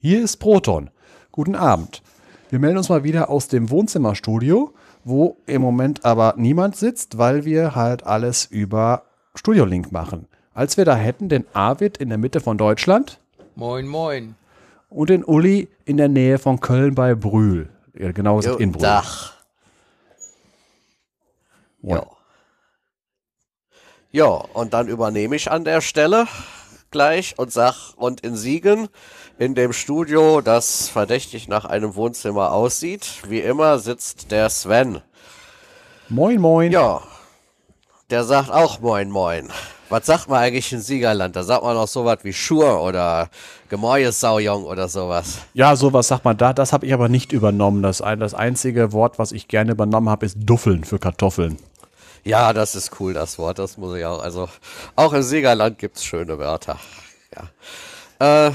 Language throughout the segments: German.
Hier ist Proton. Guten Abend. Wir melden uns mal wieder aus dem Wohnzimmerstudio, wo im Moment aber niemand sitzt, weil wir halt alles über Studiolink machen. Als wir da hätten den Arvid in der Mitte von Deutschland. Moin, moin. Und den Uli in der Nähe von Köln bei Brühl. Ja, genau gesagt in Brühl. Dach. Ja. Ja, und dann übernehme ich an der Stelle gleich und sag, und in Siegen, in dem Studio, das verdächtig nach einem Wohnzimmer aussieht, wie immer sitzt der Sven. Moin, moin. Ja, der sagt auch Moin, moin. Was sagt man eigentlich in Siegerland? Da sagt man noch sowas wie Schur oder Gemäues Saujong oder sowas. Ja, sowas sagt man da. Das habe ich aber nicht übernommen. Das, das einzige Wort, was ich gerne übernommen habe, ist Duffeln für Kartoffeln. Ja, das ist cool, das Wort. Das muss ich auch. Also, auch im Siegerland gibt's schöne Wörter. Ja. Äh,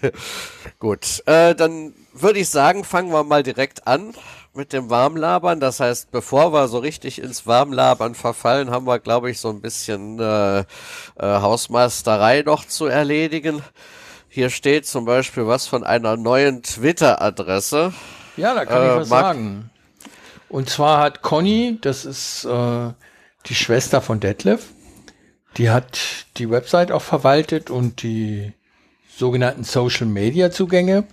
gut, äh, dann würde ich sagen, fangen wir mal direkt an mit dem Warmlabern. Das heißt, bevor wir so richtig ins Warmlabern verfallen, haben wir, glaube ich, so ein bisschen äh, äh, Hausmeisterei noch zu erledigen. Hier steht zum Beispiel was von einer neuen Twitter-Adresse. Ja, da kann äh, ich was sagen. Und zwar hat Conny, das ist äh, die Schwester von Detlef, die hat die Website auch verwaltet und die sogenannten Social Media Zugänge.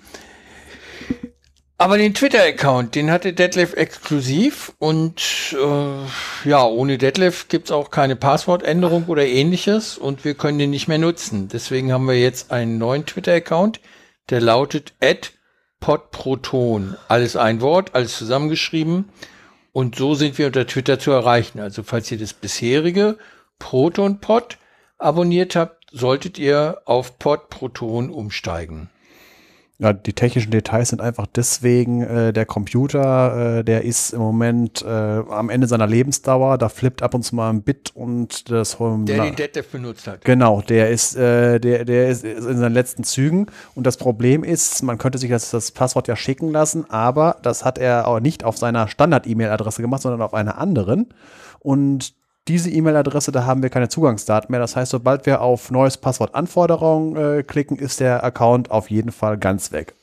Aber den Twitter-Account, den hatte Detlef exklusiv und äh, ja, ohne Detlef gibt's auch keine Passwortänderung oder ähnliches und wir können den nicht mehr nutzen. Deswegen haben wir jetzt einen neuen Twitter-Account, der lautet podproton. Alles ein Wort, alles zusammengeschrieben. Und so sind wir unter Twitter zu erreichen. Also falls ihr das bisherige ProtonPod abonniert habt, solltet ihr auf PodProton umsteigen. Ja, die technischen Details sind einfach deswegen, äh, der Computer, äh, der ist im Moment äh, am Ende seiner Lebensdauer, da flippt ab und zu mal ein Bit und das Der na, den Detlef benutzt hat. Genau, der ist, äh, der, der ist in seinen letzten Zügen und das Problem ist, man könnte sich das, das Passwort ja schicken lassen, aber das hat er auch nicht auf seiner Standard-E-Mail-Adresse gemacht, sondern auf einer anderen und diese E-Mail-Adresse, da haben wir keine Zugangsdaten mehr. Das heißt, sobald wir auf neues Passwort Anforderung äh, klicken, ist der Account auf jeden Fall ganz weg.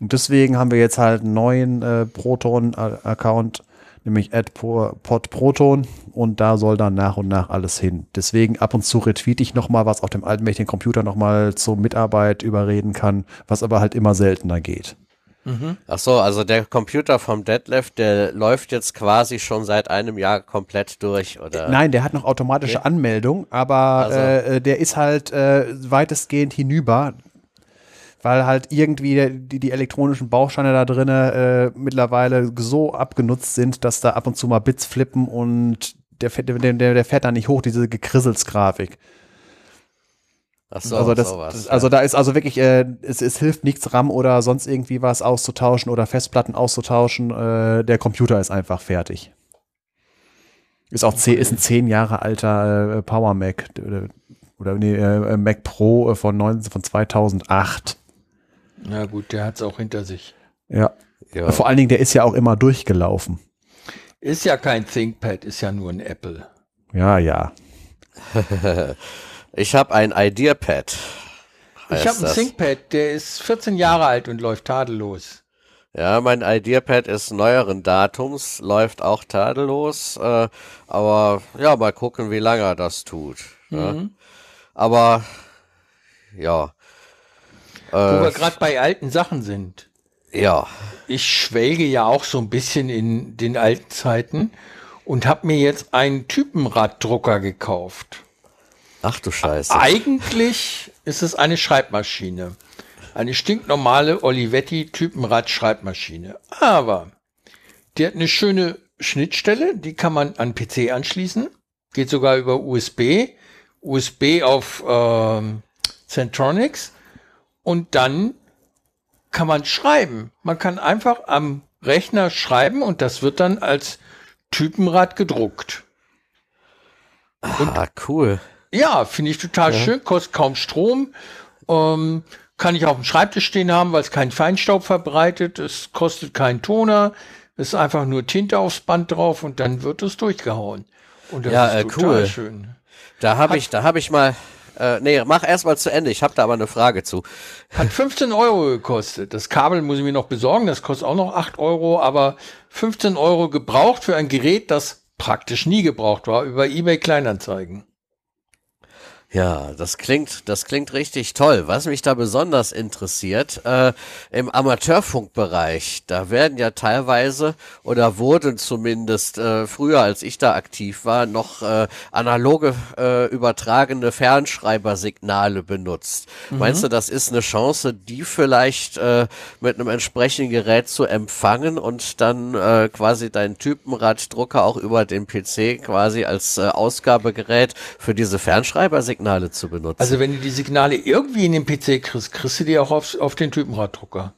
Und deswegen haben wir jetzt halt einen neuen äh, Proton-Account, nämlich podproton und da soll dann nach und nach alles hin. Deswegen ab und zu retweete ich nochmal, was auf dem alten mächtigen Computer nochmal zur Mitarbeit überreden kann, was aber halt immer seltener geht. Mhm. Ach so, also der Computer vom Deadlift, der läuft jetzt quasi schon seit einem Jahr komplett durch, oder? Nein, der hat noch automatische okay. Anmeldung, aber also. äh, der ist halt äh, weitestgehend hinüber, weil halt irgendwie die, die elektronischen Bausteine da drinnen äh, mittlerweile so abgenutzt sind, dass da ab und zu mal Bits flippen und der, der, der, der fährt da nicht hoch, diese Gekrisselsk-Grafik. Ach so, also, das, sowas, das, also da ist also wirklich, äh, es, es hilft nichts, RAM oder sonst irgendwie was auszutauschen oder Festplatten auszutauschen. Äh, der Computer ist einfach fertig. Ist auch zehn, ist ein zehn Jahre alter äh, Power Mac oder, oder nee, äh, Mac Pro äh, von, 19, von 2008. Na gut, der hat es auch hinter sich. Ja. ja. Vor allen Dingen, der ist ja auch immer durchgelaufen. Ist ja kein ThinkPad, ist ja nur ein Apple. Ja, ja. Ich habe ein IdeaPad. Ich habe ein ThinkPad, der ist 14 Jahre alt und läuft tadellos. Ja, mein IdeaPad ist neueren Datums, läuft auch tadellos, äh, aber ja, mal gucken, wie lange er das tut. Mhm. Ja. Aber ja. Äh, Wo wir gerade bei alten Sachen sind. Ja. Ich schwelge ja auch so ein bisschen in den alten Zeiten und habe mir jetzt einen Typenraddrucker gekauft. Ach du Scheiße. Eigentlich ist es eine Schreibmaschine. Eine stinknormale Olivetti-Typenrad-Schreibmaschine. Aber die hat eine schöne Schnittstelle, die kann man an PC anschließen. Geht sogar über USB. USB auf ähm, Centronics. Und dann kann man schreiben. Man kann einfach am Rechner schreiben und das wird dann als Typenrad gedruckt. ah, cool. Ja, finde ich total ja. schön, kostet kaum Strom. Ähm, kann ich auf dem Schreibtisch stehen haben, weil es keinen Feinstaub verbreitet. Es kostet keinen Toner. Es ist einfach nur Tinte aufs Band drauf und dann wird es durchgehauen. Und das ja, ist äh, total cool. schön. Da habe ich, da habe ich mal, Äh, nee, mach erstmal zu Ende. Ich habe da aber eine Frage zu. Hat 15 Euro gekostet. Das Kabel muss ich mir noch besorgen. Das kostet auch noch 8 Euro, aber 15 Euro gebraucht für ein Gerät, das praktisch nie gebraucht war, über eBay Kleinanzeigen. Ja, das klingt, das klingt richtig toll. Was mich da besonders interessiert, äh, im Amateurfunkbereich, da werden ja teilweise oder wurden zumindest äh, früher, als ich da aktiv war, noch äh, analoge äh, übertragene Fernschreibersignale benutzt. Mhm. Meinst du, das ist eine Chance, die vielleicht äh, mit einem entsprechenden Gerät zu empfangen und dann äh, quasi deinen Typenraddrucker auch über den PC quasi als Ausgabegerät für diese Fernschreibersignale Signale zu benutzen. Also wenn du die Signale irgendwie in den PC kriegst, kriegst du die auch auf, auf den Typenraddrucker.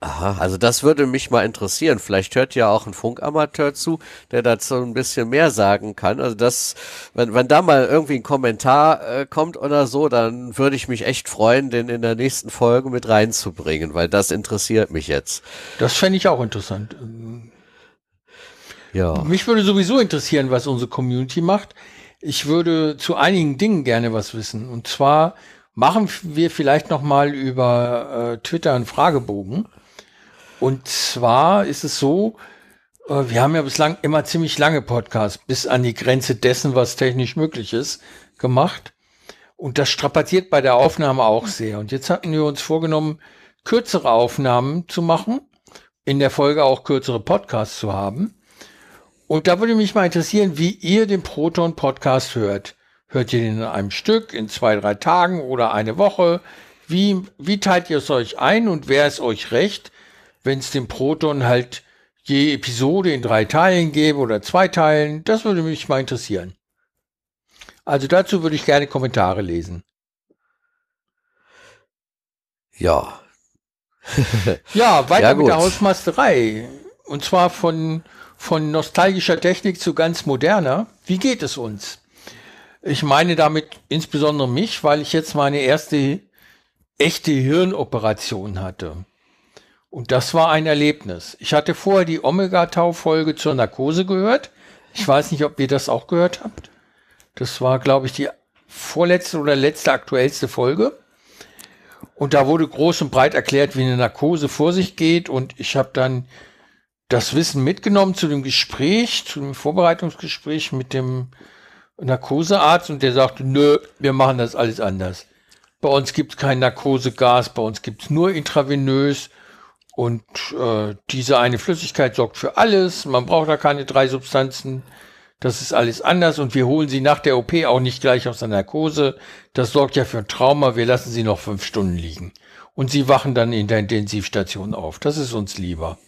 Aha, also das würde mich mal interessieren. Vielleicht hört ja auch ein Funkamateur zu, der dazu ein bisschen mehr sagen kann. Also das, wenn, wenn da mal irgendwie ein Kommentar äh, kommt oder so, dann würde ich mich echt freuen, den in der nächsten Folge mit reinzubringen, weil das interessiert mich jetzt. Das fände ich auch interessant. Ja. Mich würde sowieso interessieren, was unsere Community macht. Ich würde zu einigen Dingen gerne was wissen. Und zwar machen wir vielleicht noch mal über äh, Twitter einen Fragebogen. Und zwar ist es so, äh, wir haben ja bislang immer ziemlich lange Podcasts, bis an die Grenze dessen, was technisch möglich ist, gemacht. Und das strapaziert bei der Aufnahme auch sehr. Und jetzt hatten wir uns vorgenommen, kürzere Aufnahmen zu machen, in der Folge auch kürzere Podcasts zu haben. Und da würde mich mal interessieren, wie ihr den Proton Podcast hört. Hört ihr den in einem Stück, in zwei, drei Tagen oder eine Woche? Wie, wie teilt ihr es euch ein und wer ist euch recht, wenn es den Proton halt je Episode in drei Teilen gäbe oder zwei Teilen? Das würde mich mal interessieren. Also dazu würde ich gerne Kommentare lesen. Ja. ja, weiter ja, mit der Hausmasterei. Und zwar von von nostalgischer Technik zu ganz moderner. Wie geht es uns? Ich meine damit insbesondere mich, weil ich jetzt meine erste echte Hirnoperation hatte. Und das war ein Erlebnis. Ich hatte vorher die Omega-Tau-Folge zur Narkose gehört. Ich weiß nicht, ob ihr das auch gehört habt. Das war, glaube ich, die vorletzte oder letzte aktuellste Folge. Und da wurde groß und breit erklärt, wie eine Narkose vor sich geht. Und ich habe dann das Wissen mitgenommen zu dem Gespräch, zu dem Vorbereitungsgespräch mit dem Narkosearzt und der sagte, nö, wir machen das alles anders. Bei uns gibt es kein Narkosegas, bei uns gibt es nur intravenös und äh, diese eine Flüssigkeit sorgt für alles. Man braucht da keine drei Substanzen. Das ist alles anders und wir holen sie nach der OP auch nicht gleich aus der Narkose. Das sorgt ja für ein Trauma. Wir lassen sie noch fünf Stunden liegen. Und sie wachen dann in der Intensivstation auf. Das ist uns lieber.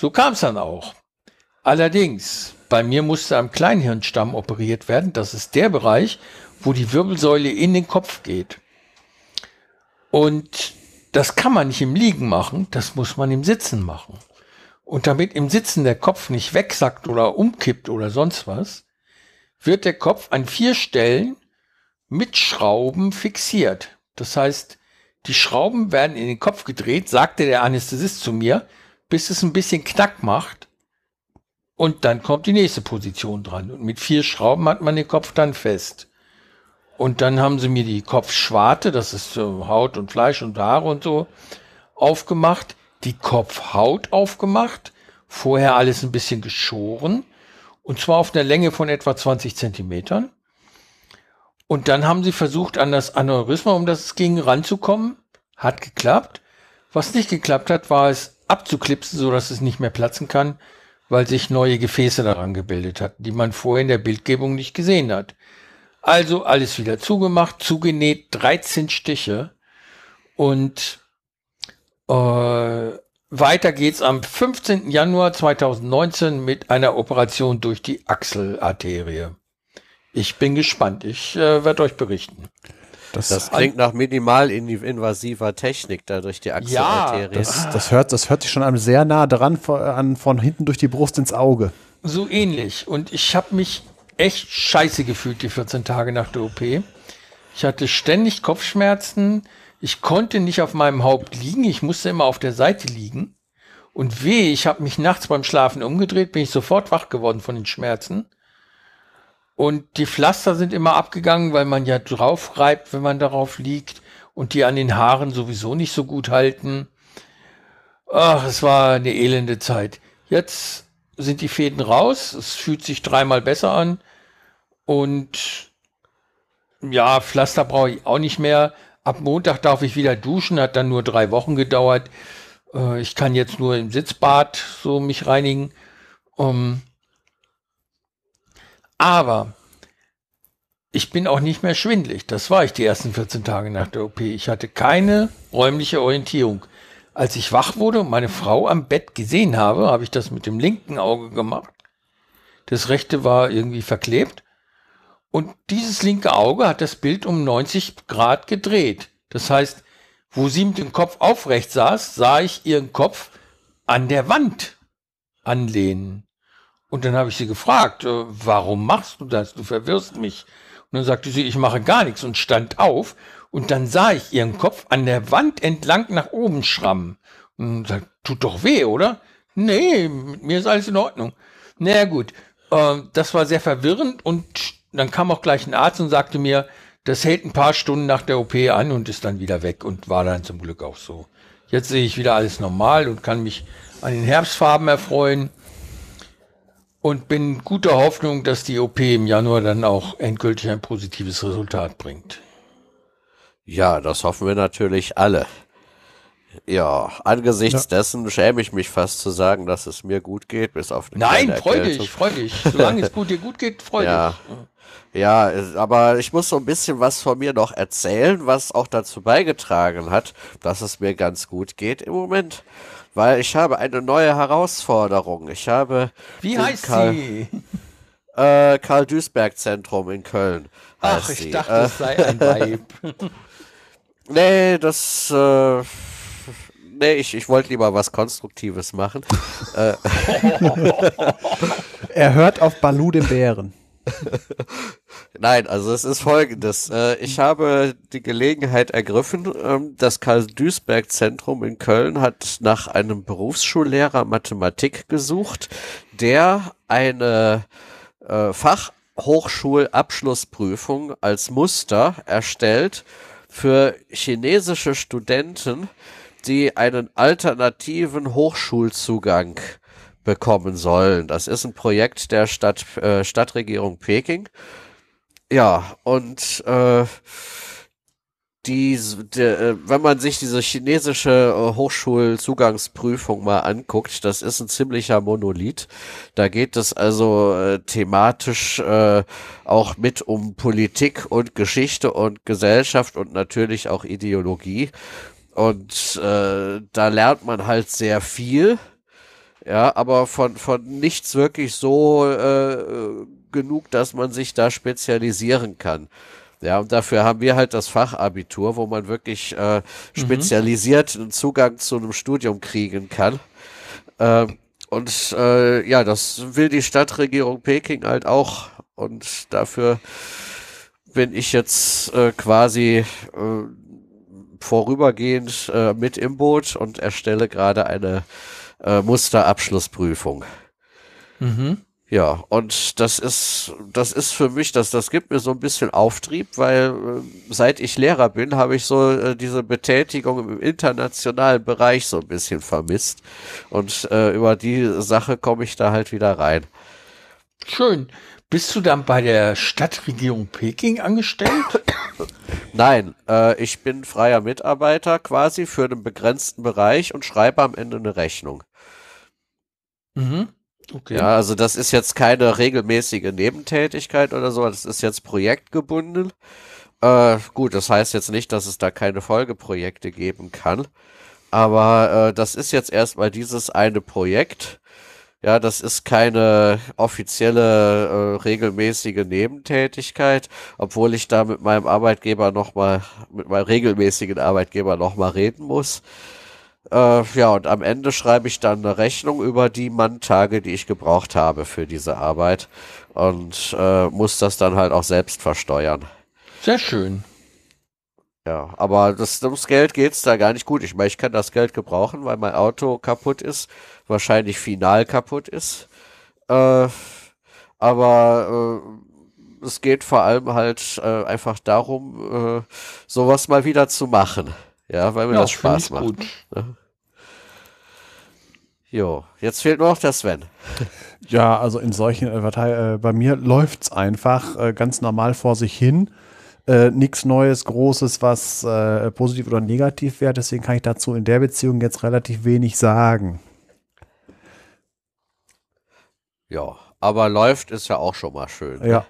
So kam es dann auch. Allerdings, bei mir musste am Kleinhirnstamm operiert werden. Das ist der Bereich, wo die Wirbelsäule in den Kopf geht. Und das kann man nicht im Liegen machen, das muss man im Sitzen machen. Und damit im Sitzen der Kopf nicht wegsackt oder umkippt oder sonst was, wird der Kopf an vier Stellen mit Schrauben fixiert. Das heißt, die Schrauben werden in den Kopf gedreht, sagte der Anästhesist zu mir, bis es ein bisschen Knack macht. Und dann kommt die nächste Position dran. Und mit vier Schrauben hat man den Kopf dann fest. Und dann haben sie mir die Kopfschwarte, das ist so Haut und Fleisch und Haare und so, aufgemacht, die Kopfhaut aufgemacht, vorher alles ein bisschen geschoren, und zwar auf einer Länge von etwa 20 Zentimetern. Und dann haben sie versucht, an das Aneurysma, um das es ging, ranzukommen. Hat geklappt. Was nicht geklappt hat, war es abzuklipsen, so dass es nicht mehr platzen kann, weil sich neue Gefäße daran gebildet hatten, die man vorher in der Bildgebung nicht gesehen hat. Also alles wieder zugemacht, zugenäht, 13 Stiche und äh, weiter geht's am 15. Januar 2019 mit einer Operation durch die Achselarterie. Ich bin gespannt. Ich äh, werde euch berichten. Das, das klingt nach minimal invasiver Technik da durch die Achselarterie. Ja, das, das, hört, das hört sich schon an sehr nah dran von, an, von hinten durch die Brust ins Auge. So ähnlich. Und ich habe mich echt scheiße gefühlt die 14 Tage nach der OP. Ich hatte ständig Kopfschmerzen. Ich konnte nicht auf meinem Haupt liegen. Ich musste immer auf der Seite liegen. Und weh, ich habe mich nachts beim Schlafen umgedreht, bin ich sofort wach geworden von den Schmerzen. Und die Pflaster sind immer abgegangen, weil man ja drauf reibt, wenn man darauf liegt und die an den Haaren sowieso nicht so gut halten. Ach, es war eine elende Zeit. Jetzt sind die Fäden raus. Es fühlt sich dreimal besser an. Und ja, Pflaster brauche ich auch nicht mehr. Ab Montag darf ich wieder duschen, hat dann nur drei Wochen gedauert. Äh, ich kann jetzt nur im Sitzbad so mich reinigen. Um, aber ich bin auch nicht mehr schwindlig. Das war ich die ersten 14 Tage nach der OP. Ich hatte keine räumliche Orientierung. Als ich wach wurde und meine Frau am Bett gesehen habe, habe ich das mit dem linken Auge gemacht. Das rechte war irgendwie verklebt. Und dieses linke Auge hat das Bild um 90 Grad gedreht. Das heißt, wo sie mit dem Kopf aufrecht saß, sah ich ihren Kopf an der Wand anlehnen. Und dann habe ich sie gefragt, äh, warum machst du das? Du verwirrst mich. Und dann sagte sie, ich mache gar nichts und stand auf. Und dann sah ich ihren Kopf an der Wand entlang nach oben schrammen. Und sagt, tut doch weh, oder? Nee, mit mir ist alles in Ordnung. Naja, gut. Äh, das war sehr verwirrend und dann kam auch gleich ein Arzt und sagte mir, das hält ein paar Stunden nach der OP an und ist dann wieder weg und war dann zum Glück auch so. Jetzt sehe ich wieder alles normal und kann mich an den Herbstfarben erfreuen und bin guter Hoffnung, dass die OP im Januar dann auch endgültig ein positives Resultat bringt. Ja, das hoffen wir natürlich alle. Ja, angesichts ja. dessen schäme ich mich fast zu sagen, dass es mir gut geht, bis auf eine Nein, freu dich, freu dich. Solange es gut dir gut geht, freu ja. dich. Ja, aber ich muss so ein bisschen was von mir noch erzählen, was auch dazu beigetragen hat, dass es mir ganz gut geht im Moment. Weil ich habe eine neue Herausforderung. Ich habe. Wie heißt Karl, sie? Äh, Karl Duisberg Zentrum in Köln. Ach, ich sie. dachte, äh, es sei ein Weib. nee, das. Äh, nee, ich, ich wollte lieber was Konstruktives machen. Äh, er hört auf Balu den Bären. Nein, also es ist folgendes. Äh, ich habe die Gelegenheit ergriffen, ähm, das Karl-Duisberg-Zentrum in Köln hat nach einem Berufsschullehrer Mathematik gesucht, der eine äh, Fachhochschulabschlussprüfung als Muster erstellt für chinesische Studenten, die einen alternativen Hochschulzugang bekommen sollen. Das ist ein Projekt der Stadt, äh, Stadtregierung Peking. Ja, und äh, die, die, äh, wenn man sich diese chinesische äh, Hochschulzugangsprüfung mal anguckt, das ist ein ziemlicher Monolith. Da geht es also äh, thematisch äh, auch mit um Politik und Geschichte und Gesellschaft und natürlich auch Ideologie. Und äh, da lernt man halt sehr viel. Ja, aber von, von nichts wirklich so äh, genug, dass man sich da spezialisieren kann. Ja, und dafür haben wir halt das Fachabitur, wo man wirklich äh, mhm. spezialisiert einen Zugang zu einem Studium kriegen kann. Äh, und äh, ja, das will die Stadtregierung Peking halt auch. Und dafür bin ich jetzt äh, quasi äh, vorübergehend äh, mit im Boot und erstelle gerade eine äh, Musterabschlussprüfung. Mhm. Ja, und das ist, das ist für mich, das, das gibt mir so ein bisschen Auftrieb, weil äh, seit ich Lehrer bin, habe ich so äh, diese Betätigung im internationalen Bereich so ein bisschen vermisst. Und äh, über die Sache komme ich da halt wieder rein. Schön. Bist du dann bei der Stadtregierung Peking angestellt? Nein, äh, ich bin freier Mitarbeiter quasi für einen begrenzten Bereich und schreibe am Ende eine Rechnung. Mhm. Okay. Ja, also das ist jetzt keine regelmäßige Nebentätigkeit oder so, das ist jetzt projektgebunden. Äh, gut, das heißt jetzt nicht, dass es da keine Folgeprojekte geben kann. Aber äh, das ist jetzt erstmal dieses eine Projekt. Ja, das ist keine offizielle, äh, regelmäßige Nebentätigkeit, obwohl ich da mit meinem Arbeitgeber nochmal, mit meinem regelmäßigen Arbeitgeber nochmal reden muss. Äh, ja, und am Ende schreibe ich dann eine Rechnung über die Manntage, die ich gebraucht habe für diese Arbeit und äh, muss das dann halt auch selbst versteuern. Sehr schön. Ja, aber das, ums Geld geht's da gar nicht gut. Ich meine, ich kann das Geld gebrauchen, weil mein Auto kaputt ist, wahrscheinlich final kaputt ist. Äh, aber äh, es geht vor allem halt äh, einfach darum, äh, sowas mal wieder zu machen. Ja, weil mir Ja, das Spaß macht. gut. Jo, jetzt fehlt nur noch der Sven. Ja, also in solchen äh, äh, bei mir läuft's einfach äh, ganz normal vor sich hin. Äh, Nichts Neues, Großes, was äh, positiv oder negativ wäre. Deswegen kann ich dazu in der Beziehung jetzt relativ wenig sagen. Ja, aber läuft ist ja auch schon mal schön. Ja.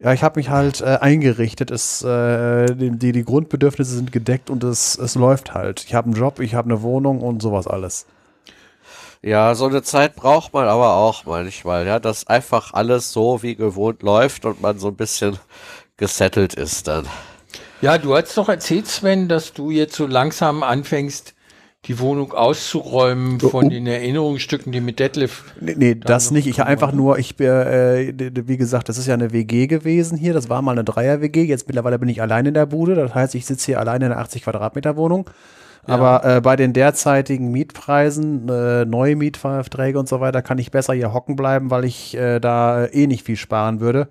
Ja, ich habe mich halt äh, eingerichtet. Es, äh, die, die, Grundbedürfnisse sind gedeckt und es, es läuft halt. Ich habe einen Job, ich habe eine Wohnung und sowas alles. Ja, so eine Zeit braucht man aber auch manchmal, ja, dass einfach alles so wie gewohnt läuft und man so ein bisschen gesettelt ist dann. Ja, du hast doch erzählt, Sven, dass du jetzt so langsam anfängst, die Wohnung auszuräumen von oh. den Erinnerungsstücken, die mit Detlef. Nee, nee das nicht. Ich einfach nur, ich bin, äh, wie gesagt, das ist ja eine WG gewesen hier. Das war mal eine Dreier-WG. Jetzt mittlerweile bin ich allein in der Bude. Das heißt, ich sitze hier alleine in einer 80 Quadratmeter Wohnung. Aber äh, bei den derzeitigen Mietpreisen, äh, neue Mietverträge und so weiter, kann ich besser hier hocken bleiben, weil ich äh, da äh, eh nicht viel sparen würde.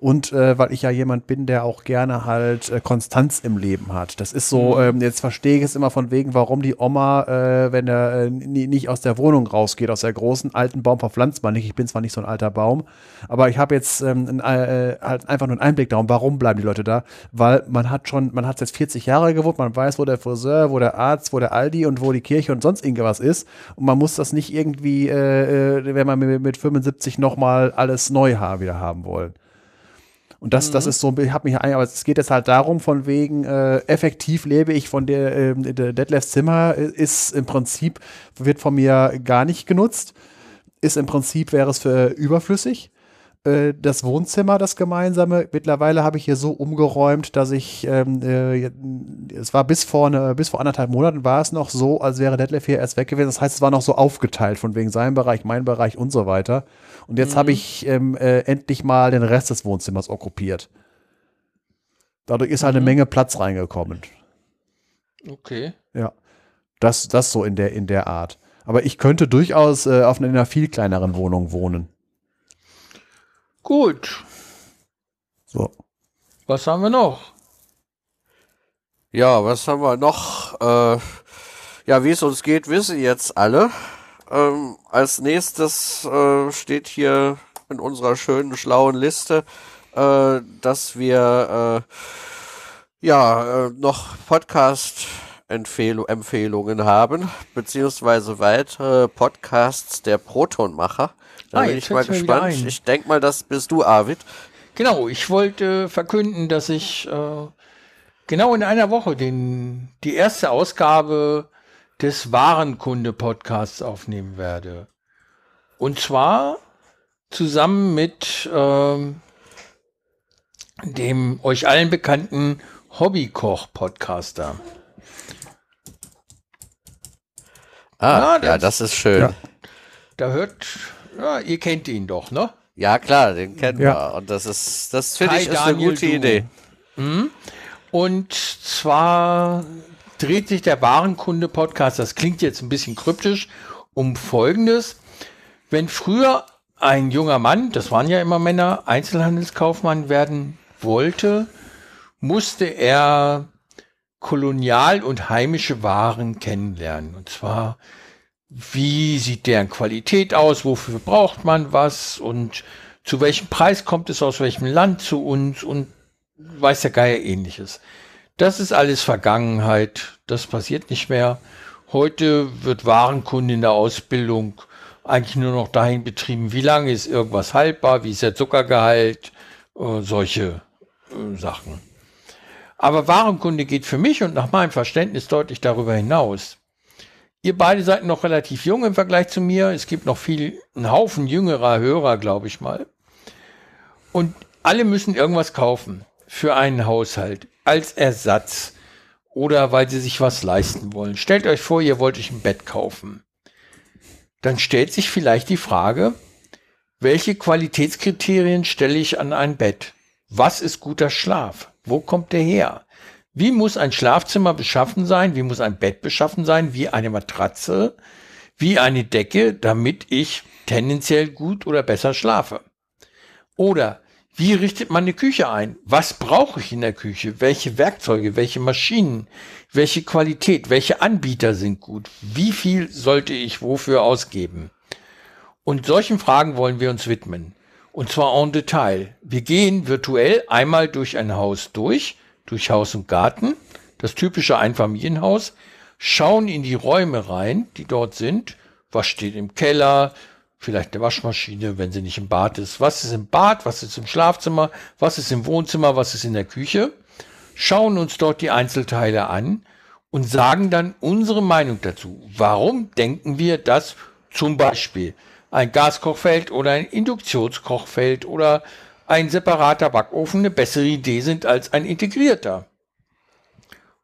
Und äh, weil ich ja jemand bin, der auch gerne halt äh, Konstanz im Leben hat. Das ist so, ähm, jetzt verstehe ich es immer von wegen, warum die Oma, äh, wenn er äh, nie- nicht aus der Wohnung rausgeht, aus der großen alten Baum verpflanzt man nicht. Ich bin zwar nicht so ein alter Baum, aber ich habe jetzt ähm, äh, halt einfach nur einen Einblick darum, warum bleiben die Leute da? Weil man hat schon, man hat jetzt 40 Jahre gewohnt, man weiß, wo der Friseur, wo der Arzt, wo der Aldi und wo die Kirche und sonst irgendwas ist. Und man muss das nicht irgendwie, äh, äh, wenn man mit, mit 75 nochmal alles neu haben, wieder haben wollen. Und das, das ist so, ich habe mich, ein- aber es geht jetzt halt darum, von wegen, äh, effektiv lebe ich von der, ähm, der Detlefs Zimmer äh, ist im Prinzip, wird von mir gar nicht genutzt. Ist im Prinzip, wäre es für überflüssig. Äh, Das Wohnzimmer, das gemeinsame, mittlerweile habe ich hier so umgeräumt, dass ich, ähm, äh, es war bis vor, eine, bis vor anderthalb Monaten war es noch so, als wäre Detlef hier erst weg gewesen. Das heißt, es war noch so aufgeteilt von wegen seinem Bereich, mein Bereich und so weiter. Und jetzt habe ich ähm, äh, endlich mal den Rest des Wohnzimmers okkupiert. Dadurch ist halt eine Menge Platz reingekommen. Okay. Ja. Das, das so in der, in der Art. Aber ich könnte durchaus äh, auf einer viel kleineren Wohnung wohnen. Gut. So. Was haben wir noch? Ja, was haben wir noch? Äh, ja, wie es uns geht, wissen jetzt alle. Ähm, als nächstes äh, steht hier in unserer schönen, schlauen Liste, äh, dass wir äh, ja äh, noch Podcast-Empfehlungen haben, beziehungsweise weitere Podcasts der Protonmacher. Da Ah, bin ich mal gespannt. Ich denk mal, das bist du, Arvid. Genau, ich wollte verkünden, dass ich äh, genau in einer Woche den, die erste Ausgabe des Warenkunde-Podcasts aufnehmen werde. Und zwar zusammen mit ähm, dem euch allen bekannten Hobbykoch-Podcaster. Ah, Ja, ja, das- das ist schön. Ja. Da hört, ja, ihr kennt ihn doch, ne? Ja, klar, den kennen Ja. wir. Und das ist, das finde ich ist eine Daniel gute Du. Idee. Und zwar dreht sich der Warenkunde-Podcast, das klingt jetzt ein bisschen kryptisch, um Folgendes. Wenn früher ein junger Mann, das waren ja immer Männer, Einzelhandelskaufmann werden wollte, musste er kolonial und heimische Waren kennenlernen. Und zwar, wie sieht deren Qualität aus, wofür braucht man was und zu welchem Preis kommt es aus welchem Land zu uns und weiß der Geier ähnliches. Das ist alles Vergangenheit, das passiert nicht mehr. Heute wird Warenkunde in der Ausbildung eigentlich nur noch dahin betrieben, wie lange ist irgendwas haltbar, wie ist der Zuckergehalt, äh, solche äh, Sachen. Aber Warenkunde geht für mich und nach meinem Verständnis deutlich darüber hinaus. Ihr beide seid noch relativ jung im Vergleich zu mir. Es gibt noch viel, einen Haufen jüngerer Hörer, glaube ich mal. Und alle müssen irgendwas kaufen für einen Haushalt als Ersatz oder weil sie sich was leisten wollen. Stellt euch vor, ihr wollt euch ein Bett kaufen. Dann stellt sich vielleicht die Frage, welche Qualitätskriterien stelle ich an ein Bett? Was ist guter Schlaf? Wo kommt der her? Wie muss ein Schlafzimmer beschaffen sein? Wie muss ein Bett beschaffen sein? Wie eine Matratze? Wie eine Decke, damit ich tendenziell gut oder besser schlafe? Oder Wie richtet man eine Küche ein? Was brauche ich in der Küche? Welche Werkzeuge, welche Maschinen, welche Qualität, welche Anbieter sind gut? Wie viel sollte ich wofür ausgeben? Und solchen Fragen wollen wir uns widmen. Und zwar en Detail. Wir gehen virtuell einmal durch ein Haus durch, durch Haus und Garten, das typische Einfamilienhaus, schauen in die Räume rein, die dort sind. Was steht im Keller? Vielleicht eine Waschmaschine, wenn sie nicht im Bad ist. Was ist im Bad? Was ist im Schlafzimmer? Was ist im Wohnzimmer? Was ist in der Küche? Schauen uns dort die Einzelteile an und sagen dann unsere Meinung dazu. Warum denken wir, dass zum Beispiel ein Gaskochfeld oder ein Induktionskochfeld oder ein separater Backofen eine bessere Idee sind als ein integrierter?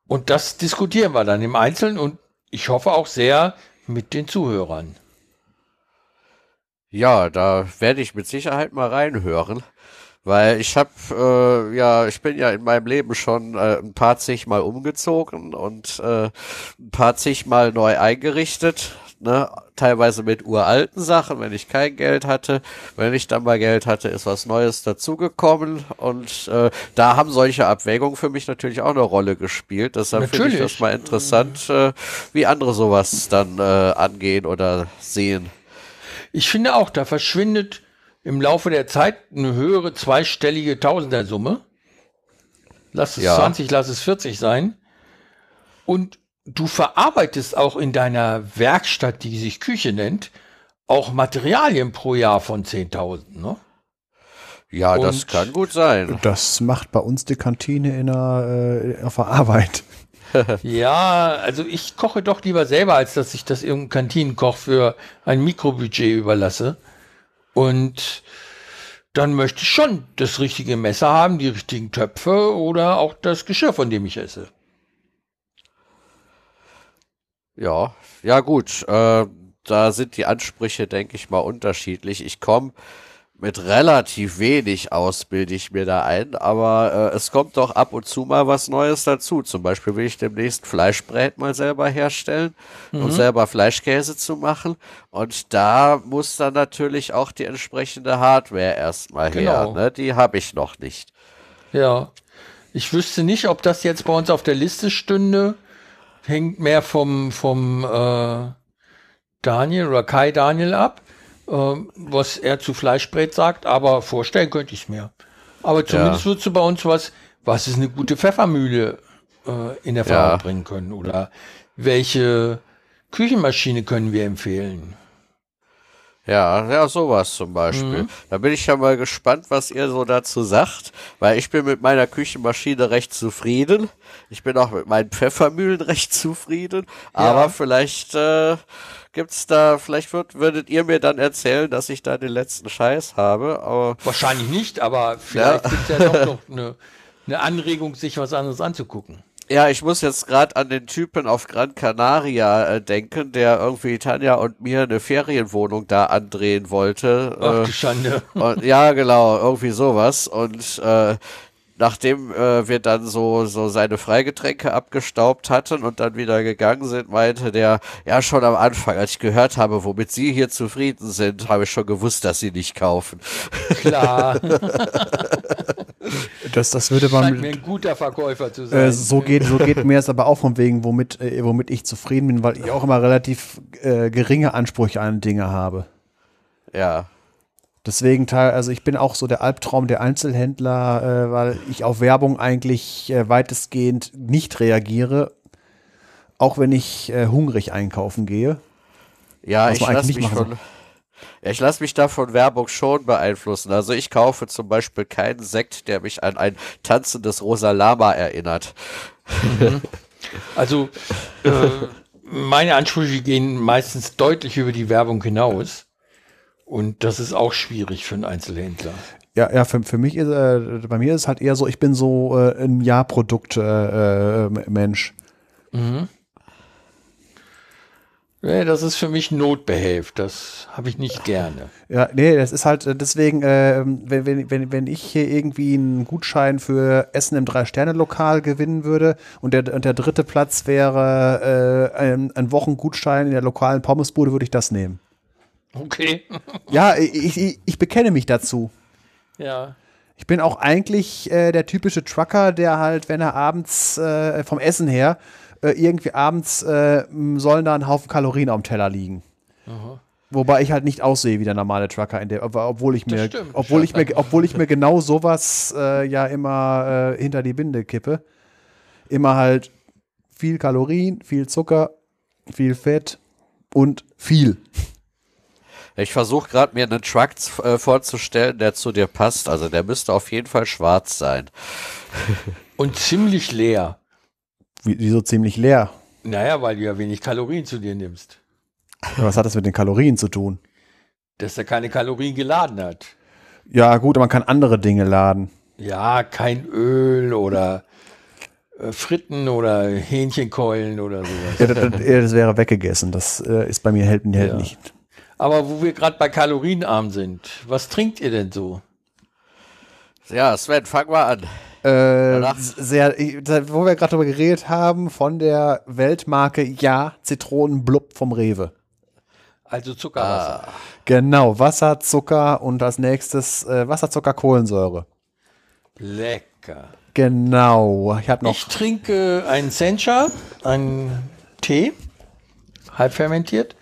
Und das diskutieren wir dann im Einzelnen und ich hoffe auch sehr mit den Zuhörern. Ja, da werde ich mit Sicherheit mal reinhören. Weil ich habe, äh, ja, ich bin ja in meinem Leben schon äh, ein paar zig Mal umgezogen und äh, ein paar zig Mal neu eingerichtet. Ne? Teilweise mit uralten Sachen, wenn ich kein Geld hatte. Wenn ich dann mal Geld hatte, ist was Neues dazugekommen. Und äh, da haben solche Abwägungen für mich natürlich auch eine Rolle gespielt. Deshalb finde ich das mal interessant, äh, wie andere sowas dann äh, angehen oder sehen. Ich finde auch, da verschwindet im Laufe der Zeit eine höhere zweistellige Tausendersumme. Lass es ja. 20, lass es 40 sein. Und du verarbeitest auch in deiner Werkstatt, die sich Küche nennt, auch Materialien pro Jahr von 10.000, ne? Ja, Und das kann gut sein. Das macht bei uns die Kantine in der, äh, auf der Arbeit. Ja, also ich koche doch lieber selber, als dass ich das irgendeinem Kantinenkoch für ein Mikrobudget überlasse. Und dann möchte ich schon das richtige Messer haben, die richtigen Töpfe oder auch das Geschirr, von dem ich esse. Ja, ja gut. Äh, da sind die Ansprüche, denke ich mal, unterschiedlich. Ich komme mit relativ wenig aus, bilde ich mir da ein, aber äh, es kommt doch ab und zu mal was Neues dazu. Zum Beispiel will ich demnächst Fleischbrät mal selber herstellen mhm. und selber Fleischkäse zu machen. Und da muss dann natürlich auch die entsprechende Hardware erstmal genau. her. Ne? Die habe ich noch nicht. Ja. Ich wüsste nicht, ob das jetzt bei uns auf der Liste stünde. Hängt mehr vom, vom äh, Daniel oder Kai Daniel ab was er zu Fleischbrät sagt, aber vorstellen könnte ich es mir. Aber zumindest ja. würdest du bei uns was, was ist eine gute Pfeffermühle äh, in Erfahrung ja. bringen können oder welche Küchenmaschine können wir empfehlen? Ja, ja, sowas zum Beispiel. Mhm. Da bin ich ja mal gespannt, was ihr so dazu sagt, weil ich bin mit meiner Küchenmaschine recht zufrieden. Ich bin auch mit meinen Pfeffermühlen recht zufrieden, ja. aber vielleicht äh, gibt's da, vielleicht wird, würdet ihr mir dann erzählen, dass ich da den letzten Scheiß habe. Aber Wahrscheinlich nicht, aber vielleicht ja. gibt's ja doch noch eine, eine Anregung, sich was anderes anzugucken. Ja, ich muss jetzt gerade an den Typen auf Gran Canaria äh, denken, der irgendwie Tanja und mir eine Ferienwohnung da andrehen wollte. Ach, äh, Schande. Und, ja, genau, irgendwie sowas. Und äh, nachdem äh, wir dann so, so seine Freigetränke abgestaubt hatten und dann wieder gegangen sind, meinte der, ja, schon am Anfang, als ich gehört habe, womit Sie hier zufrieden sind, habe ich schon gewusst, dass Sie nicht kaufen. Klar. das, das würde man. Scheint mir ein guter Verkäufer zu sein. Äh, so, geht, so geht mir es aber auch von wegen, womit, äh, womit ich zufrieden bin, weil ich auch immer relativ äh, geringe Ansprüche an Dinge habe. Ja. Deswegen, also ich bin auch so der Albtraum der Einzelhändler, äh, weil ich auf Werbung eigentlich äh, weitestgehend nicht reagiere, auch wenn ich äh, hungrig einkaufen gehe. Ja, ich lasse mich von, ja, ich lasse mich da von Werbung schon beeinflussen. Also ich kaufe zum Beispiel keinen Sekt, der mich an ein tanzendes rosa Lama erinnert. Mhm. Also äh, meine Ansprüche gehen meistens deutlich über die Werbung hinaus. Und das ist auch schwierig für einen Einzelhändler. Ja, ja, für, für mich ist, äh, bei mir ist es halt eher so, ich bin so äh, ein Ja-Produkt-Mensch. Äh, mhm. Nee, das ist für mich Notbehelf. Das habe ich nicht gerne. Ja, nee, das ist halt äh, deswegen, äh, wenn, wenn, wenn, wenn ich hier irgendwie einen Gutschein für Essen im Drei-Sterne-Lokal gewinnen würde und der, und der dritte Platz wäre äh, ein, ein Wochengutschein in der lokalen Pommesbude, würde ich das nehmen. Okay. ja, ich, ich, ich bekenne mich dazu. Ja. Ich bin auch eigentlich äh, der typische Trucker, der halt, wenn er abends äh, vom Essen her, äh, irgendwie abends äh, sollen da ein Haufen Kalorien auf dem Teller liegen. Wobei ich halt nicht aussehe wie der normale Trucker, in der, ob- obwohl ich mir, stimmt. obwohl ich mir, obwohl ich mir genau sowas äh, ja immer äh, hinter die Binde kippe. Immer halt viel Kalorien, viel Zucker, viel Fett und viel. Ich versuche gerade mir einen Truck äh, vorzustellen, der zu dir passt. Also der müsste auf jeden Fall schwarz sein. Und ziemlich leer. Wie, wieso ziemlich leer? Naja, weil du ja wenig Kalorien zu dir nimmst. Was hat das mit den Kalorien zu tun? Dass er keine Kalorien geladen hat. Ja, gut, man kann andere Dinge laden. Ja, kein Öl oder äh, Fritten oder Hähnchenkeulen oder sowas. Ja, das, das, das wäre weggegessen. Das äh, ist bei mir hält, hält Ja. nicht. Aber wo wir gerade bei kalorienarm sind, was trinkt ihr denn so? Ja, Sven, fang mal an. Äh, sehr, wo wir gerade darüber geredet haben, von der Weltmarke Ja Zitronenblub vom Rewe. Also Zuckerwasser. Genau, Wasser, Zucker und als nächstes äh, Wasser, Zucker, Kohlensäure. Lecker. Genau. Ich habe noch. Ich trinke einen Sencha, einen Tee, halb fermentiert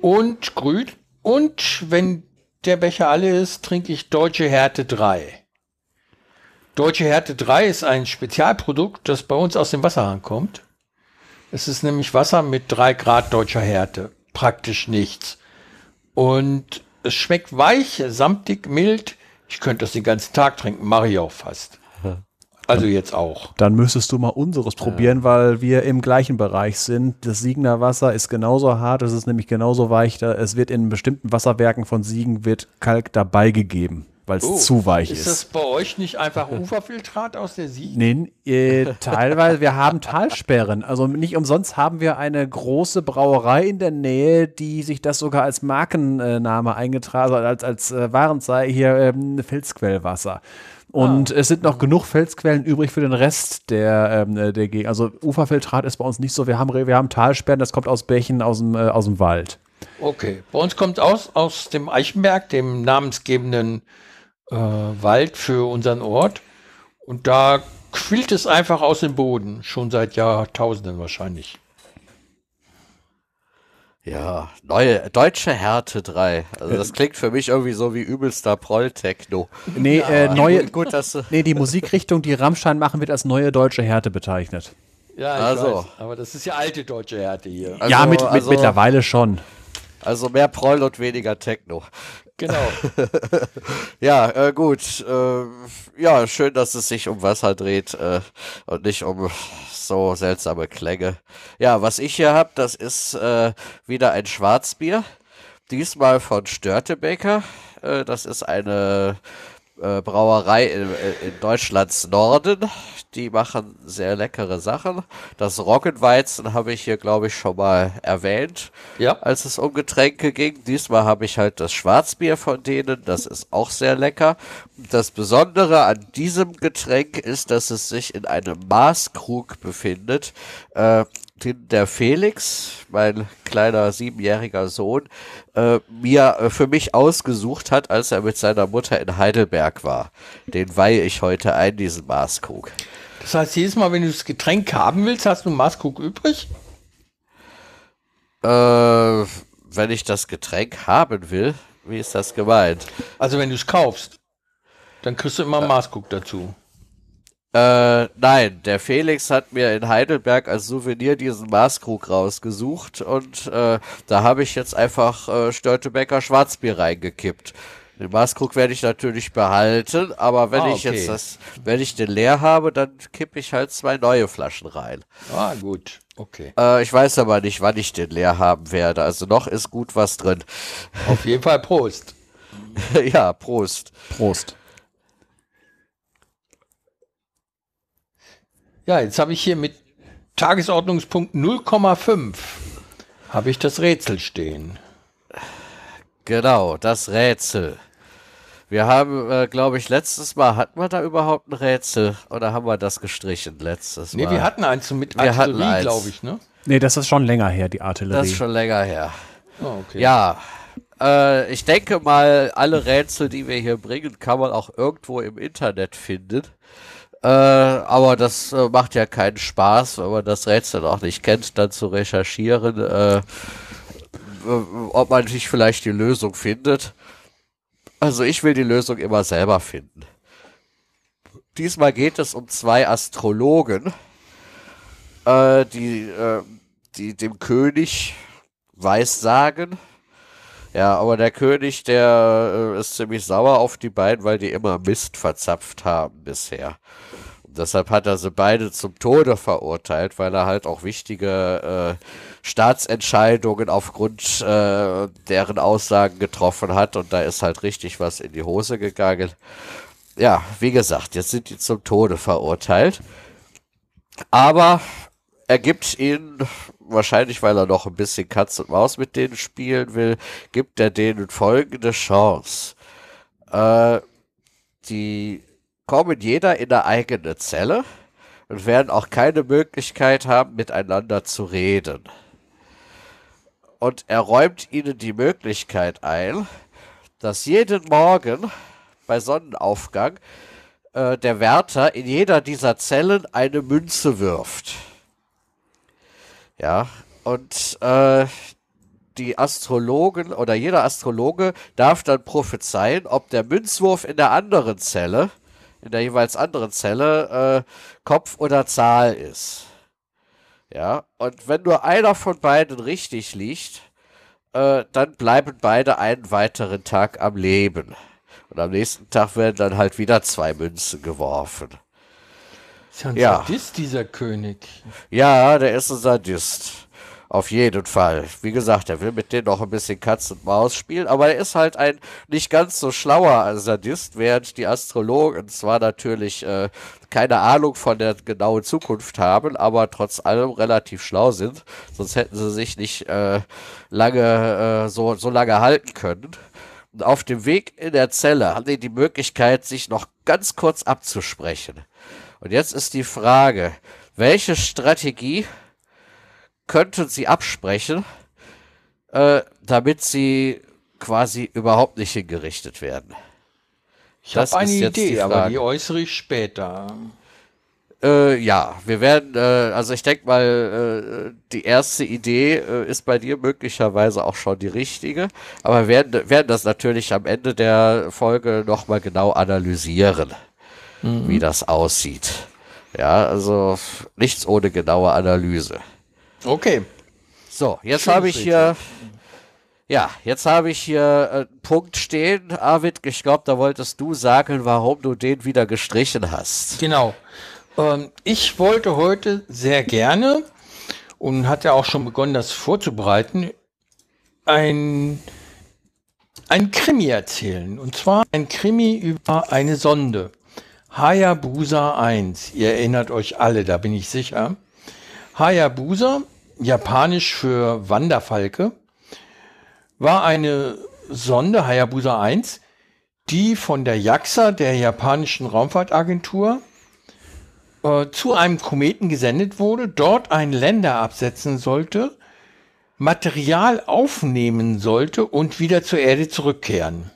und grün. Und wenn der Becher alle ist, trinke ich Deutsche Härte 3. Deutsche Härte 3 ist ein Spezialprodukt, das bei uns aus dem Wasserhahn kommt. Es ist nämlich Wasser mit 3 Grad deutscher Härte. Praktisch nichts. Und es schmeckt weich, samtig, mild. Ich könnte das den ganzen Tag trinken, mache ich auch fast. Also jetzt auch. Dann müsstest du mal unseres probieren, weil wir im gleichen Bereich sind. Das Siegener Wasser ist genauso hart, es ist nämlich genauso weich. Da, es wird in bestimmten Wasserwerken von Siegen wird Kalk dabei gegeben, weil es Oh, zu weich Ist ist. das bei euch nicht einfach Uferfiltrat aus der Sieg? Nee, äh, teilweise, wir haben Talsperren. Also nicht umsonst haben wir eine große Brauerei in der Nähe, die sich das sogar als Markenname eingetragen, also als, als äh, Warenzeichen hier ähm, Felsquellwasser. Und es sind noch genug Felsquellen übrig für den Rest der, ähm, äh, der Gegend. Also Uferfiltrat ist bei uns nicht so. Wir haben, wir haben Talsperren, das kommt aus Bächen, aus dem, äh, aus dem Wald. Okay. Bei uns kommt aus, aus dem Eichenberg, dem namensgebenden äh, Wald für unseren Ort. Und da quillt es einfach aus dem Boden. Schon seit Jahrtausenden wahrscheinlich. Ja, neue deutsche Härte 3. Also das klingt für mich irgendwie so wie übelster Proll-Techno. Nee, äh, neue, Gut, gut, dass nee, die Musikrichtung, die Rammstein machen, wird als neue deutsche Härte bezeichnet. Ja, ich Also. weiß. Aber das ist ja alte deutsche Härte hier. Also, ja, mit, mit also, mittlerweile schon. Also mehr Proll und weniger Techno. Genau. Ja, äh, gut. Äh, ja, schön, dass es sich um Wasser dreht äh, und nicht um so seltsame Klänge. Ja, was ich hier habe, das ist äh, wieder ein Schwarzbier. Diesmal von Störtebeker. Äh, das ist eine äh, Brauerei in, in Deutschlands Norden. Die machen sehr leckere Sachen. Das Roggenweizen habe ich hier, glaube ich, schon mal erwähnt Ja. als es um Getränke ging. Diesmal habe ich halt das Schwarzbier von denen. Das ist auch sehr lecker. Das Besondere an diesem Getränk ist, dass es sich in einem Maßkrug befindet, äh, den der Felix, mein kleiner siebenjähriger Sohn, äh, mir äh, für mich ausgesucht hat, als er mit seiner Mutter in Heidelberg war. Den weihe ich heute ein, diesen Maßkrug. Das heißt, jedes Mal, wenn du das Getränk haben willst, hast du einen Maßkrug übrig? Äh, wenn ich das Getränk haben will, wie ist das gemeint? Also wenn du es kaufst, dann kriegst du immer einen Maßkrug dazu. Äh, nein, der Felix hat mir in Heidelberg als Souvenir diesen Maßkrug rausgesucht und äh, da habe ich jetzt einfach äh, Störtebecker Schwarzbier reingekippt. Den Maßkrug werde ich natürlich behalten, aber wenn Ah, ich okay. jetzt das, wenn ich den leer habe, dann kippe ich halt zwei neue Flaschen rein. Ah, gut. Okay. Äh, ich weiß aber nicht, wann ich den leer haben werde. Also noch ist gut was drin. Auf jeden Fall Prost. ja, Prost. Prost. Ja, jetzt habe ich hier mit Tagesordnungspunkt 0,5 habe ich das Rätsel stehen. Genau, das Rätsel. Wir haben, äh, glaube ich, letztes Mal, hatten wir da überhaupt ein Rätsel? Oder haben wir das gestrichen letztes Nee, Mal? wir hatten eins mit Wir hatten Artillerie, glaube ich, ne? Nee, das ist schon länger her, die Artillerie. das ist schon länger her. Oh, okay. Ja, Äh, ich denke mal, alle Rätsel, die wir hier bringen, kann man auch irgendwo im Internet finden. Äh, aber das äh, macht ja keinen Spaß, wenn man das Rätsel auch nicht kennt, dann zu recherchieren, äh, ob man sich vielleicht die Lösung findet. Also ich will die Lösung immer selber finden. Diesmal geht es um zwei Astrologen, äh, die, äh, die dem König Weissagen. Ja, aber der König, der äh, ist ziemlich sauer auf die beiden, weil die immer Mist verzapft haben bisher. Deshalb hat er sie beide zum Tode verurteilt, weil er halt auch wichtige äh, Staatsentscheidungen aufgrund äh, deren Aussagen getroffen hat. Und da ist halt richtig was in die Hose gegangen. Ja, wie gesagt, jetzt sind die zum Tode verurteilt. Aber er gibt ihnen, wahrscheinlich weil er noch ein bisschen Katz und Maus mit denen spielen will, gibt er denen folgende Chance. Äh, die kommen jeder in eine eigene Zelle und werden auch keine Möglichkeit haben, miteinander zu reden. Und er räumt ihnen die Möglichkeit ein, dass jeden Morgen bei Sonnenaufgang äh, der Wärter in jeder dieser Zellen eine Münze wirft. Ja, und äh, die Astrologen oder jeder Astrologe darf dann prophezeien, ob der Münzwurf in der anderen Zelle, in der jeweils anderen Zelle, äh, Kopf oder Zahl ist. Ja, und wenn nur einer von beiden richtig liegt, äh, dann bleiben beide einen weiteren Tag am Leben. Und am nächsten Tag werden dann halt wieder zwei Münzen geworfen. Ist ja ein Ja. Sadist, dieser König. Ja, der ist ein Sadist. Auf jeden Fall. Wie gesagt, er will mit denen noch ein bisschen Katz und Maus spielen, aber er ist halt ein nicht ganz so schlauer Sadist, während die Astrologen zwar natürlich äh, keine Ahnung von der genauen Zukunft haben, aber trotz allem relativ schlau sind, sonst hätten sie sich nicht äh, lange äh, so, so lange halten können. Auf dem Weg in der Zelle haben die die Möglichkeit, sich noch ganz kurz abzusprechen. Und jetzt ist die Frage, welche Strategie könnten sie absprechen, äh, damit sie quasi überhaupt nicht hingerichtet werden? Ich Das habe eine Idee, die aber die äußere ich später. Äh, ja, wir werden, äh, also ich denke mal, äh, die erste Idee äh, ist bei dir möglicherweise auch schon die richtige, aber wir werden, werden das natürlich am Ende der Folge nochmal genau analysieren, wie das aussieht. Ja, also nichts ohne genaue Analyse. Okay. So, jetzt habe ich hier, ja, jetzt habe ich hier äh, einen Punkt stehen. Arvid, ich glaube, da wolltest du sagen, warum du den wieder gestrichen hast. Genau. Ähm, ich wollte heute sehr gerne und hatte auch schon begonnen, das vorzubereiten, ein, ein Krimi erzählen. Und zwar ein Krimi über eine Sonde. Hayabusa 1. Ihr erinnert euch alle, da bin ich sicher. Hayabusa, japanisch für Wanderfalke, war eine Sonde, Hayabusa 1, die von der JAXA, der japanischen Raumfahrtagentur, äh, zu einem Kometen gesendet wurde, dort einen Länder absetzen sollte, Material aufnehmen sollte und wieder zur Erde zurückkehren.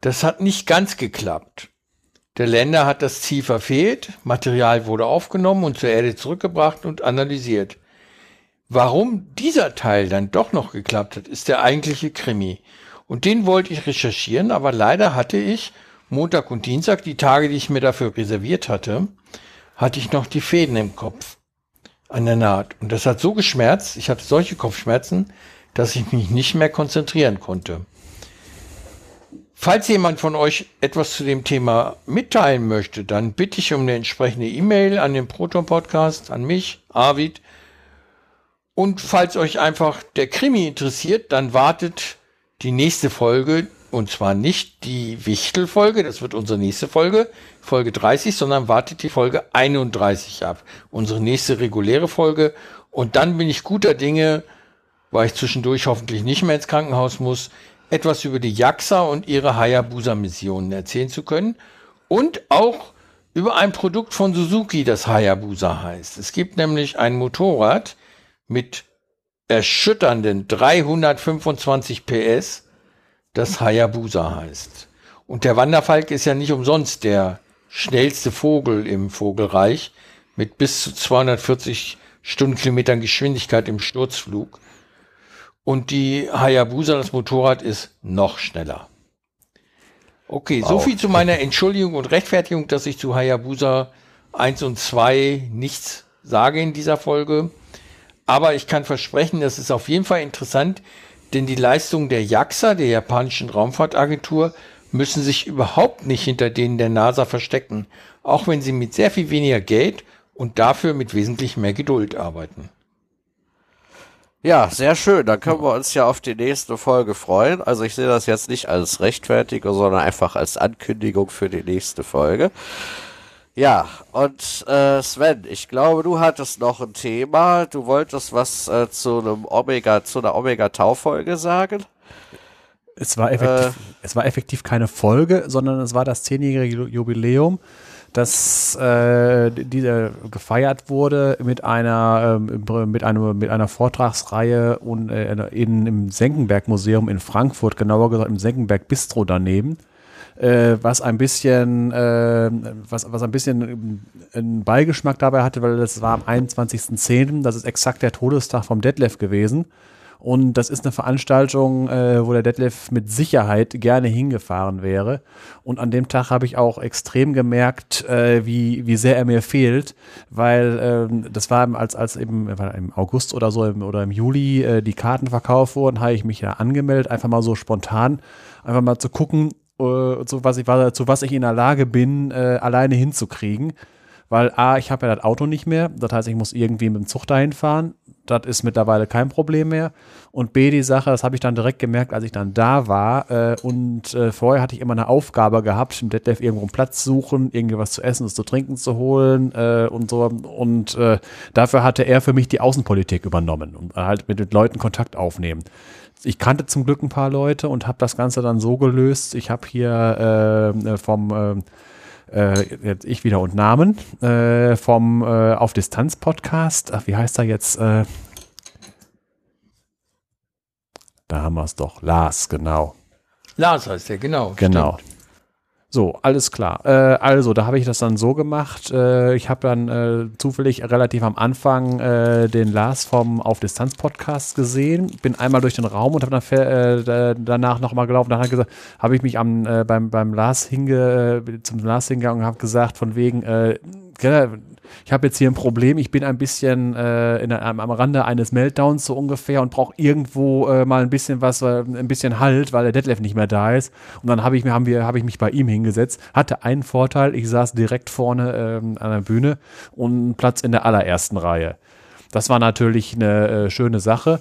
Das hat nicht ganz geklappt. Der Länder hat das Ziel verfehlt, Material wurde aufgenommen und zur Erde zurückgebracht und analysiert. Warum dieser Teil dann doch noch geklappt hat, ist der eigentliche Krimi. Und den wollte ich recherchieren, aber leider hatte ich Montag und Dienstag, die Tage, die ich mir dafür reserviert hatte, hatte ich noch die Fäden im Kopf an der Naht. Und das hat so geschmerzt, ich hatte solche Kopfschmerzen, dass ich mich nicht mehr konzentrieren konnte. Falls jemand von euch etwas zu dem Thema mitteilen möchte, dann bitte ich um eine entsprechende E-Mail an den Proton Podcast, an mich, Arvid. Und falls euch einfach der Krimi interessiert, dann wartet die nächste Folge, und zwar nicht die Wichtel-Folge, das wird unsere nächste Folge, Folge 30, sondern wartet die Folge 31 ab, unsere nächste reguläre Folge. Und dann bin ich guter Dinge, weil ich zwischendurch hoffentlich nicht mehr ins Krankenhaus muss, etwas über die JAXA und ihre Hayabusa-Missionen erzählen zu können und auch über ein Produkt von Suzuki, das Hayabusa heißt. Es gibt nämlich ein Motorrad mit erschütternden 325 PS, das Hayabusa heißt. Und der Wanderfalk ist ja nicht umsonst der schnellste Vogel im Vogelreich mit bis zu 240 Stundenkilometern Geschwindigkeit im Sturzflug. Und die Hayabusa, das Motorrad, ist noch schneller. Okay, wow. so viel zu meiner Entschuldigung und Rechtfertigung, dass ich zu Hayabusa 1 und 2 nichts sage in dieser Folge. Aber ich kann versprechen, das ist auf jeden Fall interessant, denn die Leistungen der JAXA, der japanischen Raumfahrtagentur, müssen sich überhaupt nicht hinter denen der NASA verstecken, auch wenn sie mit sehr viel weniger Geld und dafür mit wesentlich mehr Geduld arbeiten. Ja, sehr schön. Dann können wir uns ja auf die nächste Folge freuen. Also ich sehe das jetzt nicht als Rechtfertigung, sondern einfach als Ankündigung für die nächste Folge. Ja, und äh, Sven, ich glaube, du hattest noch ein Thema. Du wolltest was äh, zu einem Omega, zu einer Omega-Tau-Folge sagen. Es war, effektiv, äh, es war effektiv keine Folge, sondern es war das zehnjährige Jubiläum, das äh, die, gefeiert wurde mit einer, äh, mit einer, mit einer Vortragsreihe und, äh, in, im Senckenberg Museum in Frankfurt, genauer gesagt im Senckenberg Bistro daneben äh, was ein bisschen, äh, was, was ein bisschen einen Beigeschmack dabei hatte, weil das war am 21.10., das ist exakt der Todestag vom Detlef gewesen. Und das ist eine Veranstaltung, äh, wo der Detlef mit Sicherheit gerne hingefahren wäre. Und an dem Tag habe ich auch extrem gemerkt, äh, wie, wie sehr er mir fehlt, weil ähm, das war als, als eben im August oder so im, oder im Juli äh, die Karten verkauft wurden, habe ich mich ja angemeldet, einfach mal so spontan, einfach mal zu gucken, äh, zu, was ich, zu was ich in der Lage bin, äh, alleine hinzukriegen. Weil A, ich habe ja das Auto nicht mehr, das heißt, ich muss irgendwie mit dem Zug dahin fahren. Das ist mittlerweile kein Problem mehr. Und B, die Sache, das habe ich dann direkt gemerkt, als ich dann da war. Äh, und äh, vorher hatte ich immer eine Aufgabe gehabt, im Detlef irgendwo einen Platz suchen, irgendwie was zu essen und zu trinken zu holen äh, und so. Und äh, dafür hatte er für mich die Außenpolitik übernommen und halt mit den Leuten Kontakt aufnehmen ich kannte zum Glück ein paar Leute und habe das Ganze dann so gelöst. Ich habe hier äh, äh vom äh, äh, jetzt ich wieder und Namen äh, vom äh, Auf Distanz Podcast. Ach, wie heißt er jetzt? Äh, da haben wir es doch. Lars, genau. Lars heißt er, genau. Genau. Stimmt. So, alles klar. Äh, also, da habe ich das dann so gemacht. Äh, ich habe dann äh, zufällig relativ am Anfang äh, den Lars vom Auf Distanz Podcast gesehen. Bin einmal durch den Raum und habe dann äh, danach nochmal gelaufen. Dann habe ich mich am, äh, beim, beim Lars hinge, zum Lars hingegangen und habe gesagt, von wegen, ich habe jetzt hier ein Problem, ich bin ein bisschen äh, in, am, am Rande eines Meltdowns so ungefähr und brauche irgendwo äh, mal ein bisschen was, äh, ein bisschen Halt, weil der Detlef nicht mehr da ist. Und dann habe ich, haben wir, hab ich mich bei ihm hingesetzt. Hatte einen Vorteil, ich saß direkt vorne ähm, an der Bühne und Platz in der allerersten Reihe. Das war natürlich eine äh, schöne Sache.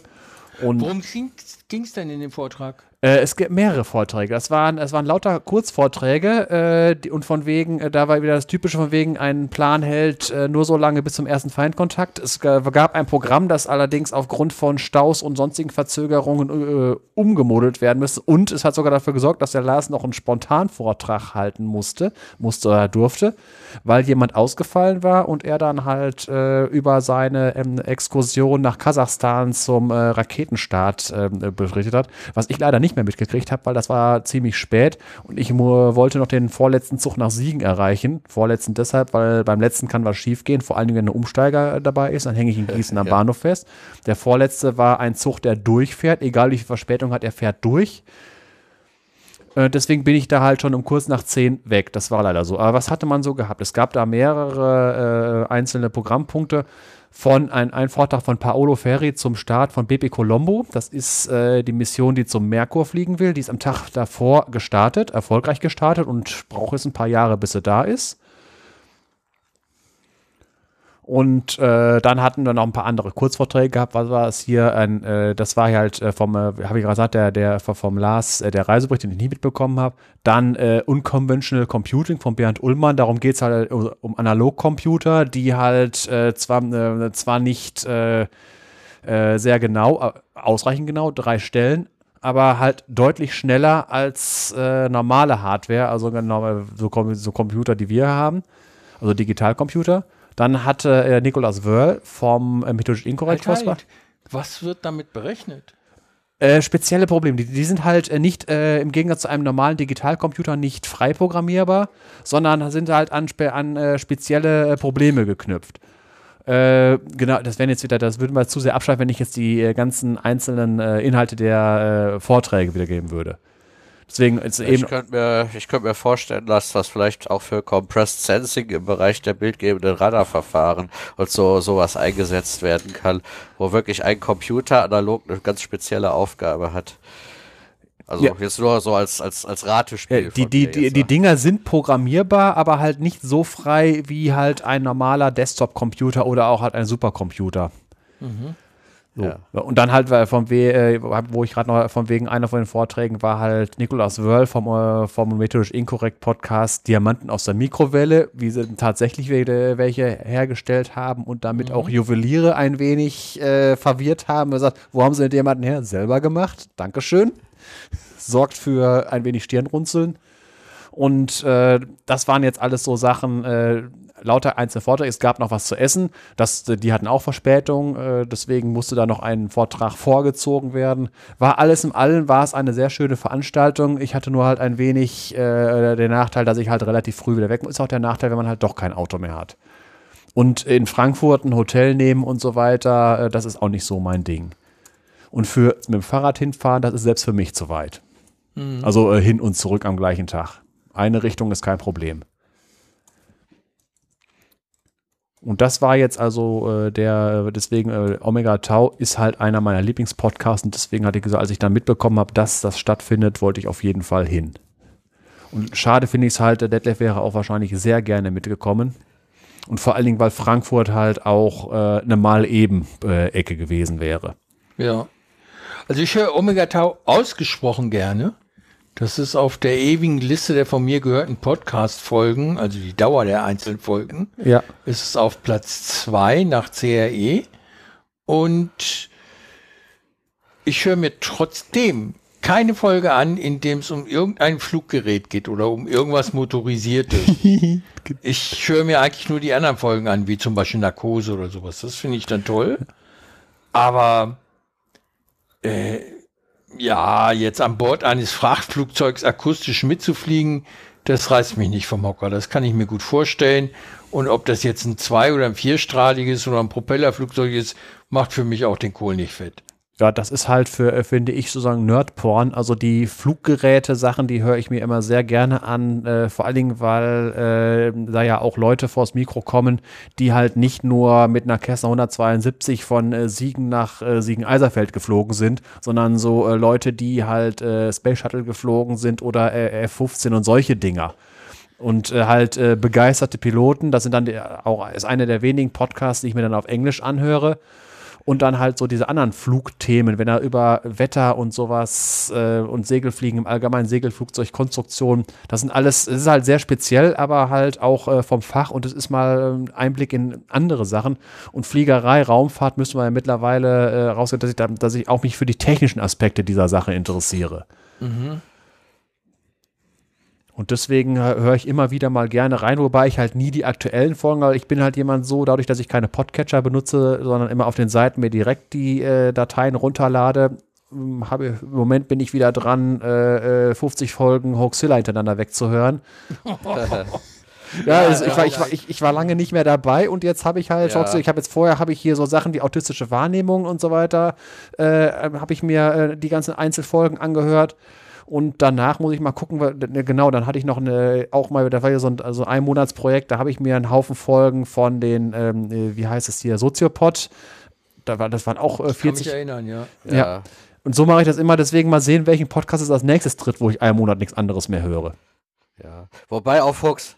Und Worum ging es denn in dem Vortrag? Äh, es gibt mehrere Vorträge. Es waren, es waren lauter Kurzvorträge äh, die, und von wegen, äh, da war wieder das Typische von wegen, ein Plan hält äh, nur so lange bis zum ersten Feindkontakt. Es gab ein Programm, das allerdings aufgrund von Staus und sonstigen Verzögerungen äh, umgemodelt werden müsste. Und es hat sogar dafür gesorgt, dass der Lars noch einen Spontanvortrag halten musste, musste oder durfte, weil jemand ausgefallen war und er dann halt äh, über seine ähm, Exkursion nach Kasachstan zum Raketenstart ähm, berichtet hat, was ich leider nicht mehr mitgekriegt habe, weil das war ziemlich spät und ich wollte noch den vorletzten Zug nach Siegen erreichen. Vorletzten deshalb, weil beim letzten kann was schiefgehen, vor allem wenn ein Umsteiger dabei ist, dann hänge ich in Gießen am ja. Bahnhof fest. Der vorletzte war ein Zug, der durchfährt, egal wie viel Verspätung hat, er fährt durch äh, deswegen bin ich da halt schon um kurz nach zehn weg. Das war leider so. Aber was hatte man so gehabt? Es gab da mehrere äh, einzelne Programmpunkte von ein, ein Vortrag von Paolo Ferri zum Start von BP Colombo. Das ist äh, die Mission, die zum Merkur fliegen will. Die ist am Tag davor gestartet, erfolgreich gestartet und braucht jetzt ein paar Jahre, bis sie da ist. Und äh, dann hatten wir noch ein paar andere Kurzvorträge gehabt. Was war es hier? Ein, äh, das war halt äh, vom, äh, habe ich gerade gesagt, der, der vom Lars, äh, der Reisebericht, den ich nie mitbekommen habe. Dann äh, Unconventional Computing von Bernd Ullmann. Darum geht es halt äh, um Analogcomputer, die halt zwar, zwar nicht sehr genau, ausreichend genau, drei Stellen, aber halt deutlich schneller als normale Hardware, also genau, so, so Computer, die wir haben, also Digitalcomputer. Dann hatte äh, Nikolaus Wörl vom äh, Methodisch Inkorrekt halt, halt. Was wird damit berechnet? Äh, spezielle Probleme. Die, die sind halt äh, nicht äh, im Gegensatz zu einem normalen Digitalcomputer nicht frei programmierbar, sondern sind halt an, spe an äh, spezielle äh, Probleme geknüpft. Genau, das wären jetzt wieder, das würden wir zu sehr abschreiben, wenn ich jetzt die ganzen einzelnen Inhalte der Vorträge wiedergeben würde. Deswegen ist eben. Ich könnte mir, ich könnte mir vorstellen, dass das vielleicht auch für Compressed Sensing im Bereich der bildgebenden Radarverfahren und so sowas eingesetzt werden kann, wo wirklich ein Computer analog eine ganz spezielle Aufgabe hat. Also Ja. jetzt nur so als als als Ratespiel. Ja, die, die, die, die ne? Dinger sind programmierbar, aber halt nicht so frei wie halt ein normaler Desktop-Computer oder auch halt ein Supercomputer. So. Ja. Und dann halt, weil vom We äh, wo ich gerade noch von wegen einer von den Vorträgen war halt Nikolaus Wörl vom, äh, vom Methodisch Inkorrekt Podcast Diamanten aus der Mikrowelle, wie sie tatsächlich wel- welche hergestellt haben und damit auch Juweliere ein wenig äh, verwirrt haben. Er sagt, wo haben sie den Diamanten her? Selber gemacht. Dankeschön. Sorgt für ein wenig Stirnrunzeln. Und äh, das waren jetzt alles so Sachen, äh, lauter einzelne Vorträge. Es gab noch was zu essen. Das, die hatten auch Verspätung. Äh, deswegen musste da noch ein Vortrag vorgezogen werden. War alles im Allen, war es eine sehr schöne Veranstaltung. Ich hatte nur halt ein wenig äh, den Nachteil, dass ich halt relativ früh wieder weg muss. Ist auch der Nachteil, wenn man halt doch kein Auto mehr hat. Und in Frankfurt ein Hotel nehmen und so weiter, äh, das ist auch nicht so mein Ding. Und für mit dem Fahrrad hinfahren, das ist selbst für mich zu weit. Also äh, hin und zurück am gleichen Tag. Eine Richtung ist kein Problem. Und das war jetzt also äh, der, deswegen äh, Omega Tau ist halt einer meiner Lieblingspodcasts und deswegen hatte ich gesagt, als ich dann mitbekommen habe, dass das stattfindet, wollte ich auf jeden Fall hin. Und schade finde ich es halt, der Detlef wäre auch wahrscheinlich sehr gerne mitgekommen. Und vor allen Dingen, weil Frankfurt halt auch äh, eine Mal-Eben-Ecke gewesen wäre. Ja. Also ich höre Omega Tau ausgesprochen gerne. Das ist auf der ewigen Liste der von mir gehörten Podcast-Folgen, also die Dauer der einzelnen Folgen, Ja. ist es auf Platz zwei nach CRE. Und ich höre mir trotzdem keine Folge an, in dem es um irgendein Fluggerät geht oder um irgendwas Motorisiertes. ich höre mir eigentlich nur die anderen Folgen an, wie zum Beispiel Narkose oder sowas. Das finde ich dann toll. Aber äh, ja, jetzt an Bord eines Frachtflugzeugs akustisch mitzufliegen, das reißt mich nicht vom Hocker. Das kann ich mir gut vorstellen. Und ob das jetzt ein zwei- oder ein vierstrahliges oder ein Propellerflugzeug ist, macht für mich auch den Kohl nicht fett. Ja, das ist halt für, äh, finde ich, sozusagen Nerdporn. Also die Fluggeräte-Sachen, die höre ich mir immer sehr gerne an. Äh, vor allen Dingen, weil äh, da ja auch Leute vors Mikro kommen, die halt nicht nur mit einer Cessna 172 von äh, Siegen nach äh, Siegen-Eiserfeld geflogen sind, sondern so äh, Leute, die halt Space Shuttle geflogen sind oder äh, F-15 und solche Dinger. Und äh, halt äh, begeisterte Piloten, das sind dann die, auch ist einer der wenigen Podcasts, die ich mir dann auf Englisch anhöre. Und dann halt so diese anderen Flugthemen, wenn er über Wetter und sowas äh, und Segelfliegen im Allgemeinen, Segelflugzeugkonstruktion, das sind alles, es ist halt sehr speziell, aber halt auch äh, vom Fach und es ist mal ein Einblick in andere Sachen. Und Fliegerei, Raumfahrt müssen wir ja mittlerweile äh, rausgehen, dass ich, da, dass ich auch mich für die technischen Aspekte dieser Sache interessiere. Und deswegen hö- höre ich immer wieder mal gerne rein, wobei ich halt nie die aktuellen Folgen, weil ich bin halt jemand so, dadurch, dass ich keine Podcatcher benutze, sondern immer auf den Seiten mir direkt die äh, Dateien runterlade. ähm, Habe, Im Moment bin ich wieder dran, äh, äh, 50 Folgen Hoaxilla hintereinander wegzuhören. Ja, also ich, war, ich, war, ich, ich war lange nicht mehr dabei und jetzt habe ich halt, Ja. Ich habe jetzt vorher habe ich hier so Sachen wie autistische Wahrnehmung und so weiter, äh, habe ich mir äh, die ganzen Einzelfolgen angehört und danach muss ich mal gucken, weil, ne, genau, dann hatte ich noch eine, auch mal, da war ja so ein, also ein Monatsprojekt, da habe ich mir einen Haufen Folgen von den, ähm, äh, wie heißt es hier, Soziopod, da war, das waren auch äh, Kann mich 40, erinnern, ja. ja. Und so mache ich das immer, deswegen mal sehen, welchen Podcast es als nächstes tritt, wo ich einen Monat nichts anderes mehr höre. Ja. Wobei auf Hooks,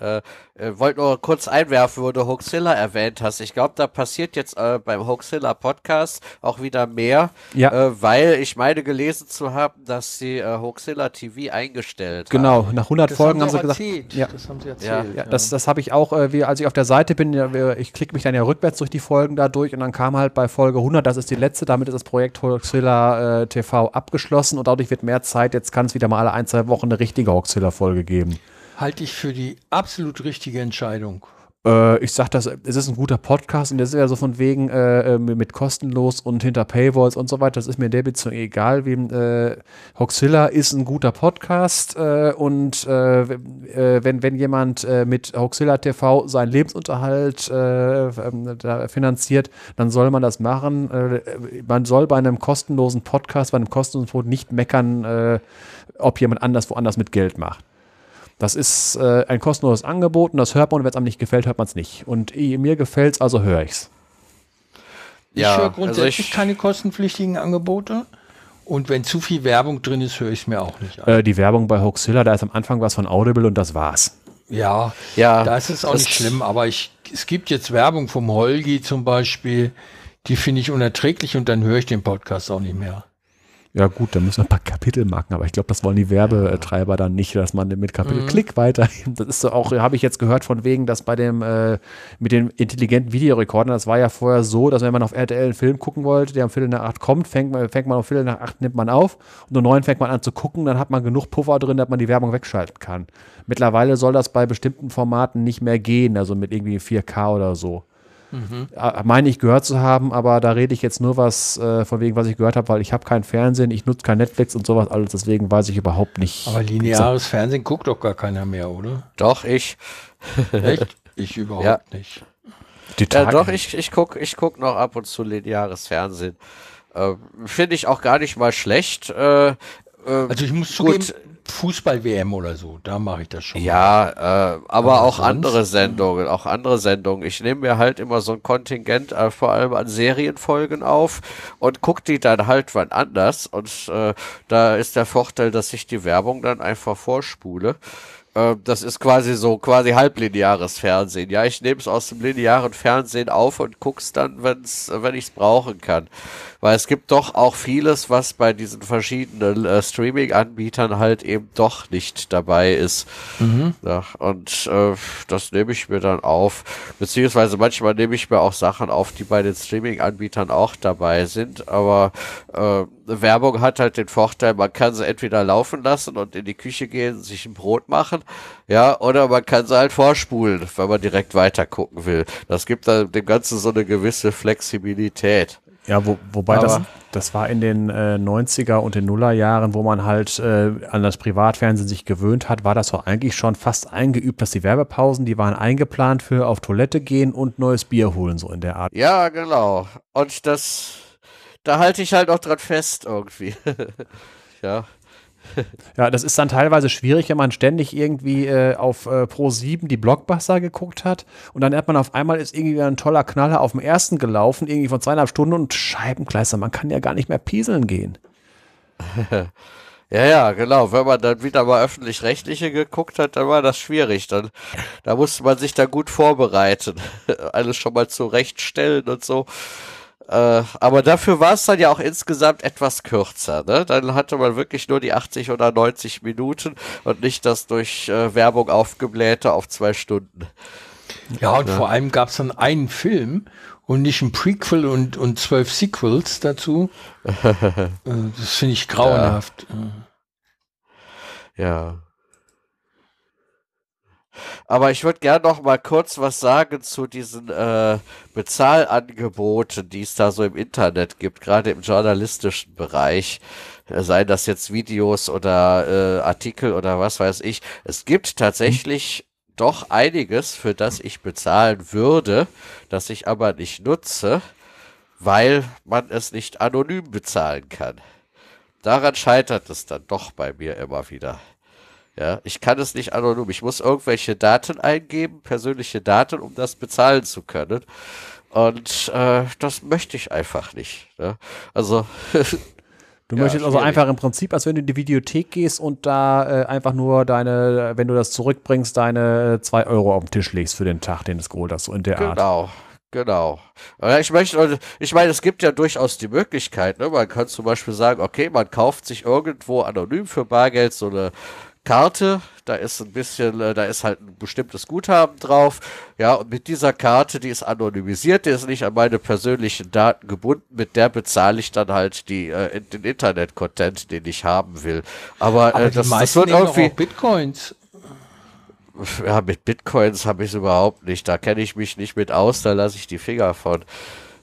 äh, äh, wollte nur kurz einwerfen, wo du Hoaxilla erwähnt hast. Ich glaube, da passiert jetzt äh, beim Hoaxilla Podcast auch wieder mehr, Ja. äh, weil ich meine gelesen zu haben, dass sie äh, Hoaxilla TV eingestellt Genau, haben. nach 100 Folgen haben sie auch gesagt, erzählt. ja. Das haben sie Ja. erzählt. Ja, das, das habe ich auch, äh, wie, als ich auf der Seite bin, ja, ich klicke mich dann ja rückwärts durch die Folgen da durch und dann kam halt bei Folge 100, das ist die letzte, damit ist das Projekt Hoaxilla äh, TV abgeschlossen und dadurch wird mehr Zeit, jetzt kann es wieder mal alle ein, zwei Wochen eine richtige Hoaxilla-Folge geben. Halte ich für die absolut richtige Entscheidung. Äh, ich sag das, es ist ein guter Podcast und das ist ja so von wegen äh, äh mit kostenlos und hinter Paywalls und so weiter. Das ist mir in der Beziehung egal. Wem, äh, Hoxilla ist ein guter Podcast äh, und äh, äh wenn, wenn jemand mit Hoxilla TV seinen Lebensunterhalt äh, ähm, finanziert, dann soll man das machen. Man soll bei einem kostenlosen Podcast, bei einem kostenlosen Podcast nicht meckern, ob jemand anders woanders mit Geld macht. Das ist äh, ein kostenloses Angebot und das hört man und wenn es einem nicht gefällt, hört man es nicht. Und mir gefällt es, also höre ich es. Ich ja, höre grundsätzlich also ich, keine kostenpflichtigen Angebote. Und wenn zu viel Werbung drin ist, höre ich es mir auch nicht an. Äh, die Werbung bei Hoaxilla, da ist am Anfang was von Audible und das war's. Ja, ja da ist es auch nicht schlimm, aber ich, es gibt jetzt Werbung vom Holgi zum Beispiel, die finde ich unerträglich und dann höre ich den Podcast auch nicht mehr. Ja gut, da müssen wir ein paar Kapitelmarken, aber ich glaube, das wollen die Werbetreiber dann nicht, dass man mit Kapitel mhm. Klick weiter. Das ist so auch, habe ich jetzt gehört von wegen, dass bei dem äh, mit den intelligenten Videorekordern, das war ja vorher so, dass wenn man auf RTL einen Film gucken wollte, der um Viertel nach acht kommt, fängt man, fängt man um Viertel nach acht, nimmt man auf und um neun fängt man an zu gucken, dann hat man genug Puffer drin, dass man die Werbung wegschalten kann. Mittlerweile soll das bei bestimmten Formaten nicht mehr gehen, also mit irgendwie 4K oder so. Mhm. Meine ich gehört zu haben, aber da rede ich jetzt nur was äh, von wegen, was ich gehört habe, weil ich habe kein Fernsehen, ich nutze kein Netflix und sowas alles, deswegen weiß ich überhaupt nicht. Aber lineares so. Fernsehen guckt doch gar keiner mehr, oder? Doch, ich. Echt? Ich überhaupt ja. nicht. ja, doch, ich, ich gucke ich guck noch ab und zu lineares Fernsehen. Äh, Finde ich auch gar nicht mal schlecht. Äh, äh also ich muss zugeben, Fußball-WM oder so, da mache ich das schon. Ja, äh, aber, aber auch sonst? andere Sendungen, auch andere Sendungen. Ich nehme mir halt immer so ein Kontingent, äh, vor allem an Serienfolgen auf und gucke die dann halt wann anders. Und äh, da ist der Vorteil, dass ich die Werbung dann einfach vorspule. Äh, das ist quasi so quasi halblineares Fernsehen. Ja, ich nehme es aus dem linearen Fernsehen auf und guck's dann, wenn's, wenn ich es brauchen kann. Weil es gibt doch auch vieles, was bei diesen verschiedenen äh, Streaming-Anbietern halt eben doch nicht dabei ist. Mhm. Ja, und äh, das nehme ich mir dann auf. Beziehungsweise manchmal nehme ich mir auch Sachen auf, die bei den Streaming-Anbietern auch dabei sind. Aber äh, Werbung hat halt den Vorteil, man kann sie entweder laufen lassen und in die Küche gehen, sich ein Brot machen, ja, oder man kann sie halt vorspulen, wenn man direkt weiter gucken will. Das gibt dann dem Ganzen so eine gewisse Flexibilität. Ja, wo, wobei das, das war in den äh, 90er und den Nullerjahren, wo man halt äh, an das Privatfernsehen sich gewöhnt hat, war das doch eigentlich schon fast eingeübt, dass die Werbepausen, die waren eingeplant für auf Toilette gehen und neues Bier holen, so in der Art. Ja, genau. Und das, da halte ich halt auch dran fest irgendwie. ja. Ja, das ist dann teilweise schwierig, wenn man ständig irgendwie äh, auf äh, Pro 7 die Blockbuster geguckt hat und dann hat man auf einmal ist irgendwie ein toller Knaller auf dem ersten gelaufen, irgendwie von zweieinhalb Stunden und Scheibenkleister, man kann ja gar nicht mehr pieseln gehen. Ja, ja, genau. Wenn man dann wieder mal öffentlich-rechtliche geguckt hat, dann war das schwierig. Dann, da musste man sich da gut vorbereiten. Alles schon mal zurechtstellen und so. Äh, aber dafür war es dann ja auch insgesamt etwas kürzer. Ne? Dann hatte man wirklich nur die 80 oder 90 Minuten und nicht das durch äh, Werbung aufgeblähte auf zwei Stunden. Ja, und ja. vor allem gab es dann einen Film und nicht ein Prequel und, und zwölf Sequels dazu. Äh, das finde ich grauenhaft. ja. ja. Aber ich würde gerne noch mal kurz was sagen zu diesen äh, Bezahlangeboten, die es da so im Internet gibt, gerade im journalistischen Bereich. Äh, seien das jetzt Videos oder äh, Artikel oder was weiß ich. Es gibt tatsächlich doch einiges, für das ich bezahlen würde, das ich aber nicht nutze, weil man es nicht anonym bezahlen kann. Daran scheitert es dann doch bei mir immer wieder. Ja, ich kann es nicht anonym. Ich muss irgendwelche Daten eingeben, persönliche Daten, um das bezahlen zu können. Und äh, das möchte ich einfach nicht. Ne? Also Du ja, möchtest also einfach im Prinzip, als wenn du in die Videothek gehst und da äh, einfach nur deine, wenn du das zurückbringst, deine zwei Euro auf den Tisch legst für den Tag, den du es geholt hast, so in der genau. Art. Genau, genau. Ich möchte, ich meine, es gibt ja durchaus die Möglichkeit, ne? Man kann zum Beispiel sagen, okay, man kauft sich irgendwo anonym für Bargeld so eine Karte, da ist ein bisschen, äh, da ist halt ein bestimmtes Guthaben drauf. Ja, und mit dieser Karte, die ist anonymisiert, die ist nicht an meine persönlichen Daten gebunden, mit der bezahle ich dann halt die, äh, den Internet-Content, den ich haben will. Aber, Aber äh, das, das wird irgendwie. Bitcoins. ja, mit Bitcoins habe ich es überhaupt nicht. Da kenne ich mich nicht mit aus, da lasse ich die Finger von.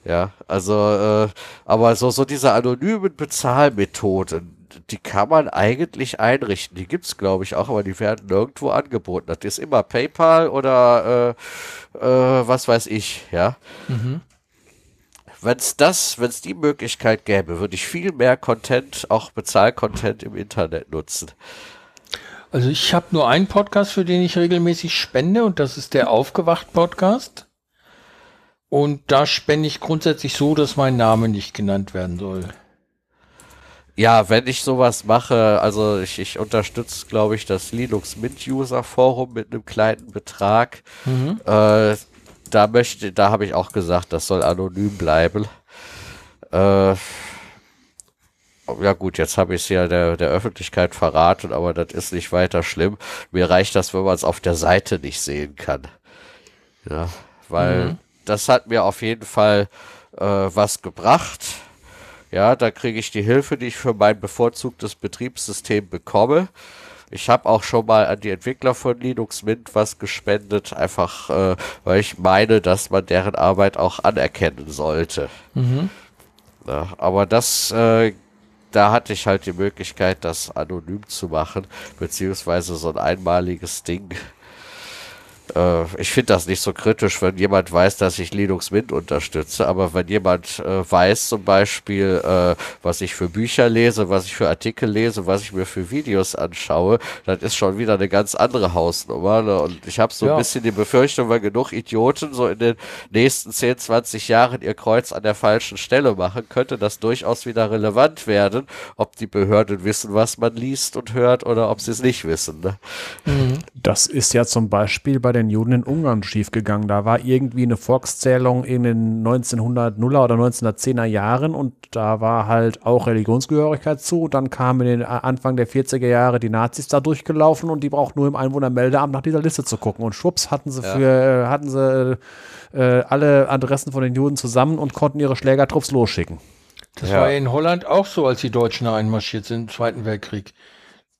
Ja, also, äh, aber so, so diese anonymen Bezahlmethoden, die kann man eigentlich einrichten. Die gibt's glaube ich, auch, aber die werden nirgendwo angeboten. Das ist immer PayPal oder äh, äh, was weiß ich, ja. Mhm. Wenn es das, wenn es die Möglichkeit gäbe, würde ich viel mehr Content, auch Bezahlcontent im Internet nutzen. Also ich habe nur einen Podcast, für den ich regelmäßig spende und das ist der Aufgewacht-Podcast. Und da spende ich grundsätzlich so, dass mein Name nicht genannt werden soll. Ja, wenn ich sowas mache, also ich, ich unterstütze, glaube ich, das Linux Mint User Forum mit einem kleinen Betrag. Mhm. Äh, da möchte, da habe ich auch gesagt, das soll anonym bleiben. Äh, ja gut, jetzt habe ich es ja der, der Öffentlichkeit verraten, aber das ist nicht weiter schlimm. Mir reicht das, wenn man es auf der Seite nicht sehen kann. Ja, weil mhm. das hat mir auf jeden Fall äh, was gebracht. Ja, da kriege ich die Hilfe, die ich für mein bevorzugtes Betriebssystem bekomme. Ich habe auch schon mal an die Entwickler von Linux Mint was gespendet, einfach äh, weil ich meine, dass man deren Arbeit auch anerkennen sollte. Mhm. Ja, aber das, äh, da hatte ich halt die Möglichkeit, das anonym zu machen, beziehungsweise so ein einmaliges Ding ich finde das nicht so kritisch, wenn jemand weiß, dass ich Linux Mint unterstütze, aber wenn jemand äh, weiß zum Beispiel, äh, was ich für Bücher lese, was ich für Artikel lese, was ich mir für Videos anschaue, dann ist schon wieder eine ganz andere Hausnummer. Ne? Und ich habe so ja. ein bisschen die Befürchtung, weil genug Idioten so in den nächsten 10, 20 Jahren ihr Kreuz an der falschen Stelle machen, könnte das durchaus wieder relevant werden, ob die Behörden wissen, was man liest und hört oder ob sie es nicht wissen. Ne? Mhm. Das ist ja zum Beispiel bei den Juden in Ungarn schiefgegangen. Da war irgendwie eine Volkszählung in den 1900er oder 1910er Jahren und da war halt auch Religionsgehörigkeit zu. Dann kamen in den äh, Anfang der 40er Jahre die Nazis da durchgelaufen und die brauchten nur im Einwohnermeldeamt nach dieser Liste zu gucken. Und schwupps hatten sie ja. für, äh, hatten sie äh, alle Adressen von den Juden zusammen und konnten ihre Schlägertrupps losschicken. Das ja. war in Holland auch so, als die Deutschen einmarschiert sind im Zweiten Weltkrieg.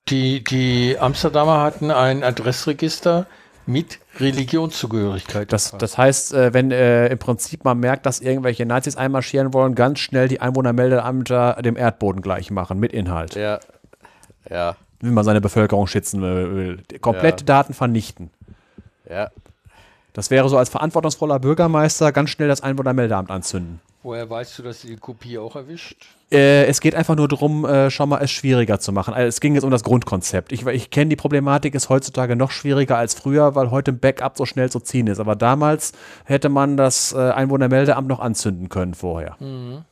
Die, die Amsterdamer hatten ein Adressregister, mit Religionszugehörigkeit. Das, das heißt, äh, wenn äh, im Prinzip man merkt, dass irgendwelche Nazis einmarschieren wollen, ganz schnell die Einwohnermeldeämter dem Erdboden gleich machen mit Inhalt. Ja. Ja. Wenn man seine Bevölkerung schützen will. Komplette ja. Daten vernichten. Ja. Das wäre so als verantwortungsvoller Bürgermeister ganz schnell das Einwohnermeldeamt anzünden. Woher weißt du, dass sie die Kopie auch erwischt? Äh, es geht einfach nur darum, äh, schon mal es schwieriger zu machen. Also es ging jetzt um das Grundkonzept. Ich, ich kenne die Problematik, ist heutzutage noch schwieriger als früher, weil heute ein Backup so schnell zu ziehen ist. Aber damals hätte man das äh, Einwohnermeldeamt noch anzünden können vorher. Mhm.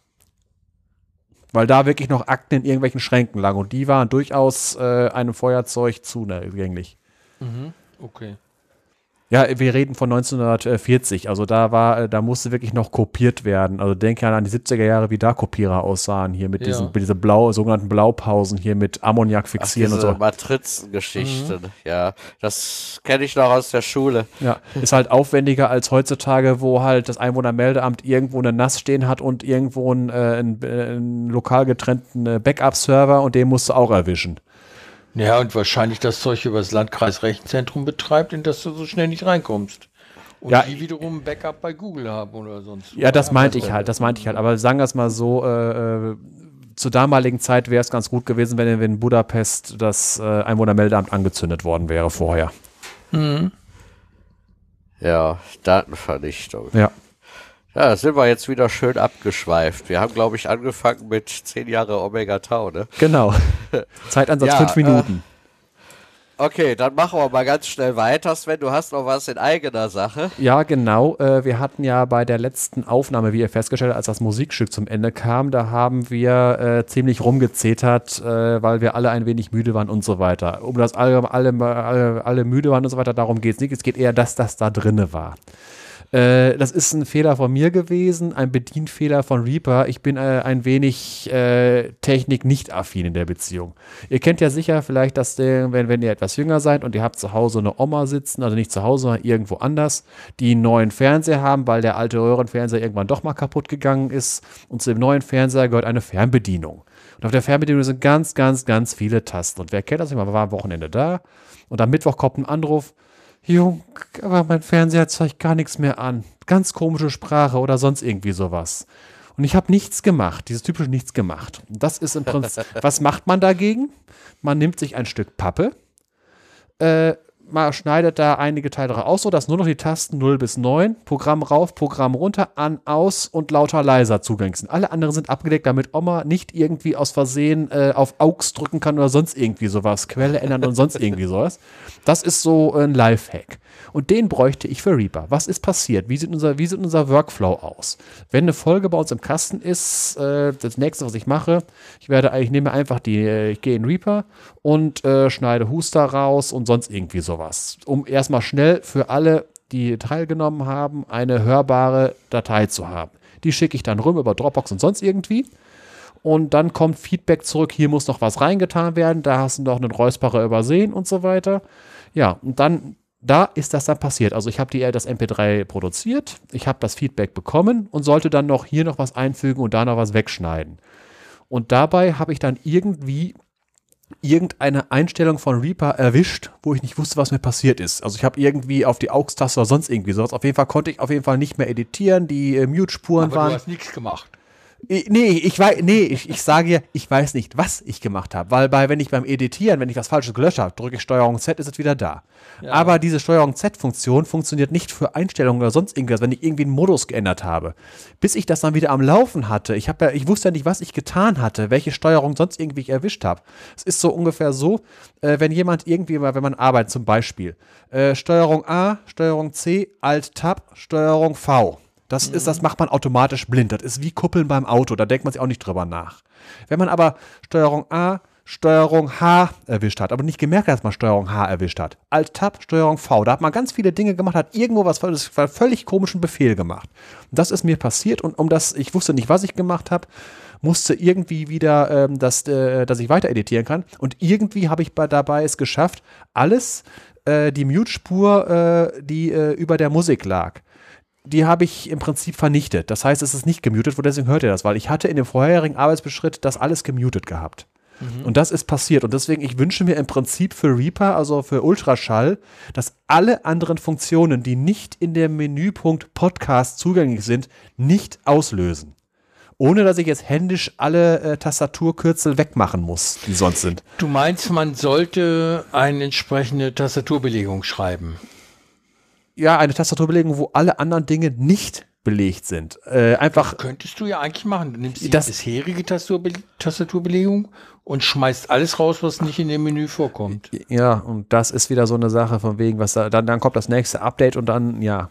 Weil da wirklich noch Akten in irgendwelchen Schränken lagen und die waren durchaus äh, einem Feuerzeug zugänglich. Mhm. Okay. Ja, wir reden von 1940. Also da war, äh, da musste wirklich noch kopiert werden. Also denke an die 70er Jahre, wie da Kopierer aussahen hier mit ja. diesen, mit diese blau, sogenannten Blaupausen hier mit Ammoniak fixieren Ach, diese und so. Matrizengeschichten, mhm. ja. Das kenne ich noch aus der Schule. Ja, ist halt aufwendiger als heutzutage, wo halt das Einwohnermeldeamt irgendwo eine NAS stehen hat und irgendwo einen, äh, einen, äh, einen lokal getrennten Backup-Server und den musst du auch erwischen. Ja, und wahrscheinlich das Zeug über das Landkreisrechenzentrum betreibt, in das du so schnell nicht reinkommst. Und ja, die wiederum ein Backup bei Google haben oder sonst. Ja, das meinte ich halt, das meinte ich halt. Aber sagen wir es mal so, äh, äh zur damaligen Zeit wäre es ganz gut gewesen, wenn in Budapest das äh, Einwohnermeldeamt angezündet worden wäre vorher. Mhm. Ja, Datenvernichtung. Ja. Ja, sind wir jetzt wieder schön abgeschweift. Wir haben, glaube ich, angefangen mit zehn Jahre Omega Tau, ne? Genau. Zeitansatz ja, fünf Minuten. Äh, okay, dann machen wir mal ganz schnell weiter. Sven, du hast noch was in eigener Sache. Ja, genau. Äh, wir hatten ja bei der letzten Aufnahme, wie ihr festgestellt habt, als das Musikstück zum Ende kam, da haben wir äh, ziemlich rumgezetert, äh, weil wir alle ein wenig müde waren und so weiter. Um das alle, alle, alle, alle müde waren und so weiter, darum geht es nicht. Es geht eher, dass das da drinne war. Äh, das ist ein Fehler von mir gewesen, ein Bedienfehler von Reaper. Ich bin äh, ein wenig äh, Technik nicht affin in der Beziehung. Ihr kennt ja sicher vielleicht, dass der, wenn, wenn ihr etwas jünger seid und ihr habt zu Hause eine Oma sitzen, also nicht zu Hause, sondern irgendwo anders, die einen neuen Fernseher haben, weil der alte Röhrenfernseher irgendwann doch mal kaputt gegangen ist. Und zu dem neuen Fernseher gehört eine Fernbedienung. Und auf der Fernbedienung sind ganz, ganz, ganz viele Tasten. Und wer kennt das? Ich war am Wochenende da und am Mittwoch kommt ein Anruf Jung, aber mein Fernseher zeigt gar nichts mehr an. Ganz komische Sprache oder sonst irgendwie sowas. Und ich habe nichts gemacht, dieses typische nichts gemacht. Das ist im Prinzip, was macht man dagegen? Man nimmt sich ein Stück Pappe, äh, man schneidet da einige Teile aus, sodass nur noch die Tasten 0 bis 9, Programm rauf, Programm runter, an, aus und lauter leiser zugänglich sind. Alle anderen sind abgedeckt, damit Oma nicht irgendwie aus Versehen äh, auf AUX drücken kann oder sonst irgendwie sowas, Quelle ändern und sonst irgendwie sowas. Das ist so ein Lifehack. Und den bräuchte ich für Reaper. Was ist passiert? Wie sieht unser, wie sieht unser Workflow aus? Wenn eine Folge bei uns im Kasten ist, äh, das nächste, was ich mache, ich werde, ich nehme einfach die, äh, ich gehe in Reaper und äh, schneide Huster raus und sonst irgendwie sowas. Um erstmal schnell für alle, die teilgenommen haben, eine hörbare Datei zu haben. Die schicke ich dann rum über Dropbox und sonst irgendwie und dann kommt Feedback zurück, hier muss noch was reingetan werden, da hast du noch einen Räusperer übersehen und so weiter. Ja, und dann da ist das dann passiert. Also ich habe die das MP3 produziert, ich habe das Feedback bekommen und sollte dann noch hier noch was einfügen und da noch was wegschneiden. Und dabei habe ich dann irgendwie irgendeine Einstellung von Reaper erwischt, wo ich nicht wusste, was mir passiert ist. Also ich habe irgendwie auf die AUX-Taste oder sonst irgendwie sowas. Auf jeden Fall konnte ich auf jeden Fall nicht mehr editieren. Die äh, Mute-Spuren waren. Du hast nichts gemacht. Nee, ich weiß, nee, ich, ich sage ja, ich weiß nicht, was ich gemacht habe, weil bei, wenn ich beim Editieren, wenn ich was Falsches gelöscht habe, drücke ich Steuerung Z, ist es wieder da. Ja. Aber diese Steuerung Z-Funktion funktioniert nicht für Einstellungen oder sonst irgendwas, wenn ich irgendwie einen Modus geändert habe. Bis ich das dann wieder am Laufen hatte, ich ja, ich wusste ja nicht, was ich getan hatte, welche Steuerung sonst irgendwie ich erwischt habe. Es ist so ungefähr so, äh, wenn jemand irgendwie mal, wenn man arbeitet zum Beispiel, äh, Steuerung A, Steuerung C, Alt Tab, Steuerung V das mhm. ist, das macht man automatisch blind. Das ist wie Kuppeln beim Auto. Da denkt man sich auch nicht drüber nach. Wenn man aber Steuerung A, Steuerung H erwischt hat, aber nicht gemerkt hat, dass man Steuerung H erwischt hat. Alt-Tab, Steuerung V. Da hat man ganz viele Dinge gemacht, hat irgendwo was völlig komischen Befehl gemacht. Und das ist mir passiert und um das, ich wusste nicht, was ich gemacht habe, musste irgendwie wieder, ähm, das, äh, dass ich weiter editieren kann. Und irgendwie habe ich bei, dabei es geschafft, alles, äh, die Mute-Spur, äh, die äh, über der Musik lag, die habe ich im Prinzip vernichtet. Das heißt, es ist nicht gemutet, wo deswegen hört ihr das, weil ich hatte in dem vorherigen Arbeitsbeschritt das alles gemutet gehabt. Mhm. Und das ist passiert. Und deswegen, ich wünsche mir im Prinzip für Reaper, also für Ultraschall, dass alle anderen Funktionen, die nicht in dem Menüpunkt Podcast zugänglich sind, nicht auslösen. Ohne dass ich jetzt händisch alle äh, Tastaturkürzel wegmachen muss, die sonst sind. Du meinst, man sollte eine entsprechende Tastaturbelegung schreiben? Ja, eine Tastaturbelegung, wo alle anderen Dinge nicht belegt sind. Äh, einfach. Das könntest du ja eigentlich machen. Du nimmst die das, bisherige Tastaturbe Tastaturbelegung und schmeißt alles raus, was nicht in dem Menü vorkommt. Ja, und das ist wieder so eine Sache von wegen, was da, dann, dann kommt das nächste Update und dann, ja.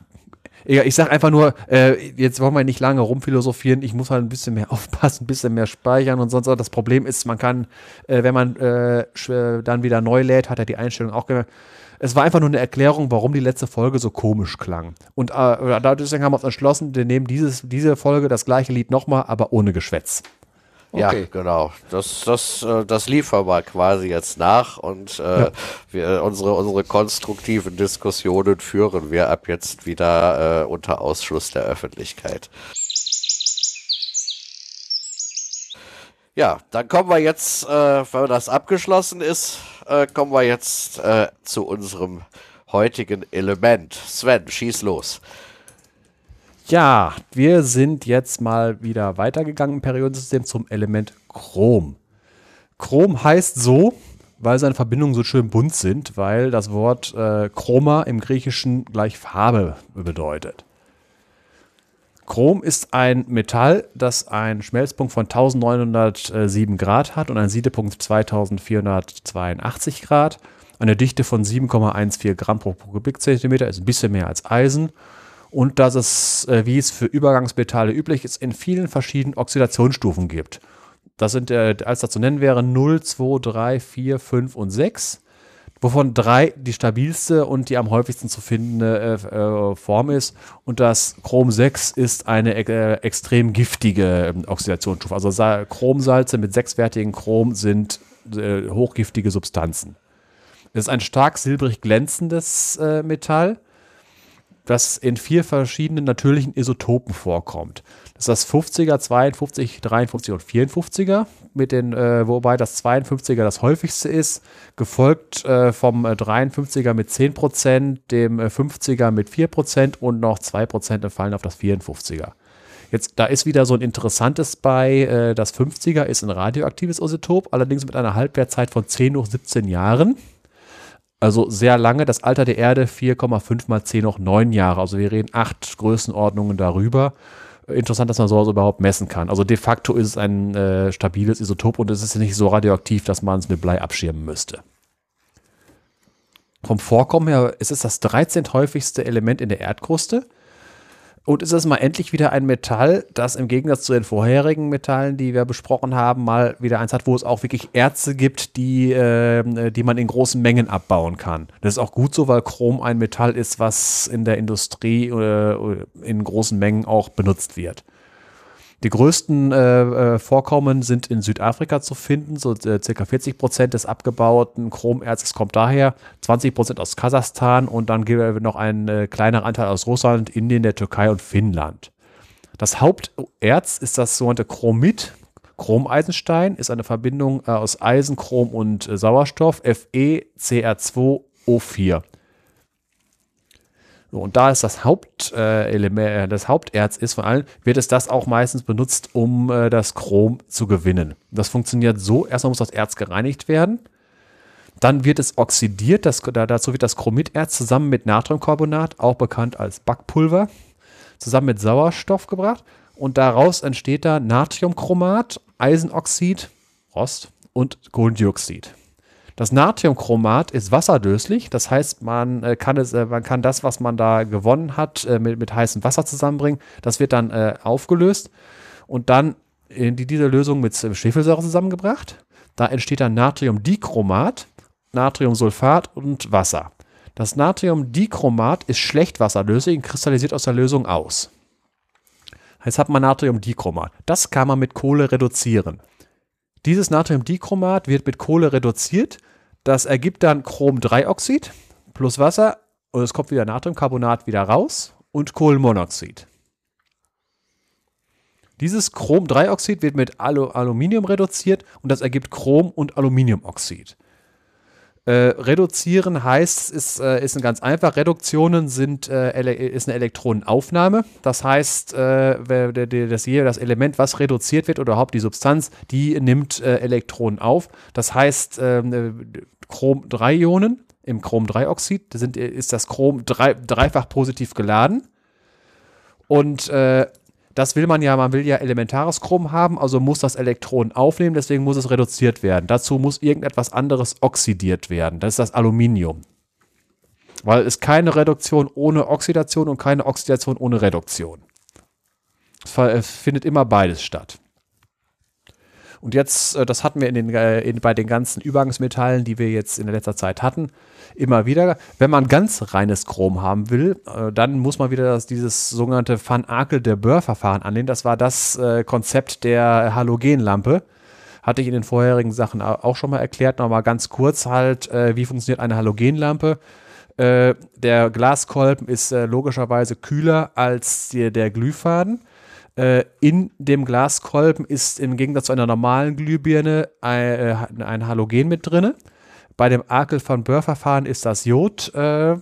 Ich sag einfach nur, äh, jetzt wollen wir nicht lange rumphilosophieren, ich muss halt ein bisschen mehr aufpassen, ein bisschen mehr speichern und sonst. Das Problem ist, man kann, äh, wenn man äh, dann wieder neu lädt, hat er die Einstellung auch gemerkt, es war einfach nur eine Erklärung, warum die letzte Folge so komisch klang. Und äh, deswegen haben wir uns entschlossen, wir nehmen dieses, diese Folge, das gleiche Lied nochmal, aber ohne Geschwätz. Okay. Ja, genau. Das, das, äh, das liefern wir quasi jetzt nach und äh, ja. wir, unsere, unsere konstruktiven Diskussionen führen wir ab jetzt wieder äh, unter Ausschluss der Öffentlichkeit. Ja, dann kommen wir jetzt, äh, wenn das abgeschlossen ist, äh, kommen wir jetzt äh, zu unserem heutigen Element. Sven, schieß los. Ja, wir sind jetzt mal wieder weitergegangen im Periodensystem zum Element Chrom. Chrom heißt so, weil seine Verbindungen so schön bunt sind, weil das Wort äh, Chroma im Griechischen gleich Farbe bedeutet. Chrom ist ein Metall, das einen Schmelzpunkt von 1907 Grad hat und einen Siedepunkt 2482 Grad. Eine Dichte von 7,14 Gramm pro Kubikzentimeter ist ein bisschen mehr als Eisen. Und dass es, äh, wie es für Übergangsmetalle üblich ist, in vielen verschiedenen Oxidationsstufen gibt. Das sind, äh, als das zu nennen wäre, 0, 2, 3, 4, 5 und 6 wovon drei die stabilste und die am häufigsten zu findende äh, äh, Form ist. Und das Chrom 6 ist eine äh, extrem giftige ähm, Oxidationsstufe. Also Sa Chromsalze mit sechswertigen Chrom sind äh, hochgiftige Substanzen. Es ist ein stark silbrig glänzendes äh, Metall. das in vier verschiedenen natürlichen Isotopen vorkommt. Das ist das 50er, 52, 53 und 54er, mit den, äh, wobei das 52er das häufigste ist, gefolgt äh, vom 53er äh, mit 10%, dem 50er äh, mit 4% und noch 2% entfallen auf das 54er. Jetzt, da ist wieder so ein interessantes bei, äh, das 50er ist ein radioaktives Isotop, allerdings mit einer Halbwertzeit von 10 hoch 17 Jahren. Also sehr lange, das Alter der Erde 4,5 mal 10 hoch 9 Jahre. Also wir reden acht Größenordnungen darüber. Interessant, dass man sowas überhaupt messen kann. Also de facto ist es ein äh, stabiles Isotop und es ist nicht so radioaktiv, dass man es mit Blei abschirmen müsste. Vom Vorkommen her ist es das 13. häufigste Element in der Erdkruste. Und ist es mal endlich wieder ein Metall, das im Gegensatz zu den vorherigen Metallen, die wir besprochen haben, mal wieder eins hat, wo es auch wirklich Erze gibt, die, äh, die man in großen Mengen abbauen kann. Das ist auch gut so, weil Chrom ein Metall ist, was in der Industrie äh, in großen Mengen auch benutzt wird. Die größten äh, äh, Vorkommen sind in Südafrika zu finden. So äh, circa 40 Prozent des abgebauten Chromerzes kommt daher, 20 Prozent aus Kasachstan und dann gibt es noch einen äh, kleineren Anteil aus Russland, Indien, der Türkei und Finnland. Das Haupterz ist das sogenannte Chromit. Chromeisenstein ist eine Verbindung äh, aus Eisen, Chrom und äh, Sauerstoff, FeCr2O4. Und da es das Hauptelement, äh, das Haupterz ist von allen, wird es das auch meistens benutzt, um äh, das Chrom zu gewinnen. Das funktioniert so: erstmal muss das Erz gereinigt werden. Dann wird es oxidiert, das, dazu wird das Chromiterz zusammen mit Natriumcarbonat, auch bekannt als Backpulver, zusammen mit Sauerstoff gebracht. Und daraus entsteht da Natriumchromat, Eisenoxid, Rost und Kohlendioxid. Das Natriumchromat ist wasserdöslich, das heißt, man, äh, kann, es, äh, man kann das, was man da gewonnen hat, äh, mit, mit heißem Wasser zusammenbringen. Das wird dann aufgelöst und dann in die, diese Lösung mit Schwefelsäure zusammengebracht. Da entsteht dann Natriumdichromat, Natriumsulfat und Wasser. Das Natriumdichromat ist schlecht wasserlöslich und kristallisiert aus der Lösung aus. Jetzt hat man Natriumdichromat. Das kann man mit Kohle reduzieren. Dieses Natriumdichromat wird mit Kohle reduziert. Das ergibt dann Chrom-3-Oxid plus Wasser und es kommt wieder Natriumcarbonat wieder raus und Kohlenmonoxid. Dieses Chrom-3-Oxid wird mit Alu Aluminium reduziert und das ergibt Chrom- und Aluminiumoxid. Äh, reduzieren heißt, ist, äh, ist ganz einfach. Reduktionen sind, äh, ist eine Elektronenaufnahme. Das heißt, äh, das, das Element, was reduziert wird oder überhaupt die Substanz, die nimmt äh, Elektronen auf. Das heißt, ähm, äh, Chrom-3-Ionen im Chrom-3-Oxid ist das Chrom drei, dreifach positiv geladen. Und das will man ja, man will ja elementares Chrom haben, also muss das Elektron aufnehmen, deswegen muss es reduziert werden. Dazu muss irgendetwas anderes oxidiert werden. Das ist das Aluminium. Weil es keine Reduktion ohne Oxidation und keine Oxidation ohne Reduktion. Es findet immer beides statt. Und jetzt, äh, das hatten wir in den, äh, in, bei den ganzen Übergangsmetallen, die wir jetzt in letzter Zeit hatten, immer wieder. Wenn man ganz reines Chrom haben will, äh, dann muss man wieder das, dieses sogenannte Van Akel de Boer-Verfahren annehmen. Das war das Konzept der Halogenlampe. Hatte ich in den vorherigen Sachen auch schon mal erklärt. Nochmal ganz kurz halt, wie funktioniert eine Halogenlampe. Der Glaskolben ist logischerweise kühler als der Glühfaden äh, in dem Glaskolben ist im Gegensatz zu einer normalen Glühbirne ein, äh, ein Halogen mit drin. Bei dem Akel von Bohr-Verfahren ist das Jod. Äh,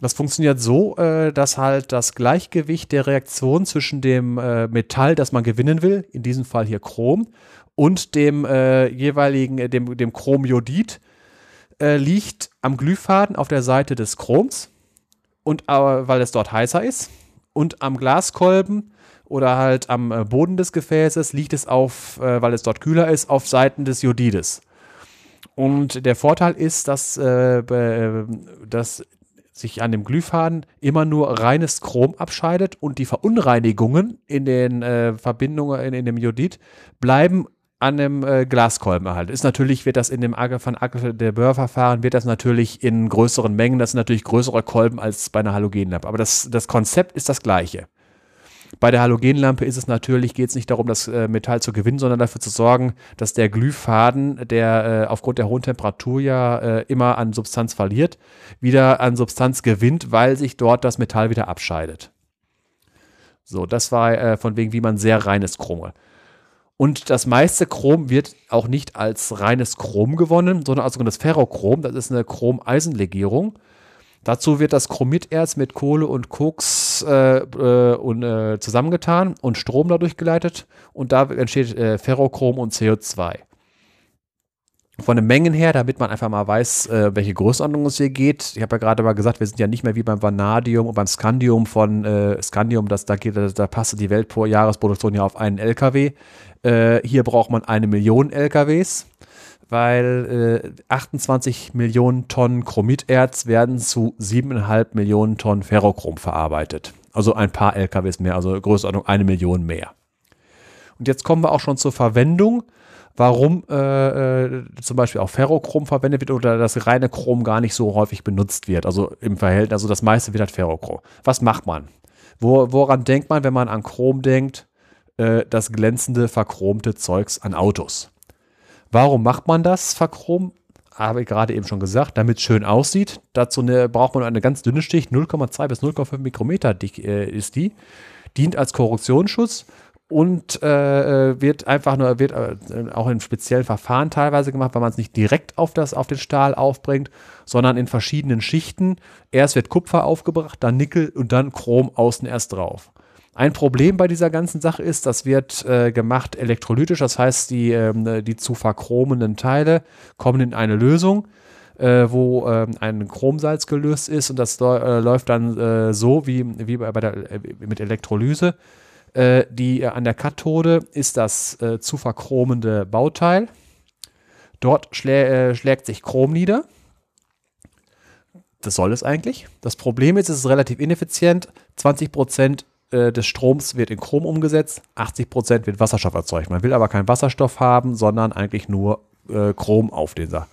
das funktioniert so, äh, dass halt das Gleichgewicht der Reaktion zwischen dem äh, Metall, das man gewinnen will, in diesem Fall hier Chrom, und dem äh, jeweiligen, dem, dem Chromjodid, liegt am Glühfaden auf der Seite des Chroms und weil es dort heißer ist und am Glaskolben oder halt am äh, Boden des Gefäßes liegt es auf, äh, weil es dort kühler ist, auf Seiten des Jodides. Und der Vorteil ist, dass, äh, dass sich an dem Glühfaden immer nur reines Chrom abscheidet und die Verunreinigungen in den äh, Verbindungen in, in, dem Jodid bleiben an dem äh, Glaskolben erhalten. Ist natürlich, wird das in dem Ager von Ager der Böhr-Verfahren, wird das natürlich in größeren Mengen, das sind natürlich größere Kolben als bei einer Halogenlampe. Aber das, das Konzept ist das gleiche. Bei der Halogenlampe ist es natürlich, geht es nicht darum, das äh, Metall zu gewinnen, sondern dafür zu sorgen, dass der Glühfaden, der äh, aufgrund der hohen Temperatur ja äh, immer an Substanz verliert, wieder an Substanz gewinnt, weil sich dort das Metall wieder abscheidet. So, das war äh, von wegen, wie man sehr reines Chrom. Und das meiste Chrom wird auch nicht als reines Chrom gewonnen, sondern als sogenanntes Ferrochrom. Das ist eine Chrom-Eisenlegierung. Dazu wird das Chromiderz mit Kohle und Koks äh, äh, und, äh, zusammengetan und Strom dadurch geleitet und da entsteht äh, Ferrochrom und CO2. Von den Mengen her, damit man einfach mal weiß, äh, welche Größenordnung es hier geht. Ich habe ja gerade mal gesagt, wir sind ja nicht mehr wie beim Vanadium und beim Scandium von äh, Scandium, das, da, geht, da passt die Weltjahresproduktion ja auf einen LKW. hier braucht man eine Million LKWs weil äh, 28 Millionen Tonnen Chromiterz werden zu 7,5 Millionen Tonnen Ferrochrom verarbeitet. Also ein paar LKWs mehr, also Größenordnung eine Million mehr. Und jetzt kommen wir auch schon zur Verwendung, warum äh, äh, zum Beispiel auch Ferrochrom verwendet wird oder das reine Chrom gar nicht so häufig benutzt wird. Also im Verhältnis, also das meiste wird halt Ferrochrom. Was macht man? Wo, woran denkt man, wenn man an Chrom denkt? Äh, das glänzende, verchromte Zeugs an Autos. Warum macht man das, verchrom? Habe ich gerade eben schon gesagt, damit es schön aussieht. Dazu eine, braucht man eine ganz dünne Stich, 0,2 bis 0,5 Mikrometer dick äh, ist die. Dient als Korrosionsschutz und äh, wird einfach nur, wird äh, auch in speziellen Verfahren teilweise gemacht, weil man es nicht direkt auf, das, auf den Stahl aufbringt, sondern in verschiedenen Schichten. Erst wird Kupfer aufgebracht, dann Nickel und dann Chrom außen erst drauf. Ein Problem bei dieser ganzen Sache ist, das wird äh, gemacht elektrolytisch, das heißt, die, äh, die zu verchromenden Teile kommen in eine Lösung, äh, wo ähm, ein Chromsalz gelöst ist und das äh, läuft dann äh, so wie, wie bei der, äh, mit Elektrolyse. die, an der Kathode ist das zu verchromende Bauteil. Dort schlä schlägt sich Chrom nieder. Das soll es eigentlich. Das Problem ist, es ist relativ ineffizient. 20 Prozent äh, des Stroms wird in Chrom umgesetzt, 80 Prozent wird Wasserstoff erzeugt. Man will aber keinen Wasserstoff haben, sondern eigentlich nur äh, Chrom auf dieser.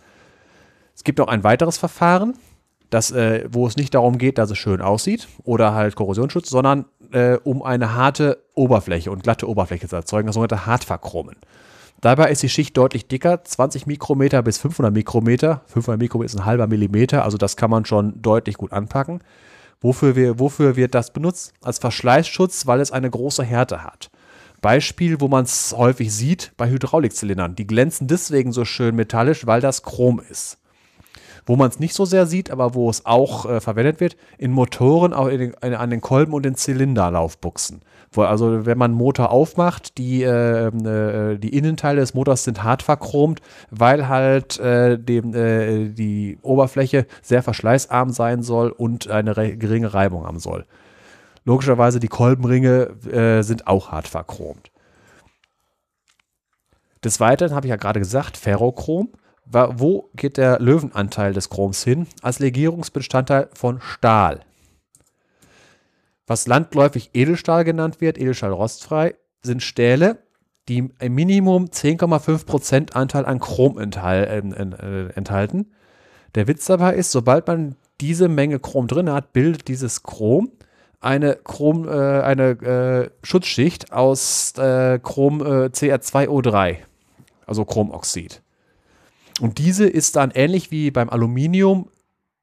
Es gibt noch ein weiteres Verfahren, das, äh, wo es nicht darum geht, dass es schön aussieht oder halt Korrosionsschutz, sondern äh, um eine harte Oberfläche und glatte Oberfläche zu erzeugen, das sogenannte Hartverchromen. Dabei ist die Schicht deutlich dicker, 20 Mikrometer bis 500 Mikrometer. 500 Mikrometer ist ein halber Millimeter, also das kann man schon deutlich gut anpacken. Wofür, wir, wofür wird das benutzt? Als Verschleißschutz, weil es eine große Härte hat. Beispiel, wo man es häufig sieht, bei Hydraulikzylindern. Die glänzen deswegen so schön metallisch, weil das Chrom ist. Wo man es nicht so sehr sieht, aber wo es auch äh, verwendet wird, in Motoren, auch in in, an den Kolben und den Zylinderlaufbuchsen. Wo, also wenn man einen Motor aufmacht, die, äh, äh, die Innenteile des Motors sind hart verchromt, weil halt äh, dem, äh, die Oberfläche sehr verschleißarm sein soll und eine re geringe Reibung haben soll. Logischerweise die Kolbenringe äh, sind auch hart verchromt. Des Weiteren habe ich ja gerade gesagt, Ferrochrom wo geht der Löwenanteil des Chroms hin? Als Legierungsbestandteil von Stahl. Was landläufig Edelstahl genannt wird, Edelstahl rostfrei, sind Stähle, die im Minimum 10,5% Anteil an Chrom enthal äh, enthalten. Der Witz dabei ist, sobald man diese Menge Chrom drin hat, bildet dieses Chrom eine, Chrom, äh, eine äh, Schutzschicht aus äh, Chrom äh, Cr2O3, also Chromoxid. Und diese ist dann ähnlich wie beim Aluminium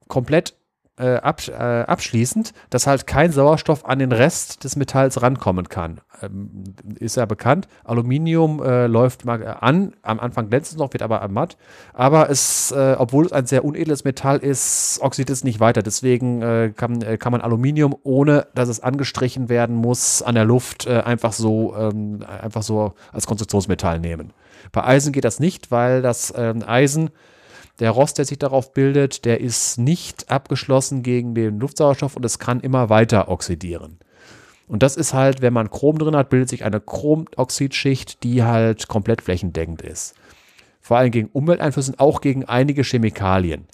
komplett äh, ab, äh, abschließend, dass halt kein Sauerstoff an den Rest des Metalls rankommen kann. Ähm, ist ja bekannt. Aluminium äh, läuft mal an, am Anfang glänzt es noch, wird aber matt. Aber es, äh, obwohl es ein sehr unedles Metall ist, oxidiert es nicht weiter. Deswegen äh, kann, äh, kann man Aluminium, ohne dass es angestrichen werden muss, an der Luft einfach so, ähm, einfach so als Konstruktionsmetall nehmen. Bei Eisen geht das nicht, weil das ähm, Eisen, der Rost, der sich darauf bildet, der ist nicht abgeschlossen gegen den Luftsauerstoff und es kann immer weiter oxidieren. Und das ist halt, wenn man Chrom drin hat, bildet sich eine Chromoxidschicht, die halt komplett flächendeckend ist. Vor allem gegen Umwelteinflüsse und auch gegen einige Chemikalien.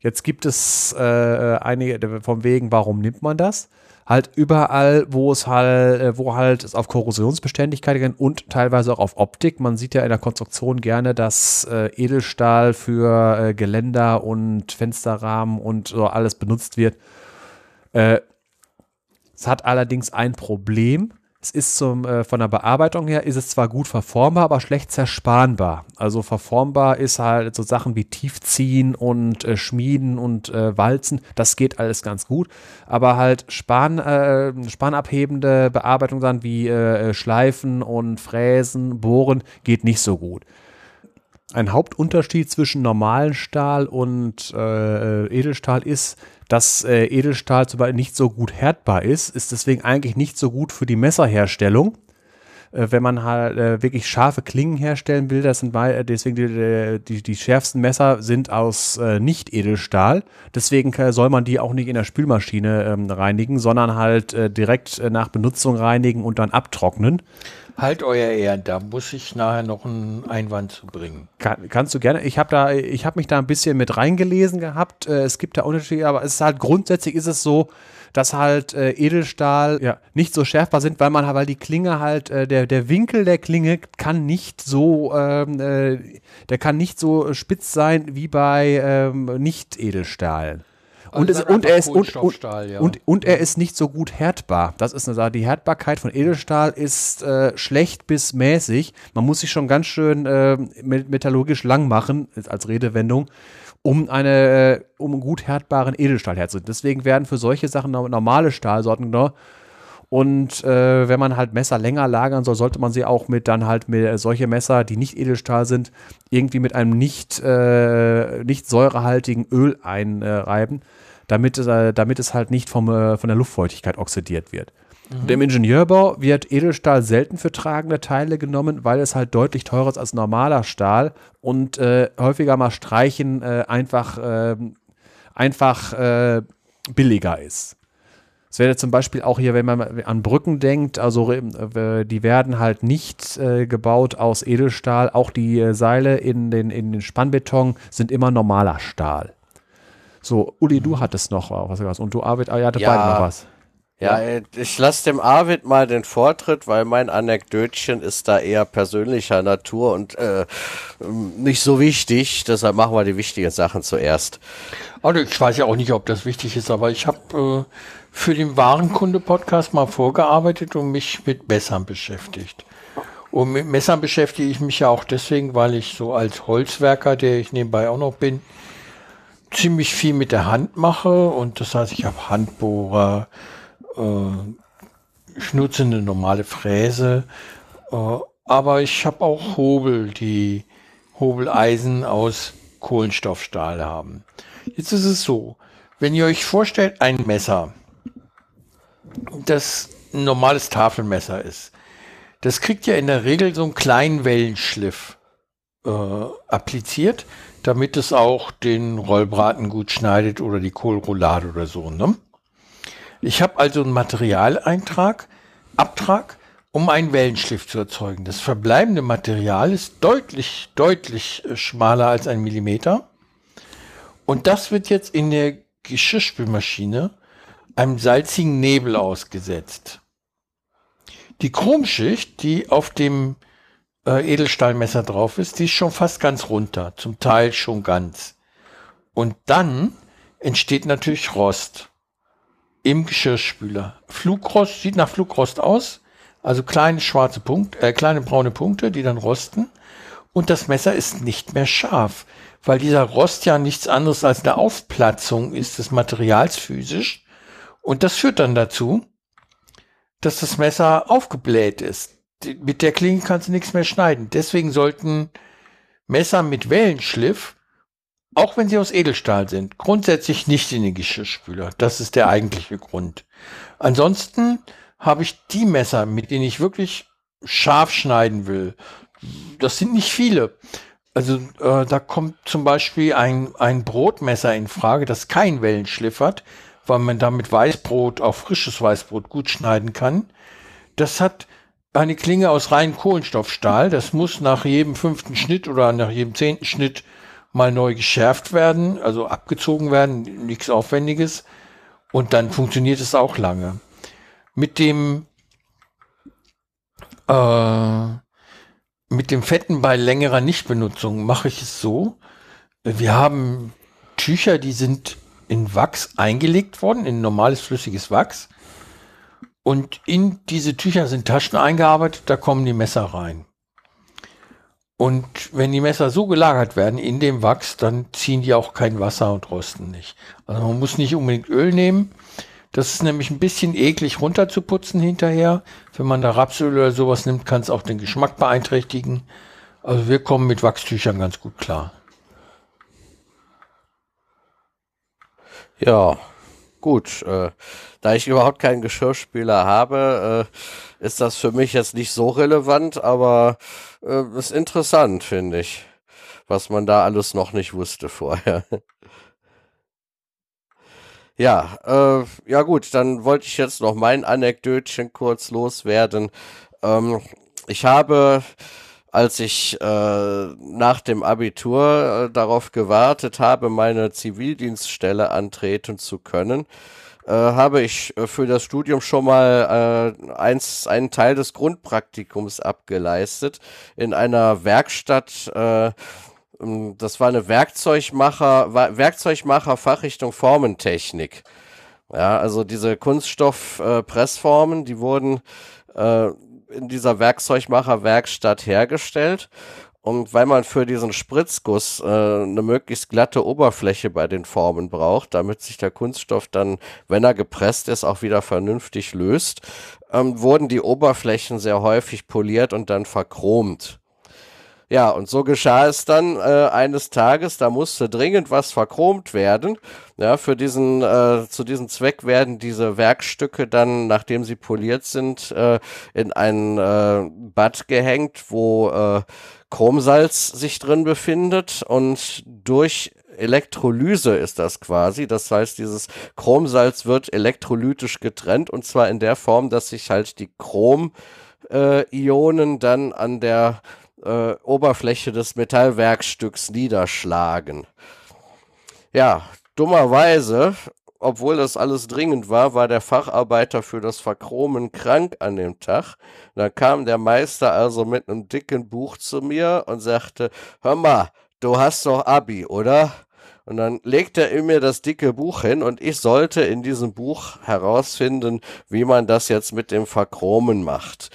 Jetzt gibt es äh, einige von wegen, warum nimmt man das? Halt überall, wo es halt, äh, wo halt es auf Korrosionsbeständigkeit geht und teilweise auch auf Optik. Man sieht ja in der Konstruktion gerne, dass äh, Edelstahl für äh, Geländer und Fensterrahmen und so alles benutzt wird. Äh, Es hat allerdings ein Problem. Es ist zum, äh, von der Bearbeitung her ist es zwar gut verformbar, aber schlecht zerspanbar. Also verformbar ist halt so Sachen wie Tiefziehen und äh, Schmieden und äh, Walzen. Das geht alles ganz gut. Aber halt Span, äh, spanabhebende Bearbeitung dann wie äh, Schleifen und Fräsen, Bohren geht nicht so gut. Ein Hauptunterschied zwischen normalen Stahl und äh, Edelstahl ist, dass äh, Edelstahl Beispiel nicht so gut härtbar ist, ist deswegen eigentlich nicht so gut für die Messerherstellung. Äh, wenn man halt äh, wirklich scharfe Klingen herstellen will, das sind äh, deswegen die, äh, die, die schärfsten Messer sind aus äh, Nicht-Edelstahl. Deswegen soll man die auch nicht in der Spülmaschine ähm, reinigen, sondern halt direkt nach Benutzung reinigen und dann abtrocknen. Halt euer Ehren, da muss ich nachher noch einen Einwand zu bringen. Kann, kannst du gerne. Ich habe da, ich habe mich da ein bisschen mit reingelesen gehabt. Äh, es gibt da Unterschiede, aber es ist halt grundsätzlich ist es so, dass halt äh, Edelstahl ja nicht so schärfbar sind, weil man weil die Klinge halt äh, der der Winkel der Klinge kann nicht so ähm, äh, der kann nicht so spitz sein wie bei ähm, nicht Und, es, und, er ist, und, und, ja. und, und, er ist nicht so gut härtbar. Das ist eine Sache. Die Härtbarkeit von Edelstahl ist äh, schlecht bis mäßig. Man muss sich schon ganz schön äh, metallurgisch lang machen, als Redewendung, um eine, äh, um einen gut härtbaren Edelstahl herzustellen. Deswegen werden für solche Sachen normale Stahlsorten genommen. Und äh, wenn man halt Messer länger lagern soll, sollte man sie auch mit dann halt mit äh, solche Messer, die nicht Edelstahl sind, irgendwie mit einem nicht, äh, nicht säurehaltigen Öl einreiben, damit, äh, damit es halt nicht vom, äh, von der Luftfeuchtigkeit oxidiert wird. Mhm. Und Im Ingenieurbau wird Edelstahl selten für tragende Teile genommen, weil es halt deutlich teurer ist als normaler Stahl und äh, häufiger mal streichen einfach, ähm, einfach billiger ist. Es wäre zum Beispiel auch hier, wenn man an Brücken denkt, also äh, die werden halt nicht äh, gebaut aus Edelstahl. Auch die äh, Seile in den, in den Spannbeton sind immer normaler Stahl. So, Uli, du hattest noch was. Und du, Arvid, ah, ihr hattet ja. beide noch was. Ja, ja. Ich lasse dem Arvid mal den Vortritt, weil mein Anekdötchen ist da eher persönlicher Natur und äh, nicht so wichtig. Deshalb machen wir die wichtigen Sachen zuerst. Also ich weiß ja auch nicht, ob das wichtig ist, aber ich habe äh, für den Warenkunde-Podcast mal vorgearbeitet und mich mit Messern beschäftigt. Und mit Messern beschäftige ich mich ja auch deswegen, weil ich so als Holzwerker, der ich nebenbei auch noch bin, ziemlich viel mit der Hand mache. Und das heißt, ich habe Handbohrer, äh, ich nutze eine normale Fräse, äh, aber ich habe auch Hobel, die Hobeleisen aus Kohlenstoffstahl haben. Jetzt ist es so, wenn ihr euch vorstellt, ein Messer, das ein normales Tafelmesser ist. Das kriegt ja in der Regel so einen kleinen Wellenschliff äh, appliziert, damit es auch den Rollbraten gut schneidet oder die Kohlroulade oder so. Ne? Ich habe also einen Materialeintrag, Abtrag, um einen Wellenschliff zu erzeugen. Das verbleibende Material ist deutlich, deutlich äh, schmaler als ein Millimeter. Und das wird jetzt in der Geschirrspülmaschine einem salzigen Nebel ausgesetzt. Die Chromschicht, die auf dem äh, Edelstahlmesser drauf ist, die ist schon fast ganz runter, zum Teil schon ganz. Und dann entsteht natürlich Rost im Geschirrspüler. Flugrost sieht nach Flugrost aus, also kleine schwarze Punkte, äh, kleine braune Punkte, die dann rosten. Und das Messer ist nicht mehr scharf, weil dieser Rost ja nichts anderes als eine Aufplatzung ist des Materials physisch und das führt dann dazu, dass das Messer aufgebläht ist. Mit der Klinge kannst du nichts mehr schneiden. Deswegen sollten Messer mit Wellenschliff, auch wenn sie aus Edelstahl sind, grundsätzlich nicht in den Geschirrspüler. Das ist der eigentliche Grund. Ansonsten habe ich die Messer, mit denen ich wirklich scharf schneiden will. Das sind nicht viele. Also äh, da kommt zum Beispiel ein, ein Brotmesser in Frage, das kein Wellenschliff hat weil man damit Weißbrot, auch frisches Weißbrot gut schneiden kann. Das hat eine Klinge aus reinem Kohlenstoffstahl. Das muss nach jedem fünften Schnitt oder nach jedem zehnten Schnitt mal neu geschärft werden, also abgezogen werden, nichts Aufwendiges. Und dann funktioniert es auch lange. Mit dem äh, mit dem Fetten bei längerer Nichtbenutzung mache ich es so. Wir haben Tücher, die sind in Wachs eingelegt worden, in normales flüssiges Wachs. Und in diese Tücher sind Taschen eingearbeitet, da kommen die Messer rein. Und wenn die Messer so gelagert werden in dem Wachs, dann ziehen die auch kein Wasser und rosten nicht. Also man muss nicht unbedingt Öl nehmen. Das ist nämlich ein bisschen eklig runterzuputzen hinterher. Wenn man da Rapsöl oder sowas nimmt, kann es auch den Geschmack beeinträchtigen. Also wir kommen mit Wachstüchern ganz gut klar. Ja, gut. Äh, da ich überhaupt keinen Geschirrspüler habe, äh, ist das für mich jetzt nicht so relevant, aber äh, ist interessant, finde ich, was man da alles noch nicht wusste vorher. ja, äh, ja gut, dann wollte ich jetzt noch mein Anekdötchen kurz loswerden. Ähm, ich habe als ich äh, nach dem Abitur äh, darauf gewartet habe, meine Zivildienststelle antreten zu können, äh, habe ich äh, für das Studium schon mal äh, eins, einen Teil des Grundpraktikums abgeleistet in einer Werkstatt. Äh, ähm, das war eine Werkzeugmacher, Werkzeugmacher Fachrichtung Formentechnik. Ja, also diese Kunststoffpressformen, äh, die wurden in dieser Werkzeugmacherwerkstatt hergestellt. Und weil man für diesen Spritzguss äh, eine möglichst glatte Oberfläche bei den Formen braucht, damit sich der Kunststoff dann, wenn er gepresst ist, auch wieder vernünftig löst, ähm, wurden die Oberflächen sehr häufig poliert und dann verchromt. Ja, und so geschah es dann äh, eines Tages, da musste dringend was verchromt werden. Ja, für diesen, äh, zu diesem Zweck werden diese Werkstücke dann, nachdem sie poliert sind, äh, in ein äh, Bad gehängt, wo äh, Chromsalz sich drin befindet und durch Elektrolyse ist das quasi. Das heißt, dieses Chromsalz wird elektrolytisch getrennt und zwar in der Form, dass sich halt die Chrom-Ionen äh, dann an der äh, Oberfläche des Metallwerkstücks niederschlagen. Ja, dummerweise, obwohl das alles dringend war, war der Facharbeiter für das Verchromen krank an dem Tag. Da kam der Meister also mit einem dicken Buch zu mir und sagte, hör mal, du hast doch Abi, oder? Und dann legte er mir das dicke Buch hin und ich sollte in diesem Buch herausfinden, wie man das jetzt mit dem Verchromen macht.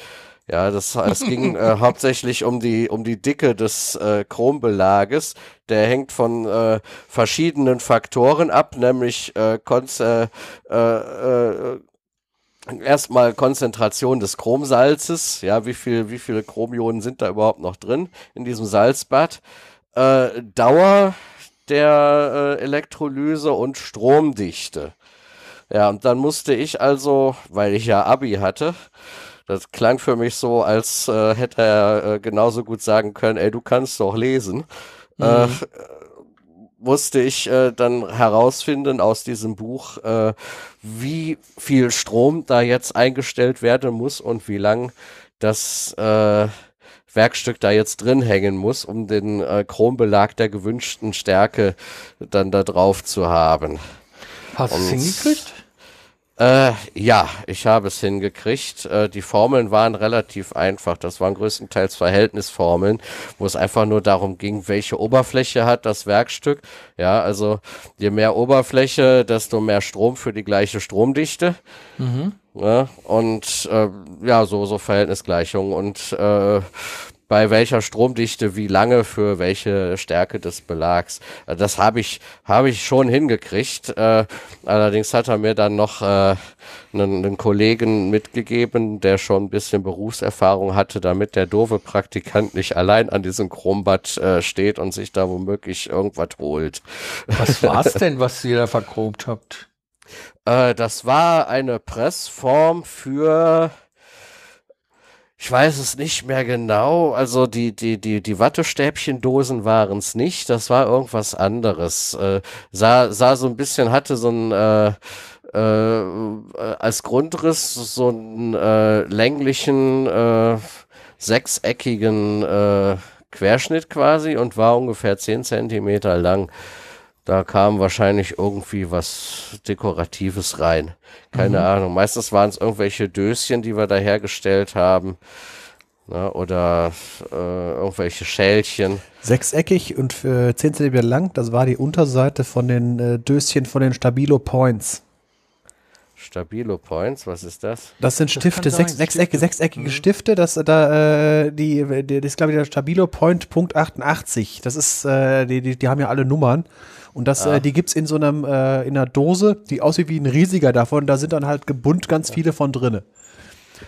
Ja, das, es ging äh, hauptsächlich um die, um die Dicke des äh, Chrombelages. Der hängt von äh, verschiedenen Faktoren ab, nämlich äh, Konz äh, äh, erstmal Konzentration des Chromsalzes. Ja, wie viel, wie viele Chromionen sind da überhaupt noch drin in diesem Salzbad? Äh, Dauer der äh, Elektrolyse und Stromdichte. Ja, und dann musste ich also, weil ich ja Abi hatte, das klang für mich so, als äh, hätte er äh, genauso gut sagen können, ey, du kannst doch lesen. Mhm. Äh, musste ich äh, dann herausfinden aus diesem Buch, äh, wie viel Strom da jetzt eingestellt werden muss und wie lang das äh, Werkstück da jetzt drin hängen muss, um den äh, Chrombelag der gewünschten Stärke dann da drauf zu haben. Hast du es hingekriegt? Äh, ja, ich habe es hingekriegt. Äh, die Formeln waren relativ einfach. Das waren größtenteils Verhältnisformeln, wo es einfach nur darum ging, welche Oberfläche hat das Werkstück. Ja, also je mehr Oberfläche, desto mehr Strom für die gleiche Stromdichte. Mhm. Ja, und äh, ja, so, so Verhältnisgleichungen. Und äh, bei welcher Stromdichte wie lange für welche Stärke des Belags. Äh, das habe ich, habe ich schon hingekriegt. Äh, allerdings hat er mir dann noch äh, einen, einen, Kollegen mitgegeben, der schon ein bisschen Berufserfahrung hatte, damit der doofe Praktikant nicht allein an diesem Chrombad äh, steht und sich da womöglich irgendwas holt. Was war es denn, was ihr da verchromt habt? Das war eine Pressform für ich weiß es nicht mehr genau. Also die, die, die, die Wattestäbchendosen waren es nicht. Das war irgendwas anderes. Äh, sah, sah so ein bisschen, hatte so ein äh, äh, als Grundriss so einen äh, länglichen, äh, sechseckigen äh, Querschnitt quasi und war ungefähr zehn Zentimeter lang. Da kam wahrscheinlich irgendwie was Dekoratives rein. Keine mhm. Ahnung. Meistens waren es irgendwelche Döschen, die wir da hergestellt haben. Ne, oder äh, irgendwelche Schälchen. Sechseckig und äh, 10 cm lang, das war die Unterseite von den äh, Döschen von den Stabilo Points. Stabilo Points, was ist das? Das sind Stifte, sein, sechs, sechseckige, Stifte. sechseckige Stifte. Das da äh, die, die das ist glaube ich der Stabilo Point Punkt 88. Das ist äh, die, die die haben ja alle Nummern und das äh, die gibt's in so einem äh, in einer Dose, die aussieht wie ein riesiger davon. Da sind dann halt gebunt ganz viele von drinne.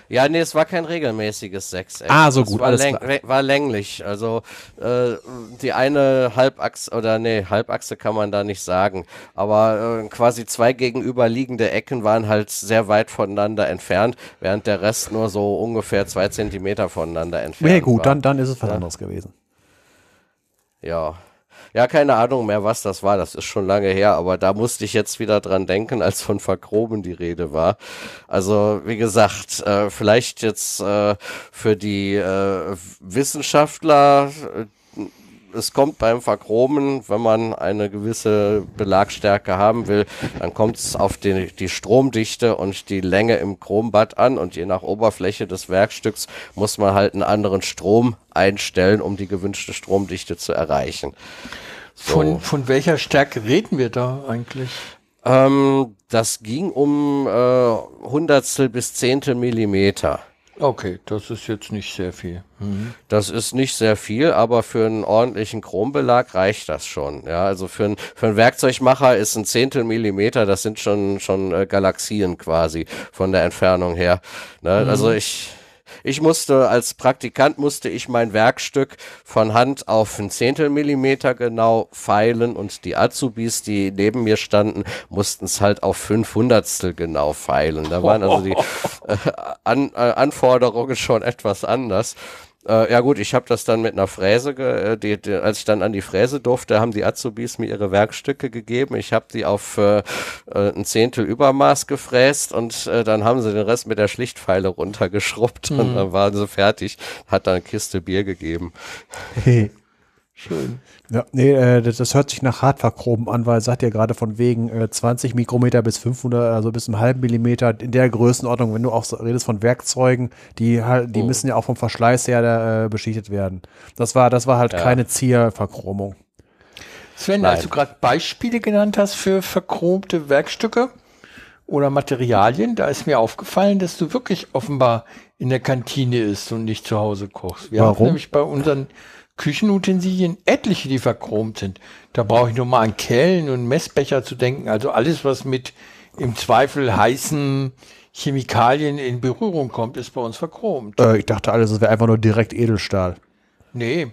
Ja, nee, es war kein regelmäßiges Sechseck. Ah, so gut, war, alles läng klar. war länglich. Also äh, die eine Halbachse, oder nee, Halbachse kann man da nicht sagen. Aber äh, quasi zwei gegenüberliegende Ecken waren halt sehr weit voneinander entfernt, während der Rest nur so ungefähr zwei Zentimeter voneinander entfernt Ja gut, war. dann dann ist es was anderes gewesen. Ja. Ja, keine Ahnung mehr, was das war. Das ist schon lange her, aber da musste ich jetzt wieder dran denken, als von Vergroben die Rede war. Also, wie gesagt, äh, vielleicht jetzt äh, für die äh, Wissenschaftler, äh, es kommt beim Verchromen, wenn man eine gewisse Belagstärke haben will, dann kommt es auf die, die Stromdichte und die Länge im Chrombad an und je nach Oberfläche des Werkstücks muss man halt einen anderen Strom einstellen, um die gewünschte Stromdichte zu erreichen. Von, von welcher Stärke reden wir da eigentlich? Ähm, das ging um äh, Hundertstel bis Zehntel Millimeter. Okay, das ist jetzt nicht sehr viel. Mhm. Das ist nicht sehr viel, aber für einen ordentlichen Chrombelag reicht das schon. Ja, also für, ein, für einen Werkzeugmacher ist ein Zehntel Millimeter, das sind schon, schon äh, Galaxien quasi von der Entfernung her. Ne? Also ich, ich musste, als Praktikant musste ich mein Werkstück von Hand auf ein Zehntel Millimeter genau feilen und die Azubis, die neben mir standen, mussten es halt auf fünf Hundertstel genau feilen. Da waren also die äh, An, äh, Anforderungen schon etwas anders. Äh, ja gut, ich habe das dann mit einer Fräse, ge äh, die, die, als ich dann an die Fräse durfte, haben die Azubis mir ihre Werkstücke gegeben. Ich habe die auf äh, äh, ein Zehntel Übermaß gefräst und äh, dann haben sie den Rest mit der Schlichtpfeile runtergeschrubbt und dann waren sie fertig. Hat dann eine Kiste Bier gegeben. Schön. Ja, nee, äh, das, hört sich nach Hartverchromen an, weil sagt ja gerade von wegen äh, 20 Mikrometer bis 500, also bis einem halben Millimeter in der Größenordnung, wenn du auch so redest von Werkzeugen, die halt, die Oh. müssen ja auch vom Verschleiß her äh, beschichtet werden. Das war, das war halt Ja. keine Zierverchromung. Sven, Nein. als du gerade Beispiele genannt hast für verchromte Werkstücke oder Materialien, da ist mir aufgefallen, dass du wirklich offenbar in der Kantine isst und nicht zu Hause kochst. Wir Warum? haben nämlich bei unseren Küchenutensilien etliche, die verchromt sind. Da brauche ich nur mal an Kellen und Messbecher zu denken. Also alles, was mit im Zweifel heißen Chemikalien in Berührung kommt, ist bei uns verchromt. Äh, ich dachte alles, es wäre einfach nur direkt Edelstahl. Nee,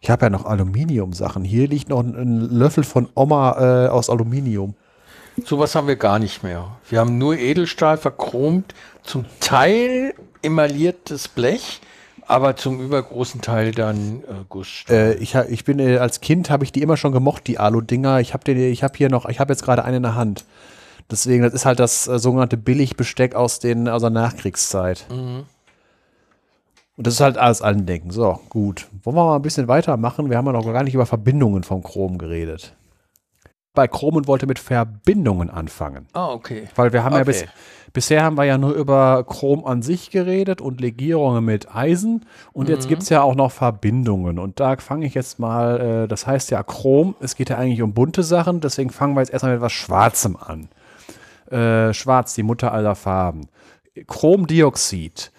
Ich habe ja noch Aluminium-Sachen. Hier liegt noch ein, ein Löffel von Oma äh, aus Aluminium. Sowas haben wir gar nicht mehr. Wir haben nur Edelstahl verchromt, zum Teil emailliertes Blech, aber zum übergroßen Teil dann äh, Gussstahl. Äh, ich, ich bin äh, als Kind habe ich die immer schon gemocht, die Alu-Dinger. Ich habe ich habe hier noch, ich habe jetzt gerade eine in der Hand. Deswegen, das ist halt das äh, sogenannte Billigbesteck aus den aus der Nachkriegszeit. Und das ist halt alles Andenken. So, gut. Wollen wir mal ein bisschen weitermachen? Wir haben ja noch gar nicht über Verbindungen vom Chrom geredet. Bei Chrom und wollte mit Verbindungen anfangen. ah, okay. Weil wir haben ja bis, Okay. bisher haben wir ja nur über Chrom an sich geredet und Legierungen mit Eisen. Und jetzt gibt es ja auch noch Verbindungen. Und da fange ich jetzt mal, äh, das heißt ja Chrom, es geht ja eigentlich um bunte Sachen, deswegen fangen wir jetzt erstmal mit etwas Schwarzem an. Äh, Schwarz, die Mutter aller Farben. Chromdioxid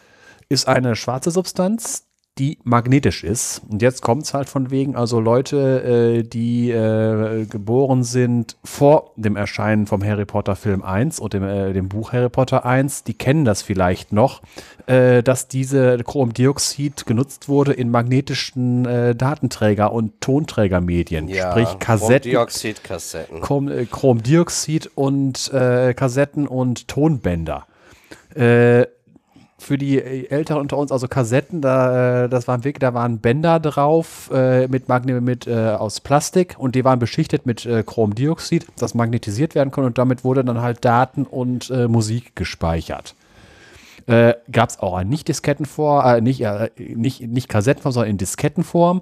ist eine schwarze Substanz, die magnetisch ist. Und jetzt kommt es halt von wegen, also Leute, äh, die äh, geboren sind vor dem Erscheinen vom Harry Potter Film 1 und dem, äh, dem Buch Harry Potter 1, die kennen das vielleicht noch, äh, dass diese Chromdioxid genutzt wurde in magnetischen äh, Datenträger- und Tonträgermedien, sprich Kassetten, Dioxidkassetten. Chrom, äh, Chromdioxid und Kassetten und Tonbänder. Äh, für die Älteren unter uns, also Kassetten, da, äh, das waren wirklich, da waren Bänder drauf äh, mit, Magne mit äh, aus Plastik und die waren beschichtet mit äh, Chromdioxid, das magnetisiert werden konnte und damit wurde dann halt Daten und äh, Musik gespeichert. Äh, Gab es auch in Nicht-Diskettenform, äh, nicht, äh, nicht, nicht Kassettenform, sondern in Diskettenform.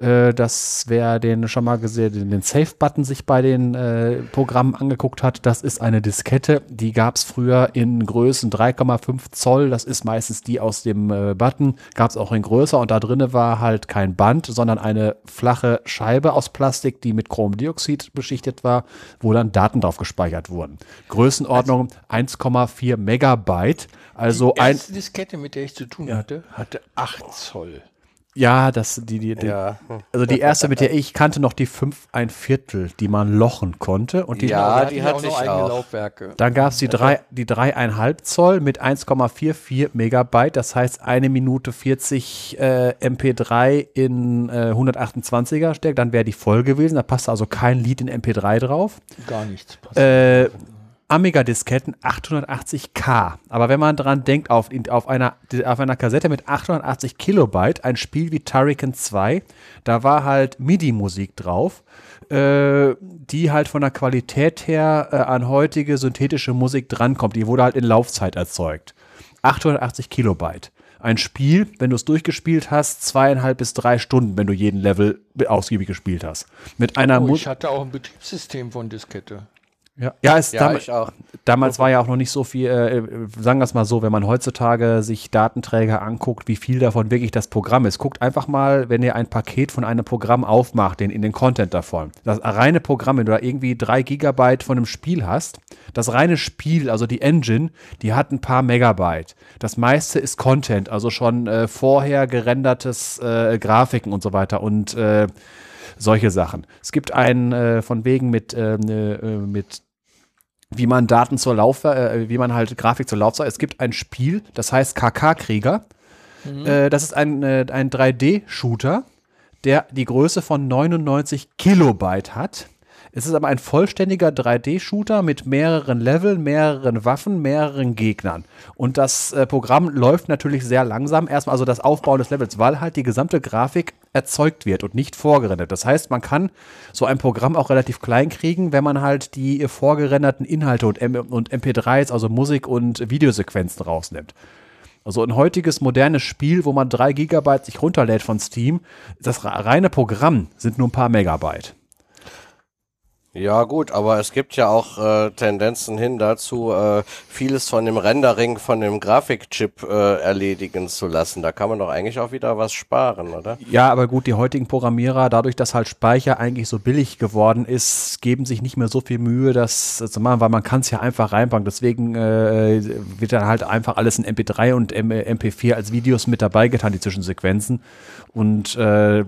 Äh, das, wer den schon mal gesehen, den, den Save-Button sich bei den äh, Programmen angeguckt hat, das ist eine Diskette, die gab es früher in Größen 3,5 Zoll. Das ist meistens die aus dem äh, Button. Gab es auch in größer und da drinne war halt kein Band, sondern eine flache Scheibe aus Plastik, die mit Chromdioxid beschichtet war, wo dann Daten drauf gespeichert wurden. Größenordnung 1,4 Megabyte. Also die ein. erste Diskette, mit der ich zu tun hatte, hatte 8 Zoll. Ja, das, die, die, die Ja. also die erste, mit der ich kannte, noch die 5 ein Viertel, die man lochen konnte. Und die, Ja, die hatten hatte noch ich eigene auch. Laufwerke. dann gab es die, drei, die 3,5 Zoll mit 1,44 Megabyte, das heißt eine Minute 40 äh, MP3 in äh, 128er steckt, dann wäre die voll gewesen, da passte also kein Lied in MP3 drauf. Gar nichts. Äh, Amiga-Disketten 880k. Aber wenn man dran denkt, auf, auf, einer, auf einer Kassette mit 880 Kilobyte, ein Spiel wie Turrican 2, da war halt MIDI-Musik drauf, äh, die halt von der Qualität her äh, an heutige synthetische Musik drankommt. Die wurde halt in Laufzeit erzeugt. 880 Kilobyte. Ein Spiel, wenn du es durchgespielt hast, zweieinhalb bis drei Stunden, wenn du jeden Level ausgiebig gespielt hast. Mit einer oh, ich hatte auch ein Betriebssystem von Diskette. Ja, ja, ist Ja, dam- ich auch. damals war ja auch noch nicht so viel, äh, sagen wir es mal so, wenn man heutzutage sich Datenträger anguckt, wie viel davon wirklich das Programm ist. Guckt einfach mal, wenn ihr ein Paket von einem Programm aufmacht, den, in den Content davon. Das reine Programm, wenn du da irgendwie drei Gigabyte von einem Spiel hast, das reine Spiel, also die Engine, die hat ein paar Megabyte. Das meiste ist Content, also schon äh, vorher gerendertes äh, Grafiken und so weiter und äh, solche Sachen. Es gibt einen äh, von wegen mit, ähm, äh, mit wie man Daten zur Lauf, äh, wie man halt Grafik zur Laufzeit. Es gibt ein Spiel, das heißt KK-Krieger. Äh, das ist ein, äh, ein 3D-Shooter, der die Größe von 99 Kilobyte hat. Es ist aber ein vollständiger 3D-Shooter mit mehreren Leveln, mehreren Waffen, mehreren Gegnern. Und das äh, Programm läuft natürlich sehr langsam. Erstmal also das Aufbauen des Levels, weil halt die gesamte Grafik erzeugt wird und nicht vorgerendert. Das heißt, man kann so ein Programm auch relativ klein kriegen, wenn man halt die vorgerenderten Inhalte und, M und MP3s, also Musik und Videosequenzen rausnimmt. Also ein heutiges modernes Spiel, wo man drei Gigabyte sich runterlädt von Steam, das reine Programm sind nur ein paar Megabyte. Ja, gut, aber es gibt ja auch äh, Tendenzen hin dazu, äh, vieles von dem Rendering von dem Grafikchip äh, erledigen zu lassen. Da kann man doch eigentlich auch wieder was sparen, oder? Ja, aber gut, die heutigen Programmierer, dadurch, dass halt Speicher eigentlich so billig geworden ist, geben sich nicht mehr so viel Mühe, das zu machen, weil man kann es ja einfach reinpacken. Deswegen äh, wird dann halt einfach alles in MP3 und M MP4 als Videos mit dabei getan, die Zwischensequenzen. Und äh,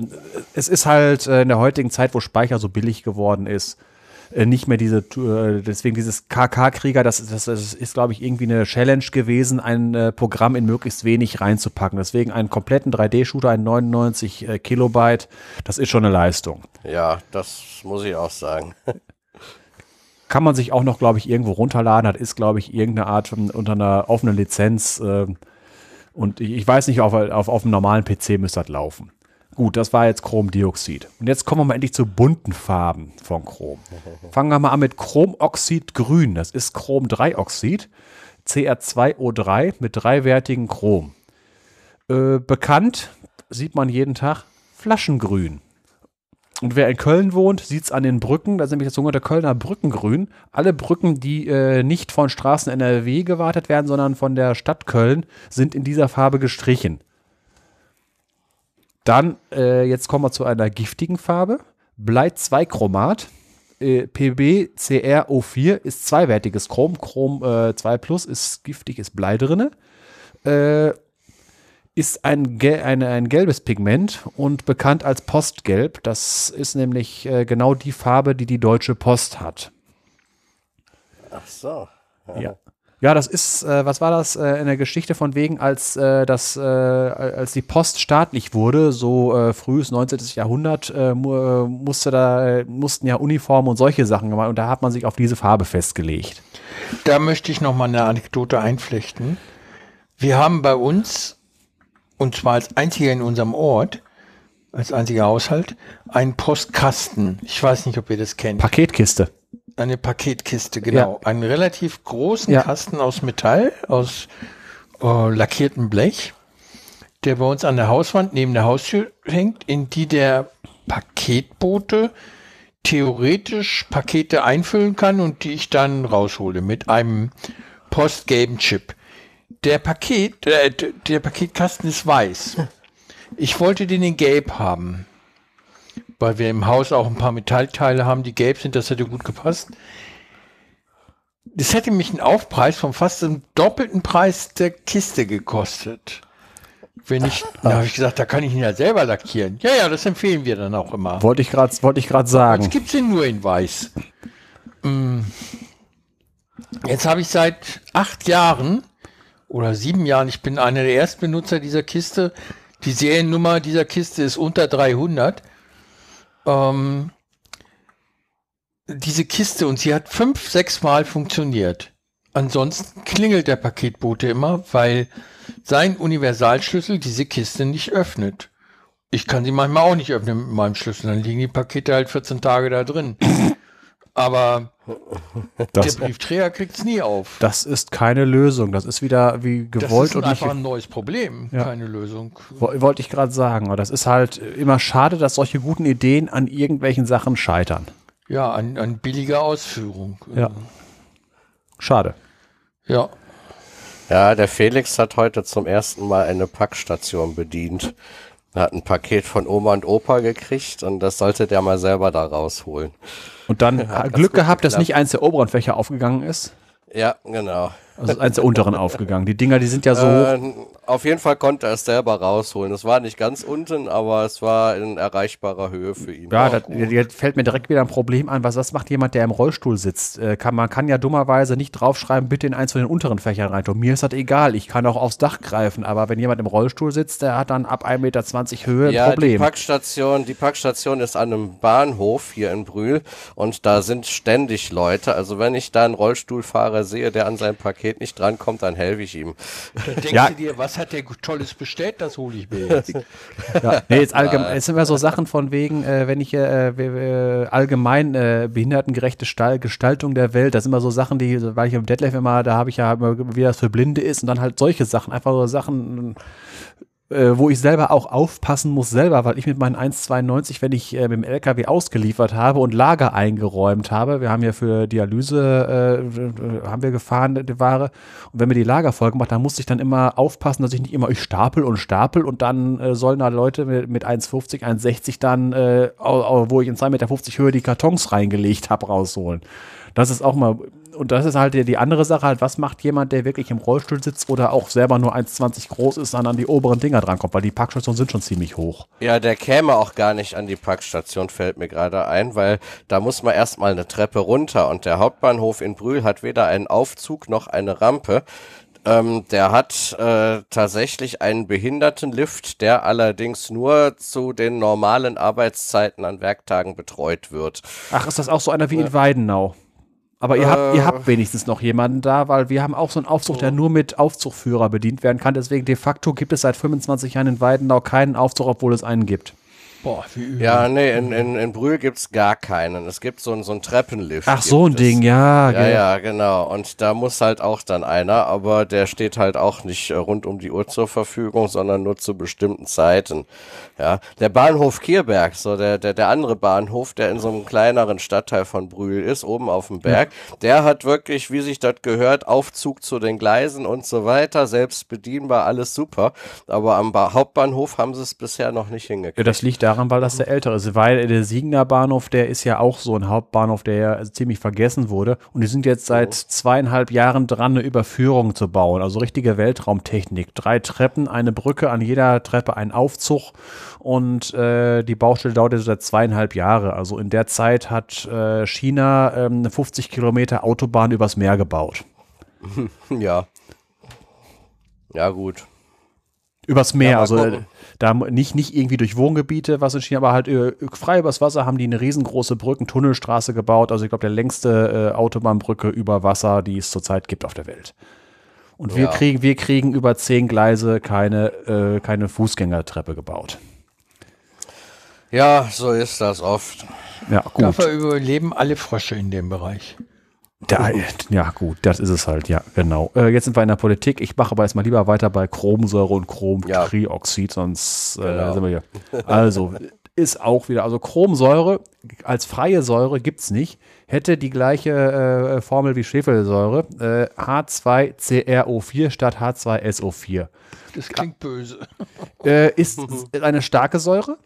es ist halt äh, in der heutigen Zeit, wo Speicher so billig geworden ist, äh, nicht mehr diese, äh, deswegen dieses KK-Krieger, das, das, das ist, glaube ich, irgendwie eine Challenge gewesen, ein äh, Programm in möglichst wenig reinzupacken. Deswegen einen kompletten 3D-Shooter, ein 99 äh, Kilobyte, das ist schon eine Leistung. Ja, das muss ich auch sagen. Kann man sich auch noch, glaube ich, irgendwo runterladen. Das ist, glaube ich, irgendeine Art von, unter einer offenen Lizenz. Äh, und ich, ich weiß nicht, auf, auf, auf einem normalen PC müsste das laufen. Gut, das war jetzt Chromdioxid. Und jetzt kommen wir mal endlich zu bunten Farben von Chrom. Fangen wir mal an mit Chromoxid Grün. Das ist Chrom-3-Oxid, CR2O3 mit dreiwertigen Chrom. Äh, bekannt sieht man jeden Tag Flaschengrün. Und wer in Köln wohnt, sieht es an den Brücken, das ist nämlich das sogenannte Kölner Brückengrün. Alle Brücken, die äh, nicht von Straßen NRW gewartet werden, sondern von der Stadt Köln, sind in dieser Farbe gestrichen. Dann, äh, jetzt kommen wir zu einer giftigen Farbe. Blei 2 Chromat. Äh, PbCrO4 ist zweiwertiges Chrom. Chrom äh, 2 Plus ist giftig, ist Blei drinne. Äh, ist ein, eine, ein gelbes Pigment und bekannt als Postgelb. Das ist nämlich äh, genau die Farbe, die die Deutsche Post hat. Ach so. Ja. Ja, das ist, äh, was war das äh, in der Geschichte von wegen, als äh, das, äh, als die Post staatlich wurde, so äh, frühes 19. Jahrhundert, äh, mu musste da, mussten ja Uniformen und solche Sachen gemacht und da hat man sich auf diese Farbe festgelegt. Da möchte ich noch mal eine Anekdote einflechten. Wir haben bei uns, und zwar als einziger in unserem Ort, als einziger Haushalt, einen Postkasten. Ich weiß nicht, ob ihr das kennt. Paketkiste. Eine Paketkiste, genau. Einen relativ großen Ja. Kasten aus Metall, aus äh, lackierten Blech, der bei uns an der Hauswand neben der Haustür hängt, in die der Paketbote theoretisch Pakete einfüllen kann und die ich dann raushole mit einem postgelben Chip. Der Paket, äh, der Paketkasten ist weiß. Ich wollte den in gelb haben, weil wir im Haus auch ein paar Metallteile haben, die gelb sind. Das hätte gut gepasst. Das hätte mich einen Aufpreis von fast dem doppelten Preis der Kiste gekostet. Wenn ich, da habe ich gesagt, da kann ich ihn ja selber lackieren. Ja, ja, das empfehlen wir dann auch immer. Wollte ich gerade wollte ich sagen. Jetzt gibt es ihn nur in weiß. Mm. Jetzt habe ich seit acht Jahren oder sieben Jahren, ich bin einer der ersten Benutzer dieser Kiste. Die Seriennummer dieser Kiste ist unter 300. Ähm, diese Kiste und sie hat fünf, sechs Mal funktioniert. Ansonsten klingelt der Paketbote immer, weil sein Universalschlüssel diese Kiste nicht öffnet. Ich kann sie manchmal auch nicht öffnen mit meinem Schlüssel, dann liegen die Pakete halt 14 Tage da drin. Aber Das, der Briefträger kriegt es nie auf. das ist keine Lösung. Das ist wieder wie Das gewollt ist und nicht. einfach ein neues Problem, Ja. keine Lösung. Wo- Wollte ich gerade sagen. Aber das ist halt immer schade, dass solche guten Ideen an irgendwelchen Sachen scheitern. Ja, an, an billiger Ausführung. Ja. Schade. Ja. Ja, der Felix hat heute zum ersten Mal eine Packstation bedient. Er hat ein Paket von Oma und Opa gekriegt und das sollte der mal selber da rausholen. Und dann ganz Glück gut gehabt, dass nicht eins der oberen Fächer aufgegangen ist. Ja, genau. Also eins der unteren aufgegangen. Die Dinger, die sind ja so Äh, hoch. Auf jeden Fall konnte er es selber rausholen. Es war nicht ganz unten, aber es war in erreichbarer Höhe für ihn. Ja, das, jetzt fällt mir direkt wieder ein Problem an. Was, was macht jemand, der im Rollstuhl sitzt? Äh, kann, man kann ja dummerweise nicht draufschreiben, bitte in eins von den unteren Fächern rein. tun. Mir ist das egal. Ich kann auch aufs Dach greifen. Aber wenn jemand im Rollstuhl sitzt, der hat dann ab 1,20 Meter Höhe ein ja, die Problem. Packstation, die Packstation ist an einem Bahnhof hier in Brühl und da sind ständig Leute. Also wenn ich da einen Rollstuhlfahrer sehe, der an sein Paket nicht drankommt, dann helfe ich ihm. Da denkst Ja. du dir, was hat der Tolles bestellt? Das hole ich mir jetzt. Ja, nee, jetzt allgemein, es sind immer so Sachen von wegen, äh, wenn ich äh, w- allgemein äh, behindertengerechte Stall, Gestaltung der Welt, das sind immer so Sachen, die, weil ich im Detlef immer, da habe ich ja immer, wie das für Blinde ist und dann halt solche Sachen, einfach so Sachen, äh, wo ich selber auch aufpassen muss selber, weil ich mit meinen 1,92, wenn ich äh, mit dem LKW ausgeliefert habe und Lager eingeräumt habe, wir haben ja für Dialyse, äh, haben wir gefahren, die Ware, und wenn wir die Lager voll gemacht, dann musste ich dann immer aufpassen, dass ich nicht immer, ich stapel und stapel und dann äh, sollen da Leute mit, mit 1,50, 1,60 dann, äh, wo ich in 2,50 Meter Höhe die Kartons reingelegt habe, rausholen. Das ist auch mal, und das ist halt die, andere Sache, halt, was macht jemand, der wirklich im Rollstuhl sitzt oder auch selber nur 1,20 groß ist, dann an die oberen Dinger drankommt, weil die Parkstationen sind schon ziemlich hoch. Ja, der käme auch gar nicht an die Packstation, fällt mir gerade ein, weil da muss man erstmal eine Treppe runter und der Hauptbahnhof in Brühl hat weder einen Aufzug noch eine Rampe. Ähm, der hat äh, tatsächlich einen Behindertenlift, der allerdings nur zu den normalen Arbeitszeiten an Werktagen betreut wird. Ach, ist das auch so einer wie in Weidenau? Aber ihr habt, ihr habt wenigstens noch jemanden da, weil wir haben auch so einen Aufzug, der nur mit Aufzugführer bedient werden kann. Deswegen de facto gibt es seit 25 Jahren in Weidenau keinen Aufzug, obwohl es einen gibt. Boah, wie übel. Ja, nee, in, in, in Brühl gibt's gar keinen. Es gibt so, ein- so einen Treppenlift. Ach, so ein gibt es. Ding, ja. Ja, gell. ja, genau. Und da muss halt auch dann einer, aber der steht halt auch nicht äh, rund um die Uhr zur Verfügung, sondern nur zu bestimmten Zeiten. Ja, der Bahnhof Kierberg, so der, der, der andere Bahnhof, der in so einem kleineren Stadtteil von Brühl ist, oben auf dem Berg, der hat wirklich, wie sich das gehört, Aufzug zu den Gleisen und so weiter, selbst bedienbar, alles super. Aber am ba Hauptbahnhof haben sie es bisher noch nicht hingekriegt. Ja, das liegt daran, weil das der ältere ist. Weil der Siegner Bahnhof, der ist ja auch so ein Hauptbahnhof, der ja ziemlich vergessen wurde. Und die sind jetzt seit zweieinhalb Jahren dran, eine Überführung zu bauen. Also richtige Weltraumtechnik. Drei Treppen, eine Brücke, an jeder Treppe ein Aufzug. Und äh, die Baustelle dauert jetzt seit zweieinhalb Jahre. Also in der Zeit hat äh, China ähm, eine 50 Kilometer Autobahn übers Meer gebaut. Ja. Ja, gut. Übers Meer, Ja, also äh, gucken. da nicht, nicht irgendwie durch Wohngebiete, was in China, aber halt äh, frei übers Wasser haben die eine riesengroße Brücken, Tunnelstraße gebaut. Also ich glaube, der längste äh, Autobahnbrücke über Wasser, die es zurzeit gibt auf der Welt. Und wir Ja. kriegen, wir kriegen über zehn Gleise keine, äh, keine Fußgängertreppe gebaut. Ja, so ist das oft. Ja, gut. Dafür überleben alle Frösche in dem Bereich. Da, ja, gut, das ist es halt, ja, genau. Äh, jetzt sind wir in der Politik. Ich mache aber erstmal lieber weiter bei Chromsäure und Chromtrioxid, sonst äh, Genau. sind wir hier. Also, ist auch wieder, also Chromsäure als freie Säure gibt es nicht. Hätte die gleiche äh, Formel wie Schwefelsäure, äh, H2CRO4 statt H2SO4. Das klingt böse. Äh, ist eine starke Säure,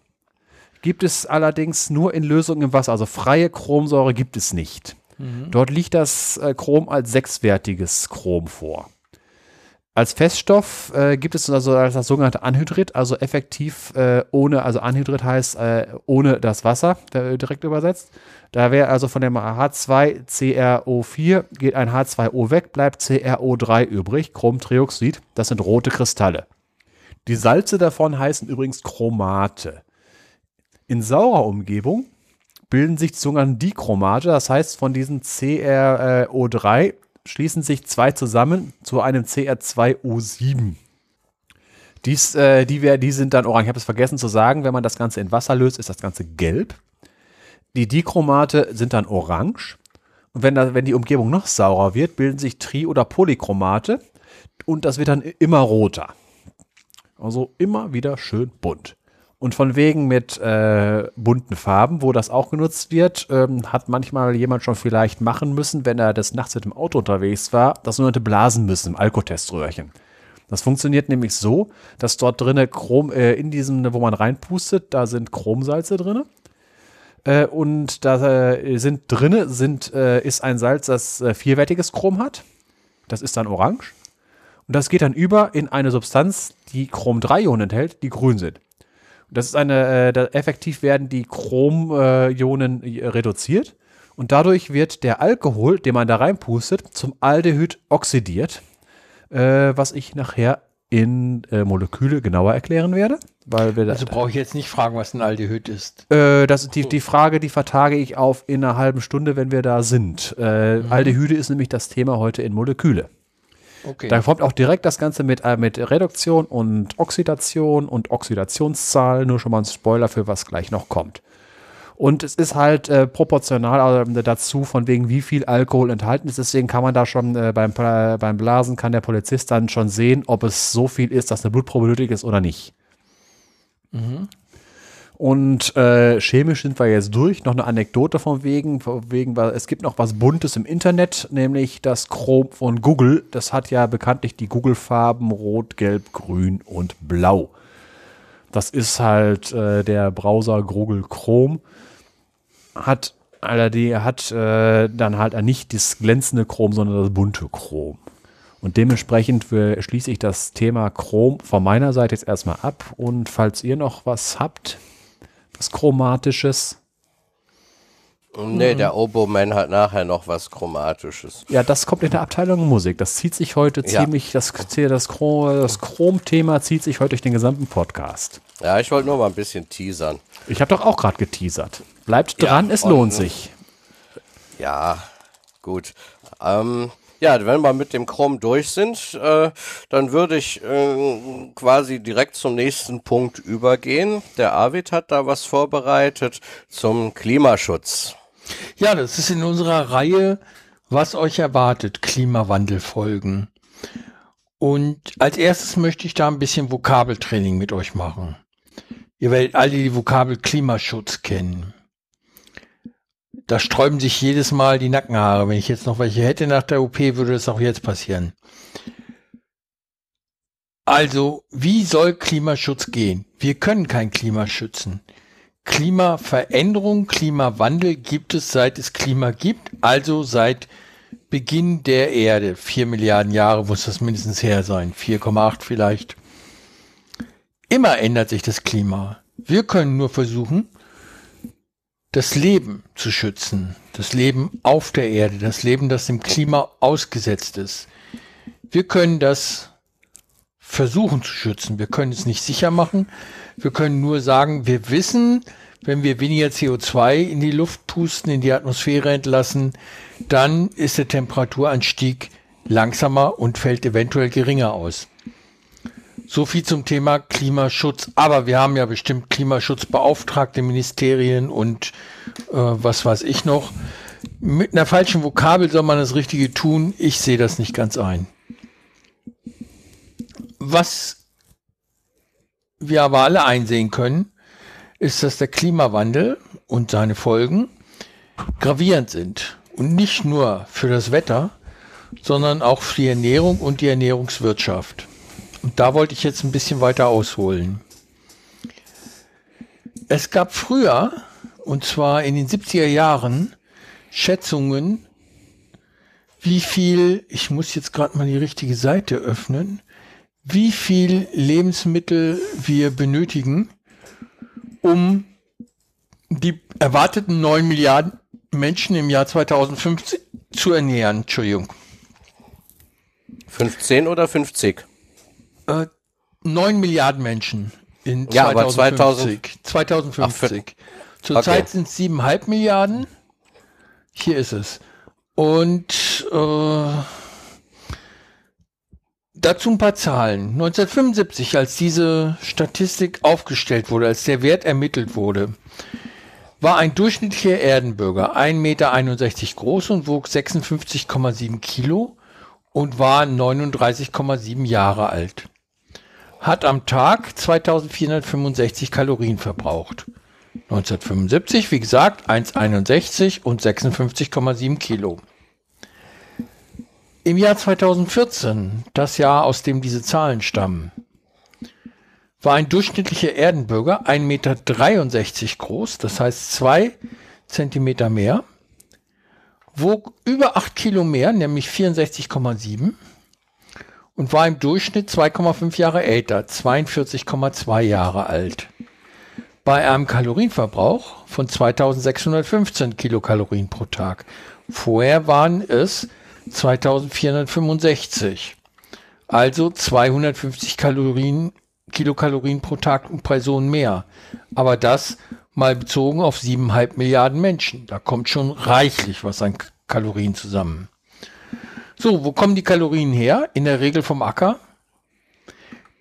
gibt es allerdings nur in Lösungen im Wasser. Also freie Chromsäure gibt es nicht. Dort liegt das äh, Chrom als sechswertiges Chrom vor. Als Feststoff äh, gibt es also als das sogenannte Anhydrid, also effektiv äh, ohne, also Anhydrid heißt äh, ohne das Wasser, äh, direkt übersetzt. Da wäre also von dem H2CRO4 geht ein H2O weg, bleibt CRO3 übrig, Chromtrioxid. Das sind rote Kristalle. Die Salze davon heißen übrigens Chromate. In saurer Umgebung bilden sich die sogenannten Dichromate, das heißt von diesen CRO3 schließen sich zwei zusammen zu einem CR2O7. Dies, äh, die, die sind dann orange. Ich habe es vergessen zu sagen, wenn man das Ganze in Wasser löst, ist das Ganze gelb. Die Dichromate sind dann orange. Und wenn, wenn die Umgebung noch saurer wird, bilden sich Tri- oder Polychromate. Und das wird dann immer roter. Also immer wieder schön bunt. Und von wegen mit äh, bunten Farben, wo das auch genutzt wird, ähm, hat manchmal jemand schon vielleicht machen müssen, wenn er des Nachts mit dem Auto unterwegs war, das sogenannte Blasen müssen im Alkoteströhrchen. Das funktioniert nämlich so, dass dort drinne Chrom, äh, in diesem, wo man reinpustet, da sind Chromsalze drinne. Äh, und da äh, sind drinne sind, äh, ist ein Salz, das äh, vierwertiges Chrom hat. Das ist dann orange. Und das geht dann über in eine Substanz, die Chrom-3-Ionen enthält, die grün sind. Das ist eine, äh, da effektiv werden die Chrom-Ionen äh, reduziert. Und dadurch wird der Alkohol, den man da reinpustet, zum Aldehyd oxidiert, äh, was ich nachher in äh, Moleküle genauer erklären werde. Weil wir Also brauche ich jetzt nicht fragen, was ein Aldehyd ist. äh, das ist die, die Frage, die vertage ich auf in einer halben Stunde, wenn wir da sind. Äh, Aldehyde ist nämlich das Thema heute in Moleküle. Okay. Da kommt auch direkt das Ganze mit, äh, mit Reduktion und Oxidation und Oxidationszahl. Nur schon mal ein Spoiler für was gleich noch kommt. Und es ist halt äh, proportional äh, dazu, von wegen wie viel Alkohol enthalten ist. Deswegen kann man da schon äh, beim, beim Blasen, kann der Polizist dann schon sehen, ob es so viel ist, dass eine Blutprobe nötig ist oder nicht. Und äh, chemisch sind wir jetzt durch. Noch eine Anekdote von wegen, von wegen, weil es gibt noch was Buntes im Internet, nämlich das Chrom von Google. Das hat ja bekanntlich die Google-Farben Rot, Gelb, Grün und Blau. Das ist halt äh, der Browser Google Chrome. Hat allerdings hat äh, dann halt nicht das glänzende Chrom, sondern das bunte Chrom. Und dementsprechend für- schließe ich das Thema Chrom von meiner Seite jetzt erstmal ab. Und falls ihr noch was habt, was Chromatisches, Nee, der Oboman hat nachher noch was Chromatisches. ja, das kommt in der Abteilung Musik. Das zieht sich heute Ja. ziemlich, das, das, Chrom- das Chrom-Thema zieht sich heute durch den gesamten Podcast. Ja, ich wollte nur mal ein bisschen teasern. Ich habe doch auch gerade geteasert. Bleibt Ja, dran, es und- lohnt sich. Ja, gut. Ähm, ja, wenn wir mit dem Chrom durch sind, äh, dann würde ich äh, quasi direkt zum nächsten Punkt übergehen. Der Arvid hat da was vorbereitet zum Klimaschutz. Ja, das ist in unserer Reihe, was euch erwartet, Klimawandelfolgen. Und als erstes möchte ich da ein bisschen Vokabeltraining mit euch machen. Ihr werdet alle die Vokabel Klimaschutz kennen. Da sträuben sich jedes Mal die Nackenhaare. Wenn ich jetzt noch welche hätte nach der OP, würde das auch jetzt passieren. Also, wie soll Klimaschutz gehen? Wir können kein Klima schützen. Klimaveränderung, Klimawandel gibt es seit es Klima gibt, also seit Beginn der Erde. Vier Milliarden Jahre muss das mindestens her sein. 4,8 vielleicht. Immer ändert sich das Klima. Wir können nur versuchen, das Leben zu schützen. Das Leben auf der Erde. Das Leben, das dem Klima ausgesetzt ist. Wir können das versuchen zu schützen. Wir können es nicht sicher machen. Wir können nur sagen, wir wissen, wenn wir weniger CO2 in die Luft pusten, in die Atmosphäre entlassen, dann ist der Temperaturanstieg langsamer und fällt eventuell geringer aus. So viel zum Thema Klimaschutz. Aber wir haben ja bestimmt Klimaschutzbeauftragte Ministerien und äh, was weiß ich noch. Mit einer falschen Vokabel soll man das Richtige tun. Ich sehe das nicht ganz ein. Was wir aber alle einsehen können, ist, dass der Klimawandel und seine Folgen gravierend sind. Und nicht nur für das Wetter, sondern auch für die Ernährung und die Ernährungswirtschaft. Und da wollte ich jetzt ein bisschen weiter ausholen. Es gab früher, und zwar in den 70er Jahren, Schätzungen, wie viel, ich muss jetzt gerade mal die richtige Seite öffnen, wie viel Lebensmittel wir benötigen, um die erwarteten 9 Milliarden Menschen im Jahr 2050 zu ernähren. Entschuldigung. 15 oder 50? Äh, 9 Milliarden Menschen in Ja, aber 2050. 2050. Zurzeit Okay. sind es 7,5 Milliarden. Hier ist es. Und äh, dazu ein paar Zahlen. 1975, als diese Statistik aufgestellt wurde, als der Wert ermittelt wurde, war ein durchschnittlicher Erdenbürger 1,61 Meter groß und wog 56,7 Kilo und war 39,7 Jahre alt. Hat am Tag 2465 Kalorien verbraucht. 1975, wie gesagt, 1,61 und 56,7 Kilo. Im Jahr 2014, das Jahr, aus dem diese Zahlen stammen, war ein durchschnittlicher Erdenbürger 1,63 Meter groß, das heißt zwei Zentimeter mehr, wog über 8 Kilo mehr, nämlich 64,7 und war im Durchschnitt 2,5 Jahre älter, 42,2 Jahre alt. Bei einem Kalorienverbrauch von 2615 Kilokalorien pro Tag. Vorher waren es 2465. Also 250 Kalorien, Kilokalorien pro Tag und Person mehr. Aber das mal bezogen auf 7,5 Milliarden Menschen. Da kommt schon reichlich was an Kalorien zusammen. So, wo kommen die Kalorien her? In der Regel vom Acker.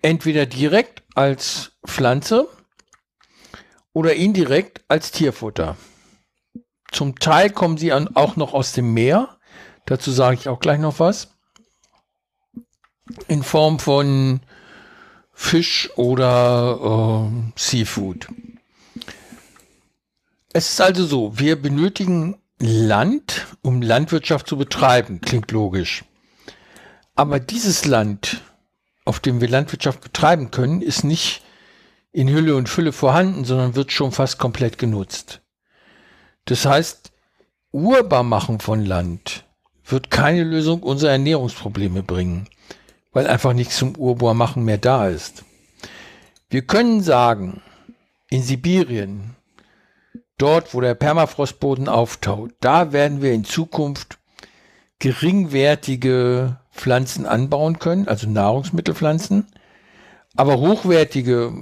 Entweder direkt als Pflanze oder indirekt als Tierfutter. Zum Teil kommen sie an, auch noch aus dem Meer. Dazu sage ich auch gleich noch was. In Form von Fisch oder äh, Seafood. Es ist also so, wir benötigen Land, um Landwirtschaft zu betreiben. Klingt logisch. Aber dieses Land, auf dem wir Landwirtschaft betreiben können, ist nicht in Hülle und Fülle vorhanden, sondern wird schon fast komplett genutzt. Das heißt, urbar machen von Land wird keine Lösung unserer Ernährungsprobleme bringen, weil einfach nichts zum Urbarmachen mehr da ist. Wir können sagen, in Sibirien, dort wo der Permafrostboden auftaut, da werden wir in Zukunft geringwertige Pflanzen anbauen können, also Nahrungsmittelpflanzen, aber hochwertige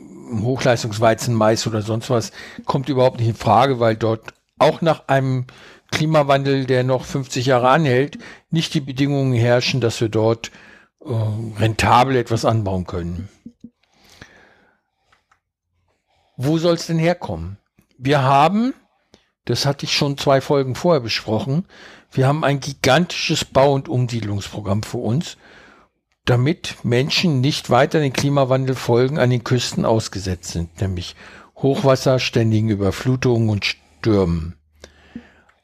Hochleistungsweizen, Mais oder sonst was kommt überhaupt nicht in Frage, weil dort auch nach einem Klimawandel, der noch 50 Jahre anhält, nicht die Bedingungen herrschen, dass wir dort äh, rentabel etwas anbauen können. Wo soll es denn herkommen? Wir haben, das hatte ich schon zwei Folgen vorher besprochen, wir haben ein gigantisches Bau- und Umsiedlungsprogramm für uns, damit Menschen nicht weiter den Klimawandelfolgen an den Küsten ausgesetzt sind, nämlich Hochwasser, ständigen Überflutungen und Stürmen.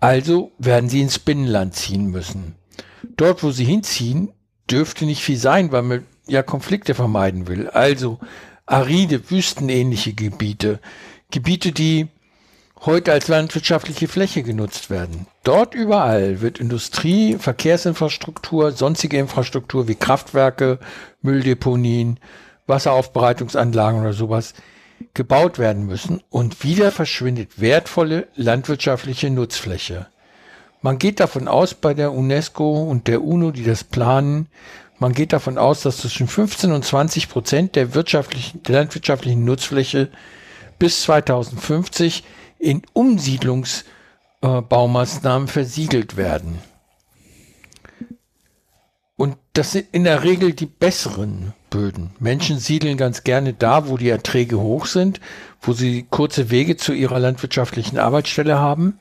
Also werden sie ins Binnenland ziehen müssen. Dort, wo sie hinziehen, dürfte nicht viel sein, weil man ja Konflikte vermeiden will. Also aride, wüstenähnliche Gebiete, Gebiete, die heute als landwirtschaftliche Fläche genutzt werden. Dort überall wird Industrie, Verkehrsinfrastruktur, sonstige Infrastruktur wie Kraftwerke, Mülldeponien, Wasseraufbereitungsanlagen oder sowas gebaut werden müssen und wieder verschwindet wertvolle landwirtschaftliche Nutzfläche. Man geht davon aus bei der UNESCO und der UNO, die das planen, man geht davon aus, dass zwischen 15 und 20 Prozent der, wirtschaftlichen, der landwirtschaftlichen Nutzfläche bis 2050 in Umsiedlungsbaumaßnahmen versiegelt werden. Und das sind in der Regel die besseren Böden. Menschen siedeln ganz gerne da, wo die Erträge hoch sind, wo sie kurze Wege zu ihrer landwirtschaftlichen Arbeitsstelle haben.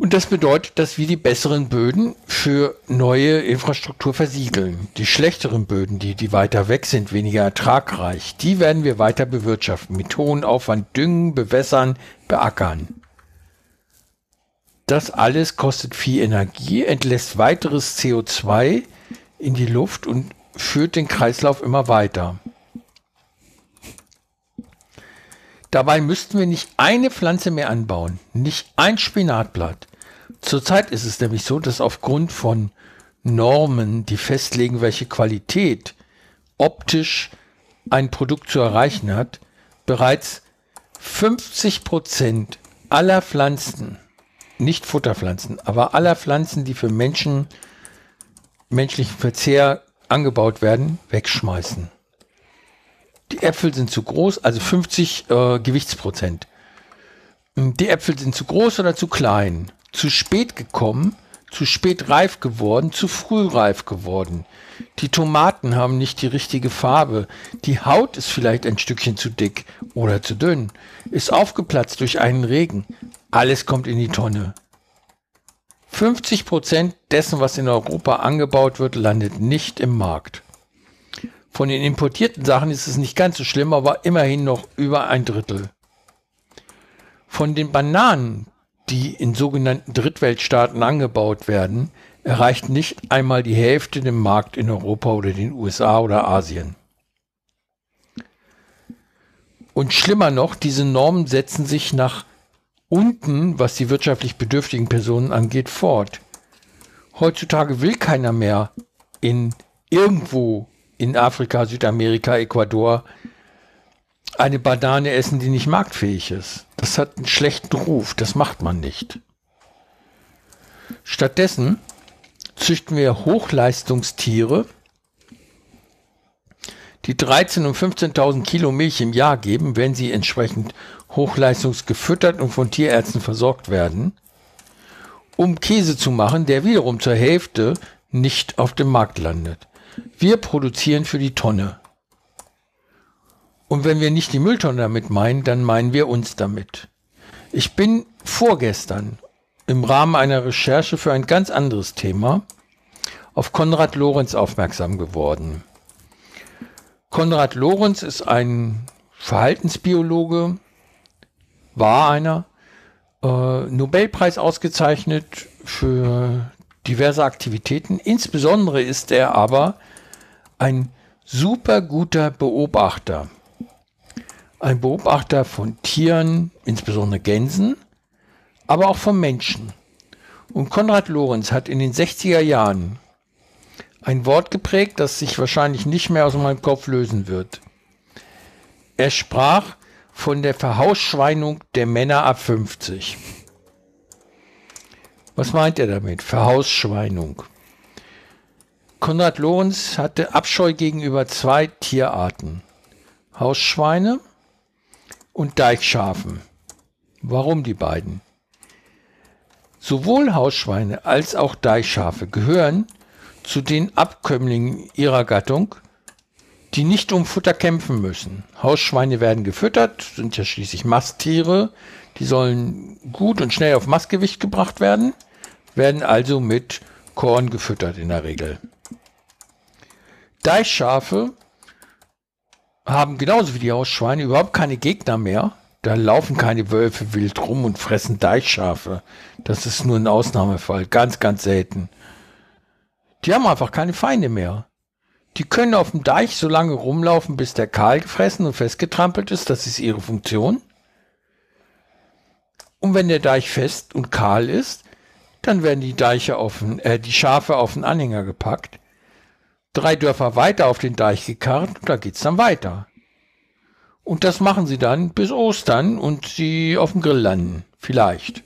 Und das bedeutet, dass wir die besseren Böden für neue Infrastruktur versiegeln. Die schlechteren Böden, die, die weiter weg sind, weniger ertragreich, die werden wir weiter bewirtschaften. Mit hohem Aufwand düngen, bewässern, beackern. Das alles kostet viel Energie, entlässt weiteres CO2 in die Luft und führt den Kreislauf immer weiter. Dabei müssten wir nicht eine Pflanze mehr anbauen, nicht ein Spinatblatt. Zurzeit ist es nämlich so, dass aufgrund von Normen, die festlegen, welche Qualität optisch ein Produkt zu erreichen hat, bereits 50 Prozent aller Pflanzen, nicht Futterpflanzen, aber aller Pflanzen, die für Menschen, menschlichen Verzehr angebaut werden, wegschmeißen. Die Äpfel sind zu groß, also 50 äh, Gewichtsprozent. Die Äpfel sind zu groß oder zu klein, zu spät gekommen, zu spät reif geworden, zu früh reif geworden. Die Tomaten haben nicht die richtige Farbe. Die Haut ist vielleicht ein Stückchen zu dick oder zu dünn, ist aufgeplatzt durch einen Regen. Alles kommt in die Tonne. 50 Prozent dessen, was in Europa angebaut wird, landet nicht im Markt. Von den importierten Sachen ist es nicht ganz so schlimm, aber immerhin noch über ein Drittel. Von den Bananen, die in sogenannten Drittweltstaaten angebaut werden, erreicht nicht einmal die Hälfte den Markt in Europa oder den USA oder Asien. Und schlimmer noch, diese Normen setzen sich nach unten, was die wirtschaftlich bedürftigen Personen angeht, fort. Heutzutage will keiner mehr in irgendwo in Afrika, Südamerika, Ecuador eine Banane essen, die nicht marktfähig ist. Das hat einen schlechten Ruf, das macht man nicht. Stattdessen züchten wir Hochleistungstiere, die 13.000 und 15.000 Kilo Milch im Jahr geben, wenn sie entsprechend hochleistungsgefüttert und von Tierärzten versorgt werden, um Käse zu machen, der wiederum zur Hälfte nicht auf dem Markt landet. Wir produzieren für die Tonne. Und wenn wir nicht die Mülltonne damit meinen, dann meinen wir uns damit. Ich bin vorgestern im Rahmen einer Recherche für ein ganz anderes Thema auf Konrad Lorenz aufmerksam geworden. Konrad Lorenz ist ein Verhaltensbiologe, war einer, äh, Nobelpreis ausgezeichnet für diverse Aktivitäten. Insbesondere ist er aber ein super guter Beobachter. Ein Beobachter von Tieren, insbesondere Gänsen, aber auch von Menschen. Und Konrad Lorenz hat in den 60er Jahren ein Wort geprägt, das sich wahrscheinlich nicht mehr aus meinem Kopf lösen wird. Er sprach von der Verhausschweinung der Männer ab 50. Was meint er damit? Verhausschweinung. Konrad Lorenz hatte Abscheu gegenüber zwei Tierarten. Hausschweine und Deichschafen. Warum die beiden? Sowohl Hausschweine als auch Deichschafe gehören zu den Abkömmlingen ihrer Gattung, die nicht um Futter kämpfen müssen. Hausschweine werden gefüttert, sind ja schließlich Masttiere, die sollen gut und schnell auf Mastgewicht gebracht werden, werden also mit Korn gefüttert in der Regel. Deichschafe haben genauso wie die Hausschweine überhaupt keine Gegner mehr. Da laufen keine Wölfe wild rum und fressen Deichschafe. Das ist nur ein Ausnahmefall, ganz, ganz selten. Die haben einfach keine Feinde mehr. Die können auf dem Deich so lange rumlaufen, bis der kahl gefressen und festgetrampelt ist. Das ist ihre Funktion. Und wenn der Deich fest und kahl ist, dann werden die Deiche auf den, äh, die Schafe auf den Anhänger gepackt drei Dörfer weiter auf den Deich gekarrt und da geht's dann weiter. Und das machen sie dann bis Ostern und sie auf dem Grill landen. Vielleicht.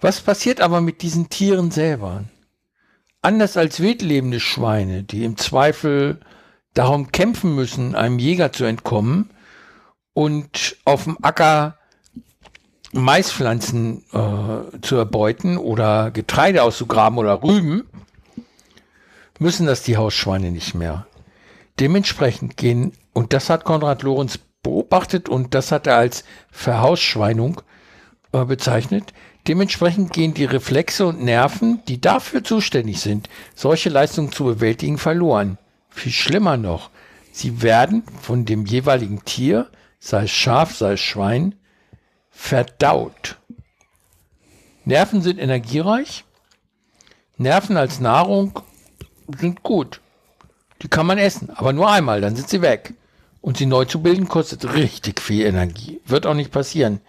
Was passiert aber mit diesen Tieren selber? Anders als wildlebende Schweine, die im Zweifel darum kämpfen müssen, einem Jäger zu entkommen und auf dem Acker Maispflanzen äh, zu erbeuten oder Getreide auszugraben oder Rüben, müssen das die Hausschweine nicht mehr. Dementsprechend gehen, und das hat Konrad Lorenz beobachtet und das hat er als Verhausschweinung äh, bezeichnet, Dementsprechend gehen die Reflexe und Nerven, die dafür zuständig sind, solche Leistungen zu bewältigen, verloren. Viel schlimmer noch, sie werden von dem jeweiligen Tier, sei es Schaf, sei es Schwein, verdaut. Nerven sind energiereich. Nerven als Nahrung sind gut. Die kann man essen, aber nur einmal, dann sind sie weg. Und sie neu zu bilden kostet richtig viel Energie. Wird auch nicht passieren.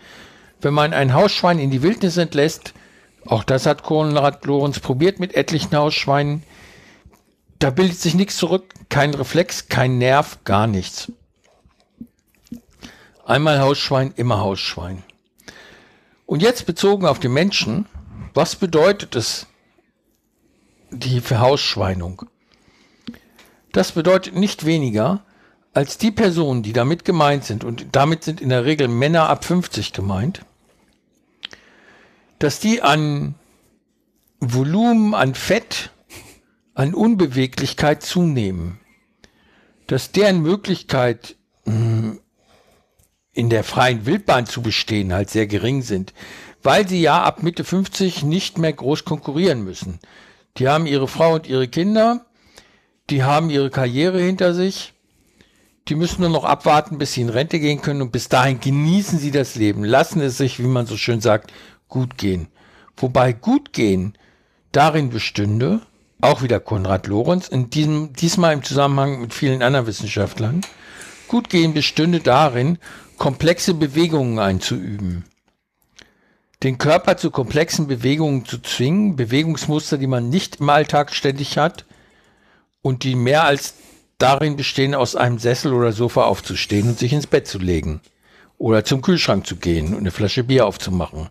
Wenn man ein Hausschwein in die Wildnis entlässt, auch das hat Konrad Lorenz probiert mit etlichen Hausschweinen, da bildet sich nichts zurück, kein Reflex, kein Nerv, gar nichts. Einmal Hausschwein, immer Hausschwein. Und jetzt bezogen auf den Menschen, was bedeutet es, die Verhausschweinung? Das bedeutet nicht weniger, als die Personen, die damit gemeint sind, und damit sind in der Regel Männer ab 50 gemeint, dass die an Volumen, an Fett, an Unbeweglichkeit zunehmen. Dass deren Möglichkeit hm, in der freien Wildbahn zu bestehen halt sehr gering sind, weil sie ja ab Mitte 50 nicht mehr groß konkurrieren müssen. Die haben ihre Frau und ihre Kinder, die haben ihre Karriere hinter sich, die müssen nur noch abwarten, bis sie in Rente gehen können und bis dahin genießen sie das Leben, lassen es sich, wie man so schön sagt, gut gehen. Wobei gut gehen darin bestünde, auch wieder Konrad Lorenz, in diesem, diesmal im Zusammenhang mit vielen anderen Wissenschaftlern, gut gehen bestünde darin, komplexe Bewegungen einzuüben. Den Körper zu komplexen Bewegungen zu zwingen, Bewegungsmuster, die man nicht im Alltag ständig hat und die mehr als darin bestehen, aus einem Sessel oder Sofa aufzustehen und sich ins Bett zu legen oder zum Kühlschrank zu gehen und eine Flasche Bier aufzumachen.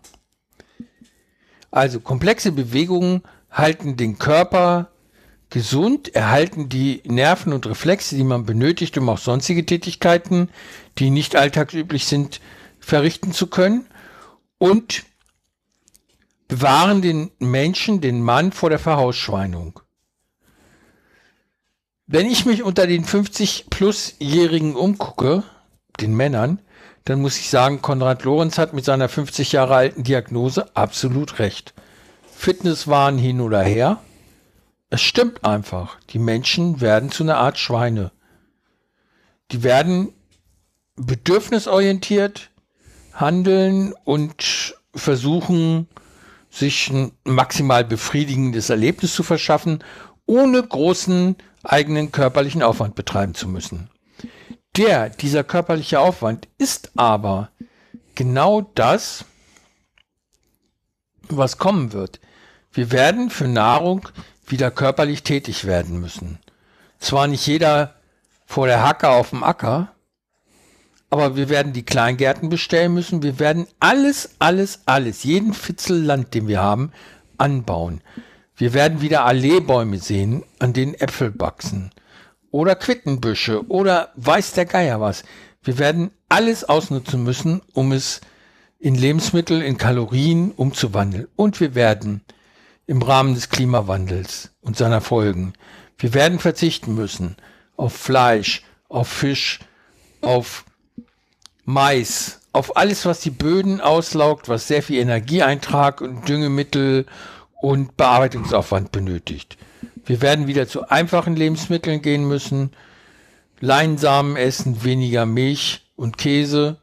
Also komplexe Bewegungen halten den Körper gesund, erhalten die Nerven und Reflexe, die man benötigt, um auch sonstige Tätigkeiten, die nicht alltagsüblich sind, verrichten zu können und bewahren den Menschen, den Mann vor der Verhausschweinung. Wenn ich mich unter den 50-plus-Jährigen umgucke, den Männern, dann muss ich sagen, Konrad Lorenz hat mit seiner 50 Jahre alten Diagnose absolut recht. Fitnesswahn hin oder her. Es stimmt einfach. Die Menschen werden zu einer Art Schweine. Die werden bedürfnisorientiert handeln und versuchen, sich ein maximal befriedigendes Erlebnis zu verschaffen, ohne großen eigenen körperlichen Aufwand betreiben zu müssen. Der, dieser körperliche Aufwand ist aber genau das, was kommen wird. Wir werden für Nahrung wieder körperlich tätig werden müssen. Zwar nicht jeder vor der Hacke auf dem Acker, aber wir werden die Kleingärten bestellen müssen. Wir werden alles, alles, alles, jeden Fitzel Land, den wir haben, anbauen. Wir werden wieder Alleebäume sehen, an denen Äpfel wachsen oder Quittenbüsche oder weiß der Geier was. Wir werden alles ausnutzen müssen, um es in Lebensmittel, in Kalorien umzuwandeln. Und wir werden im Rahmen des Klimawandels und seiner Folgen, wir werden verzichten müssen auf Fleisch, auf Fisch, auf Mais, auf alles, was die Böden auslaugt, was sehr viel Energieeintrag und Düngemittel und Bearbeitungsaufwand benötigt. Wir werden wieder zu einfachen Lebensmitteln gehen müssen. Leinsamen essen, weniger Milch und Käse,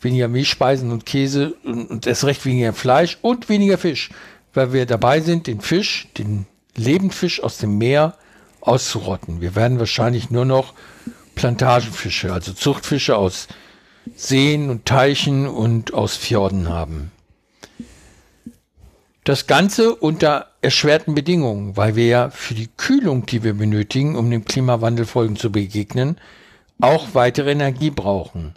weniger Milchspeisen und Käse und, und erst recht weniger Fleisch und weniger Fisch, weil wir dabei sind, den Fisch, den Lebendfisch aus dem Meer auszurotten. Wir werden wahrscheinlich nur noch Plantagenfische, also Zuchtfische aus Seen und Teichen und aus Fjorden haben. Das Ganze unter erschwerten Bedingungen, weil wir ja für die Kühlung, die wir benötigen, um dem Klimawandelfolgen zu begegnen, auch weitere Energie brauchen.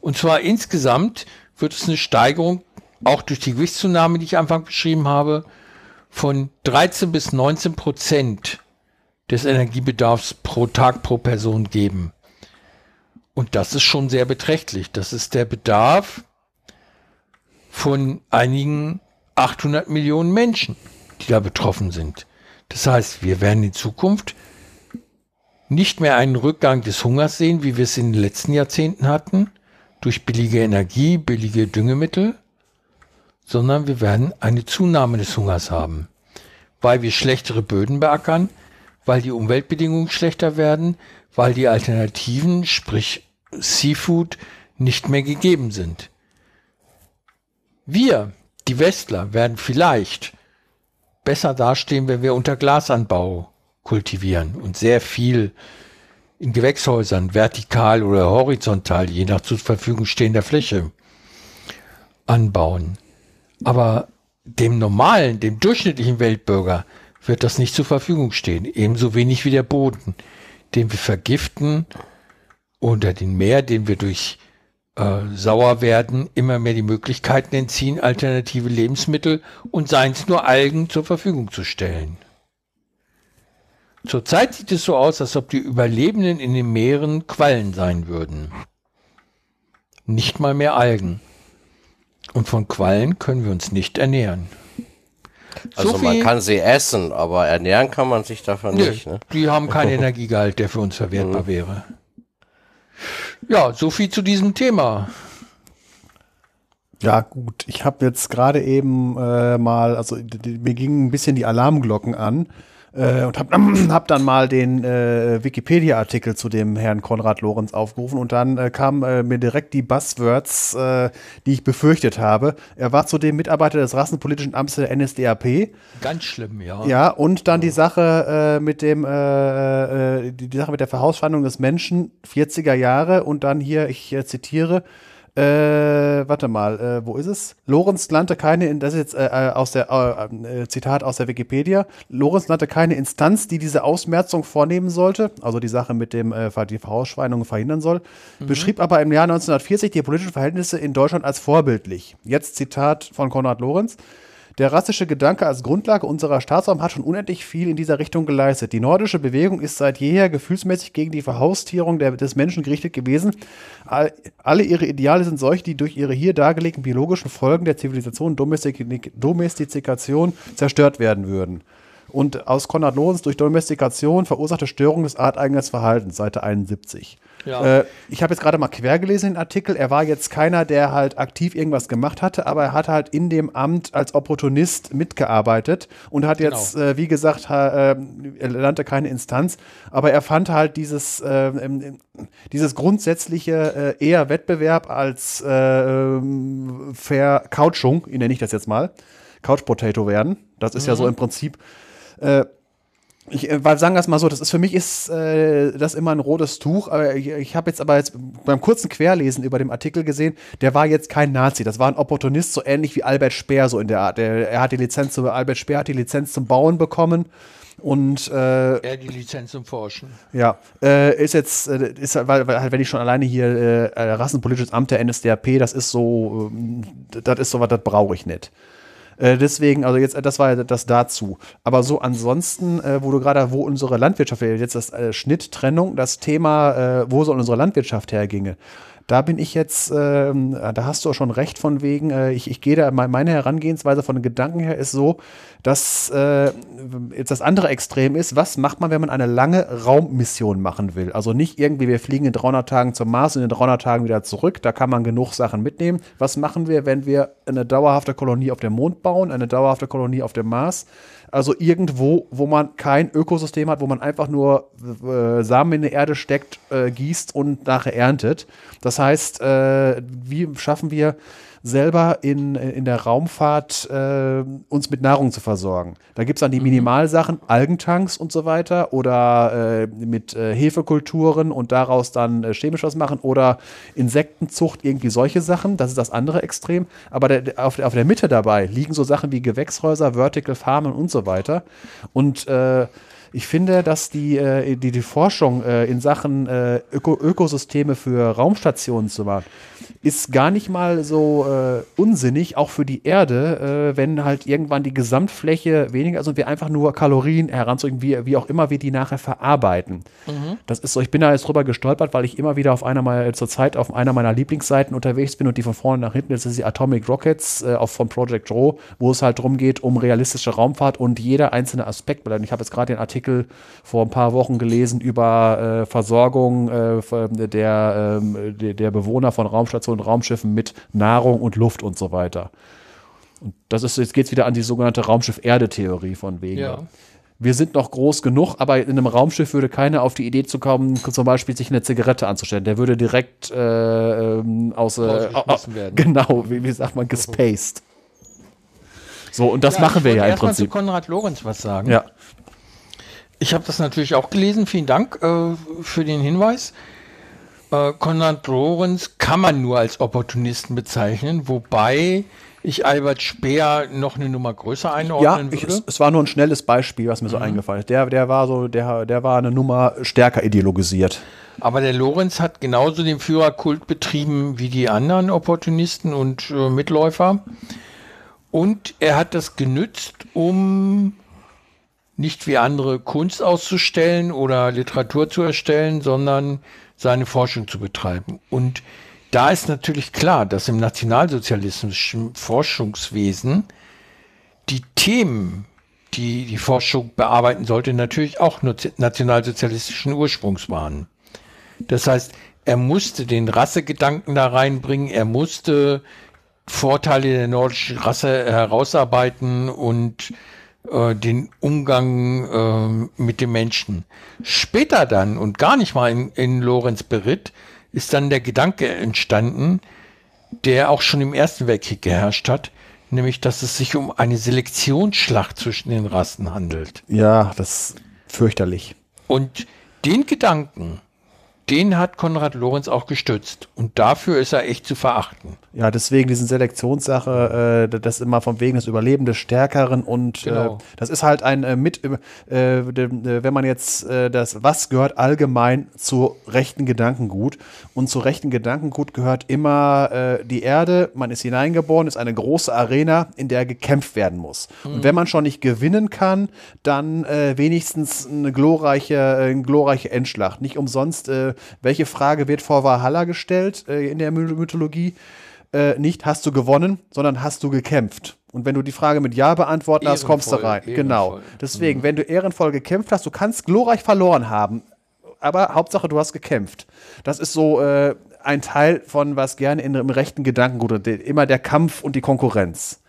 Und zwar insgesamt wird es eine Steigerung, auch durch die Gewichtszunahme, die ich Anfang beschrieben habe, von 13 bis 19 Prozent des Energiebedarfs pro Tag pro Person geben. Und das ist schon sehr beträchtlich. Das ist der Bedarf von einigen 800 Millionen Menschen, die da betroffen sind. Das heißt, wir werden in Zukunft nicht mehr einen Rückgang des Hungers sehen, wie wir es in den letzten Jahrzehnten hatten, durch billige Energie, billige Düngemittel, sondern wir werden eine Zunahme des Hungers haben, weil wir schlechtere Böden beackern, weil die Umweltbedingungen schlechter werden, weil die Alternativen, sprich Seafood, nicht mehr gegeben sind. Wir, die Westler, werden vielleicht besser dastehen, wenn wir unter Glasanbau kultivieren und sehr viel in Gewächshäusern vertikal oder horizontal, je nach zur Verfügung stehender Fläche, anbauen. Aber dem normalen, dem durchschnittlichen Weltbürger wird das nicht zur Verfügung stehen. Ebenso wenig wie der Boden, den wir vergiften oder den Meer, den wir durch äh, sauer werden, immer mehr die Möglichkeiten entziehen, alternative Lebensmittel und seien es nur Algen zur Verfügung zu stellen. Zurzeit sieht es so aus, als ob die Überlebenden in den Meeren Quallen sein würden. Nicht mal mehr Algen. Und von Quallen können wir uns nicht ernähren. Also So man kann sie essen, aber ernähren kann man sich davon Nee, nicht. Ne? Die haben keinen Energiegehalt, der für uns verwertbar wäre. Ja, so viel zu diesem Thema. Ja, gut. Ich habe jetzt gerade eben äh, mal, also die, mir gingen ein bisschen die Alarmglocken an äh, und habe hab dann mal den äh, Wikipedia-Artikel zu dem Herrn Konrad Lorenz aufgerufen und dann äh, kamen äh, mir direkt die Buzzwords, äh, die ich befürchtet habe. Er war zudem Mitarbeiter des Rassenpolitischen Amts der NSDAP. Ganz schlimm, ja. Ja, und dann die Sache äh, mit dem, die, die Sache mit der Verhausfeindung des Menschen, 40er Jahre und dann hier, ich zitiere, äh, warte mal, äh, wo ist es? Lorenz nannte keine, das ist jetzt äh, äh, aus der, äh, äh, Zitat aus der Wikipedia, Lorenz nannte keine Instanz, die diese Ausmerzung vornehmen sollte, also die Sache mit dem, äh, die Verhausschweinung verhindern soll, beschrieb aber im Jahr 1940 die politischen Verhältnisse in Deutschland als vorbildlich. Jetzt Zitat von Konrad Lorenz. Der rassische Gedanke als Grundlage unserer Staatsraum hat schon unendlich viel in dieser Richtung geleistet. Die nordische Bewegung ist seit jeher gefühlsmäßig gegen die Verhaustierung der, des Menschen gerichtet gewesen. All, alle ihre Ideale sind solche, die durch ihre hier dargelegten biologischen Folgen der Zivilisation Domestik Domestikation zerstört werden würden. Und aus Konrad Lorenz durch Domestikation verursachte Störung des arteigenen Verhaltens, Seite 71. Ja. Äh, ich habe jetzt gerade mal quer gelesen den Artikel. Er war jetzt keiner, der halt aktiv irgendwas gemacht hatte, aber er hat halt in dem Amt als Opportunist mitgearbeitet und hat jetzt, Genau. äh, wie gesagt, ha, äh, er nannte keine Instanz, aber er fand halt dieses, äh, ähm, dieses grundsätzliche äh, eher Wettbewerb als äh, ähm, Vercouchung, nenne ich das jetzt mal, Couch Potato werden. Das ist ja so im Prinzip äh, ich äh, weil sagen es mal so, das ist für mich ist äh, das immer ein rotes Tuch, aber ich, ich habe jetzt aber jetzt beim kurzen Querlesen über dem Artikel gesehen, der war jetzt kein Nazi, das war ein Opportunist, so ähnlich wie Albert Speer so in der Art. Der, er hat die Lizenz zu Albert Speer hat die Lizenz zum Bauen bekommen und äh, Er die Lizenz zum Forschen. ja, äh, ist jetzt, äh, ist weil, weil halt, wenn ich schon alleine hier äh, Rassenpolitisches Amt der NSDAP, das ist so, ähm, das ist so was, das brauche ich nicht. Äh, deswegen, also jetzt, äh, das war das dazu. Aber so ansonsten, äh, wo du gerade, wo unsere Landwirtschaft, jetzt das äh, Schnitttrennung, das Thema, äh, wo soll unsere Landwirtschaft herginge, da bin ich jetzt, ähm, da hast du auch schon recht von wegen, äh, ich, ich gehe da, me- meine Herangehensweise von den Gedanken her ist so, dass äh, jetzt das andere Extrem ist, was macht man, wenn man eine lange Raummission machen will? Also nicht irgendwie, wir fliegen in 300 Tagen zum Mars und in 300 Tagen wieder zurück, da kann man genug Sachen mitnehmen. Was machen wir, wenn wir eine dauerhafte Kolonie auf dem Mond bauen, eine dauerhafte Kolonie auf dem Mars? Also irgendwo, wo man kein Ökosystem hat, wo man einfach nur äh, Samen in die Erde steckt, äh, gießt und nachher erntet. Das heißt, äh, wie schaffen wir selber in, in der Raumfahrt äh, uns mit Nahrung zu versorgen. Da gibt es dann die Minimalsachen, Algentanks und so weiter oder äh, mit äh, Hefekulturen und daraus dann äh, chemisch was machen oder Insektenzucht, irgendwie solche Sachen. Das ist das andere Extrem. Aber der, der, auf, der- auf der Mitte dabei liegen so Sachen wie Gewächshäuser, Vertical Farmen und so weiter. Und äh, ich finde, dass die, äh, die, die Forschung äh, in Sachen äh, Öko Ökosysteme für Raumstationen zu machen, ist gar nicht mal so unsinnig, auch für die Erde, wenn halt irgendwann die Gesamtfläche weniger ist und wir einfach nur Kalorien heranzugehen, wie, wie auch immer wir die nachher verarbeiten. Das ist so, ich bin da jetzt drüber gestolpert, weil ich immer wieder auf einer meiner, zurzeit auf einer meiner Lieblingsseiten unterwegs bin und die von vorne nach hinten, das ist die Atomic Rockets auch von Project Row, wo es halt darum geht, um realistische Raumfahrt und jeder einzelne Aspekt. weil Ich habe jetzt gerade den Artikel vor ein paar Wochen gelesen über äh, Versorgung äh, der, ähm, der, Bewohner von Raumstationen und Raumschiffen mit Nahrung und Luft und so weiter. Und das ist, jetzt geht es wieder an die sogenannte Raumschiff-Erde-Theorie von wegen. Ja. Wir sind noch groß genug, aber in einem Raumschiff würde keiner auf die Idee zu kommen, zum Beispiel sich eine Zigarette anzustellen. Der würde direkt äh, ähm, aus äh. Genau, wie, wie sagt man, gespaced. So, und das Ja, machen ich wir ja im Prinzip. zu Konrad Lorenz was sagen. Ja. Ich habe das natürlich auch gelesen. Vielen Dank äh, für den Hinweis. Äh, Konrad Lorenz kann man nur als Opportunisten bezeichnen, wobei ich Albert Speer noch eine Nummer größer Ja, einordnen ich, würde. es, es war nur ein schnelles Beispiel, was mir so eingefallen ist. Der, der war so, der, der war eine Nummer stärker ideologisiert. Aber der Lorenz hat genauso den Führerkult betrieben wie die anderen Opportunisten und äh, Mitläufer. Und er hat das genützt, um nicht wie andere Kunst auszustellen oder Literatur zu erstellen, sondern seine Forschung zu betreiben. Und da ist natürlich klar, dass im nationalsozialistischen Forschungswesen die Themen, die die Forschung bearbeiten sollte, natürlich auch nationalsozialistischen Ursprungs waren. Das heißt, er musste den Rassegedanken da reinbringen, er musste Vorteile der nordischen Rasse herausarbeiten und äh, den Umgang äh, mit den Menschen. Später dann und gar nicht mal in, in Lorenz Beritt ist dann der Gedanke entstanden, der auch schon im Ersten Weltkrieg geherrscht hat, nämlich dass es sich um eine Selektionsschlacht zwischen den Rassen handelt. Ja, das ist fürchterlich. Und den Gedanken, den hat Konrad Lorenz auch gestützt. Und dafür ist er echt zu verachten. Ja, deswegen diesen Selektionssache, äh, das immer von wegen des Überleben des Stärkeren und Genau. äh, das ist halt ein äh, mit, äh, äh, wenn man jetzt äh, das, was gehört allgemein zu rechten Gedankengut und zu rechten Gedankengut gehört immer äh, die Erde, man ist hineingeboren, ist eine große Arena, in der gekämpft werden muss. Und wenn man schon nicht gewinnen kann, dann äh, wenigstens eine glorreiche, äh, eine glorreiche Endschlacht. Nicht umsonst, äh, welche Frage wird vor Valhalla gestellt äh, in der My- Mythologie? Äh, nicht hast du gewonnen, sondern hast du gekämpft. Und wenn du die Frage mit Ja beantworten hast, kommst du Ehrenvoll, rein. Genau. ehrenvoll. Deswegen, wenn du ehrenvoll gekämpft hast, du kannst glorreich verloren haben, aber Hauptsache du hast gekämpft. Das ist so äh, ein Teil von was gerne in im rechten Gedankengut immer der Kampf und die Konkurrenz.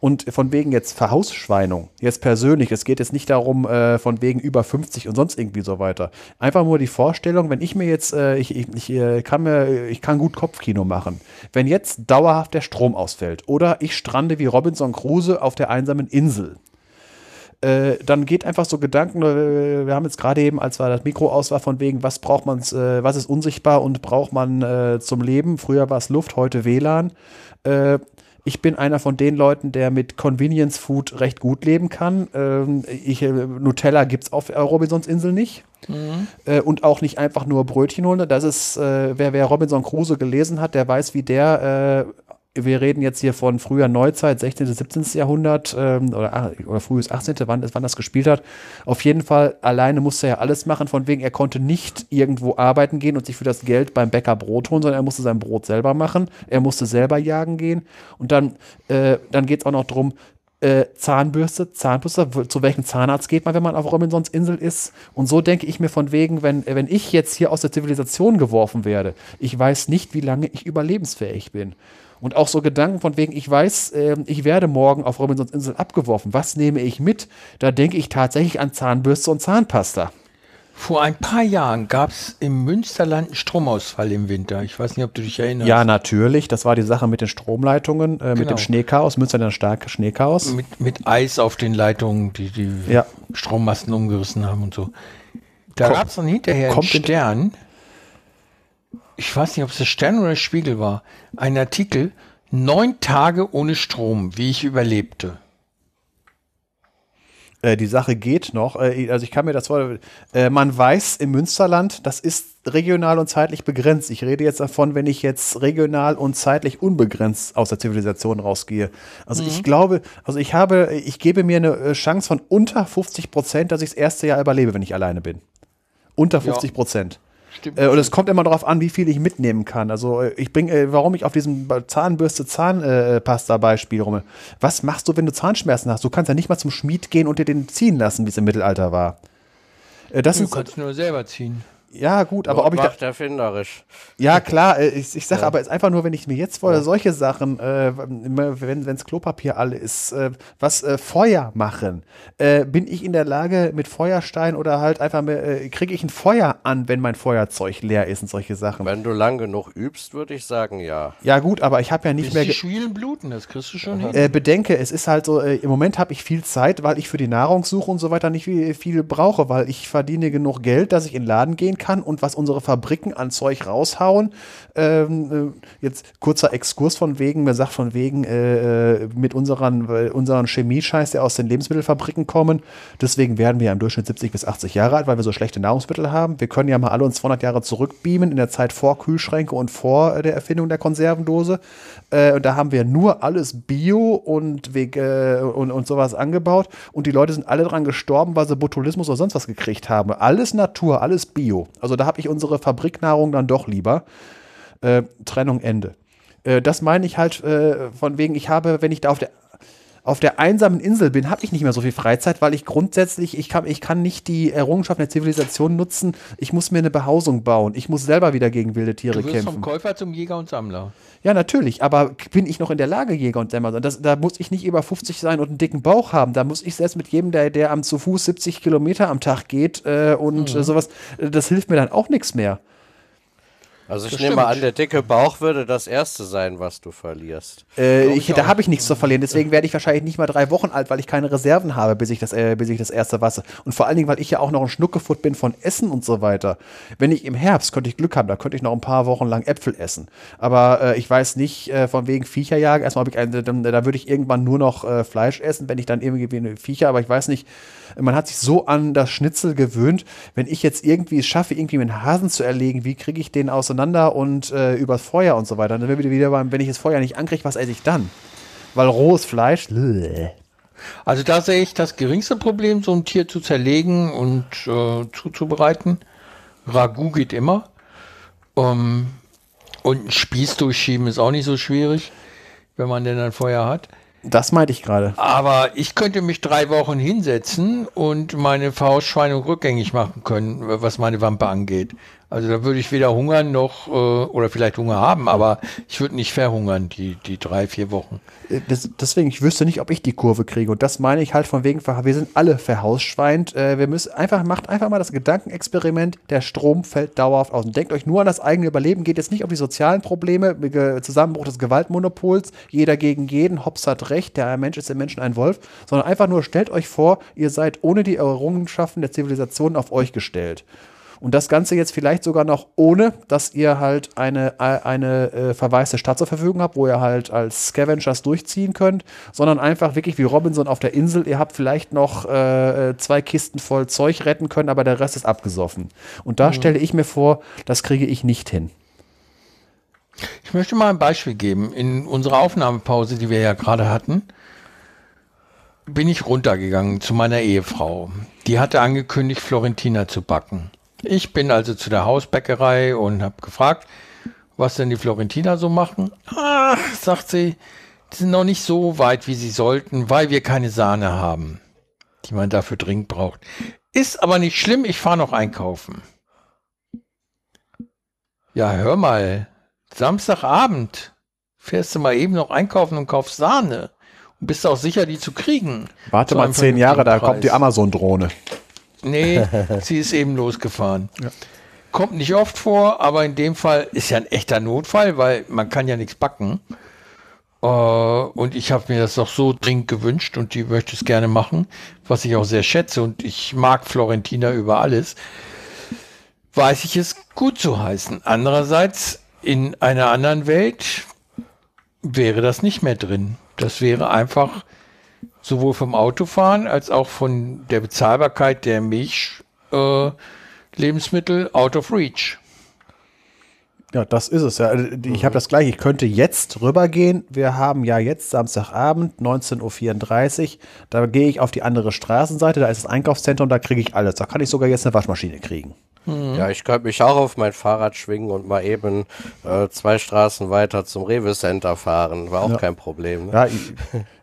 Und von wegen jetzt Verhausschweinung, jetzt persönlich, es geht jetzt nicht darum, äh, von wegen über 50 und sonst irgendwie so weiter. Einfach nur die Vorstellung, wenn ich mir jetzt, äh, ich, ich, ich, äh, kann mir, ich kann gut Kopfkino machen. Wenn jetzt dauerhaft der Strom ausfällt oder ich strande wie Robinson Crusoe auf der einsamen Insel, äh, dann geht einfach so Gedanken, äh, wir haben jetzt gerade eben, als war das Mikro aus war, von wegen, was braucht man, was ist unsichtbar und braucht man zum Leben? Früher war es Luft, heute WLAN. Ich bin einer von den Leuten, der mit Convenience Food recht gut leben kann. Ähm, ich, äh, Nutella gibt es auf äh, Robinsons Insel nicht. Äh, und auch nicht einfach nur Brötchen holen. Das ist, äh, wer, wer Robinson Crusoe gelesen hat, der weiß, wie der, äh, wir reden jetzt hier von früher Neuzeit, 16., 17. Jahrhundert ähm, oder, ach- oder frühes 18., wann, wann das gespielt hat. Auf jeden Fall, alleine musste er alles machen, von wegen, er konnte nicht irgendwo arbeiten gehen und sich für das Geld beim Bäcker Brot holen, sondern er musste sein Brot selber machen. Er musste selber jagen gehen. Und dann, äh, dann geht es auch noch drum, äh, Zahnbürste, Zahnbürste, zu welchem Zahnarzt geht man, wenn man auf Robinsons Insel ist? Und so denke ich mir von wegen, wenn, wenn ich jetzt hier aus der Zivilisation geworfen werde, ich weiß nicht, wie lange ich überlebensfähig bin. Und auch so Gedanken von wegen, ich weiß, ähm, ich werde morgen auf Robinsons Insel abgeworfen. Was nehme ich mit? Da denke ich tatsächlich an Zahnbürste und Zahnpasta. Vor ein paar Jahren gab es im Münsterland einen Stromausfall im Winter. Ich weiß nicht, ob du dich erinnerst. Ja, natürlich. Das war die Sache mit den Stromleitungen, äh, mit Genau. dem Schneechaos. Münster hat ein starkes Schneechaos. Mit, mit Eis auf den Leitungen, die die Ja. Strommasten umgerissen haben und so. Da gab es dann hinterher einen kommt in- Stern. Ich weiß nicht, ob es der Stern oder der Spiegel war. Ein Artikel, neun Tage ohne Strom, wie ich überlebte. Äh, die Sache geht noch. Äh, also ich kann mir das vor. Äh, man weiß im Münsterland, das ist regional und zeitlich begrenzt. Ich rede jetzt davon, wenn ich jetzt regional und zeitlich unbegrenzt aus der Zivilisation rausgehe. Also ich glaube, also ich habe, ich gebe mir eine äh, Chance von unter 50 Prozent, dass ich das erste Jahr überlebe, wenn ich alleine bin. Unter 50 Prozent. Stimmt. Äh, und es kommt immer darauf an, wie viel ich mitnehmen kann. Also äh, ich bringe, äh, warum ich auf diesem Zahnbürste Zahnpasta Beispiel rum. Was machst du, wenn du Zahnschmerzen hast? Du kannst ja nicht mal zum Schmied gehen und dir den ziehen lassen, wie es im Mittelalter war. Äh, das Du kannst nur selber ziehen. Ja, gut, aber ob ich da, Macht erfinderisch. Ja, klar, äh, ich, ich sage aber jetzt einfach nur, wenn ich mir jetzt vorher solche Sachen, äh, wenn wenns Klopapier alle ist, äh, was äh, Feuer machen, äh, bin ich in der Lage mit Feuerstein oder halt einfach, äh, kriege ich ein Feuer an, wenn mein Feuerzeug leer ist und solche Sachen. Wenn du lang genug übst, würde ich sagen, ja. Ja gut, aber ich habe ja nicht Bis mehr... die Schwielen bluten, das kriegst du schon hin. Äh, bedenke, es ist halt so, äh, im Moment habe ich viel Zeit, weil ich für die Nahrungssuche und so weiter nicht viel, viel brauche, weil ich verdiene genug Geld, dass ich in den Laden gehen kann und was unsere Fabriken an Zeug raushauen. Ähm, äh, jetzt kurzer Exkurs von wegen, mir sagt von wegen, äh, äh, mit unseren, unseren Chemiescheiß, der aus den Lebensmittelfabriken kommen. Deswegen werden wir im Durchschnitt 70 bis 80 Jahre alt, weil wir so schlechte Nahrungsmittel haben. Wir können ja mal alle uns 200 Jahre zurückbeamen in der Zeit vor Kühlschränke und vor äh, der Erfindung der Konservendose. Äh, und da haben wir nur alles Bio und, äh, und, und sowas angebaut. Und die Leute sind alle dran gestorben, weil sie Botulismus oder sonst was gekriegt haben. Alles Natur, alles Bio. Also da habe ich unsere Fabriknahrung dann doch lieber. Äh, Trennung Ende. Äh, das meine ich halt äh, von wegen, ich habe, wenn ich da auf der auf der einsamen Insel bin, habe ich nicht mehr so viel Freizeit, weil ich grundsätzlich, ich kann, ich kann nicht die Errungenschaften der Zivilisation nutzen. Ich muss mir eine Behausung bauen. Ich muss selber wieder gegen wilde Tiere Du wirst kämpfen. vom Käufer zum Jäger und Sammler. Ja, natürlich, aber bin ich noch in der Lage, Jäger und Dämmer? Das, da muss ich nicht über 50 sein und einen dicken Bauch haben. Da muss ich selbst mit jedem, der, der am zu Fuß 70 Kilometer am Tag geht äh, und äh, sowas, äh, das hilft mir dann auch nichts mehr. Also ich Das nehme stimmt. an, der dicke Bauch würde das erste sein, was du verlierst. Äh, ich, ich da habe ich nichts zu verlieren. Deswegen werde ich wahrscheinlich nicht mal drei Wochen alt, weil ich keine Reserven habe, bis ich das, äh, bis ich das erste wasse. Und vor allen Dingen, weil ich ja auch noch ein Schnuckefutt bin von Essen und so weiter. Wenn ich im Herbst könnte ich Glück haben, da könnte ich noch ein paar Wochen lang Äpfel essen. Aber äh, ich weiß nicht, äh, von wegen Viecherjagen. Erstmal habe ich eine, dann, da würde ich irgendwann nur noch äh, Fleisch essen, wenn ich dann irgendwie eine Viecher, aber ich weiß nicht, man hat sich so an das Schnitzel gewöhnt. Wenn ich jetzt irgendwie es schaffe, irgendwie einen Hasen zu erlegen, wie kriege ich den auseinander und äh, übers Feuer und so weiter? Dann bin ich wieder beim, wenn ich das Feuer nicht ankriege, was esse ich dann? Weil rohes Fleisch, bleh. Also da sehe ich das geringste Problem, so ein Tier zu zerlegen und äh, zuzubereiten. Ragout geht immer. Ähm, und einen Spieß durchschieben ist auch nicht so schwierig, wenn man denn ein Feuer hat. das meinte ich gerade. Aber ich könnte mich drei Wochen hinsetzen und meine Faustschweinung rückgängig machen können, was meine Wampe angeht. Also da würde ich weder hungern noch, äh, oder vielleicht Hunger haben, aber ich würde nicht verhungern, die, die drei, vier Wochen. Äh, Das, deswegen, ich wüsste nicht, ob ich die Kurve kriege. Und das meine ich halt von wegen, wir sind alle verhausschweint. Äh, wir müssen einfach, macht einfach mal das Gedankenexperiment, der Strom fällt dauerhaft aus. Und denkt euch nur an das eigene Überleben. Geht jetzt nicht um die sozialen Probleme, Zusammenbruch des Gewaltmonopols, jeder gegen jeden, Hobbes hat recht, der Mensch ist dem Menschen ein Wolf, sondern einfach nur stellt euch vor, ihr seid ohne die Errungenschaften der Zivilisation auf euch gestellt. Und das Ganze jetzt vielleicht sogar noch ohne, dass ihr halt eine, eine äh, verwaiste Stadt zur Verfügung habt, wo ihr halt als Scavengers durchziehen könnt, sondern einfach wirklich wie Robinson auf der Insel. Ihr habt vielleicht noch äh, zwei Kisten voll Zeug retten können, aber der Rest ist abgesoffen. Und da stelle ich mir vor, das kriege ich nicht hin. Ich möchte mal ein Beispiel geben. In unserer Aufnahmepause, die wir ja gerade hatten, bin ich runtergegangen zu meiner Ehefrau. Die hatte angekündigt, Florentina zu backen. Ich bin also zu der Hausbäckerei und habe gefragt, was denn die Florentiner so machen. Ah, sagt sie, die sind noch nicht so weit, wie sie sollten, weil wir keine Sahne haben, die man dafür dringend braucht. Ist aber nicht schlimm, ich fahre noch einkaufen. Ja, hör mal, Samstagabend fährst du mal eben noch einkaufen und kaufst Sahne. Und bist auch sicher, die zu kriegen. Warte Zu mal zehn Jahre, da kommt die. Amazon-Drohne. Nee, sie ist eben losgefahren. Kommt nicht oft vor, aber in dem Fall ist ja ein echter Notfall, weil man kann ja nichts backen. Äh, und ich habe mir das doch so dringend gewünscht und die möchte es gerne machen, was ich auch sehr schätze. Und ich mag Florentina über alles. Weiß ich es gut zu heißen. Andererseits, in einer anderen Welt wäre das nicht mehr drin. Das wäre einfach sowohl vom Autofahren als auch von der Bezahlbarkeit der Milch äh, Lebensmittel out of reach. Ja, das ist es ja. Ich habe das gleiche. Ich könnte jetzt rübergehen. Wir haben ja jetzt Samstagabend, 19.34 Uhr. Da gehe ich auf die andere Straßenseite. Da ist das Einkaufszentrum. Da kriege ich alles. Da kann ich sogar jetzt eine Waschmaschine kriegen. Ja, ich könnte mich auch auf mein Fahrrad schwingen und mal eben äh, zwei Straßen weiter zum Rewe Center fahren. War auch Ja. kein Problem. Ne? Ja, ich,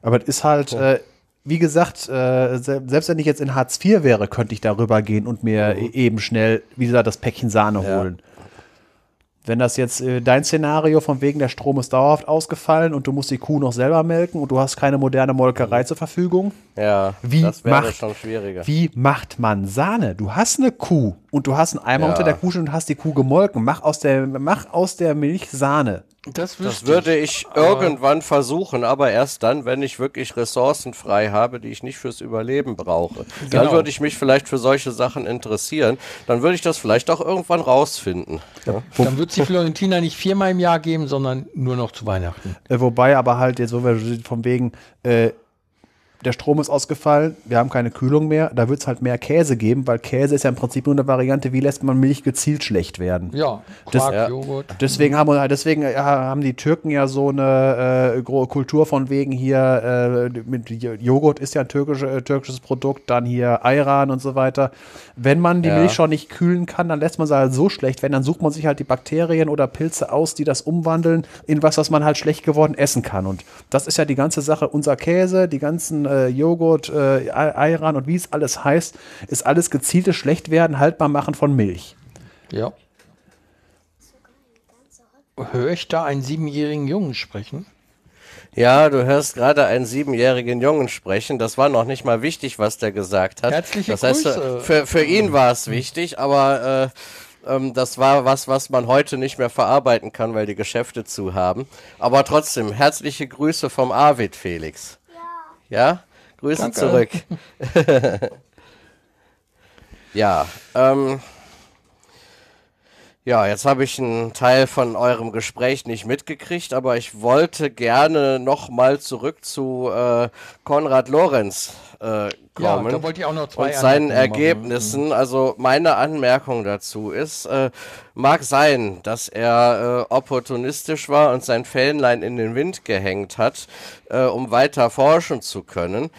aber es ist halt, äh, wie gesagt, äh, se- selbst wenn ich jetzt in Hartz IV wäre, könnte ich darüber gehen und mir e- eben schnell, wie gesagt, das Päckchen Sahne Ja. holen. Wenn das jetzt äh, dein Szenario von wegen der Strom ist dauerhaft ausgefallen und du musst die Kuh noch selber melken und du hast keine moderne Molkerei zur Verfügung, Ja, Wie das wäre macht- schon schwieriger. wie macht man Sahne? Du hast eine Kuh und du hast einen Eimer Ja. unter der Kuh und hast die Kuh gemolken. Mach aus der, mach aus der Milch Sahne. Das, Das würde ich irgendwann versuchen, aber erst dann, wenn ich wirklich Ressourcen frei habe, die ich nicht fürs Überleben brauche. Dann Genau. würde ich mich vielleicht für solche Sachen interessieren. Dann würde ich das vielleicht auch irgendwann rausfinden. Ja. Dann wird es die Florentina nicht viermal im Jahr geben, sondern nur noch zu Weihnachten. Äh, wobei aber halt jetzt, wo wir von wegen, äh, der Strom ist ausgefallen, wir haben keine Kühlung mehr, da wird es halt mehr Käse geben, weil Käse ist ja im Prinzip nur eine Variante, wie lässt man Milch gezielt schlecht werden. Ja, Quark, Ja. Joghurt. Deswegen haben, wir- deswegen haben die Türken ja so eine äh, Kultur von wegen hier, äh, mit Jo- Joghurt ist ja ein türkische, äh, türkisches Produkt, dann hier Ayran und so weiter. Wenn man die Ja. Milch schon nicht kühlen kann, dann lässt man sie halt so schlecht werden, dann sucht man sich halt die Bakterien oder Pilze aus, die das umwandeln in was, was man halt schlecht geworden essen kann. Und das ist ja die ganze Sache. Unser Käse, die ganzen äh, Joghurt, äh, Ay- Ayran und wie es alles heißt, ist alles gezieltes Schlechtwerden, haltbar machen von Milch. Ja. Höre ich da einen siebenjährigen Jungen sprechen? Ja, du hörst gerade einen siebenjährigen Jungen sprechen. Das war noch nicht mal wichtig, was der gesagt hat. Herzliche das heißt, Grüße. für, für ihn war es wichtig, aber äh, ähm, das war was, was man heute nicht mehr verarbeiten kann, weil die Geschäfte zu haben. Aber trotzdem, herzliche Grüße vom Arvid, Felix. Ja. Grüße Danke. zurück. ja, ähm, ja, jetzt habe ich einen Teil von eurem Gespräch nicht mitgekriegt, aber ich wollte gerne noch mal zurück zu äh, Konrad Lorenz äh, kommen Ja, da wollte ich auch noch zwei und seinen machen. Ergebnissen. Also meine Anmerkung dazu ist, äh, mag sein, dass er äh, opportunistisch war und sein Fähnlein in den Wind gehängt hat, äh, um weiter forschen zu können.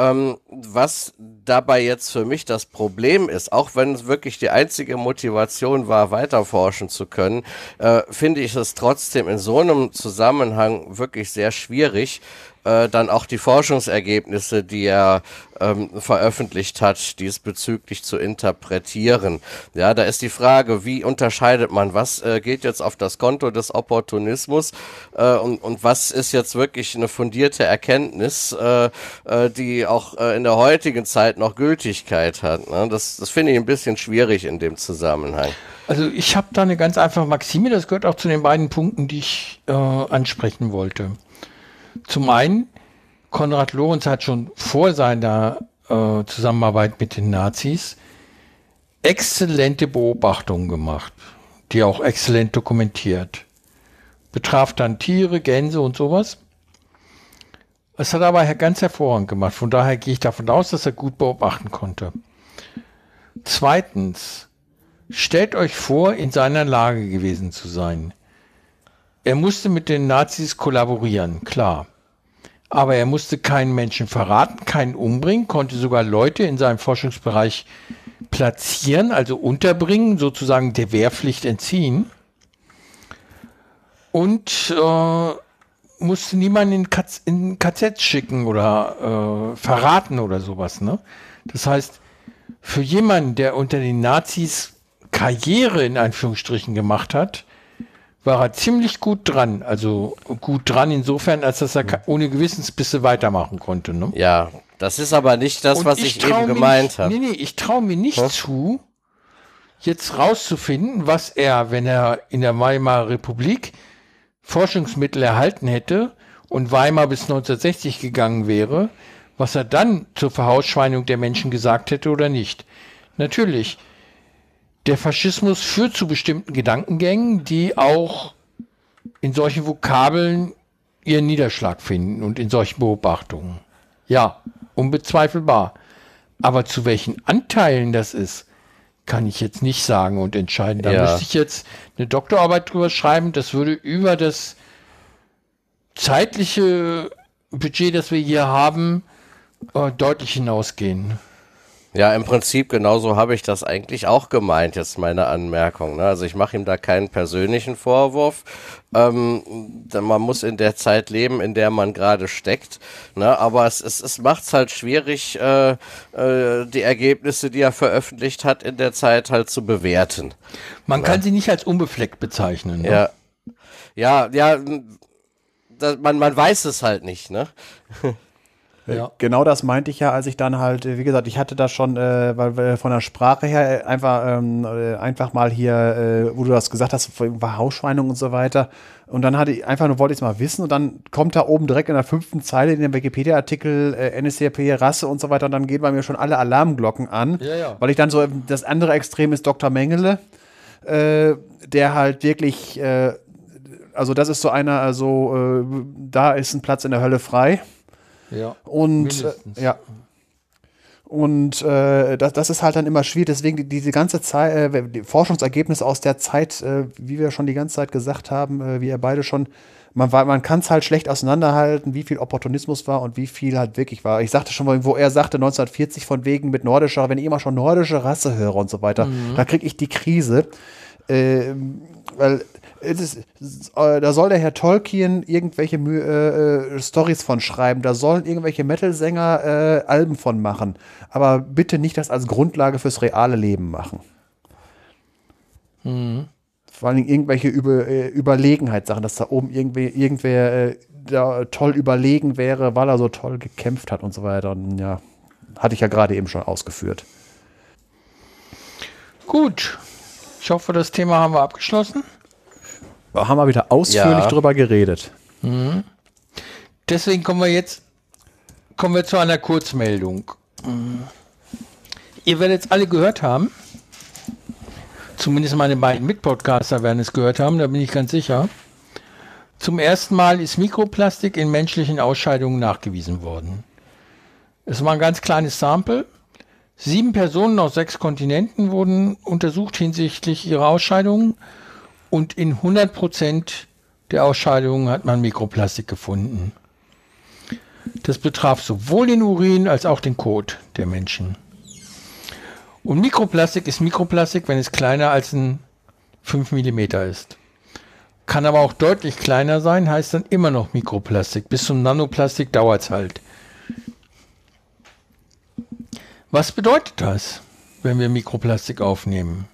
Ähm, was dabei jetzt für mich das Problem ist, auch wenn es wirklich die einzige Motivation war, weiter forschen zu können, äh, finde ich es trotzdem in so einem Zusammenhang wirklich sehr schwierig, äh, dann auch die Forschungsergebnisse, die er ähm, veröffentlicht hat, diesbezüglich zu interpretieren. Ja, da ist die Frage, wie unterscheidet man, was äh, geht jetzt auf das Konto des Opportunismus äh, und, und was ist jetzt wirklich eine fundierte Erkenntnis, äh, äh, die auch äh, in der heutigen Zeit noch Gültigkeit hat. Ne? Das, das finde ich ein bisschen schwierig in dem Zusammenhang. Also ich habe da eine ganz einfache Maxime, das gehört auch zu den beiden Punkten, die ich ansprechen wollte. Zum einen, Konrad Lorenz hat schon vor seiner äh, Zusammenarbeit mit den Nazis exzellente Beobachtungen gemacht, die auch exzellent dokumentiert. Betraf dann Tiere, Gänse und sowas. Es hat er aber ganz hervorragend gemacht. Von daher gehe ich davon aus, dass er gut beobachten konnte. Zweitens, stellt euch vor, in seiner Lage gewesen zu sein. Er musste mit den Nazis kollaborieren, klar. Aber er musste keinen Menschen verraten, keinen umbringen, konnte sogar Leute in seinem Forschungsbereich platzieren, also unterbringen, sozusagen der Wehrpflicht entziehen. Und äh, musste niemanden in, KZ, in KZ schicken oder äh, verraten oder sowas. Ne? Das heißt, für jemanden, der unter den Nazis Karriere in Anführungsstrichen gemacht hat, war er ziemlich gut dran. Also gut dran insofern, als dass er ka- ohne Gewissensbisse weitermachen konnte. Ne? Ja, das ist aber nicht das, Und was ich, trau eben gemeint habe. Nee, nee, ich traue mir nicht zu, jetzt rauszufinden, was er, wenn er in der Weimarer Republik Forschungsmittel erhalten hätte und Weimar bis 1960 gegangen wäre, was er dann zur Verhausschweinung der Menschen gesagt hätte oder nicht. Natürlich, der Faschismus führt zu bestimmten Gedankengängen, die auch in solchen Vokabeln ihren Niederschlag finden und in solchen Beobachtungen. Ja, unbezweifelbar. Aber zu welchen Anteilen das ist, kann ich jetzt nicht sagen und entscheiden. Da Ja. müsste ich jetzt eine Doktorarbeit drüber schreiben. Das würde über das zeitliche Budget, das wir hier haben, äh, deutlich hinausgehen. Ja, im Prinzip genauso habe ich das eigentlich auch gemeint, jetzt meine Anmerkung. Ne? Also ich mache ihm da keinen persönlichen Vorwurf. Ähm, man muss in der Zeit leben, in der man gerade steckt. Ne? Aber es, es, es macht es halt schwierig, äh, äh, die Ergebnisse, die er veröffentlicht hat, in der Zeit halt zu bewerten. Man ja. kann sie nicht als unbefleckt bezeichnen. Ne? Ja, ja, ja. Das, man, man weiß es halt nicht, ne? Ja. Genau das meinte ich ja, als ich dann halt, wie gesagt, ich hatte das schon, äh, weil, weil von der Sprache her einfach, ähm, äh, einfach mal hier, äh, wo du das gesagt hast, war Hausschweinung und so weiter. Und dann hatte ich einfach nur wollte ich es mal wissen und dann kommt da oben direkt in der fünften Zeile in dem Wikipedia-Artikel äh, NSCP Rasse und so weiter und dann gehen bei mir schon alle Alarmglocken an, ja, ja. weil ich dann so das andere Extrem ist Dr. Mengele, äh, der halt wirklich, äh, also das ist so einer, also äh, da ist ein Platz in der Hölle frei. Ja. Und äh, ja. Und äh, das, das ist halt dann immer schwierig. Deswegen die, diese ganze Zeit, äh, die Forschungsergebnisse aus der Zeit, äh, wie wir schon die ganze Zeit gesagt haben, äh, wie ihr beide schon, man, man kann es halt schlecht auseinanderhalten, wie viel Opportunismus war und wie viel halt wirklich war. Ich sagte schon mal, wo er sagte 1940 von wegen mit nordischer, wenn ich immer schon nordische Rasse höre und so weiter, mhm. da kriege ich die Krise. Äh, weil ist, äh, da soll der Herr Tolkien irgendwelche äh, äh, Stories von schreiben, da sollen irgendwelche Metal-Sänger äh, Alben von machen. Aber bitte nicht das als Grundlage fürs reale Leben machen. Mhm. Vor allem irgendwelche Über, äh, Überlegenheitssachen, dass da oben irgendwer äh, da toll überlegen wäre, weil er so toll gekämpft hat und so weiter. Und ja, hatte ich ja gerade eben schon ausgeführt. Gut. Ich hoffe, das Thema haben wir abgeschlossen haben wir wieder ausführlich ja. drüber geredet. Mhm. Deswegen kommen wir jetzt kommen wir zu einer Kurzmeldung. Mhm. Ihr werdet es alle gehört haben. Zumindest meine beiden Mitpodcaster werden es gehört haben, da bin ich ganz sicher. Zum ersten Mal ist Mikroplastik in menschlichen Ausscheidungen nachgewiesen worden. Es war ein ganz kleines Sample. Sieben Personen aus sechs Kontinenten wurden untersucht hinsichtlich ihrer Ausscheidungen und in 100 Prozent der Ausscheidungen hat man Mikroplastik gefunden. Das betraf sowohl den Urin als auch den Kot der Menschen. Und Mikroplastik ist Mikroplastik, wenn es kleiner als ein 5 mm ist. Kann aber auch deutlich kleiner sein, heißt dann immer noch Mikroplastik. Bis zum Nanoplastik dauert es halt. Was bedeutet das, wenn wir Mikroplastik aufnehmen?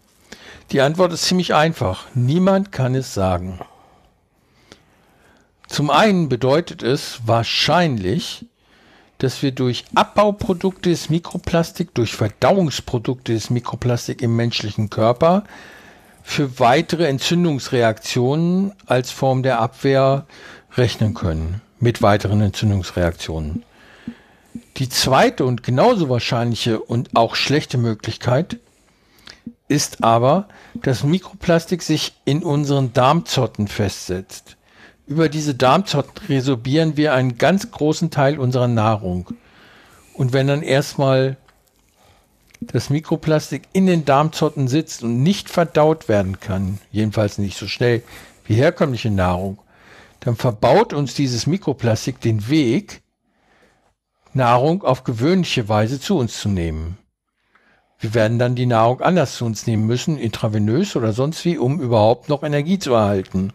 Die Antwort ist ziemlich einfach. Niemand kann es sagen. Zum einen bedeutet es wahrscheinlich, dass wir durch Abbauprodukte des Mikroplastik, durch Verdauungsprodukte des Mikroplastik im menschlichen Körper für weitere Entzündungsreaktionen als Form der Abwehr rechnen können. Mit weiteren Entzündungsreaktionen. Die zweite und genauso wahrscheinliche und auch schlechte Möglichkeit ist aber, dass Mikroplastik sich in unseren Darmzotten festsetzt. Über diese Darmzotten resorbieren wir einen ganz großen Teil unserer Nahrung. Und wenn dann erstmal das Mikroplastik in den Darmzotten sitzt und nicht verdaut werden kann, jedenfalls nicht so schnell wie herkömmliche Nahrung, dann verbaut uns dieses Mikroplastik den Weg, Nahrung auf gewöhnliche Weise zu uns zu nehmen. Wir werden dann die Nahrung anders zu uns nehmen müssen, intravenös oder sonst wie, um überhaupt noch Energie zu erhalten.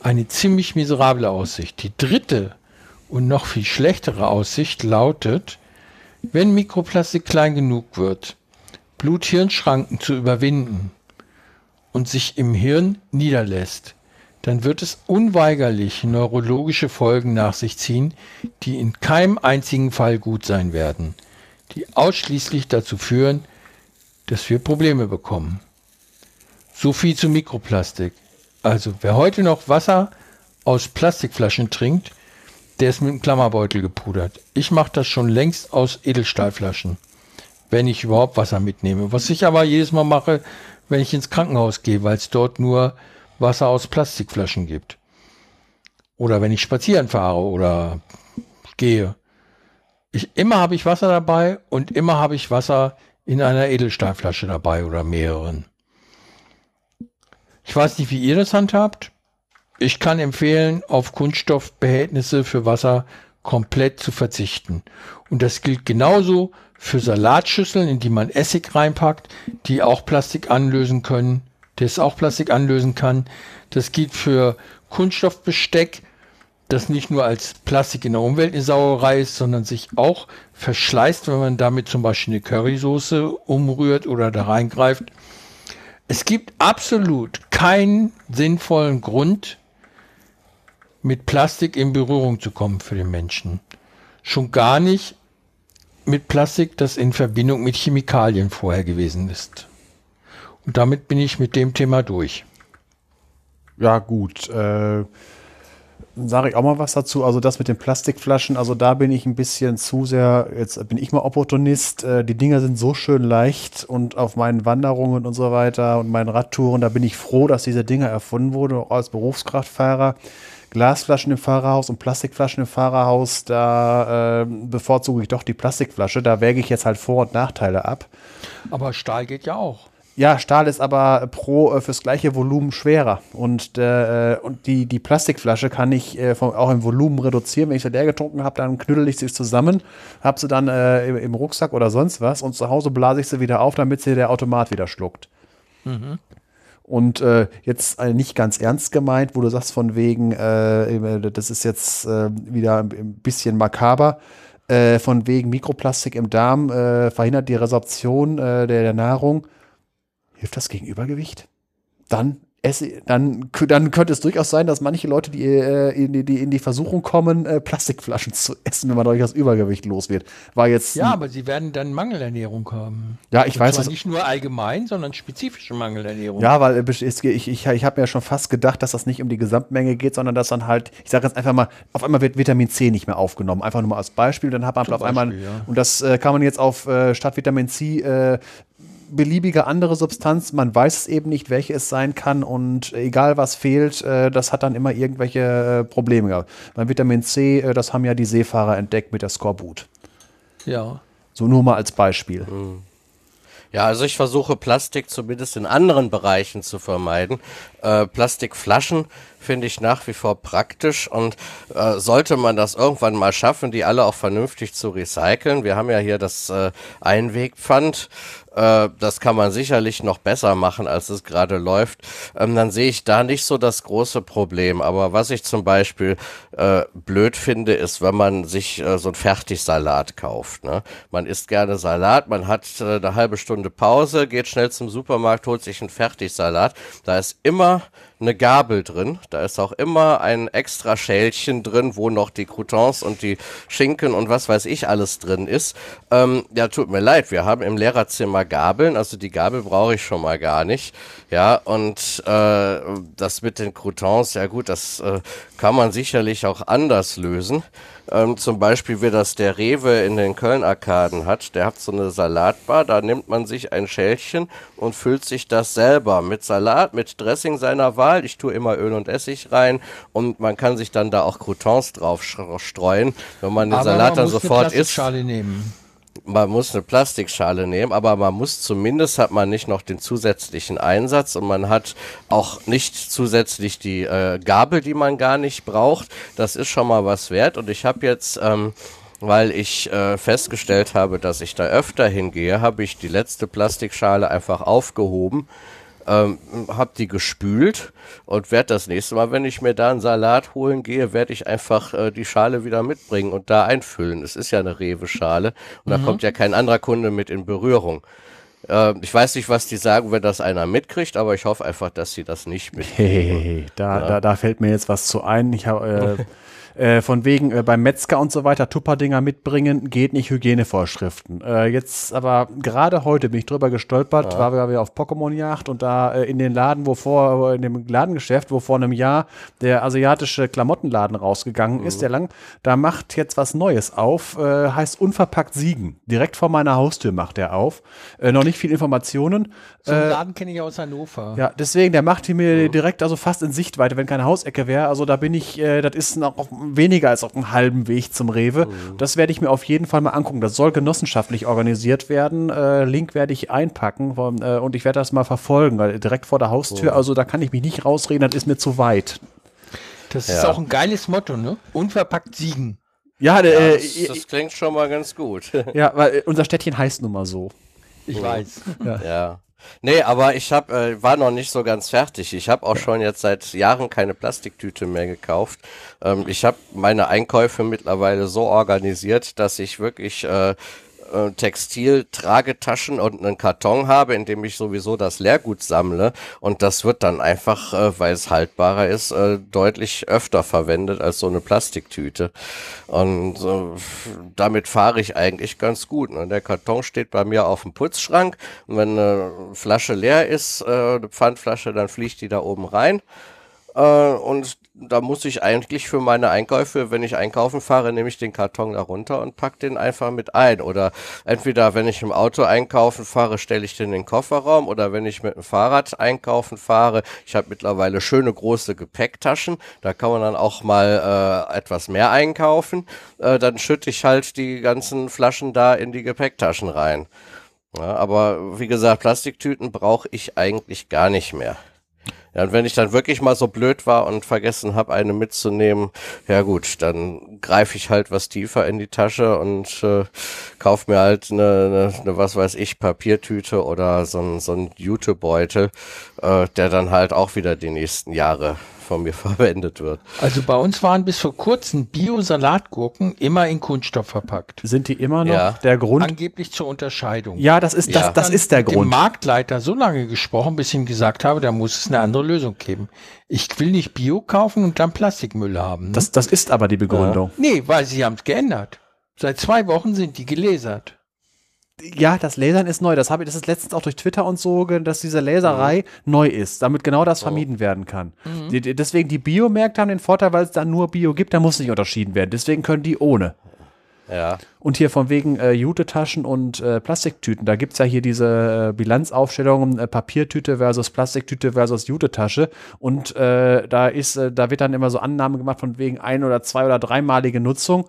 Eine ziemlich miserable Aussicht. Die dritte und noch viel schlechtere Aussicht lautet, wenn Mikroplastik klein genug wird, Blut-Hirn-Schranken zu überwinden und sich im Hirn niederlässt, dann wird es unweigerlich neurologische Folgen nach sich ziehen, die in keinem einzigen Fall gut sein werden die ausschließlich dazu führen, dass wir Probleme bekommen. So viel zu Mikroplastik. Also wer heute noch Wasser aus Plastikflaschen trinkt, der ist mit einem Klammerbeutel gepudert. Ich mache das schon längst aus Edelstahlflaschen, wenn ich überhaupt Wasser mitnehme. Was ich aber jedes Mal mache, wenn ich ins Krankenhaus gehe, weil es dort nur Wasser aus Plastikflaschen gibt. Oder wenn ich spazieren fahre oder gehe. Ich, immer habe ich Wasser dabei und immer habe ich Wasser in einer Edelstahlflasche dabei oder mehreren. Ich weiß nicht, wie ihr das handhabt. Ich kann empfehlen, auf Kunststoffbehältnisse für Wasser komplett zu verzichten. Und das gilt genauso für Salatschüsseln, in die man Essig reinpackt, die auch Plastik anlösen können, das auch Plastik anlösen kann. Das gilt für Kunststoffbesteck, das nicht nur als Plastik in der Umwelt eine Sauerei ist, sondern sich auch verschleißt, wenn man damit zum Beispiel eine Currysoße umrührt oder da reingreift. Es gibt absolut keinen sinnvollen Grund, mit Plastik in Berührung zu kommen für den Menschen. Schon gar nicht mit Plastik, das in Verbindung mit Chemikalien vorher gewesen ist. Und damit bin ich mit dem Thema durch. Ja, gut. Äh, Sage ich auch mal was dazu. Also das mit den Plastikflaschen, also da bin ich ein bisschen zu sehr, jetzt bin ich mal Opportunist. Äh, die Dinger sind so schön leicht und auf meinen Wanderungen und so weiter und meinen Radtouren, da bin ich froh, dass diese Dinger erfunden wurden, auch als Berufskraftfahrer. Glasflaschen im Fahrerhaus und Plastikflaschen im Fahrerhaus, da äh, bevorzuge ich doch die Plastikflasche. Da wäge ich jetzt halt Vor- und Nachteile ab. Aber Stahl geht ja auch. Ja, Stahl ist aber pro äh, fürs gleiche Volumen schwerer. Und, äh, und die, die Plastikflasche kann ich äh, vom, auch im Volumen reduzieren. Wenn ich sie leer getrunken habe, dann knüttel ich sie zusammen, habe sie dann äh, im, im, Rucksack oder sonst was und zu Hause blase ich sie wieder auf, damit sie der Automat wieder schluckt. Mhm. Und äh, jetzt äh, nicht ganz ernst gemeint, wo du sagst von wegen, äh, das ist jetzt äh, wieder ein bisschen makaber, äh, von wegen Mikroplastik im Darm äh, verhindert die Resorption der, der Nahrung. Hilft das gegen Übergewicht? Dann esse, dann, dann könnte es durchaus sein, dass manche Leute, die, äh, in, die, die in die Versuchung kommen, äh, Plastikflaschen zu essen, wenn man durchaus Übergewicht los wird. War jetzt. Ja, aber sie werden dann Mangelernährung haben. Ja, ich Und weiß. Zwar nicht nur allgemein, sondern spezifische Mangelernährung. Ja, weil ich, ich, ich, ich habe mir schon fast gedacht, dass das nicht um die Gesamtmenge geht, sondern dass dann halt, ich sage jetzt einfach mal, auf einmal wird Vitamin C nicht mehr aufgenommen. Einfach nur mal als Beispiel. Dann hat man Zum auf Beispiel, einmal, ja. und das äh, kann man jetzt auf äh, statt Vitamin C äh, beliebige andere Substanz. Man weiß es eben nicht, welche es sein kann und egal was fehlt, äh, das hat dann immer irgendwelche äh, Probleme gehabt. Beim Vitamin C, äh, das haben ja die Seefahrer entdeckt mit der Skorbut. Ja. So nur mal als Beispiel. Mhm. Ja, also ich versuche Plastik zumindest in anderen Bereichen zu vermeiden. Äh, Plastikflaschen finde ich nach wie vor praktisch und äh, sollte man das irgendwann mal schaffen, die alle auch vernünftig zu recyceln. Wir haben ja hier das äh, Einwegpfand äh, das kann man sicherlich noch besser machen, als es gerade läuft, ähm, dann sehe ich da nicht so das große Problem. Aber was ich zum Beispiel äh, blöd finde, ist, wenn man sich äh, so ein Fertigsalat kauft. Ne? Man isst gerne Salat, man hat äh, eine halbe Stunde Pause, geht schnell zum Supermarkt, holt sich einen Fertigsalat. Da ist immer eine Gabel drin. Da ist auch immer ein extra Schälchen drin, wo noch die Croutons und die Schinken und was weiß ich alles drin ist. Ähm, ja, tut mir leid, wir haben im Lehrerzimmer Gabeln, also die Gabel brauche ich schon mal gar nicht. Ja, und äh, das mit den Croutons, ja gut, das äh, kann man sicherlich auch anders lösen. Ähm, zum Beispiel, wie das der Rewe in den Köln-Arkaden hat. Der hat so eine Salatbar, da nimmt man sich ein Schälchen und füllt sich das selber mit Salat, mit Dressing seiner Wahl. Ich tue immer Öl und Essig rein und man kann sich dann da auch Croutons drauf streuen, wenn man den Aber Salat dann sofort isst. Nehmen man muss eine Plastikschale nehmen, aber man muss zumindest hat man nicht noch den zusätzlichen Einsatz und man hat auch nicht zusätzlich die äh, Gabel, die man gar nicht braucht. Das ist schon mal was wert. Und ich habe jetzt, ähm, weil ich äh, festgestellt habe, dass ich da öfter hingehe, habe ich die letzte Plastikschale einfach aufgehoben ähm, hab die gespült und werde das nächste Mal, wenn ich mir da einen Salat holen gehe, werde ich einfach äh, die Schale wieder mitbringen und da einfüllen. Es ist ja eine Rewe-Schale und mhm. da kommt ja kein anderer Kunde mit in Berührung. Äh, ich weiß nicht, was die sagen, wenn das einer mitkriegt, aber ich hoffe einfach, dass sie das nicht mitkriegen. Hey, da, ja. da, da fällt mir jetzt was zu ein. Ich habe äh, Äh, von wegen äh, beim Metzger und so weiter Tupperdinger mitbringen, geht nicht Hygienevorschriften. Äh, jetzt aber gerade heute bin ich drüber gestolpert, ja. war wir auf Pokémon-Jagd und da äh, in den Laden, wo vor, in dem Ladengeschäft, wo vor einem Jahr der asiatische Klamottenladen rausgegangen mhm. ist, der lang, da macht jetzt was Neues auf, äh, heißt unverpackt Siegen. Direkt vor meiner Haustür macht er auf. Äh, noch nicht viel Informationen. So einen Laden kenne ich aus Hannover. Ja, deswegen, der macht die mir mhm. direkt also fast in Sichtweite, wenn keine Hausecke wäre. Also da bin ich, das ist noch weniger als auf einem halben Weg zum Rewe. Mhm. Das werde ich mir auf jeden Fall mal angucken. Das soll genossenschaftlich organisiert werden. Äh, Link werde ich einpacken von, äh, und ich werde das mal verfolgen, weil direkt vor der Haustür, oh. also da kann ich mich nicht rausreden, das ist mir zu weit. Das ja. ist auch ein geiles Motto, ne? Unverpackt siegen. Ja, Ja, äh, das, das klingt schon mal ganz gut. ja, weil äh, unser Städtchen heißt nun mal so. Ich weiß. Ja. Nee, aber ich hab, äh, war noch nicht so ganz fertig. Ich habe auch schon jetzt seit Jahren keine Plastiktüte mehr gekauft. Ähm, ich habe meine Einkäufe mittlerweile so organisiert, dass ich wirklich äh, äh, Textil-Tragetaschen und einen Karton habe, in dem ich sowieso das Leergut sammle. Und das wird dann einfach, äh, weil es haltbarer ist, äh, deutlich öfter verwendet als so eine Plastiktüte. Und äh, damit fahre ich eigentlich ganz gut. Ne? Der Karton steht bei mir auf dem Putzschrank. Und wenn eine Flasche leer ist, äh, eine Pfandflasche, dann fliegt die da oben rein. Und da muss ich eigentlich für meine Einkäufe, wenn ich einkaufen fahre, nehme ich den Karton da runter und pack den einfach mit ein. Oder entweder, wenn ich im Auto einkaufen fahre, stelle ich den in den Kofferraum. Oder wenn ich mit dem Fahrrad einkaufen fahre, ich habe mittlerweile schöne große Gepäcktaschen. Da kann man dann auch mal äh, etwas mehr einkaufen. Äh, dann schütte ich halt die ganzen Flaschen da in die Gepäcktaschen rein. Ja, aber wie gesagt, Plastiktüten brauche ich eigentlich gar nicht mehr. Ja, und wenn ich dann wirklich mal so blöd war und vergessen habe, eine mitzunehmen, ja gut, dann greife ich halt was tiefer in die Tasche und äh, kauf mir halt eine, eine, eine, was weiß ich, Papiertüte oder so ein, so ein Jutebeutel, äh, der dann halt auch wieder die nächsten Jahre von mir verwendet wird. Also bei uns waren bis vor kurzem Bio-Salatgurken immer in Kunststoff verpackt. Sind die immer noch Ja. der Grund? Angeblich zur Unterscheidung. Ja, das ist, das, Ja. das ist der mit dem Grund. Marktleiter so lange gesprochen, bis ich ihm gesagt habe, da muss es eine andere Lösung geben. Ich will nicht Bio kaufen und dann Plastikmüll haben. Ne? Das, das ist aber die Begründung. nee, weil sie haben es geändert. Seit zwei Wochen sind die gelasert. Ja, das Lasern ist neu. Das habe ich, das ist letztens auch durch Twitter und so, dass diese Laserei neu ist, damit genau das vermieden werden kann. Die, die, deswegen die Biomärkte haben den Vorteil, weil es dann nur Bio gibt, da muss nicht unterschieden werden. Deswegen können die ohne. Ja, Und hier von wegen äh, Jutetaschen und äh, Plastiktüten, da gibt's ja hier diese äh, Bilanzaufstellungen, äh, Papiertüte versus Plastiktüte versus Jutetasche. Und äh, da ist, äh, da wird dann immer so Annahme gemacht von wegen ein- oder zwei- oder dreimalige Nutzung.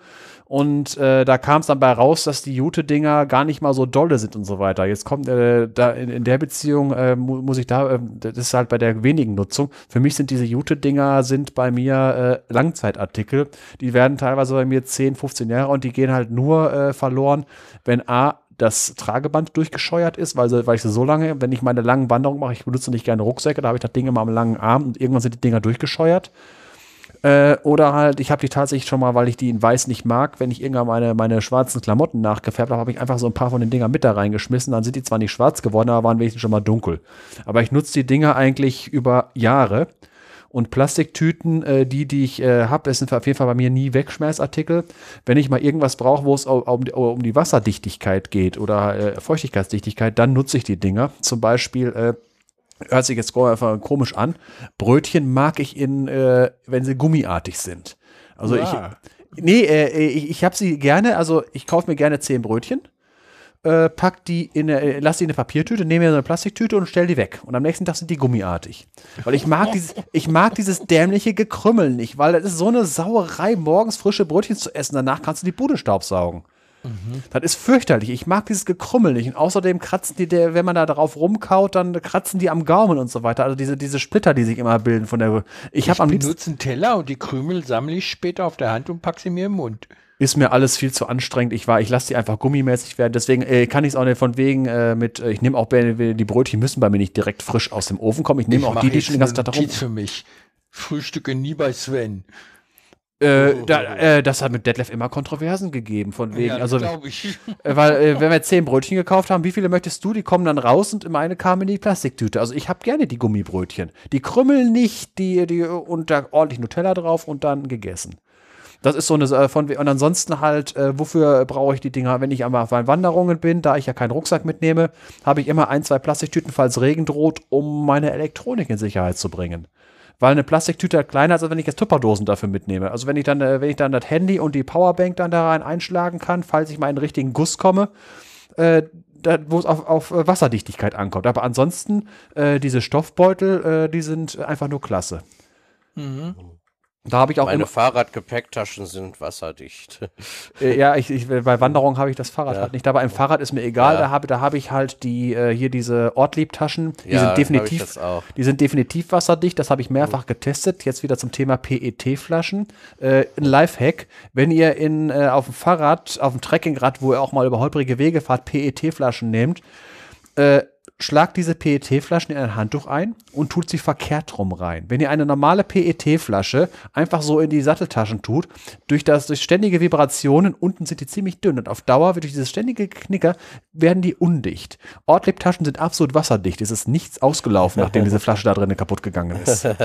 Und äh, da kam es dann bei raus, dass die Jute-Dinger gar nicht mal so dolle sind und so weiter. Jetzt kommt äh, da in, in der Beziehung, äh, mu muss ich da, äh, das ist halt bei der wenigen Nutzung. Für mich sind diese Jute-Dinger sind bei mir äh, Langzeitartikel. Die werden teilweise bei mir 10, 15 Jahre und die gehen halt nur äh, verloren, wenn A, das Trageband durchgescheuert ist, weil, weil ich sie so lange, wenn ich meine langen Wanderungen mache, ich benutze nicht gerne Rucksäcke, da habe ich das Ding immer am langen Arm und irgendwann sind die Dinger durchgescheuert. Äh, oder halt, ich habe die tatsächlich schon mal, weil ich die in weiß nicht mag, wenn ich irgendwann meine, meine schwarzen Klamotten nachgefärbt habe, habe ich einfach so ein paar von den Dingern mit da reingeschmissen. Dann sind die zwar nicht schwarz geworden, aber waren wenigstens schon mal dunkel. Aber ich nutze die Dinger eigentlich über Jahre. Und Plastiktüten, äh, die, die ich äh, habe, sind auf jeden Fall bei mir nie Wegschmeißartikel. Wenn ich mal irgendwas brauche, wo es um, die- um die Wasserdichtigkeit geht oder äh, Feuchtigkeitsdichtigkeit, dann nutze ich die Dinger. Zum Beispiel, äh, hört sich jetzt einfach komisch an. Brötchen mag ich in, äh, wenn sie gummiartig sind. Also Ja. ich, nee, äh, ich, ich habe sie gerne, also ich kaufe mir gerne zehn Brötchen, äh, pack die in, eine, äh, lass die in eine Papiertüte, nehme mir so eine Plastiktüte und stell die weg. Und am nächsten Tag sind die gummiartig. Weil ich mag dieses, ich mag dieses dämliche Gekrümmel nicht, weil das ist so eine Sauerei, morgens frische Brötchen zu essen, danach kannst du die Bude staubsaugen. Das ist fürchterlich. Ich mag dieses Gekrümmel nicht. Und außerdem kratzen die, der, wenn man da drauf rumkaut, dann kratzen die am Gaumen und so weiter. Also diese, diese Splitter, die sich immer bilden von der. Ich Ich habe am liebsten. benutze einen Teller und die Krümel sammle ich später auf der Hand und pack sie mir im Mund. Ist mir alles viel zu anstrengend. Ich war, ich lasse die einfach gummimäßig werden. Deswegen äh, kann ich es auch nicht von wegen äh, mit. Äh, ich nehme auch bei- die Brötchen müssen bei mir nicht direkt frisch aus dem Ofen kommen. Ich nehme auch die, die schon den ganzen Tag rum. Für mich. Frühstücke nie bei Sven. Äh, da, äh, das hat mit Detlef immer Kontroversen gegeben. Von wegen, Ja, also ich. Äh, Weil, äh, wenn wir zehn Brötchen gekauft haben, wie viele möchtest du? Die kommen dann raus und meine kamen in die Plastiktüte. Also ich habe gerne die Gummibrötchen. Die krümmeln nicht, die, die und da ordentlich Nutella drauf und dann gegessen. Das ist so eine äh, von und ansonsten halt, äh, wofür brauche ich die Dinger, wenn ich einmal auf meinen Wanderungen bin, da ich ja keinen Rucksack mitnehme, habe ich immer ein, zwei Plastiktüten, falls Regen droht, um meine Elektronik in Sicherheit zu bringen. Weil eine Plastiktüte halt kleiner ist, als wenn ich jetzt Tupperdosen dafür mitnehme. Also wenn ich dann, äh, wenn ich dann das Handy und die Powerbank dann da rein einschlagen kann, falls ich mal in den richtigen Guss komme, äh, wo es auf, auf äh, Wasserdichtigkeit ankommt. Aber ansonsten, äh, diese Stoffbeutel, äh, die sind einfach nur klasse. Da habe ich auch Meine Fahrradgepäcktaschen sind wasserdicht. äh, ja, ich, ich, bei Wanderungen habe ich das Fahrrad Ja. halt nicht. Aber im Fahrrad ist mir egal. Ja. Da habe da habe ich halt die äh, hier diese Ortliebtaschen. Die Ja, sind definitiv, das auch. die sind definitiv wasserdicht. Das habe ich mehrfach getestet. Jetzt wieder zum Thema PET-Flaschen. Äh, ein Lifehack: Wenn ihr in äh, auf dem Fahrrad, auf dem Trekkingrad, wo ihr auch mal über holprige Wege fahrt, PET-Flaschen nehmt, äh, schlagt diese PET-Flaschen in ein Handtuch ein und tut sie verkehrt rum rein. Wenn ihr eine normale PET-Flasche einfach so in die Satteltaschen tut, durch das durch ständige Vibrationen, unten sind die ziemlich dünn und auf Dauer durch dieses ständige Knicker werden die undicht. Ortlieb-Taschen sind absolut wasserdicht. Es ist nichts ausgelaufen, nachdem diese Flasche da drinnen kaputt gegangen ist.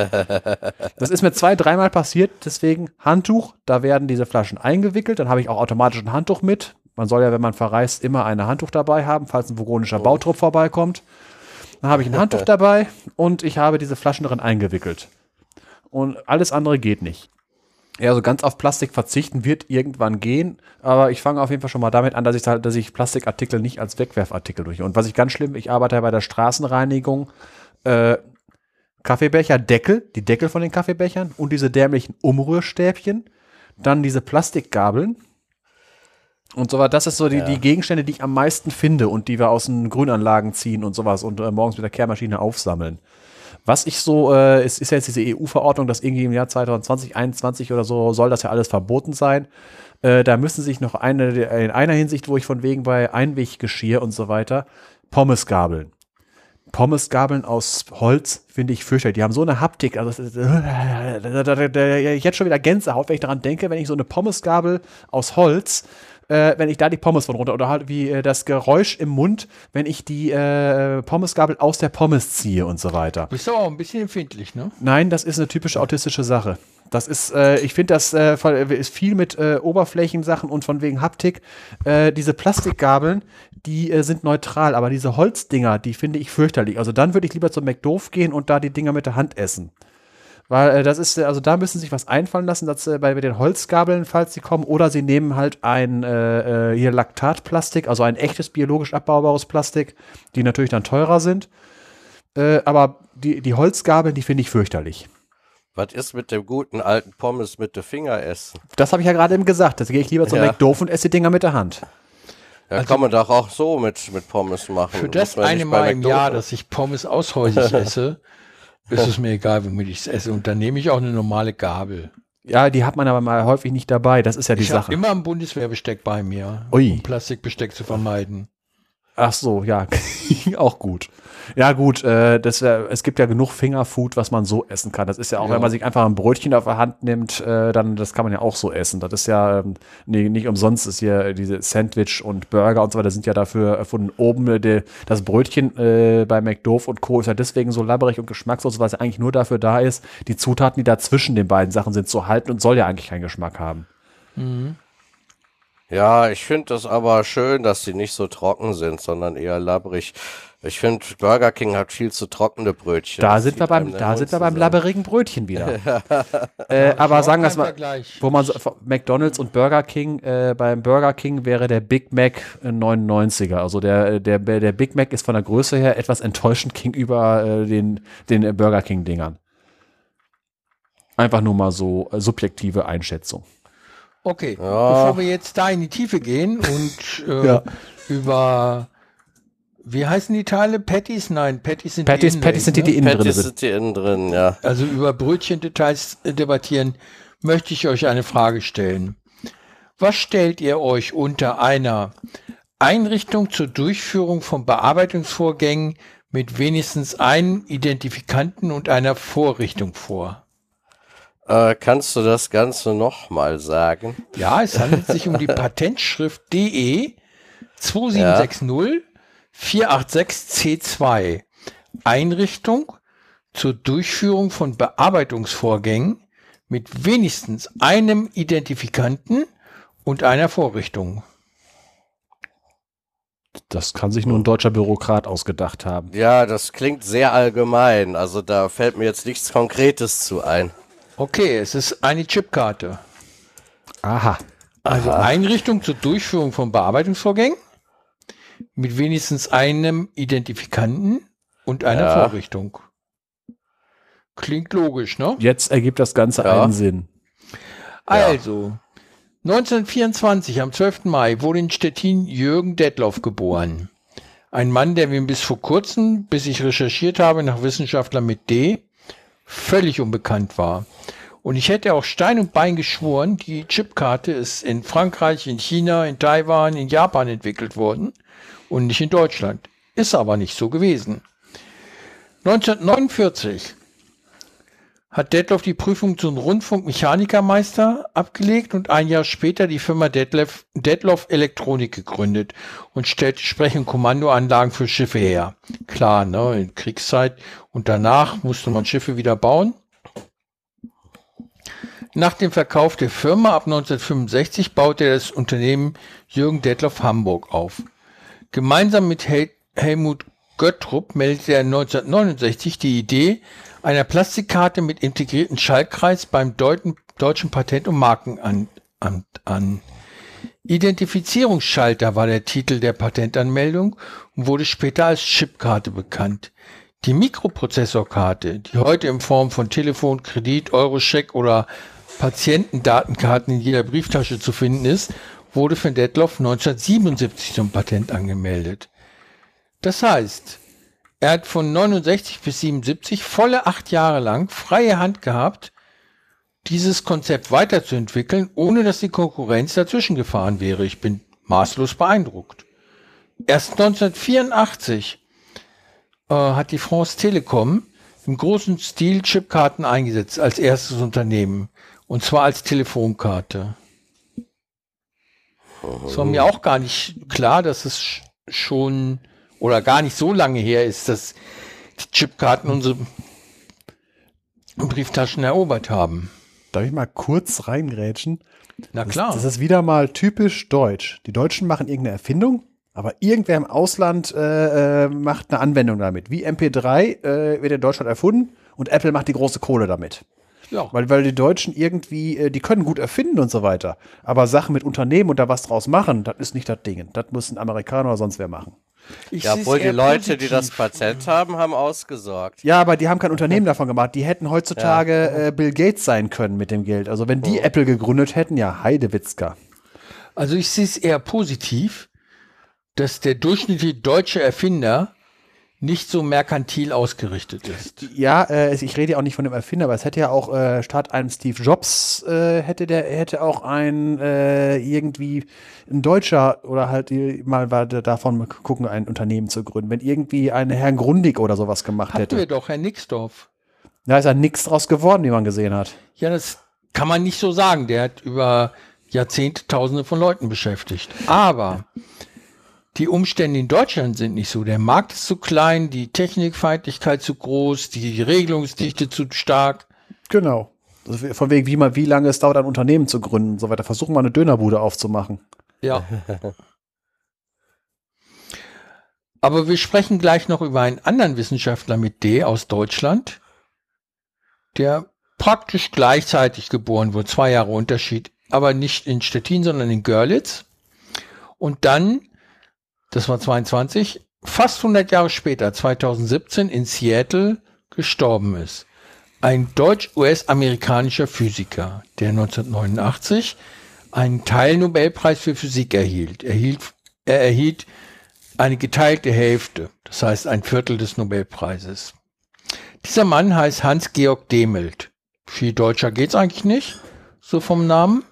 Das ist mir zwei, dreimal passiert, deswegen Handtuch, da werden diese Flaschen eingewickelt, dann habe ich auch automatisch ein Handtuch mit. Man soll ja, wenn man verreist, immer ein Handtuch dabei haben, falls ein vogonischer Bautrupp vorbeikommt. Dann habe ich ein Handtuch dabei und ich habe diese Flaschen darin eingewickelt. Und alles andere geht nicht. Ja, also ganz auf Plastik verzichten wird irgendwann gehen, aber ich fange auf jeden Fall schon mal damit an, dass ich, halt, dass ich Plastikartikel nicht als Wegwerfartikel durch. Und was ich ganz schlimm, ich arbeite ja bei der Straßenreinigung, äh, Kaffeebecher, Deckel, die Deckel von den Kaffeebechern und diese dämlichen Umrührstäbchen, dann diese Plastikgabeln und so weiter. Das ist so die, die Gegenstände, die ich am meisten finde und die wir aus den Grünanlagen ziehen und sowas und äh, morgens mit der Kehrmaschine aufsammeln. Was ich so, äh, es ist ja jetzt diese EU-Verordnung, dass irgendwie im Jahr 2020, 2021 oder so soll das ja alles verboten sein. Äh, da müssen sich noch eine, in einer Hinsicht, wo ich von wegen bei Einweggeschirr und so weiter, Pommesgabeln. Pommesgabeln aus Holz finde ich fürchterlich. Die haben so eine Haptik. Also ist, ich hätte schon wieder Gänsehaut, wenn ich daran denke, wenn ich so eine Pommesgabel aus Holz, äh, wenn ich da die Pommes von runter oder halt wie äh, das Geräusch im Mund, wenn ich die äh, Pommesgabel aus der Pommes ziehe und so weiter. Bist aber auch ein bisschen empfindlich, ne? Nein, das ist eine typische autistische Sache. Das ist, äh, ich finde, das äh, voll- ist viel mit äh, Oberflächensachen und von wegen Haptik. Äh, diese Plastikgabeln, die äh, sind neutral, aber diese Holzdinger, die finde ich fürchterlich. Also dann würde ich lieber zum McDoof gehen und da die Dinger mit der Hand essen. Weil äh, das ist, äh, also da müssen sie sich was einfallen lassen, dass äh, bei, bei den Holzgabeln, falls sie kommen, oder sie nehmen halt ein äh, äh, hier Laktatplastik, also ein echtes biologisch abbaubares Plastik, die natürlich dann teurer sind. Äh, aber die, die Holzgabeln, die finde ich fürchterlich. Was ist mit dem guten alten Pommes mit den Finger essen? Das habe ich ja gerade eben gesagt. Jetzt gehe ich lieber zum Ja. McDoof und esse die Dinger mit der Hand. Ja, kann man doch auch so mit, mit Pommes machen. Also Für das man eine Mal im McDonald's- Jahr, dass ich Pommes aushäusig esse, ist es mir egal, womit ich es esse. Und dann nehme ich auch eine normale Gabel. Ja, die hat man aber mal häufig nicht dabei. Das ist ja die Ich habe Sache. immer ein Bundeswehrbesteck bei mir, Ui. um Plastikbesteck zu vermeiden. Ach so, ja, auch gut. Ja gut, äh, das, wär, es gibt ja genug Fingerfood, was man so essen kann. Das ist ja auch, Ja. wenn man sich einfach ein Brötchen auf der Hand nimmt, äh, dann das kann man ja auch so essen. Das ist ja ähm, nee, nicht umsonst ist hier diese Sandwich und Burger und so weiter sind ja dafür von oben äh, die, das Brötchen äh, bei McDoof und Co. ist ja deswegen so labberig und geschmackslos, weil es ja eigentlich nur dafür da ist, die Zutaten, die da zwischen den beiden Sachen sind, zu halten und soll ja eigentlich keinen Geschmack haben. Ja, ich finde das aber schön, dass die nicht so trocken sind, sondern eher labbrig. Ich finde, Burger King hat viel zu trockene Brötchen. Da Das sind wir beim, da sind wir beim labberigen Brötchen wieder. äh, aber sagen wir mal, Vergleich. wo man so, McDonald's und Burger King, äh, beim Burger King wäre der Big Mac ein 99er. Also der, der, der Big Mac ist von der Größe her etwas enttäuschend gegenüber äh, den, den äh, Burger King-Dingern. Einfach nur mal so äh, subjektive Einschätzung. Okay, Ja. bevor wir jetzt da in die Tiefe gehen und äh, Ja. über, wie heißen die Teile? Patties? Nein, Patties sind Patties, die Patties sind die, die innen drin Patties sind. sind die innen drin, ja. Also über Brötchendetails äh, debattieren, möchte ich euch eine Frage stellen. Was stellt ihr euch unter einer Einrichtung zur Durchführung von Bearbeitungsvorgängen mit wenigstens einem Identifikanten und einer Vorrichtung vor? Äh, kannst du das Ganze nochmal sagen? Ja, es handelt sich um die Patentschrift DE 2760 486 C2. Einrichtung zur Durchführung von Bearbeitungsvorgängen mit wenigstens einem Identifikanten und einer Vorrichtung. Das kann sich nur ein deutscher Bürokrat ausgedacht haben. Ja, das klingt sehr allgemein. Also da fällt mir jetzt nichts Konkretes zu ein. Okay, es ist eine Chipkarte. Aha. Also Einrichtung zur Durchführung von Bearbeitungsvorgängen mit wenigstens einem Identifikanten und einer Ja. Vorrichtung. Klingt logisch, ne? Jetzt ergibt das Ganze Ja. einen Sinn. Also, 1924, am 12. Mai, wurde in Stettin Jürgen Detloff geboren. Ein Mann, der mir bis vor kurzem, bis ich recherchiert habe nach Wissenschaftler mit D, völlig unbekannt war. Und ich hätte auch Stein und Bein geschworen, die Chipkarte ist in Frankreich, in China, in Taiwan, in Japan entwickelt worden und nicht in Deutschland. Ist aber nicht so gewesen. 1949 hat Detloff die Prüfung zum Rundfunkmechanikermeister abgelegt und ein Jahr später die Firma Detleff, Detloff Elektronik gegründet und stellte entsprechend Kommandoanlagen für Schiffe her. Klar, ne, in Kriegszeit und danach musste man Schiffe wieder bauen. Nach dem Verkauf der Firma ab 1965 baute er das Unternehmen Jürgen Detloff Hamburg auf. Gemeinsam mit Hel Helmut Göttrup meldete er 1969 die Idee einer Plastikkarte mit integrierten Schaltkreis beim Deuten, Deutschen Patent- und Markenamt an. Identifizierungsschalter war der Titel der Patentanmeldung und wurde später als Chipkarte bekannt. Die Mikroprozessorkarte, die heute in Form von Telefon, Kredit, Eurocheck oder Patientendatenkarten in jeder Brieftasche zu finden ist, wurde von Detloff 1977 zum Patent angemeldet. Das heißt, er hat von 69 bis 77 volle acht Jahre lang freie Hand gehabt, dieses Konzept weiterzuentwickeln, ohne dass die Konkurrenz dazwischen gefahren wäre. Ich bin maßlos beeindruckt. Erst 1984 äh, hat die France Telekom im großen Stil Chipkarten eingesetzt als erstes Unternehmen. Und zwar als Telefonkarte. Es war mir auch gar nicht klar, dass es sch- schon oder gar nicht so lange her ist, dass die Chipkarten unsere Brieftaschen erobert haben. Darf ich mal kurz reingrätschen? Na Das, klar. das ist wieder mal typisch deutsch. Die Deutschen machen irgendeine Erfindung, aber irgendwer im Ausland äh, äh, macht eine Anwendung damit. Wie MP3 äh, wird in Deutschland erfunden und Apple macht die große Kohle damit. ja. Weil, weil die Deutschen irgendwie, äh, die können gut erfinden und so weiter. Aber Sachen mit Unternehmen und da was draus machen, das ist nicht das Ding. Das muss ein Amerikaner oder sonst wer machen. Ich Ja, seh's obwohl die Leute, die das positiv. Patent haben, haben ausgesorgt. Ja, aber die haben kein Unternehmen davon gemacht. Die hätten heutzutage äh, Bill Gates sein können mit dem Geld. Also wenn die Apple gegründet hätten, ja, Heidewitzka. Also ich sehe es eher positiv, dass der durchschnittliche deutsche Erfinder nicht so merkantil ausgerichtet ist. Ja, äh, ich rede ja auch nicht von dem Erfinder, aber es hätte ja auch äh, statt einem Steve Jobs äh, hätte der hätte auch ein äh, irgendwie ein Deutscher oder halt die- mal davon gucken ein Unternehmen zu gründen, wenn irgendwie ein Herrn Grundig oder sowas gemacht Hatten wir hätte. doch, Herr Nixdorf. Da ist ja nichts draus geworden, wie man gesehen hat. Ja, das kann man nicht so sagen. Der hat über Jahrzehnte Tausende von Leuten beschäftigt. Aber die Umstände in Deutschland sind nicht so. Der Markt ist zu klein, die Technikfeindlichkeit zu groß, die Regelungsdichte zu stark. Genau. Ist von wegen, wie man, wie lange es dauert, ein Unternehmen zu gründen und so weiter. Versuchen wir eine Dönerbude aufzumachen. Ja. Aber wir sprechen gleich noch über einen anderen Wissenschaftler mit D aus Deutschland, der praktisch gleichzeitig geboren wurde, zwei Jahre Unterschied, aber nicht in Stettin, sondern in Görlitz. Und dann, das war 22, fast 100 Jahre später, 2017 in Seattle gestorben ist. Ein deutsch-US-amerikanischer Physiker, der 1989 einen Teilnobelpreis für Physik erhielt. Er, hielt, er erhielt eine geteilte Hälfte, das heißt ein Viertel des Nobelpreises. Dieser Mann heißt Hans-Georg Demelt. Viel deutscher geht's eigentlich nicht, so vom Namen.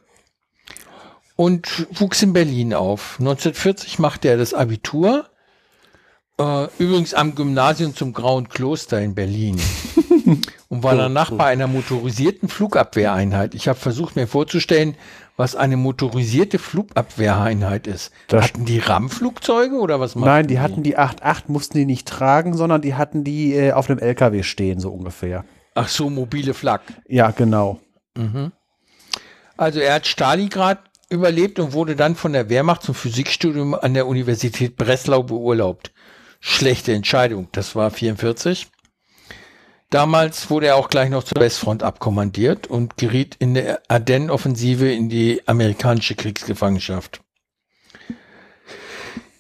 Und wuchs in Berlin auf. 1940 machte er das Abitur. Äh, übrigens am Gymnasium zum Grauen Kloster in Berlin. und war danach bei einer motorisierten Flugabwehreinheit. Ich habe versucht mir vorzustellen, was eine motorisierte Flugabwehreinheit ist. Das- Hatten die RAM-Flugzeuge oder was Nein, die hatten die 8.8, mussten die nicht tragen, sondern die hatten die äh, auf dem LKW stehen, so ungefähr. Ach so, mobile Flak. Ja, genau. Also er hat Stalingrad überlebt und wurde dann von der Wehrmacht zum Physikstudium an der Universität Breslau beurlaubt. Schlechte Entscheidung, das war 44. Damals wurde er auch gleich noch zur Westfront abkommandiert und geriet in der Ardennen-Offensive in die amerikanische Kriegsgefangenschaft.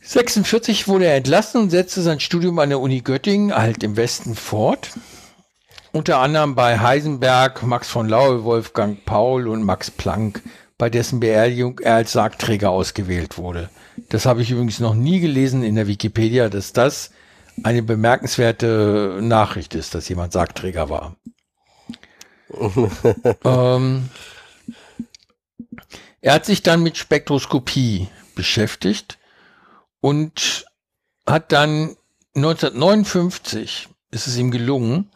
46 wurde er entlassen und setzte sein Studium an der Uni Göttingen, halt im Westen, fort. unter anderem bei Heisenberg, Max von Laue, Wolfgang Paul und Max Planck, bei dessen Beerdigung er als Sargträger ausgewählt wurde. Das habe ich übrigens noch nie gelesen in der Wikipedia, dass das eine bemerkenswerte Nachricht ist, dass jemand Sargträger war. ähm, er hat sich dann mit Spektroskopie beschäftigt und hat dann 1959 ist es ihm gelungen,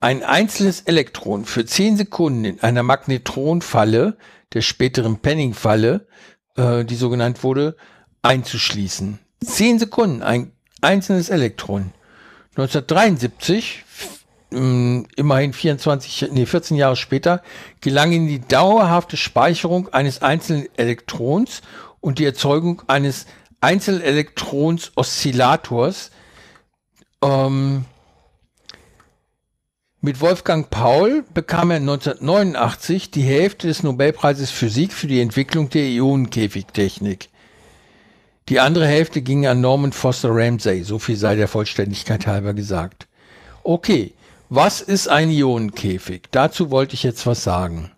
ein einzelnes Elektron für 10 Sekunden in einer Magnetronfalle, der späteren Penning-Falle, äh, die so genannt wurde, einzuschließen. 10 Sekunden, ein einzelnes Elektron. 1973, ähm, immerhin 24, nee, 14 Jahre später, gelang ihm die dauerhafte Speicherung eines einzelnen Elektrons und die Erzeugung eines Einzelelektrons-Oszillators. Ähm, mit Wolfgang Paul bekam er 1989 die Hälfte des Nobelpreises Physik für die Entwicklung der Ionenkäfigtechnik. Die andere Hälfte ging an Norman Foster Ramsay, so viel sei der Vollständigkeit halber gesagt. Okay, was ist ein Ionenkäfig? Dazu wollte ich jetzt was sagen.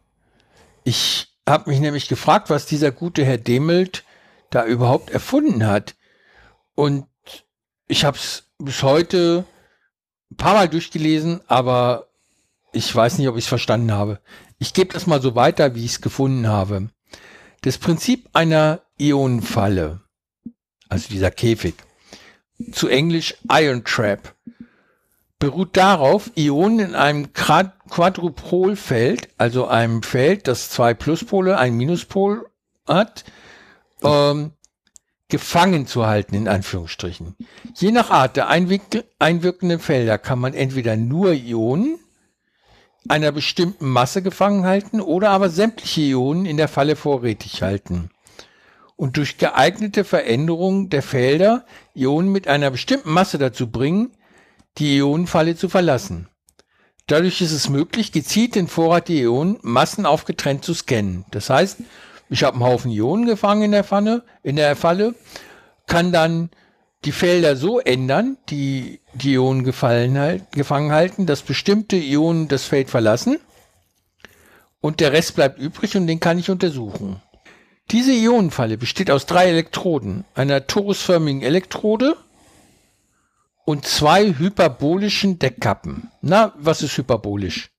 Ich habe mich nämlich gefragt, was dieser gute Herr Demelt da überhaupt erfunden hat. Und ich habe es bis heute ein paar Mal durchgelesen, aber ich weiß nicht, ob ich es verstanden habe. Ich gebe das mal so weiter, wie ich es gefunden habe. Das Prinzip einer Ionenfalle also dieser Käfig. Zu Englisch Iron Trap. Beruht darauf, Ionen in einem Quadrupolfeld, also einem Feld, das zwei Pluspole, ein Minuspol hat, ähm, gefangen zu halten, in Anführungsstrichen. Je nach Art der einwirkenden Felder kann man entweder nur Ionen einer bestimmten Masse gefangen halten oder aber sämtliche Ionen in der Falle vorrätig halten und durch geeignete Veränderung der Felder Ionen mit einer bestimmten Masse dazu bringen, die Ionenfalle zu verlassen. Dadurch ist es möglich, gezielt den Vorrat der Ionen massenauf getrennt zu scannen. Das heißt, ich habe einen Haufen Ionen gefangen in der Pfanne, in der Falle, kann dann die Felder so ändern, die die Ionen gefallen halt, gefangen halten, dass bestimmte Ionen das Feld verlassen und der Rest bleibt übrig und den kann ich untersuchen. Diese Ionenfalle besteht aus drei Elektroden, einer torusförmigen Elektrode und zwei hyperbolischen Deckkappen. Na, was ist hyperbolisch?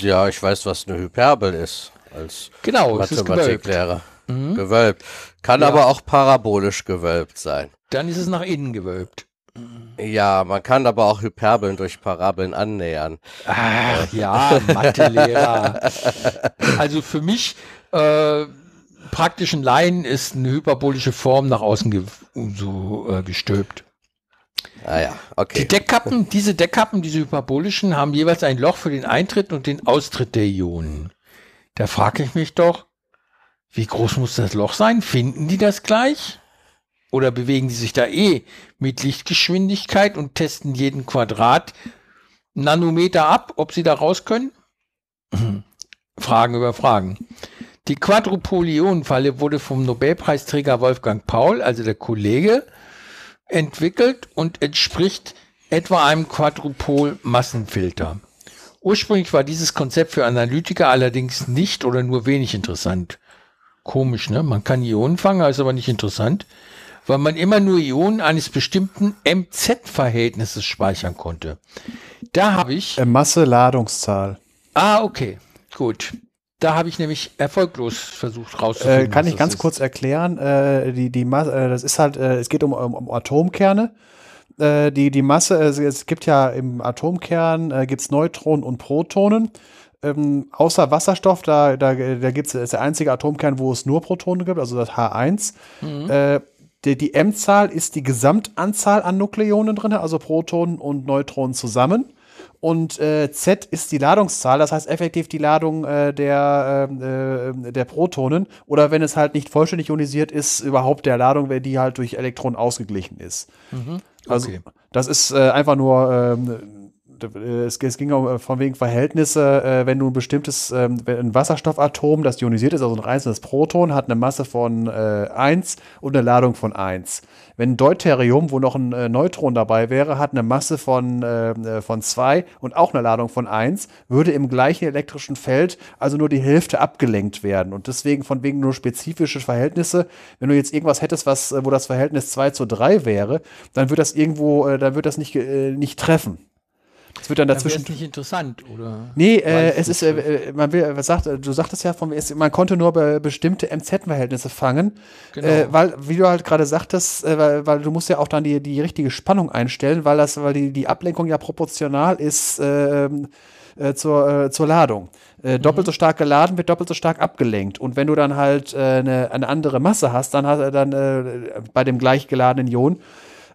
Ja, ich weiß, was eine Hyperbel ist. Als genau, Mathematiklehrer. Mhm. Gewölbt. Kann ja. aber auch parabolisch gewölbt sein. Dann ist es nach innen gewölbt. Ja, man kann aber auch Hyperbeln durch Parabeln annähern. Ach ja, Mathelehrer. also für mich äh, praktischen Laien ist eine hyperbolische Form nach außen ge so äh, gestülpt. Ah ja, okay. Die Deckkappen, diese Deckkappen, diese hyperbolischen, haben jeweils ein Loch für den Eintritt und den Austritt der Ionen. Da frage ich mich doch, wie groß muss das Loch sein? Finden die das gleich? Oder bewegen die sich da eh mit Lichtgeschwindigkeit und testen jeden Quadrat Nanometer ab, ob sie da raus können? Fragen über Fragen. Die Quadrupolionenfalle wurde vom Nobelpreisträger Wolfgang Paul, also der Kollege, entwickelt und entspricht etwa einem Quadrupol-Massenfilter. Ursprünglich war dieses Konzept für Analytiker allerdings nicht oder nur wenig interessant. Komisch, ne? Man kann Ionen fangen, ist aber nicht interessant weil man immer nur Ionen eines bestimmten MZ-Verhältnisses speichern konnte. Da habe ich. Äh, Masse, Ladungszahl. Ah, okay. Gut. Da habe ich nämlich erfolglos versucht rauszufinden. Äh, kann ich ganz ist. kurz erklären. Äh, die, die Masse, äh, das ist halt, äh, es geht um, um, um Atomkerne. Äh, die, die Masse, es gibt ja im Atomkern äh, gibt's Neutronen und Protonen. Ähm, außer Wasserstoff, da, da, da gibt es der einzige Atomkern, wo es nur Protonen gibt, also das H1. Mhm. Äh, die, die M-Zahl ist die Gesamtanzahl an Nukleonen drin, also Protonen und Neutronen zusammen. Und äh, Z ist die Ladungszahl, das heißt effektiv die Ladung äh, der, ähm, äh, der Protonen. Oder wenn es halt nicht vollständig ionisiert ist, überhaupt der Ladung, wenn die halt durch Elektronen ausgeglichen ist. Mhm. Also, okay. Also das ist äh, einfach nur ähm, es, es, ging auch von wegen Verhältnisse, äh, wenn du ein bestimmtes, ähm, ein Wasserstoffatom, das ionisiert ist, also ein einzelnes Proton, hat eine Masse von äh, 1 und eine Ladung von 1. Wenn Deuterium, wo noch ein äh, Neutron dabei wäre, hat eine Masse von, äh, von 2 und auch eine Ladung von 1, würde im gleichen elektrischen Feld also nur die Hälfte abgelenkt werden. Und deswegen von wegen nur spezifische Verhältnisse, wenn du jetzt irgendwas hättest, was, wo das Verhältnis 2 zu 3 wäre, dann wird das irgendwo, äh, dann wird das nicht, äh, nicht treffen. Es wird dann dazwischen. Das ist nicht interessant, oder? Nee, äh, es ist, äh, äh, man will, was sagt, du sagtest ja, von, man konnte nur be bestimmte MZ-Verhältnisse fangen, genau. äh, weil, wie du halt gerade sagtest, äh, weil, weil, du musst ja auch dann die, die richtige Spannung einstellen, weil das, weil die, die Ablenkung ja proportional ist ähm, äh, zur, zur Ladung. Mhm. Doppelt so stark geladen wird doppelt so stark abgelenkt. Und wenn du dann halt eine, eine andere Masse hast, dann hast dann bei dem gleich geladenen Ion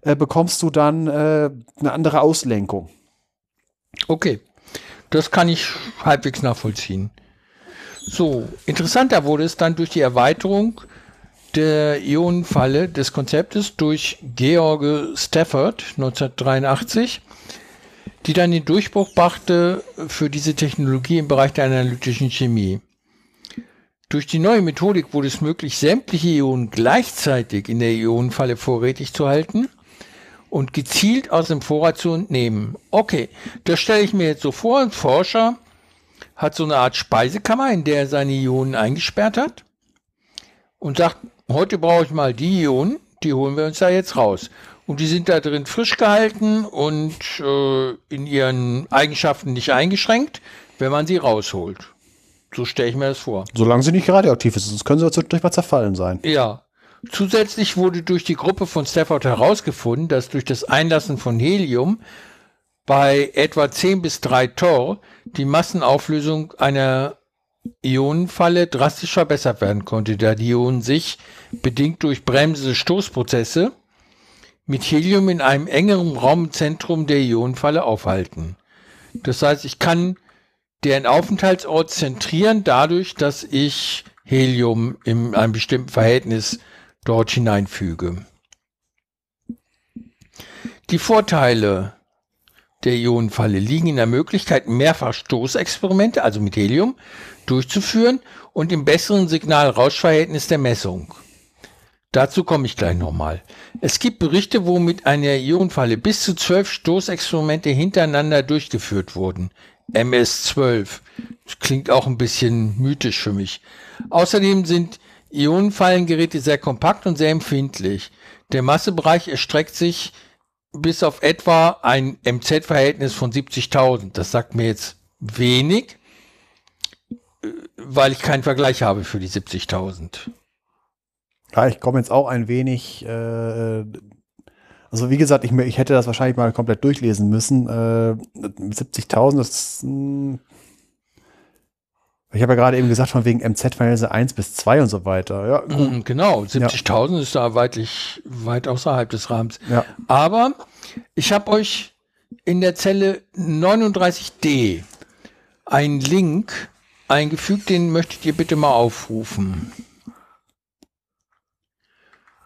bekommst du dann eine andere Auslenkung. Okay, das kann ich halbwegs nachvollziehen. So, interessanter wurde es dann durch die Erweiterung der Ionenfalle des Konzeptes durch George Stafford 1983, die dann den Durchbruch brachte für diese Technologie im Bereich der analytischen Chemie. Durch die neue Methodik wurde es möglich, sämtliche Ionen gleichzeitig in der Ionenfalle vorrätig zu halten und gezielt aus dem Vorrat zu entnehmen. Okay, das stelle ich mir jetzt so vor, ein Forscher hat so eine Art Speisekammer, in der er seine Ionen eingesperrt hat und sagt, heute brauche ich mal die Ionen, die holen wir uns da jetzt raus. Und die sind da drin frisch gehalten und äh, in ihren Eigenschaften nicht eingeschränkt, wenn man sie rausholt. So stelle ich mir das vor. Solange sie nicht radioaktiv ist, sonst können sie zwischendurch mal zerfallen sein. Ja, Zusätzlich wurde durch die Gruppe von Stafford herausgefunden, dass durch das Einlassen von Helium bei etwa 10 bis 3 Tor die Massenauflösung einer Ionenfalle drastisch verbessert werden konnte, da die Ionen sich, bedingt durch bremsende Stoßprozesse, mit Helium in einem engeren Raumzentrum der Ionenfalle aufhalten. Das heißt, ich kann deren Aufenthaltsort zentrieren dadurch, dass ich Helium in einem bestimmten Verhältnis dort hineinfüge. Die Vorteile der Ionenfalle liegen in der Möglichkeit, mehrfach Stoßexperimente, also mit Helium, durchzuführen und im besseren Signal-Rausch-Verhältnis der Messung. Dazu komme ich gleich nochmal. Es gibt Berichte, wo mit einer Ionenfalle bis zu zwölf Stoßexperimente hintereinander durchgeführt wurden. MS-12. Klingt auch ein bisschen mythisch für mich. Außerdem sind Ionenfallengeräte sehr kompakt und sehr empfindlich. Der Massebereich erstreckt sich bis auf etwa ein MZ-Verhältnis von 70.000. Das sagt mir jetzt wenig, weil ich keinen Vergleich habe für die 70.000. Ja, ich komme jetzt auch ein wenig. Äh, also wie gesagt, ich, ich, hätte das wahrscheinlich mal komplett durchlesen müssen. Äh, 70.000, das ist, mh, ich habe ja gerade eben gesagt, von wegen MZ-Verhältnisse 1 bis 2 und so weiter. Ja, mhm, genau, 70.000 ja. ist da weitlich, weit außerhalb des Rahmens. Ja. Aber ich habe euch in der Zelle 39d einen Link eingefügt, den möchtet ihr bitte mal aufrufen.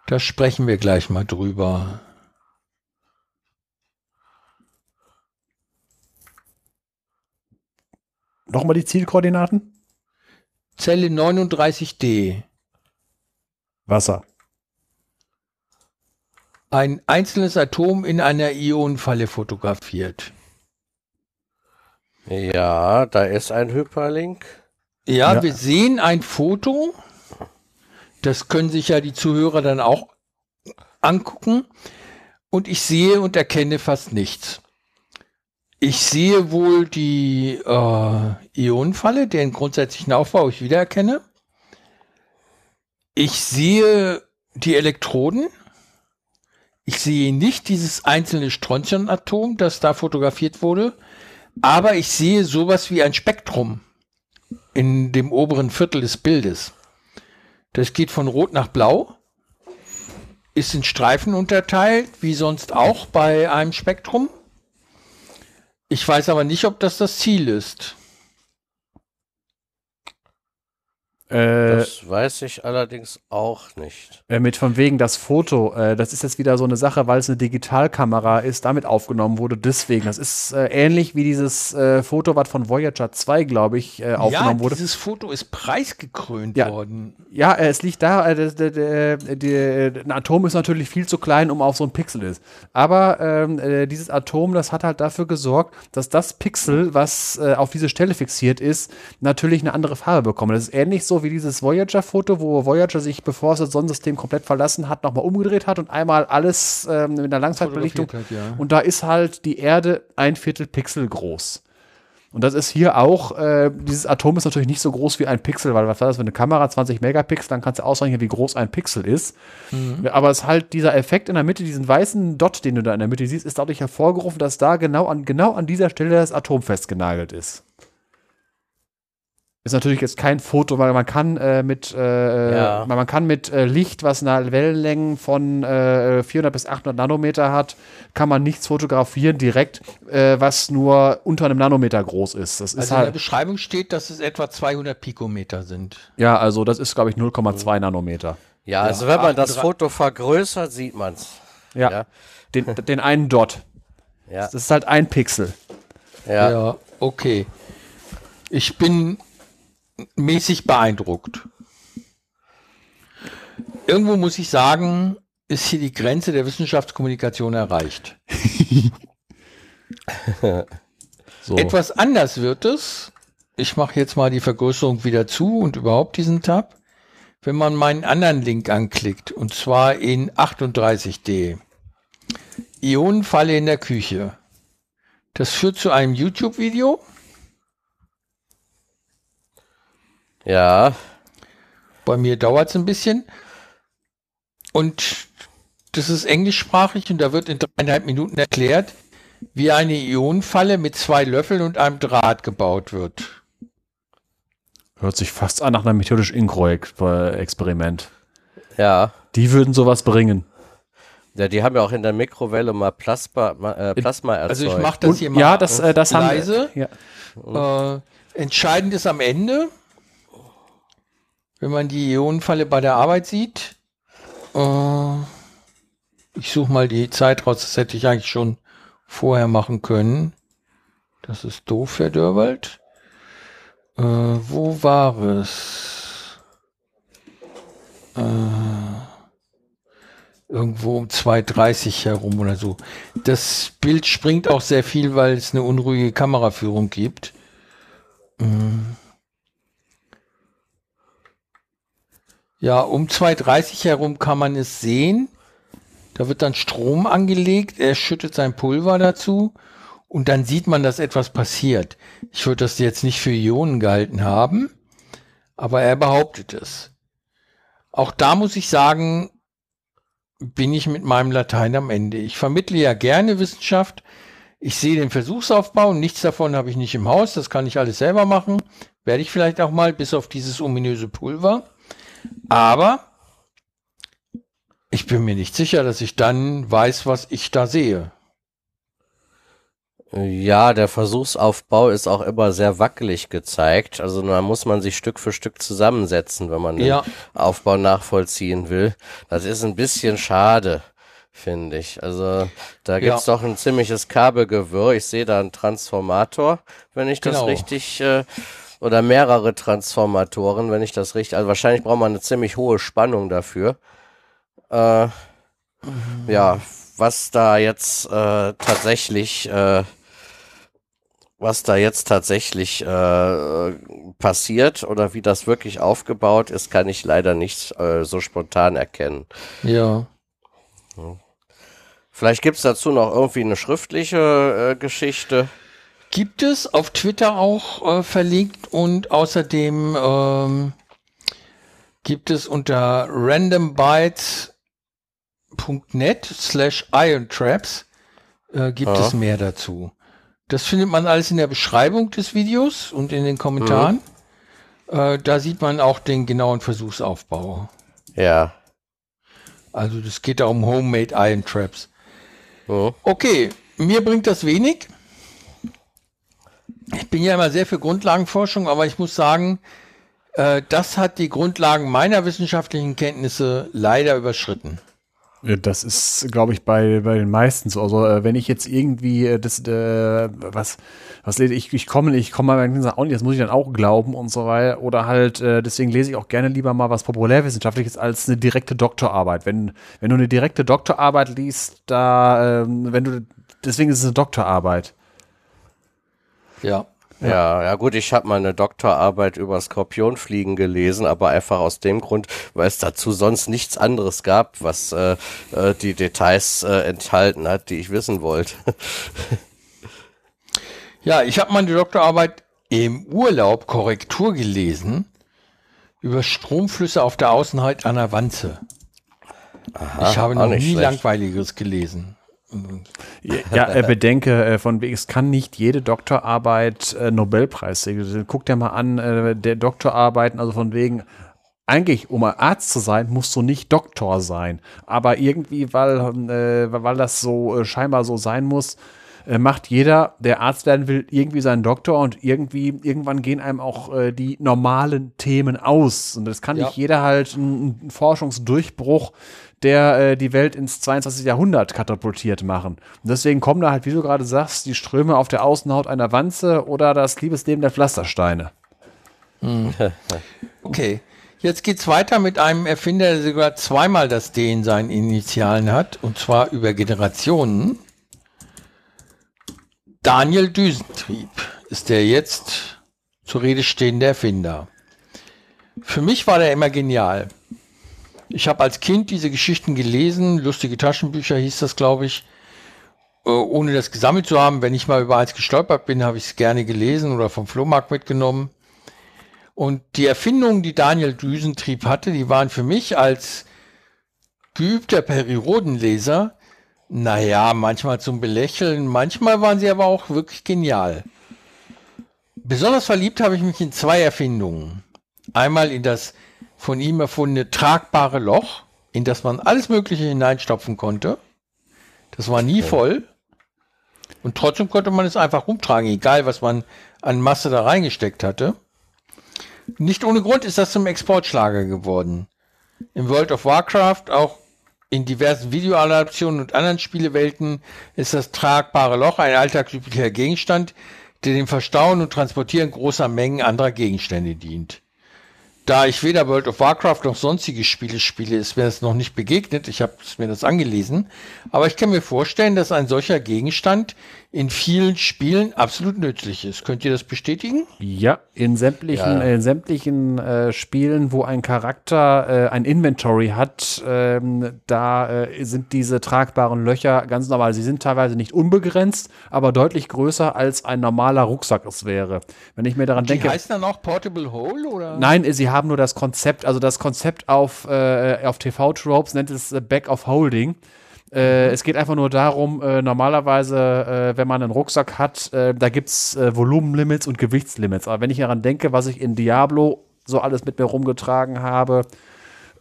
Da sprechen wir gleich mal drüber. Nochmal die Zielkoordinaten? Zelle 39d. Wasser. Ein einzelnes Atom in einer Ionenfalle fotografiert. Ja, da ist ein Hyperlink. Ja, ja, wir sehen ein Foto. Das können sich ja die Zuhörer dann auch angucken. Und ich sehe und erkenne fast nichts. Ich sehe wohl die äh, Ionenfalle, deren grundsätzlichen Aufbau ich wiedererkenne. Ich sehe die Elektroden. Ich sehe nicht dieses einzelne Strontiumatom, das da fotografiert wurde, aber ich sehe sowas wie ein Spektrum in dem oberen Viertel des Bildes. Das geht von Rot nach Blau, ist in Streifen unterteilt, wie sonst auch bei einem Spektrum. Ich weiß aber nicht, ob das das Ziel ist. Äh, Das weiß ich allerdings auch nicht. Äh, mit von wegen das Foto, äh, das ist jetzt wieder so eine Sache, weil es eine Digitalkamera ist, damit aufgenommen wurde. Deswegen, das ist äh, ähnlich wie dieses äh, Foto, was von Voyager 2, glaube ich, äh, aufgenommen ja, wurde. dieses Foto ist preisgekrönt Ja. worden. Ja, äh, es liegt da, äh, der, der, der, der, ein Atom ist natürlich viel zu klein, um auf so ein Pixel ist. Aber ähm, äh, dieses Atom, das hat halt dafür gesorgt, dass das Pixel, was äh, auf diese Stelle fixiert ist, natürlich eine andere Farbe bekommt. Das ist ähnlich so wie dieses Voyager-Foto, wo Voyager sich, bevor es das Sonnensystem komplett verlassen hat, nochmal umgedreht hat und einmal alles ähm, mit einer Langzeitbelichtung. Hat, ja. Und da ist halt die Erde ein Viertel Pixel groß. Und das ist hier auch, äh, dieses Atom ist natürlich nicht so groß wie ein Pixel, weil was war das, wenn eine Kamera 20 Megapixel, dann kannst du ausrechnen, wie groß ein Pixel ist. Aber es ist halt dieser Effekt in der Mitte, diesen weißen Dot, den du da in der Mitte siehst, ist dadurch hervorgerufen, dass da genau an, genau an dieser Stelle das Atom festgenagelt ist. Ist natürlich jetzt kein Foto, weil man kann äh, mit äh, Ja. man kann mit äh, Licht, was eine Wellenlängen von äh, 400 bis 800 Nanometer hat, kann man nichts fotografieren direkt, äh, was nur unter einem Nanometer groß ist. Das ist Also in der halt Beschreibung steht, dass es etwa 200 Pikometer sind. ja, also das ist glaube ich 0,2 Nanometer. Ja, also wenn man das 38. Foto vergrößert, sieht man's. Ja, Ja. Den, den einen Dot. Ja, Das ist halt ein Pixel. ja. Ja, okay. Ich bin mäßig beeindruckt. Irgendwo muss ich sagen, ist hier die Grenze der Wissenschaftskommunikation erreicht. So. Etwas anders wird es. Ich mache jetzt mal die Vergrößerung wieder zu und überhaupt diesen Tab. Wenn man meinen anderen Link anklickt, und zwar in 38D. Ionenfalle in der Küche. Das führt zu einem YouTube-Video. Ja. Bei mir dauert es ein bisschen. Und das ist englischsprachig und da wird in dreieinhalb Minuten erklärt, wie eine Ionenfalle mit zwei Löffeln und einem Draht gebaut wird. Hört sich fast an nach einem methodisch Incro-Experiment. Ja. Die würden sowas bringen. Ja, die haben ja auch in der Mikrowelle mal Plasma, ma- äh, Plasma erzeugt. Also ich mache das Und, hier mal ja, das, äh, das haben leise. Ja. Äh, entscheidend ist am Ende, wenn man die Ionenfalle bei der Arbeit sieht. Äh, ich suche mal die Zeit raus, das hätte ich eigentlich schon vorher machen können. Das ist doof, Herr Dörwald. Äh, wo war es? Äh, irgendwo um 2.30 herum oder so. Das Bild springt auch sehr viel, weil es eine unruhige Kameraführung gibt. Mm. Ja, um 2.30 herum kann man es sehen. Da wird dann Strom angelegt, er schüttet sein Pulver dazu und dann sieht man, dass etwas passiert. Ich würde das jetzt nicht für Ionen gehalten haben, aber er behauptet es. Auch da muss ich sagen, bin ich mit meinem Latein am Ende. Ich vermittle ja gerne Wissenschaft. Ich sehe den Versuchsaufbau. Nichts davon habe ich nicht im Haus. Das kann ich alles selber machen. Werde ich vielleicht auch mal, bis auf dieses ominöse Pulver. Aber ich bin mir nicht sicher, dass ich dann weiß, was ich da sehe. Ja, der Versuchsaufbau ist auch immer sehr wackelig gezeigt. Also da muss man sich Stück für Stück zusammensetzen, wenn man den Ja. Aufbau nachvollziehen will. Das ist ein bisschen schade, finde ich. Also da gibt's doch ein ziemliches Kabelgewirr. Ich sehe da einen Transformator, wenn ich das Genau. richtig äh, oder mehrere Transformatoren, wenn ich das richtig. Also wahrscheinlich braucht man eine ziemlich hohe Spannung dafür. Äh, ja, was da jetzt äh, tatsächlich äh, was da jetzt tatsächlich äh, passiert oder wie das wirklich aufgebaut ist, kann ich leider nicht äh, so spontan erkennen. Ja. Vielleicht gibt's dazu noch irgendwie eine schriftliche äh, Geschichte. Gibt es auf Twitter auch äh, verlinkt und außerdem ähm, gibt es unter randombytes.net slash irontraps äh, gibt Ja. es mehr dazu. Das findet man alles in der Beschreibung des Videos und in den Kommentaren. Äh, da sieht man auch den genauen Versuchsaufbau. Ja. Also das geht da um Homemade Iron Traps. Mhm. Okay, mir bringt das wenig. Ich bin ja immer sehr für Grundlagenforschung, aber ich muss sagen, Äh, das hat die Grundlagen meiner wissenschaftlichen Kenntnisse leider überschritten. Das ist, glaube ich, bei, bei den meisten so. Also äh, wenn ich jetzt irgendwie äh, das, äh, was, was lese ich, ich komme, ich komme mal sage, oh, das muss ich dann auch glauben und so weiter. Oder halt, äh, deswegen lese ich auch gerne lieber mal was populärwissenschaftliches als eine direkte Doktorarbeit. Wenn, wenn du eine direkte Doktorarbeit liest, da, ähm, wenn du, deswegen ist es eine Doktorarbeit. Ja. Ja, ja gut, ich habe mal eine Doktorarbeit über Skorpionfliegen gelesen, aber einfach aus dem Grund, weil es dazu sonst nichts anderes gab, was äh, äh, die Details äh, enthalten hat, die ich wissen wollte. Ja, ich habe meine Doktorarbeit im Urlaub Korrektur gelesen über Stromflüsse auf der Außenhaut einer Wanze. ich habe noch nie schlecht. langweiligeres gelesen. Ja, äh, bedenke, äh, von wegen, es kann nicht jede Doktorarbeit äh, Nobelpreis kriegen. Guck dir mal an, der Doktorarbeiten, also von wegen, eigentlich, um Arzt zu sein, musst du nicht Doktor sein. Aber irgendwie, weil, weil das so scheinbar so sein muss, macht jeder, der Arzt werden will, irgendwie seinen Doktor und irgendwie, irgendwann gehen einem auch äh, die normalen Themen aus. Und das kann Ja. nicht jeder halt einen Forschungsdurchbruch, der äh, die Welt ins 22. Jahrhundert katapultiert machen. Und deswegen kommen da halt, wie du gerade sagst, die Ströme auf der Außenhaut einer Wanze oder das Liebesleben der Pflastersteine. Okay. Jetzt geht's weiter mit einem Erfinder, der sogar zweimal das D in seinen Initialen hat, und zwar über Generationen. Daniel Düsentrieb ist der jetzt zur Rede stehende Erfinder. Für mich war der immer genial. Ich habe als Kind diese Geschichten gelesen, lustige Taschenbücher hieß das, glaube ich, äh, ohne das gesammelt zu haben. Wenn ich mal über eins gestolpert bin, habe ich es gerne gelesen oder vom Flohmarkt mitgenommen. Und die Erfindungen, die Daniel Düsentrieb hatte, die waren für mich als geübter Periodenleser, naja, manchmal zum Belächeln, manchmal waren sie aber auch wirklich genial. Besonders verliebt habe ich mich in zwei Erfindungen. Einmal in das von ihm erfundene tragbare Loch, in das man alles Mögliche hineinstopfen konnte. Das war nie voll. Und trotzdem konnte man es einfach rumtragen, egal was man an Masse da reingesteckt hatte. Nicht ohne Grund ist das zum Exportschlager geworden. Im World of Warcraft, auch in diversen Videoadaptionen und anderen Spielewelten, ist das tragbare Loch ein alltagsüblicher Gegenstand, der dem Verstauen und Transportieren großer Mengen anderer Gegenstände dient. Da ich weder World of Warcraft noch sonstige Spiele spiele, ist mir das noch nicht begegnet. Ich habe mir das angelesen. Aber ich kann mir vorstellen, dass ein solcher Gegenstand in vielen Spielen absolut nützlich ist. Könnt ihr das bestätigen? Ja, in sämtlichen, Ja. äh, in sämtlichen äh, Spielen, wo ein Charakter äh, ein Inventory hat, ähm, da äh, sind diese tragbaren Löcher ganz normal. Sie sind teilweise nicht unbegrenzt, aber deutlich größer als ein normaler Rucksack es wäre. Wenn ich mir daran Die denke. heißen dann auch Portable Hole oder? Nein, sie haben nur das Konzept, also das Konzept auf, äh, auf TV-Tropes nennt es Back of Holding. Äh, es geht einfach nur darum, äh, normalerweise, äh, wenn man einen Rucksack hat, äh, da gibt es äh, Volumenlimits und Gewichtslimits. Aber wenn ich daran denke, was ich in Diablo so alles mit mir rumgetragen habe,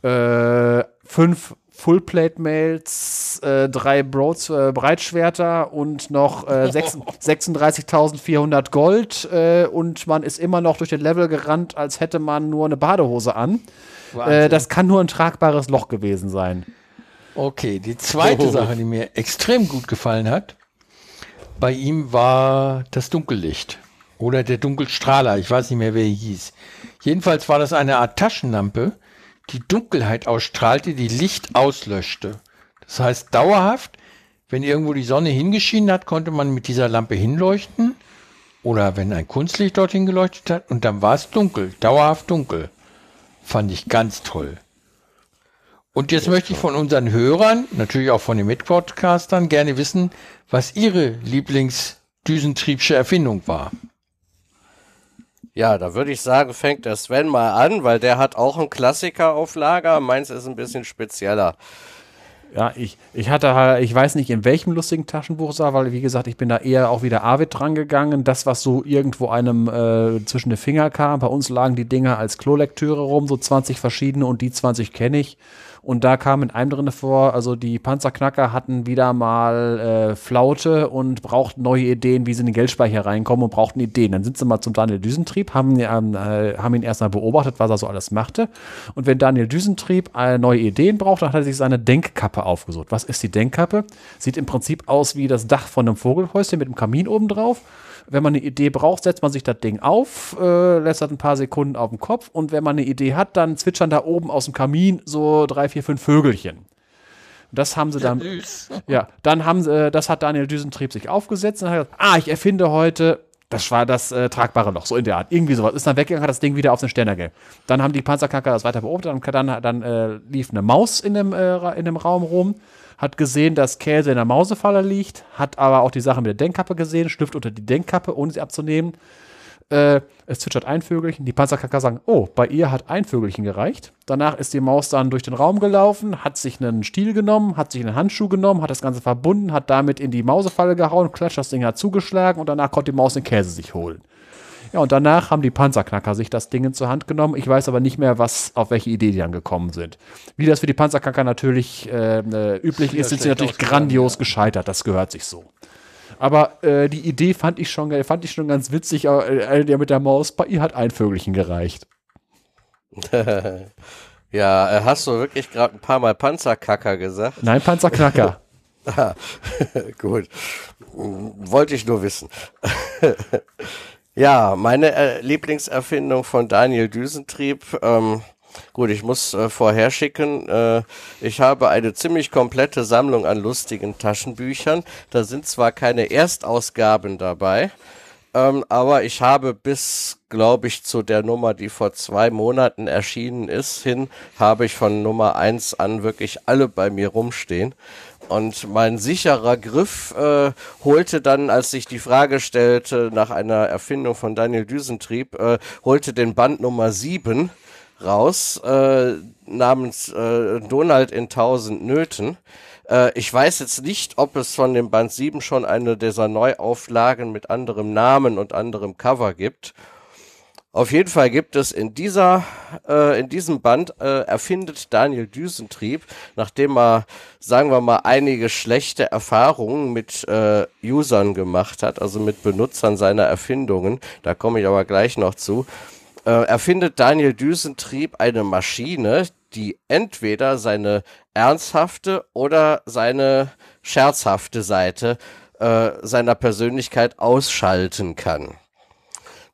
äh, fünf Fullplate-Mails, drei Broads, Breitschwerter und noch äh, sechs- 36.400 Gold und man ist immer noch durch den Level gerannt, als hätte man nur eine Badehose an. Das kann nur ein tragbares Loch gewesen sein. Okay, die zweite Sache, die mir extrem gut gefallen hat, bei ihm war das Dunkellicht oder der Dunkelstrahler. Ich weiß nicht mehr, wer er hieß. Jedenfalls war das eine Art Taschenlampe, die Dunkelheit ausstrahlte, die Licht auslöschte. Das heißt, dauerhaft, wenn irgendwo die Sonne hingeschienen hat, konnte man mit dieser Lampe hinleuchten. Oder wenn ein Kunstlicht dorthin geleuchtet hat und dann war es dunkel, dauerhaft dunkel. Fand ich ganz toll. Und jetzt möchte ich von unseren Hörern, natürlich auch von den Mitpodcastern, gerne wissen, was ihre Lieblingsdüsentriebsche Erfindung war. Ja, da würde ich sagen, fängt der Sven mal an, weil der hat auch einen Klassiker auf Lager. Meins ist ein bisschen spezieller. Ja, ich, ich hatte halt, ich weiß nicht, in welchem lustigen Taschenbuch es war, weil, wie gesagt, ich bin da eher auch wieder Arvid dran gegangen. Das, was so irgendwo einem äh, zwischen die Finger kam. Bei uns lagen die Dinger als Klolektüre rum, so 20 verschiedene und die 20 kenne ich. Und da kam in einem drin vor, also die Panzerknacker hatten wieder mal äh, Flaute und brauchten neue Ideen, wie sie in den Geldspeicher reinkommen und brauchten Ideen. Dann sind sie mal zum Daniel Düsentrieb, haben, ähm, äh, haben ihn erstmal beobachtet, was er so alles machte. Und wenn Daniel Düsentrieb äh, neue Ideen braucht, dann hat er sich seine Denkkappe aufgesucht. Was ist die Denkkappe? Sieht im Prinzip aus wie das Dach von einem Vogelhäuschen mit einem Kamin oben drauf. Wenn man eine Idee braucht, setzt man sich das Ding auf, äh, lässt das ein paar Sekunden auf dem Kopf und wenn man eine Idee hat, dann zwitschern da oben aus dem Kamin so drei, vier, fünf Vögelchen. Das haben sie dann. Ja, dann haben sie, äh, das hat Daniel Düsentrieb sich aufgesetzt und hat gesagt, ah, ich erfinde heute das war das äh, tragbare Loch, so in der Art. Irgendwie sowas. Ist dann weggegangen, hat das Ding wieder auf den Ständer gegeben. Dann haben die Panzerknacker das weiter beobachtet, dann, dann, dann äh, lief eine Maus in dem, äh, in dem Raum rum, hat gesehen, dass Käse in der Mausefalle liegt, hat aber auch die Sache mit der Denkkappe gesehen, schlüpft unter die Denkkappe, ohne sie abzunehmen. Äh, es zwitschert ein Vögelchen. Die Panzerkacker sagen, oh, bei ihr hat ein Vögelchen gereicht. Danach ist die Maus dann durch den Raum gelaufen, hat sich einen Stiel genommen, hat sich einen Handschuh genommen, hat das Ganze verbunden, hat damit in die Mausefalle gehauen, klatscht, das Ding hat zugeschlagen und danach konnte die Maus den Käse sich holen. Ja, und danach haben die Panzerknacker sich das Ding in zur Hand genommen. Ich weiß aber nicht mehr, was, auf welche Idee die dann gekommen sind. Wie das für die Panzerknacker natürlich äh, äh üblich ist, sind sie natürlich grandios ja. gescheitert. Das gehört sich so. Aber äh, die Idee fand ich schon, fand ich schon ganz witzig. Äh, der mit der Maus, bei ihr hat ein Vögelchen gereicht. ja, äh, hast du wirklich gerade ein paar Mal Panzerkacker gesagt? Nein, Panzerknacker. Gut. Wollte ich nur wissen. Ja, meine äh, Lieblingserfindung von Daniel Düsentrieb. Ähm, gut, ich muss äh, vorher schicken. Äh, ich habe eine ziemlich komplette Sammlung an lustigen Taschenbüchern. Da sind zwar keine Erstausgaben dabei, ähm, aber ich habe bis, glaube ich, zu der Nummer, die vor zwei Monaten erschienen ist, hin, habe ich von Nummer eins an wirklich alle bei mir rumstehen. Und mein sicherer Griff äh, holte dann, als sich die Frage stellte nach einer Erfindung von Daniel Düsentrieb, äh, holte den Band Nummer 7 raus, äh, namens äh, Donald in tausend Nöten. Äh, ich weiß jetzt nicht, ob es von dem Band 7 schon eine dieser Neuauflagen mit anderem Namen und anderem Cover gibt. Auf jeden Fall gibt es in dieser, äh, in diesem Band äh, erfindet Daniel Düsentrieb, nachdem er, sagen wir mal, einige schlechte Erfahrungen mit äh, Usern gemacht hat, also mit Benutzern seiner Erfindungen, da komme ich aber gleich noch zu, äh, erfindet Daniel Düsentrieb eine Maschine, die entweder seine ernsthafte oder seine scherzhafte Seite äh, seiner Persönlichkeit ausschalten kann.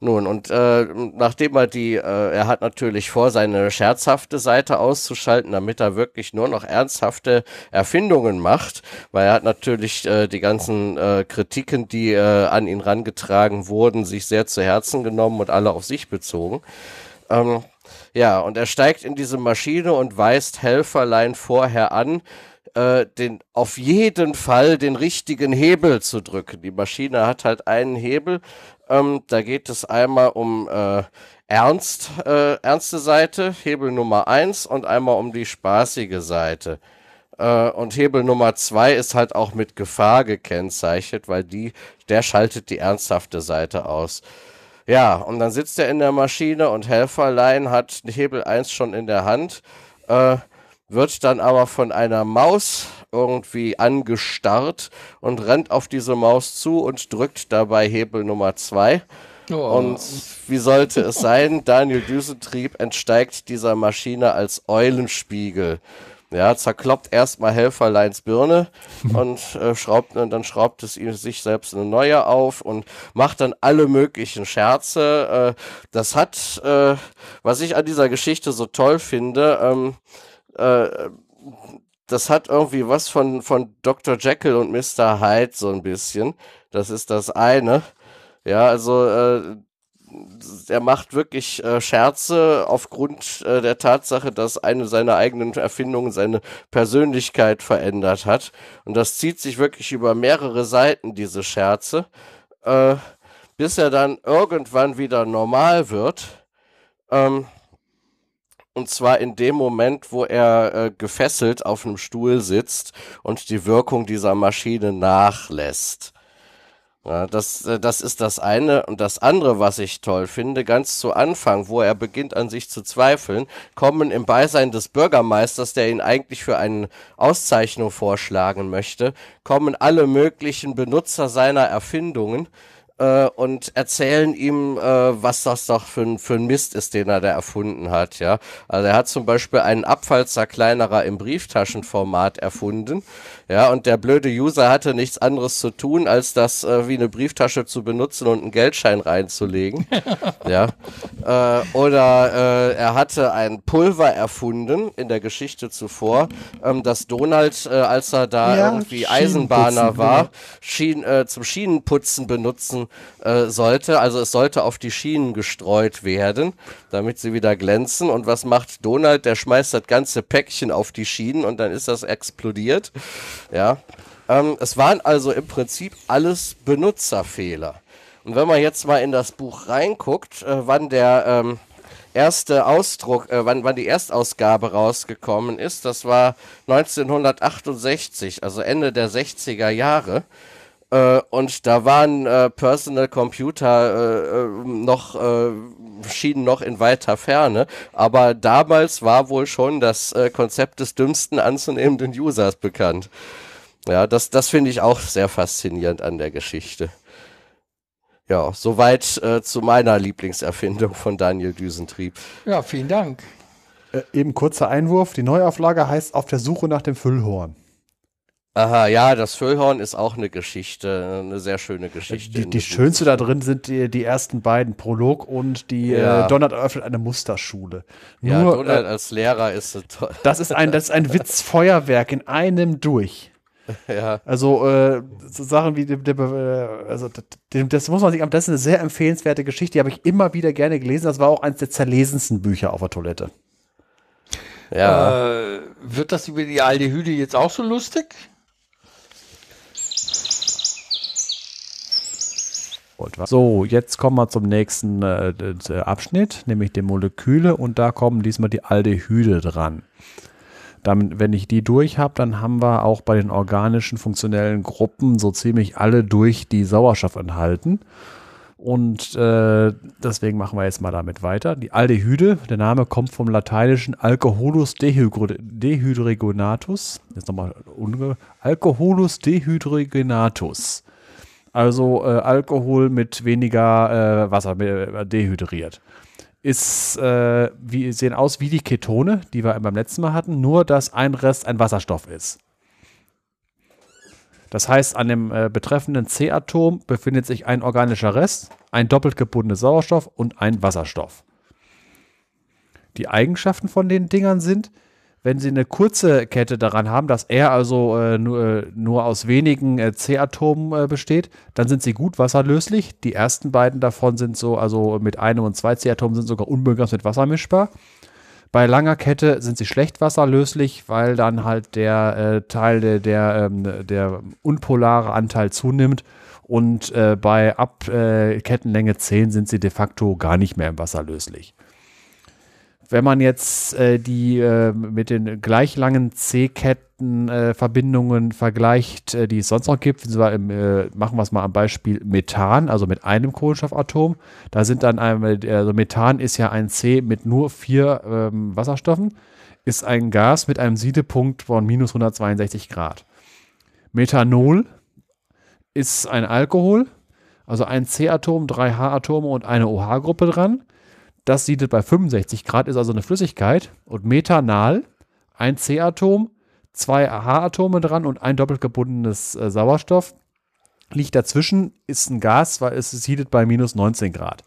Nun, und äh, nachdem er die, äh, er hat natürlich vor, seine scherzhafte Seite auszuschalten, damit er wirklich nur noch ernsthafte Erfindungen macht, weil er hat natürlich äh, die ganzen äh, Kritiken, die äh, an ihn rangetragen wurden, sich sehr zu Herzen genommen und alle auf sich bezogen. Ähm, ja, und er steigt in diese Maschine und weist Helferlein vorher an, äh, den, auf jeden Fall den richtigen Hebel zu drücken. Die Maschine hat halt einen Hebel ähm, da geht es einmal um äh, ernst, äh, ernste Seite, Hebel Nummer eins und einmal um die spaßige Seite. Äh, und Hebel Nummer zwei ist halt auch mit Gefahr gekennzeichnet, weil die, der schaltet die ernsthafte Seite aus. Ja, und dann sitzt er in der Maschine und Helferlein hat Hebel eins schon in der Hand, äh, wird dann aber von einer Maus irgendwie angestarrt und rennt auf diese Maus zu und drückt dabei Hebel Nummer zwei. Oh. Und wie sollte es sein? Daniel Düsentrieb entsteigt dieser Maschine als Eulenspiegel. Ja, zerkloppt erstmal Helferleins Birne und äh, schraubt und dann schraubt es ihm sich selbst eine neue auf und macht dann alle möglichen Scherze. Äh, das hat, äh, was ich an dieser Geschichte so toll finde, ähm, äh, das hat irgendwie was von, von Dr. Jekyll und Mr. Hyde so ein bisschen. Das ist das eine. Ja, also äh, er macht wirklich äh, Scherze aufgrund äh, der Tatsache, dass eine seiner eigenen Erfindungen seine Persönlichkeit verändert hat. Und das zieht sich wirklich über mehrere Seiten, diese Scherze, äh, bis er dann irgendwann wieder normal wird. Ähm, und zwar in dem Moment, wo er äh, gefesselt auf einem Stuhl sitzt und die Wirkung dieser Maschine nachlässt. Ja, das, äh, das ist das eine. Und das andere, was ich toll finde, ganz zu Anfang, wo er beginnt an sich zu zweifeln, kommen im Beisein des Bürgermeisters, der ihn eigentlich für eine Auszeichnung vorschlagen möchte, kommen alle möglichen Benutzer seiner Erfindungen äh, und erzählen ihm, äh, was das doch für ein, für ein Mist ist, den er da erfunden hat, ja. Also er hat zum Beispiel einen Abfallzerkleinerer im Brieftaschenformat erfunden, ja, und der blöde User hatte nichts anderes zu tun, als das äh, wie eine Brieftasche zu benutzen und einen Geldschein reinzulegen, ja. Äh, oder äh, er hatte ein Pulver erfunden in der Geschichte zuvor, ähm, dass Donald, äh, als er da Ja, irgendwie Eisenbahner war, genau. Schien, äh, zum Schienenputzen benutzen äh, sollte. Also es sollte auf die Schienen gestreut werden, damit sie wieder glänzen. Und was macht Donald? Der schmeißt das ganze Päckchen auf die Schienen und dann ist das explodiert. Ja. Ähm, es waren also im Prinzip alles Benutzerfehler. Und wenn man jetzt mal in das Buch reinguckt, äh, wann der ähm, erste Ausdruck, äh, wann, wann die Erstausgabe rausgekommen ist, das war 1968, also Ende der 60er Jahre. Äh, und da waren äh, Personal Computer äh, äh, noch, äh, schienen noch in weiter Ferne. Aber damals war wohl schon das äh, Konzept des dümmsten anzunehmenden Users bekannt. Ja, das, das finde ich auch sehr faszinierend an der Geschichte. Ja, soweit äh, zu meiner Lieblingserfindung von Daniel Düsentrieb. Ja, vielen Dank. Äh, eben kurzer Einwurf. Die Neuauflage heißt Auf der Suche nach dem Füllhorn. Aha, ja, das Füllhorn ist auch eine Geschichte, eine sehr schöne Geschichte. Die, die dem schönste da drin sind die, die ersten beiden, Prolog und die Ja. äh, Donald eröffnet eine Musterschule. Ja, Nur, Donald äh, als Lehrer ist so toll. das ist ein, das ist ein Witzfeuerwerk in einem durch. Ja. Also äh, so Sachen wie der, der, äh, also das, das muss man sich, das ist eine sehr empfehlenswerte Geschichte, die habe ich immer wieder gerne gelesen. Das war auch eines der zerlesensten Bücher auf der Toilette. Ja. Äh, wird das über die Aldehyde jetzt auch so lustig? Wa- So, jetzt kommen wir zum nächsten äh, d- Abschnitt, nämlich die Moleküle und da kommen diesmal die Aldehyde dran. Damit, wenn ich die durch habe, dann haben wir auch bei den organischen funktionellen Gruppen so ziemlich alle durch, die Sauerstoff enthalten. Und äh, deswegen machen wir jetzt mal damit weiter. Die Aldehyde, der Name kommt vom lateinischen Alcoholus dehydro- dehydrogenatus. Jetzt nochmal unge Alcoholus dehydrogenatus. Also äh, Alkohol mit weniger äh, Wasser äh, dehydriert. Ist, äh, wie, sehen aus wie die Ketone, die wir beim letzten Mal hatten, nur dass ein Rest ein Wasserstoff ist. Das heißt, an dem äh, betreffenden C-Atom befindet sich ein organischer Rest, ein doppelt gebundener Sauerstoff und ein Wasserstoff. Die Eigenschaften von den Dingern sind, wenn sie eine kurze Kette daran haben, dass R also äh, nur, äh, nur aus wenigen äh, C-Atomen äh, besteht, dann sind sie gut wasserlöslich. Die ersten beiden davon sind so, also mit einem und zwei C-Atomen sind sogar unbegrenzt mit Wasser mischbar. Bei langer Kette sind sie schlecht wasserlöslich, weil dann halt der äh, Teil, der, der, ähm, der unpolare Anteil zunimmt. Und äh, bei ab äh, Kettenlänge 10 sind sie de facto gar nicht mehr im Wasser löslich. Wenn man jetzt äh, die äh, mit den gleich langen C-Ketten-Verbindungen vergleicht, äh, die es sonst noch gibt, im, äh, machen wir es mal am Beispiel Methan, also mit einem Kohlenstoffatom. Da sind dann, einmal, also Methan ist ja ein C mit nur vier ähm, Wasserstoffen, ist ein Gas mit einem Siedepunkt von minus 162 Grad. Methanol ist ein Alkohol, also ein C-Atom, drei H-Atome und eine OH-Gruppe dran. Das siedelt bei 65 Grad, ist also eine Flüssigkeit. Und Methanal, ein C-Atom, zwei H-Atome dran und ein doppelt gebundenes äh, Sauerstoff. Liegt dazwischen, ist ein Gas, weil es siedelt bei minus 19 Grad.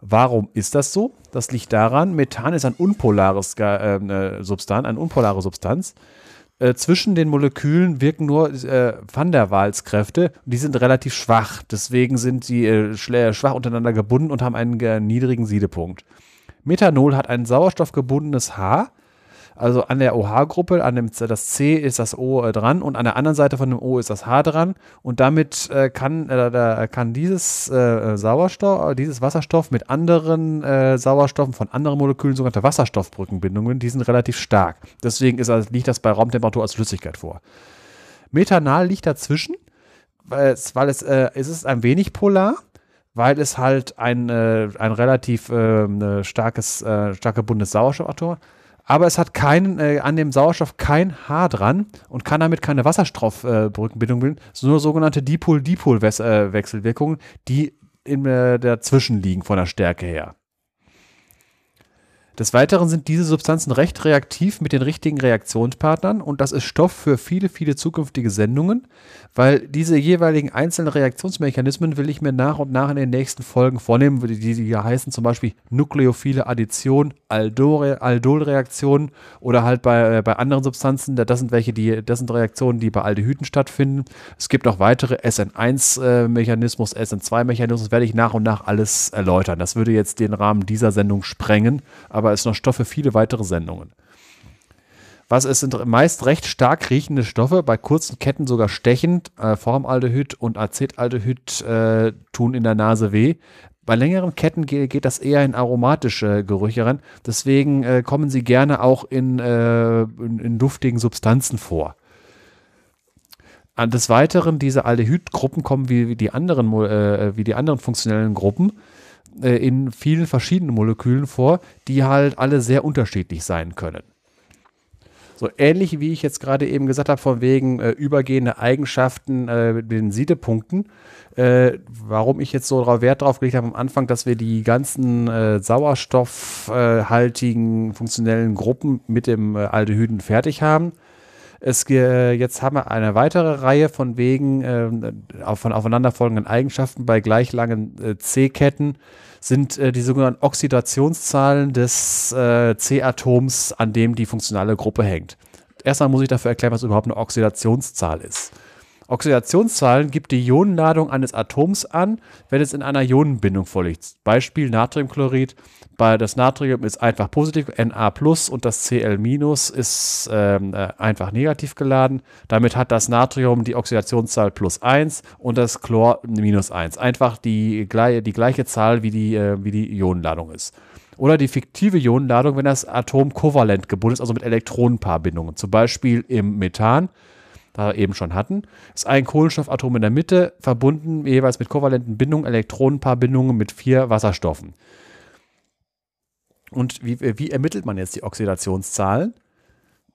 Warum ist das so? Das liegt daran, Methan ist ein unpolares ähm, äh, Substanz, eine unpolare Substanz. Äh, zwischen den Molekülen wirken nur äh, Van der Waals-Kräfte und die sind relativ schwach. Deswegen sind sie äh, schle- schwach untereinander gebunden und haben einen äh, niedrigen Siedepunkt. Methanol hat ein sauerstoffgebundenes H, also an der OH-Gruppe, an dem das C ist das O äh, dran und an der anderen Seite von dem O ist das H dran und damit äh, kann, äh, kann dieses äh, Sauerstoff, äh, dieses Wasserstoff mit anderen Sauerstoffen von anderen Molekülen, sogenannte Wasserstoffbrückenbindungen, die sind relativ stark. Deswegen ist, das- liegt das bei Raumtemperatur als Flüssigkeit vor. Methanal liegt dazwischen, weil es, weil es, es ist ein wenig polar, weil es halt ein, äh, ein relativ äh, starkes, äh, stark gebundenes Sauerstoffatom hat. Aber es hat keinen, äh, an dem Sauerstoff kein H dran und kann damit keine Wasserstoffbrückenbindung bilden, sondern nur sogenannte Dipol-Dipol-Wechselwirkungen, die in, äh, dazwischen liegen von der Stärke her. Des Weiteren sind diese Substanzen recht reaktiv mit den richtigen Reaktionspartnern und das ist Stoff für viele, viele zukünftige Sendungen, weil diese jeweiligen einzelnen Reaktionsmechanismen will ich mir nach und nach in den nächsten Folgen vornehmen, die, hier heißen zum Beispiel nukleophile Addition, Aldolreaktionen oder halt bei, äh, bei anderen Substanzen, das sind welche, die, das sind Reaktionen, die bei Aldehyden stattfinden. Es gibt noch weitere SN1-Mechanismus, äh, SN2-Mechanismus, werde ich nach und nach alles erläutern. Das würde jetzt den Rahmen dieser Sendung sprengen, aber es ist noch Stoff für viele weitere Sendungen. Was es sind meist recht stark riechende Stoffe, bei kurzen Ketten sogar stechend. Äh, Formaldehyd und Acetaldehyd äh, tun in der Nase weh. Bei längeren Ketten geht, geht das eher in aromatische Gerüche rein. Deswegen äh, kommen sie gerne auch in, äh, in, in duftigen Substanzen vor. Des Weiteren, diese Aldehydgruppen kommen wie, wie, die anderen, äh, wie die anderen funktionellen Gruppen äh, in vielen verschiedenen Molekülen vor, die halt alle sehr unterschiedlich sein können. So ähnlich wie ich jetzt gerade eben gesagt habe, von wegen äh, übergehende Eigenschaften äh, mit den Siedepunkten. Äh, warum ich jetzt so drauf Wert drauf gelegt habe am Anfang, dass wir die ganzen äh, sauerstoffhaltigen funktionellen Gruppen mit dem äh, Aldehyden fertig haben. Es, jetzt haben wir eine weitere Reihe von wegen äh, von aufeinanderfolgenden Eigenschaften bei gleich langen äh, C-Ketten sind äh, die sogenannten Oxidationszahlen des äh, C-Atoms, an dem die funktionale Gruppe hängt. Erstmal muss ich dafür erklären, was überhaupt eine Oxidationszahl ist. Oxidationszahlen gibt die Ionenladung eines Atoms an, wenn es in einer Ionenbindung vorliegt. Beispiel Natriumchlorid. Bei das Natrium ist einfach positiv, Na und das Cl ist ähm, äh, einfach negativ geladen. Damit hat das Natrium die Oxidationszahl plus 1 und das Chlor minus 1. Einfach die, die gleiche Zahl, wie die, äh, wie die Ionenladung ist. Oder die fiktive Ionenladung, wenn das Atom kovalent gebunden ist, also mit Elektronenpaarbindungen. Zum Beispiel im Methan da eben schon hatten, ist ein Kohlenstoffatom in der Mitte verbunden jeweils mit kovalenten Bindungen, Elektronenpaarbindungen mit vier Wasserstoffen. Und wie, wie ermittelt man jetzt die Oxidationszahlen?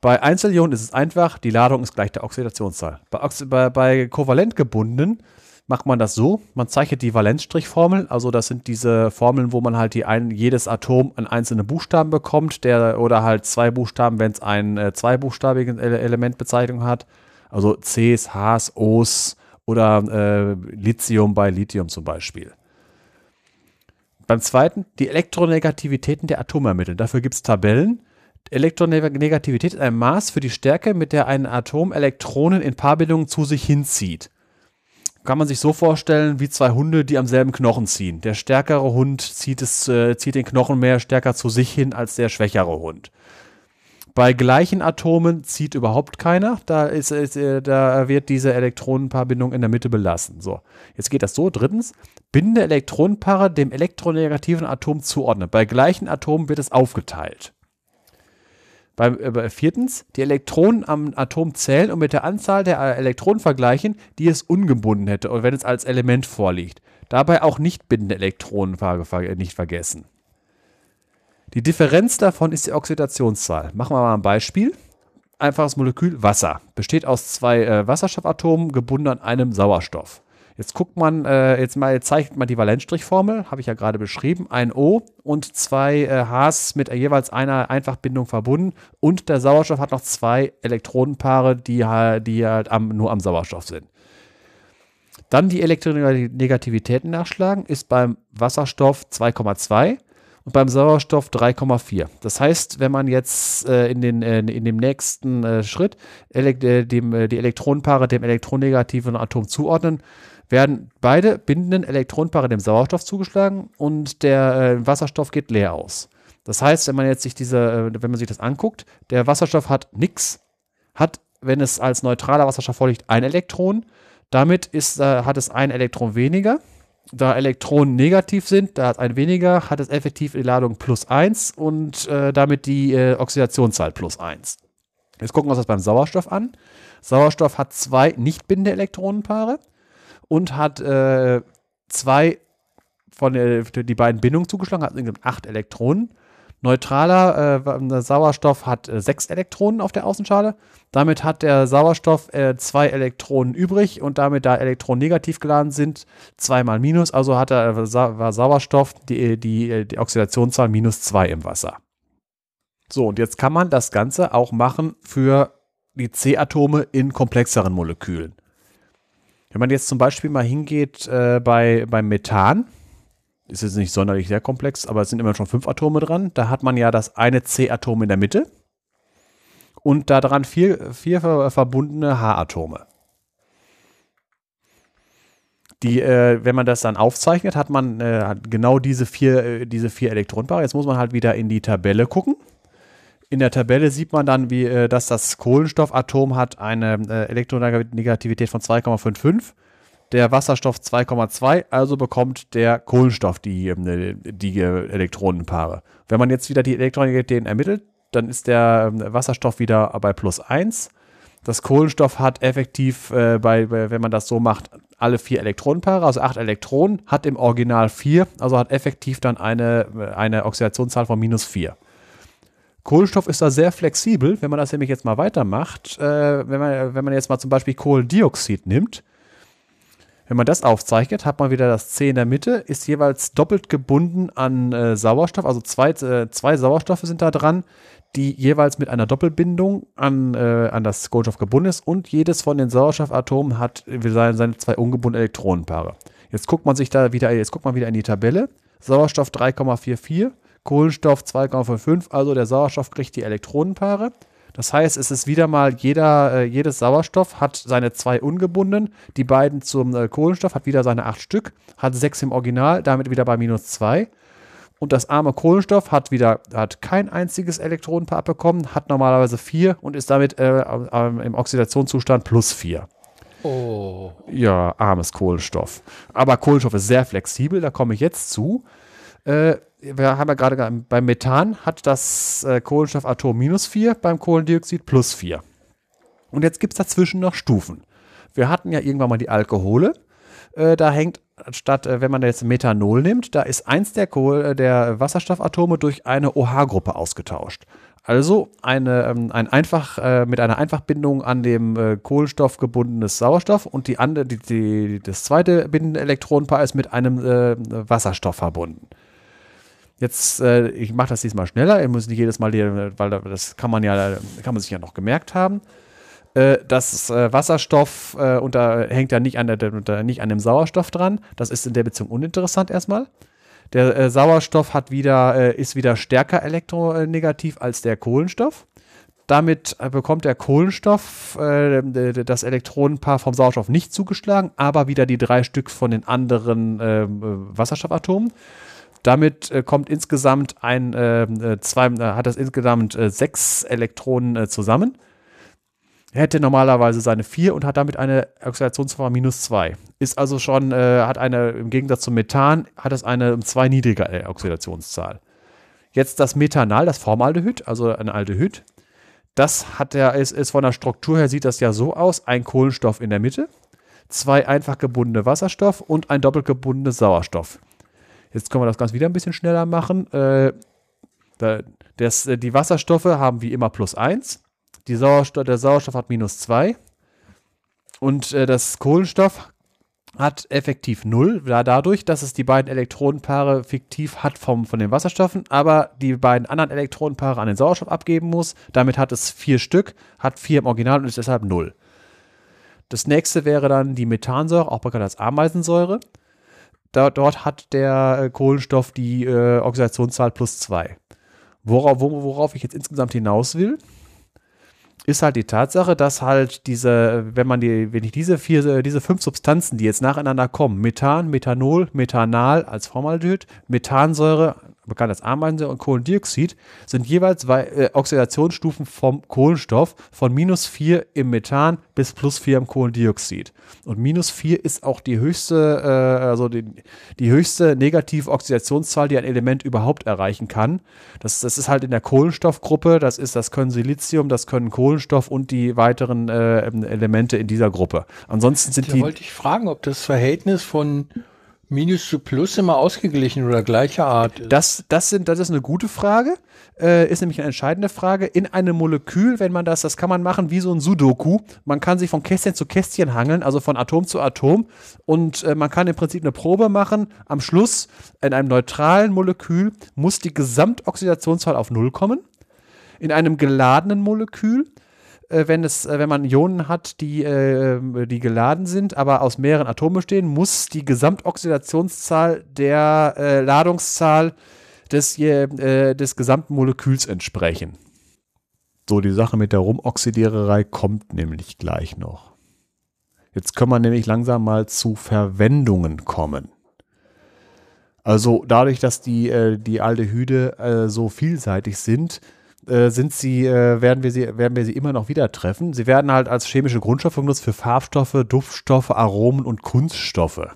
Bei Einzelionen ist es einfach, die Ladung ist gleich der Oxidationszahl. Bei, bei, bei kovalent gebundenen macht man das so, man zeichnet die Valenzstrichformel, also das sind diese Formeln, wo man halt die ein, jedes Atom an einzelne Buchstaben bekommt, der, oder halt zwei Buchstaben, wenn es ein äh, zweibuchstabige Elementbezeichnung hat. Also Cs, Hs, Os oder äh, Lithium bei Lithium zum Beispiel. Beim zweiten, die Elektronegativitäten der Atome ermitteln. Dafür gibt es Tabellen. Elektronegativität ist ein Maß für die Stärke, mit der ein Atom Elektronen in Paarbindungen zu sich hinzieht. Kann man sich so vorstellen, wie zwei Hunde, die am selben Knochen ziehen. Der stärkere Hund zieht, es, äh, zieht den Knochen mehr stärker zu sich hin als der schwächere Hund. Bei gleichen Atomen zieht überhaupt keiner. Da, ist, ist, äh, da wird diese Elektronenpaarbindung in der Mitte belassen. So, jetzt geht das so. Drittens, binde Elektronenpaare dem elektronegativen Atom zuordnen. Bei gleichen Atomen wird es aufgeteilt. Bei, äh, viertens, die Elektronen am Atom zählen und mit der Anzahl der äh, Elektronen vergleichen, die es ungebunden hätte, wenn es als Element vorliegt. Dabei auch nicht bindende Elektronenpaare nicht vergessen. Die Differenz davon ist die Oxidationszahl. Machen wir mal ein Beispiel. Einfaches Molekül Wasser. Besteht aus zwei äh, Wasserstoffatomen gebunden an einem Sauerstoff. Jetzt guckt man, äh, jetzt mal zeichnet man die Valenzstrichformel, habe ich ja gerade beschrieben. Ein O und zwei äh, Hs mit jeweils einer Einfachbindung verbunden. Und der Sauerstoff hat noch zwei Elektronenpaare, die, die halt am, nur am Sauerstoff sind. Dann die Elektronegativitäten nachschlagen, ist beim Wasserstoff 2,2 und beim Sauerstoff 3,4. Das heißt, wenn man jetzt äh, in, den, äh, in dem nächsten äh, Schritt äh, dem, äh, die Elektronenpaare dem elektronegativen Atom zuordnen, werden beide bindenden Elektronenpaare dem Sauerstoff zugeschlagen und der äh, Wasserstoff geht leer aus. Das heißt, wenn man jetzt sich diese, wenn man sich das anguckt, der Wasserstoff hat nichts, hat, wenn es als neutraler Wasserstoff vorliegt, ein Elektron. Damit ist, hat es ein Elektron weniger da Elektronen negativ sind, da hat ein weniger, hat es effektiv die Ladung plus 1 und äh, damit die äh, Oxidationszahl plus 1. Jetzt gucken wir uns das beim Sauerstoff an. Sauerstoff hat zwei nicht bindende Elektronenpaare. und hat äh, zwei von der, die beiden Bindungen zugeschlagen, hat insgesamt acht Elektronen. Neutraler äh, Sauerstoff hat äh, sechs Elektronen auf der Außenschale. Damit hat der Sauerstoff äh, zwei Elektronen übrig und damit, da Elektronen negativ geladen sind, zweimal Minus. Also hat er, äh, war Sauerstoff die, die, die Oxidationszahl minus zwei im Wasser. So, und jetzt kann man das Ganze auch machen für die C-Atome in komplexeren Molekülen. Wenn man jetzt zum Beispiel mal hingeht äh, bei, beim Methan, ist jetzt nicht sonderlich sehr komplex, aber es sind immer schon fünf Atome dran. Da hat man ja das eine C-Atom in der Mitte und daran vier, vier verbundene H-Atome. Die, äh, wenn man das dann aufzeichnet, hat man äh, genau diese vier, äh, diese vier Elektronenpaare. Jetzt muss man halt wieder in die Tabelle gucken. In der Tabelle sieht man dann, wie, äh, dass das Kohlenstoffatom hat eine äh, Elektronegativität von 2,55 der Wasserstoff 2,2, also bekommt der Kohlenstoff die, ähm, die Elektronenpaare. Wenn man jetzt wieder die Elektronenegalitäten ermittelt, dann ist der ähm, Wasserstoff wieder bei plus 1. Das Kohlenstoff hat effektiv, äh, bei, wenn man das so macht, alle vier Elektronenpaare, also acht Elektronen, hat im Original vier, also hat effektiv dann eine, eine Oxidationszahl von minus 4. Kohlenstoff ist da sehr flexibel, wenn man das nämlich jetzt mal weitermacht. Äh, wenn, man, wenn man jetzt mal zum Beispiel Kohlendioxid nimmt, wenn man das aufzeichnet, hat man wieder das C in der Mitte, ist jeweils doppelt gebunden an äh, Sauerstoff, also zwei, äh, zwei Sauerstoffe sind da dran, die jeweils mit einer Doppelbindung an, äh, an das Kohlenstoff gebunden ist und jedes von den Sauerstoffatomen hat seine, seine zwei ungebundenen Elektronenpaare. Jetzt guckt man sich da wieder, jetzt guckt man wieder in die Tabelle. Sauerstoff 3,44, Kohlenstoff 2,55, also der Sauerstoff kriegt die Elektronenpaare. Das heißt, es ist wieder mal jeder, äh, jedes Sauerstoff hat seine zwei ungebundenen, die beiden zum äh, Kohlenstoff hat wieder seine acht Stück, hat sechs im Original, damit wieder bei minus zwei. Und das arme Kohlenstoff hat wieder hat kein einziges Elektronenpaar bekommen, hat normalerweise vier und ist damit äh, im Oxidationszustand plus vier. Oh. Ja, armes Kohlenstoff. Aber Kohlenstoff ist sehr flexibel, da komme ich jetzt zu. Äh, wir haben ja gerade beim Methan hat das äh, Kohlenstoffatom minus 4, beim Kohlendioxid plus 4. Und jetzt gibt es dazwischen noch Stufen. Wir hatten ja irgendwann mal die Alkohole. Äh, da hängt statt, äh, wenn man jetzt Methanol nimmt, da ist eins der, Kohl, äh, der Wasserstoffatome durch eine OH-Gruppe ausgetauscht. Also eine, ähm, ein einfach, äh, mit einer Einfachbindung an dem äh, Kohlenstoff gebundenes Sauerstoff und die andere, die, die, das zweite bindende Elektronenpaar ist mit einem äh, Wasserstoff verbunden. Jetzt, äh, ich mache das diesmal schneller, ihr müsst nicht jedes Mal, weil das kann man ja, kann man sich ja noch gemerkt haben. Äh, das äh, Wasserstoff äh, unter, hängt ja nicht an, der, unter, nicht an dem Sauerstoff dran. Das ist in der Beziehung uninteressant erstmal. Der äh, Sauerstoff hat wieder, äh, ist wieder stärker elektronegativ als der Kohlenstoff. Damit bekommt der Kohlenstoff das Elektronenpaar vom Sauerstoff nicht zugeschlagen, aber wieder die drei Stück von den anderen Wasserstoffatomen. Damit äh, kommt insgesamt ein, äh, äh zwei, äh, hat das insgesamt äh, sechs Elektronen äh, zusammen. Er hätte normalerweise seine vier und hat damit eine Oxidationsform minus zwei. Ist also schon, hat eine, im Gegensatz zum Methan, hat es eine zwei niedrige Oxidationszahl. Jetzt das Methanal, das Formaldehyd, also ein Aldehyd. Das hat er, ist, ist von der Struktur her sieht das ja so aus: ein Kohlenstoff in der Mitte, zwei einfach gebundene Wasserstoff und ein doppelt gebundenes Sauerstoff. Jetzt können wir das Ganze wieder ein bisschen schneller machen. Äh, da, das, äh, die Wasserstoffe haben wie immer plus 1. Die Sauerstoff, der Sauerstoff hat minus 2. Und äh, das Kohlenstoff hat effektiv 0, da dadurch, dass es die beiden Elektronenpaare fiktiv hat vom, von den Wasserstoffen, aber die beiden anderen Elektronenpaare an den Sauerstoff abgeben muss. Damit hat es vier Stück, hat vier im Original und ist deshalb 0. Das nächste wäre dann die Methansäure, auch bekannt als Ameisensäure. Da, dort hat der äh, Kohlenstoff die äh, Oxidationszahl plus 2. Worauf, worauf ich jetzt insgesamt hinaus will, ist halt die Tatsache, dass halt diese, wenn man die, wenn ich diese vier, diese fünf Substanzen, die jetzt nacheinander kommen, Methan, Methanol, Methanal als Formaldehyd, Methansäure bekannt als Ameisensäure und Kohlendioxid, sind jeweils äh, Oxidationsstufen vom Kohlenstoff von minus 4 im Methan bis plus 4 im Kohlendioxid. Und minus 4 ist auch die höchste, äh, also die, die höchste negative Oxidationszahl, die ein Element überhaupt erreichen kann. Das, das ist halt in der Kohlenstoffgruppe, das ist, das können Silizium, das können Kohlenstoff und die weiteren äh, Elemente in dieser Gruppe. Ansonsten sind da die. wollte ich fragen, ob das Verhältnis von Minus zu Plus immer ausgeglichen oder gleicher Art ist? Das, das, sind, das ist eine gute Frage. Äh, ist nämlich eine entscheidende Frage. In einem Molekül, wenn man das, das kann man machen wie so ein Sudoku. Man kann sich von Kästchen zu Kästchen hangeln, also von Atom zu Atom. Und äh, man kann im Prinzip eine Probe machen. Am Schluss, in einem neutralen Molekül, muss die Gesamtoxidationszahl auf Null kommen. In einem geladenen Molekül äh, wenn, es, äh, wenn man Ionen hat, die, äh, die geladen sind, aber aus mehreren Atomen bestehen, muss die Gesamtoxidationszahl der äh, Ladungszahl des, äh, des gesamten Moleküls entsprechen. So, die Sache mit der Rumoxidiererei kommt nämlich gleich noch. Jetzt können wir nämlich langsam mal zu Verwendungen kommen. Also dadurch, dass die, äh, die Aldehyde äh, so vielseitig sind, äh, sind sie, äh, werden, wir sie, werden wir sie immer noch wieder treffen. Sie werden halt als chemische Grundstoffe genutzt für Farbstoffe, Duftstoffe, Aromen und Kunststoffe.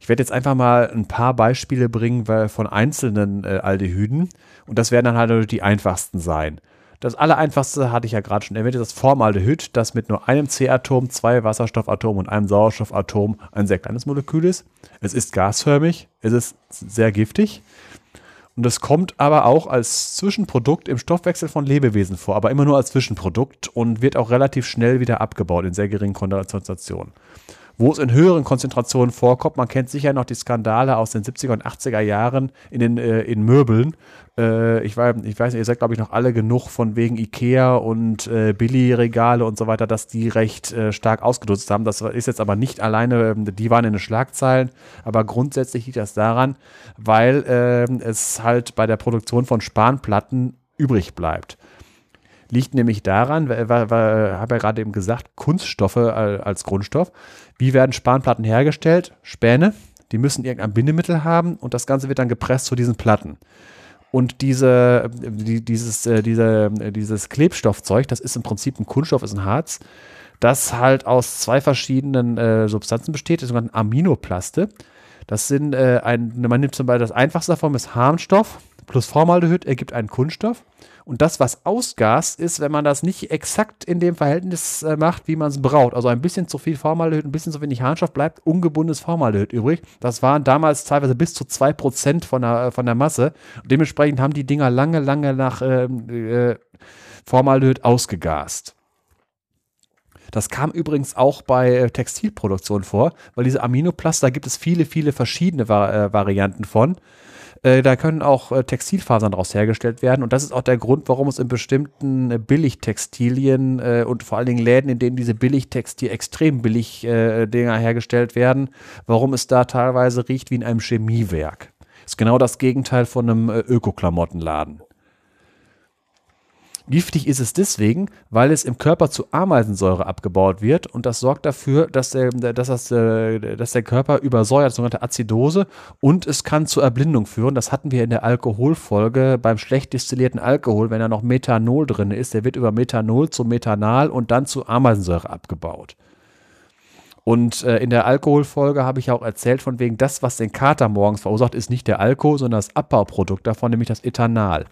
Ich werde jetzt einfach mal ein paar Beispiele bringen von einzelnen äh, Aldehyden und das werden dann halt die einfachsten sein. Das allereinfachste hatte ich ja gerade schon erwähnt, ist das Formaldehyd, das mit nur einem C-Atom, zwei Wasserstoffatomen und einem Sauerstoffatom ein sehr kleines Molekül ist. Es ist gasförmig, es ist sehr giftig und das kommt aber auch als Zwischenprodukt im Stoffwechsel von Lebewesen vor, aber immer nur als Zwischenprodukt und wird auch relativ schnell wieder abgebaut in sehr geringen Konzentrationen. Wo es in höheren Konzentrationen vorkommt, man kennt sicher noch die Skandale aus den 70er und 80er Jahren in den äh, in Möbeln, äh, ich, weiß, ich weiß nicht, ihr seid, glaube ich, noch alle genug von wegen Ikea und äh, Billy-Regale und so weiter, dass die recht äh, stark ausgenutzt haben. Das ist jetzt aber nicht alleine, ähm, die waren in den Schlagzeilen, aber grundsätzlich liegt das daran, weil äh, es halt bei der Produktion von Spanplatten übrig bleibt liegt nämlich daran, habe ja gerade eben gesagt, Kunststoffe als Grundstoff. Wie werden Spanplatten hergestellt? Späne, die müssen irgendein Bindemittel haben und das Ganze wird dann gepresst zu diesen Platten. Und diese, die, dieses, äh, diese, dieses Klebstoffzeug, das ist im Prinzip ein Kunststoff, ist ein Harz, das halt aus zwei verschiedenen äh, Substanzen besteht, das sogenannte Aminoplaste. Das sind äh, ein, man nimmt zum Beispiel das einfachste davon ist Harnstoff plus Formaldehyd ergibt einen Kunststoff. Und das, was ausgast, ist, wenn man das nicht exakt in dem Verhältnis äh, macht, wie man es braucht. Also ein bisschen zu viel Formaldehyd, ein bisschen zu wenig Harnstoff, bleibt ungebundenes Formaldehyd übrig. Das waren damals teilweise bis zu 2% von der, äh, von der Masse. Und dementsprechend haben die Dinger lange, lange nach ähm, äh, Formaldehyd ausgegast. Das kam übrigens auch bei äh, Textilproduktion vor, weil diese Aminoplaster gibt es viele, viele verschiedene äh, Varianten von. Äh, da können auch äh, Textilfasern daraus hergestellt werden. Und das ist auch der Grund, warum es in bestimmten äh, Billigtextilien äh, und vor allen Dingen Läden, in denen diese Billigtextil, extrem billig äh, Dinger hergestellt werden, warum es da teilweise riecht wie in einem Chemiewerk. Ist genau das Gegenteil von einem Öko-Klamottenladen. Giftig ist es deswegen, weil es im Körper zu Ameisensäure abgebaut wird und das sorgt dafür, dass der, dass das, äh, dass der Körper übersäuert, sogenannte Azidose und es kann zur Erblindung führen. Das hatten wir in der Alkoholfolge beim schlecht destillierten Alkohol, wenn da noch Methanol drin ist, der wird über Methanol zu Methanal und dann zu Ameisensäure abgebaut. Und äh, in der Alkoholfolge habe ich auch erzählt, von wegen das, was den Kater morgens verursacht, ist nicht der Alkohol, sondern das Abbauprodukt davon, nämlich das Ethanal.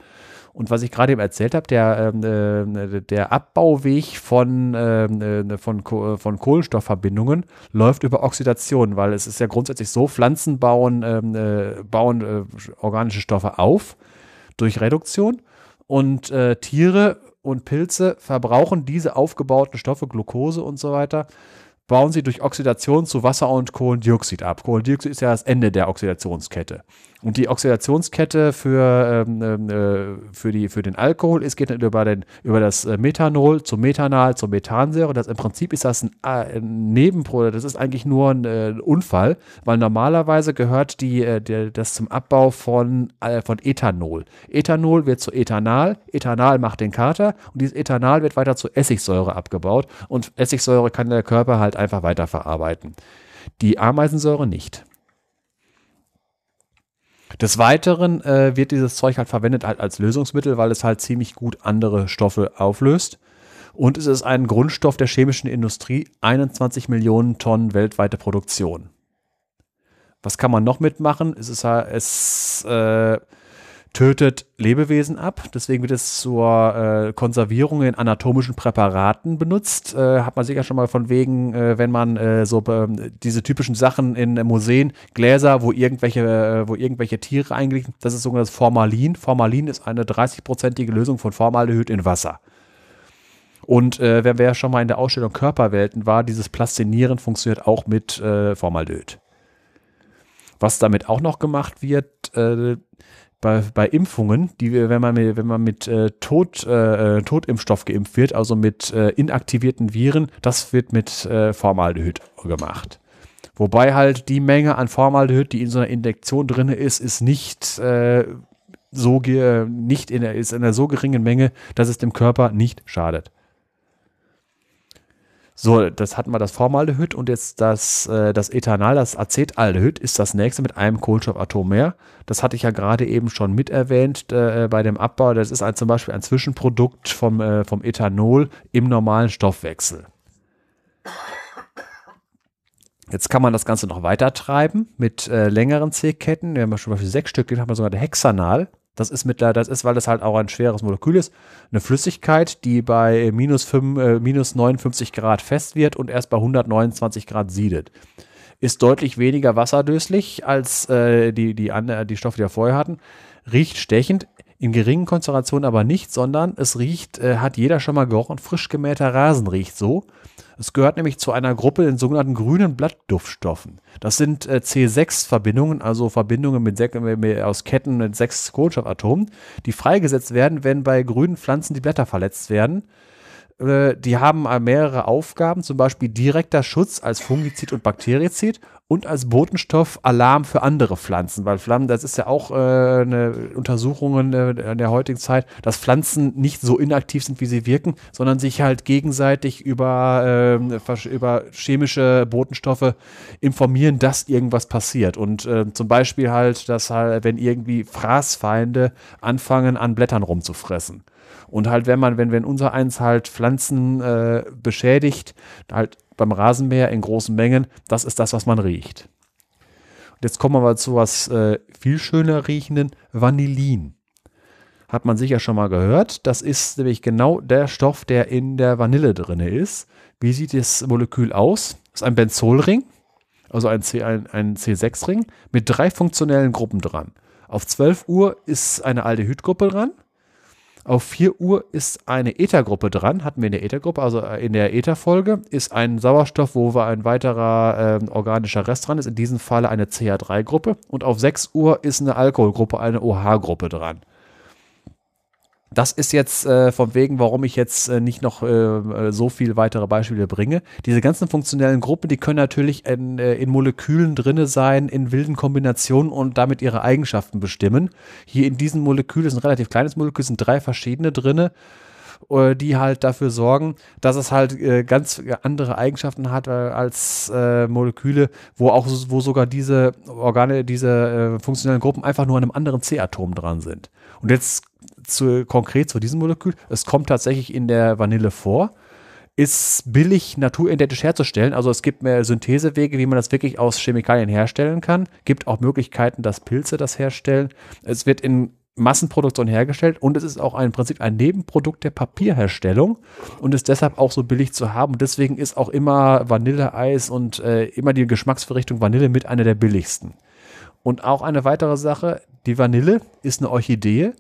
Und was ich gerade eben erzählt habe, der, ähm, äh, der Abbauweg von, ähm, äh, von, von Kohlenstoffverbindungen läuft über Oxidation, weil es ist ja grundsätzlich so, Pflanzen bauen, ähm, äh, bauen äh, organische Stoffe auf durch Reduktion und äh, Tiere und Pilze verbrauchen diese aufgebauten Stoffe, Glucose und so weiter, bauen sie durch Oxidation zu Wasser und Kohlendioxid ab. Kohlendioxid ist ja das Ende der Oxidationskette. Und die Oxidationskette für, ähm, ähm, äh, für, die, für den Alkohol ist, geht dann über, den, über das äh, Methanol zum Methanal, zur Methansäure. Das, Im Prinzip ist das ein, äh, ein Nebenprodukt, das ist eigentlich nur ein, äh, Unfall, weil normalerweise gehört die, äh, der, das zum Abbau von, von Ethanol. Ethanol wird zu Ethanal, Ethanal macht den Kater und dieses Ethanal wird weiter zu Essigsäure abgebaut und Essigsäure kann der Körper halt einfach weiterverarbeiten. Die Ameisensäure nicht. Des Weiteren äh, wird dieses Zeug halt verwendet halt als Lösungsmittel, weil es halt ziemlich gut andere Stoffe auflöst. Und es ist ein Grundstoff der chemischen Industrie, 21 Millionen Tonnen weltweite Produktion. Was kann man noch mitmachen? Es, ist, es äh, tötet Lebewesen ab. Deswegen wird es zur äh, Konservierung in anatomischen Präparaten benutzt. Äh, hat man sicher schon mal von wegen, äh, wenn man äh, so diese typischen Sachen in Museen, Gläser, wo irgendwelche, äh, wo irgendwelche Tiere eingelegt sind, das ist sogenanntes Formalin. Formalin ist eine 30-prozentige Lösung von Formaldehyd in Wasser. Und äh, wer, wer schon mal in der Ausstellung Körperwelten war, dieses Plastinieren funktioniert auch mit Formaldehyd. Was damit auch noch gemacht wird, bei, bei Impfungen, die wenn man mit, wenn man mit äh, Tod, äh, äh, Totimpfstoff geimpft wird, also mit äh, inaktivierten Viren, das wird mit äh, Formaldehyd gemacht. Wobei halt die Menge an Formaldehyd, die in so einer Injektion drin ist, ist nicht äh, so nicht in ist in einer so geringen Menge, dass es dem Körper nicht schadet. So, das hatten wir das Formaldehyd und jetzt das, äh, das Ethanal, das Acetaldehyd ist das nächste mit einem Kohlenstoffatom mehr. Das hatte ich ja gerade eben schon mit erwähnt äh, bei dem Abbau. Das ist ein, zum Beispiel ein Zwischenprodukt vom, äh, vom Ethanol im normalen Stoffwechsel. Jetzt kann man das Ganze noch weiter treiben mit äh, längeren C-Ketten. Wir haben schon Beispiel sechs Stück, haben wir sogar Hexanal. Das ist mit, das ist, weil das halt auch ein schweres Molekül ist, eine Flüssigkeit, die bei minus, 5, äh, minus 59 Grad fest wird und erst bei 129 Grad siedet. Ist deutlich weniger wasserdöslich als äh, die, die, die, die Stoffe, die wir vorher hatten. Riecht stechend, in geringen Konzentrationen aber nicht, sondern es riecht, äh, hat jeder schon mal gerochen, frisch gemähter Rasen riecht so. Es gehört nämlich zu einer Gruppe den sogenannten grünen Blattduftstoffen. Das sind äh, C6-Verbindungen, also Verbindungen mit, aus Ketten mit sechs Kohlenstoffatomen, die freigesetzt werden, wenn bei grünen Pflanzen die Blätter verletzt werden. Äh, die haben mehrere Aufgaben, zum Beispiel direkter Schutz als Fungizid und Bakterizid und als Botenstoff Alarm für andere Pflanzen, weil Pflanzen, das ist ja auch äh, eine Untersuchung äh, in der heutigen Zeit, dass Pflanzen nicht so inaktiv sind, wie sie wirken, sondern sich halt gegenseitig über, äh, über chemische Botenstoffe informieren, dass irgendwas passiert. Und äh, zum Beispiel halt, dass halt, wenn irgendwie Fraßfeinde anfangen, an Blättern rumzufressen. Und halt, wenn man, wenn, wenn unser eins halt Pflanzen äh, beschädigt, halt beim Rasenmäher in großen Mengen, das ist das, was man riecht. Und jetzt kommen wir mal zu was äh, viel schöner riechenden Vanillin. Hat man sicher schon mal gehört. Das ist nämlich genau der Stoff, der in der Vanille drin ist. Wie sieht das Molekül aus? Das ist ein Benzolring, also ein, C, ein, ein C6-Ring mit drei funktionellen Gruppen dran. Auf 12 Uhr ist eine Aldehydgruppe dran. Auf 4 Uhr ist eine Ethergruppe dran, hatten wir in der Ethergruppe, also äh, in der Etherfolge ist ein Sauerstoff, wo ein weiterer äh, organischer Rest dran ist, in diesem Falle eine CH3-Gruppe. Und auf 6 Uhr ist eine Alkoholgruppe, eine OH-Gruppe dran. Das ist jetzt äh, von wegen, warum ich jetzt äh, nicht noch äh, äh, so viele weitere Beispiele bringe. Diese ganzen funktionellen Gruppen, die können natürlich in, äh, in Molekülen drinne sein, in wilden Kombinationen und damit ihre Eigenschaften bestimmen. Hier in diesem Molekül ist ein relativ kleines Molekül, sind drei verschiedene drinne äh, die halt dafür sorgen, dass es halt äh, ganz andere Eigenschaften hat äh, als äh, Moleküle, wo auch wo sogar diese Organe, diese äh, funktionellen Gruppen einfach nur an einem anderen C-Atom dran sind. Und jetzt zu, konkret zu diesem Molekül. Es kommt tatsächlich in der Vanille vor. Ist billig naturidentisch herzustellen. Also es gibt mehr Synthesewege, wie man das wirklich aus Chemikalien herstellen kann. Gibt auch Möglichkeiten, dass Pilze das herstellen. Es wird in Massenproduktion hergestellt und es ist auch im Prinzip ein Nebenprodukt der Papierherstellung und ist deshalb auch so billig zu haben. Deswegen ist auch immer Vanilleeis und äh, immer die Geschmacksverrichtung Vanille mit einer der billigsten. Und auch eine weitere Sache, die Vanille ist eine Orchidee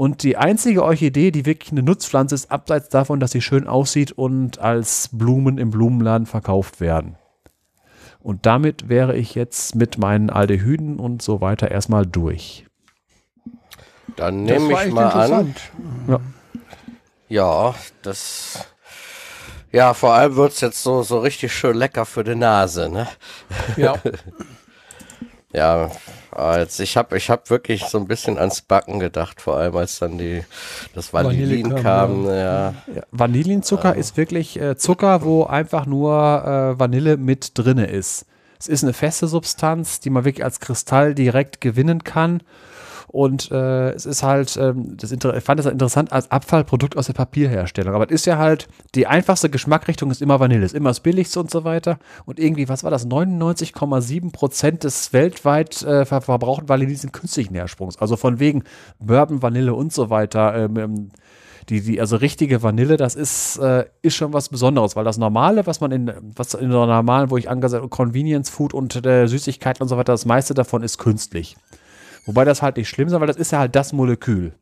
und die einzige Orchidee, die wirklich eine Nutzpflanze ist, abseits davon, dass sie schön aussieht und als Blumen im Blumenladen verkauft werden. Und damit wäre ich jetzt mit meinen Aldehyden und so weiter erstmal durch. Dann nehme ich mal an. Ja. ja, das. Ja, vor allem wird es jetzt so, so richtig schön lecker für die Nase, ne? Ja. ja, Jetzt, ich habe ich hab wirklich so ein bisschen ans Backen gedacht, vor allem als dann die, das Vanillin Vanille kam. Ja. Ja. Ja, Vanillinzucker ist wirklich äh, Zucker, wo einfach nur äh, Vanille mit drinne ist. Es ist eine feste Substanz, die man wirklich als Kristall direkt gewinnen kann. Und äh, es ist halt, ähm, das Inter ich fand das interessant als Abfallprodukt aus der Papierherstellung. Aber es ist ja halt, die einfachste Geschmackrichtung ist immer Vanille, ist immer das billigste und so weiter. Und irgendwie, was war das? 99,7 Prozent des weltweit äh, ver verbrauchten Vanille sind künstlichen Hersprungs. Also von wegen Bourbon, Vanille und so weiter. Ähm, ähm, die, die, also richtige Vanille, das ist, äh, ist schon was Besonderes, weil das Normale, was man in, was in der normalen, wo ich angesagt Convenience Food und äh, Süßigkeiten und so weiter, das meiste davon ist künstlich. Wobei das halt nicht schlimm ist, weil das ist ja halt das Molekül.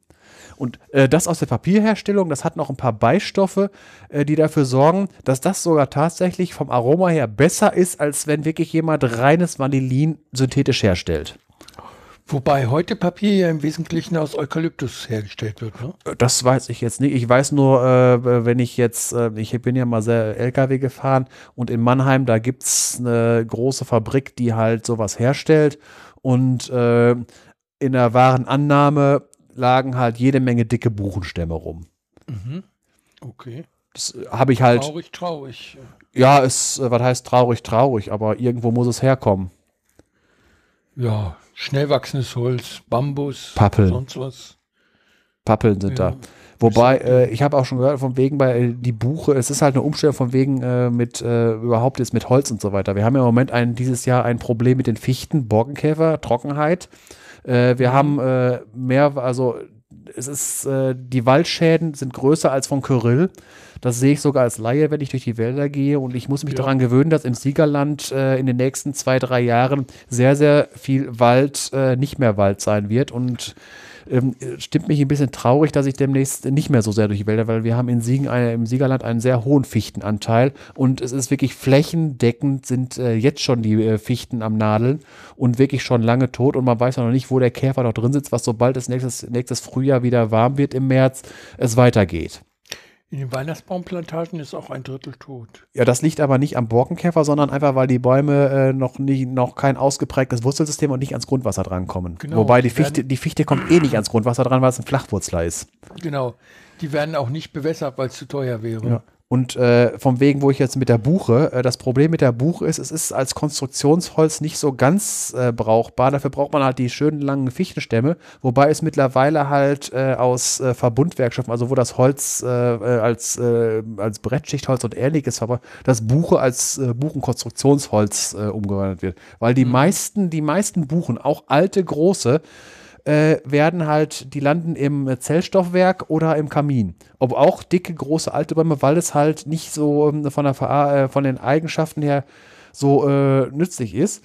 Und äh, das aus der Papierherstellung, das hat noch ein paar Beistoffe, äh, die dafür sorgen, dass das sogar tatsächlich vom Aroma her besser ist, als wenn wirklich jemand reines Vanillin synthetisch herstellt. Wobei heute Papier ja im Wesentlichen aus Eukalyptus hergestellt wird, ne? Das weiß ich jetzt nicht. Ich weiß nur, äh, wenn ich jetzt, äh, ich bin ja mal sehr LKW gefahren und in Mannheim, da gibt es eine große Fabrik, die halt sowas herstellt. Und äh, in der wahren Annahme lagen halt jede Menge dicke Buchenstämme rum. Mhm. Okay. Das habe ich halt. Traurig, traurig. Ja, es, was heißt traurig, traurig, aber irgendwo muss es herkommen. Ja, schnell wachsendes Holz, Bambus, Pappeln. sonst was. Pappeln sind Ja. da. Wobei, äh, ich habe auch schon gehört, von wegen bei äh, die Buche, es ist halt eine Umstellung von wegen äh, mit äh, überhaupt jetzt mit Holz und so weiter. Wir haben ja im Moment ein, dieses Jahr ein Problem mit den Fichten, Borkenkäfer, Trockenheit. Äh, wir haben äh, mehr, also es ist, äh, die Waldschäden sind größer als von Kyrill. Das sehe ich sogar als Laie, wenn ich durch die Wälder gehe. Und ich muss mich Ja. daran gewöhnen, dass im Siegerland äh, in den nächsten zwei, drei Jahren sehr, sehr viel Wald äh, nicht mehr Wald sein wird. Und ähm, stimmt mich ein bisschen traurig, dass ich demnächst nicht mehr so sehr durch die Wälder, weil wir haben in Siegen, eine, im Siegerland einen sehr hohen Fichtenanteil und es ist wirklich flächendeckend sind äh, jetzt schon die äh, Fichten am Nadeln und wirklich schon lange tot und man weiß ja noch nicht, wo der Käfer noch drin sitzt, was sobald es nächstes, nächstes Frühjahr wieder warm wird im März, es weitergeht. In den Weihnachtsbaumplantagen ist auch ein Drittel tot. Ja, das liegt aber nicht am Borkenkäfer, sondern einfach, weil die Bäume äh, noch, nicht, noch kein ausgeprägtes Wurzelsystem und nicht ans Grundwasser drankommen. Genau, Wobei die Fichte, die Fichte kommt eh nicht ans Grundwasser dran, weil es ein Flachwurzler ist. Genau. Die werden auch nicht bewässert, weil es zu teuer wäre. Ja. Und äh, vom Wegen, wo ich jetzt mit der Buche, äh, das Problem mit der Buche ist, es ist als Konstruktionsholz nicht so ganz äh, brauchbar. Dafür braucht man halt die schönen langen Fichtenstämme, wobei es mittlerweile halt äh, aus äh, Verbundwerkstoffen, also wo das Holz äh, äh, als, äh, als Brettschichtholz und ähnliches verbraucht, das Buche als äh, Buchenkonstruktionsholz äh, umgewandelt wird. Weil die meisten, die meisten Buchen, auch alte, große, äh, werden halt, die landen im äh, Zellstoffwerk oder im Kamin. Ob auch dicke, große, alte Bäume, weil es halt nicht so ähm, von, der, äh, von den Eigenschaften her so äh, nützlich ist.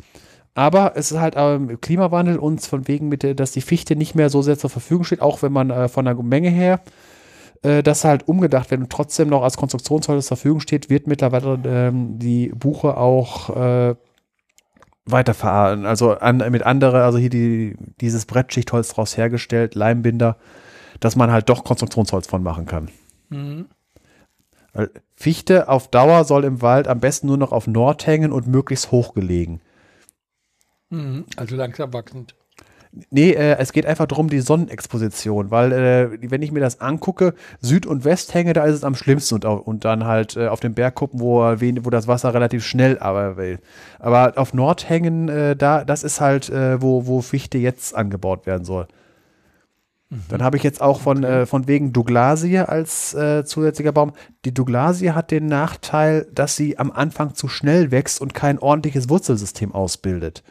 Aber es ist halt ähm, Klimawandel und von wegen, mit der, dass die Fichte nicht mehr so sehr zur Verfügung steht, auch wenn man äh, von der Menge her äh, das halt umgedacht wird und trotzdem noch als Konstruktionsholz zur Verfügung steht, wird mittlerweile ähm, die Buche auch äh, weiterverarbeiten. Also an, mit andere, also hier die, dieses Brettschichtholz draus hergestellt, Leimbinder, dass man halt doch Konstruktionsholz von machen kann. Mhm. Fichte auf Dauer soll im Wald am besten nur noch auf Nord hängen und möglichst hoch gelegen. Mhm. Also langsam wachsend. Nee, äh, es geht einfach darum, die Sonnenexposition, weil äh, wenn ich mir das angucke, Süd- und Westhänge, da ist es am schlimmsten und, und dann halt äh, auf dem Berg gucken, wo, wo das Wasser relativ schnell aber will. Aber auf Nordhängen, äh, da, das ist halt, äh, wo, wo Fichte jetzt angebaut werden soll. Dann habe ich jetzt auch von, äh, von wegen Douglasie als zusätzlicher Baum. Die Douglasie hat den Nachteil, dass sie am Anfang zu schnell wächst und kein ordentliches Wurzelsystem ausbildet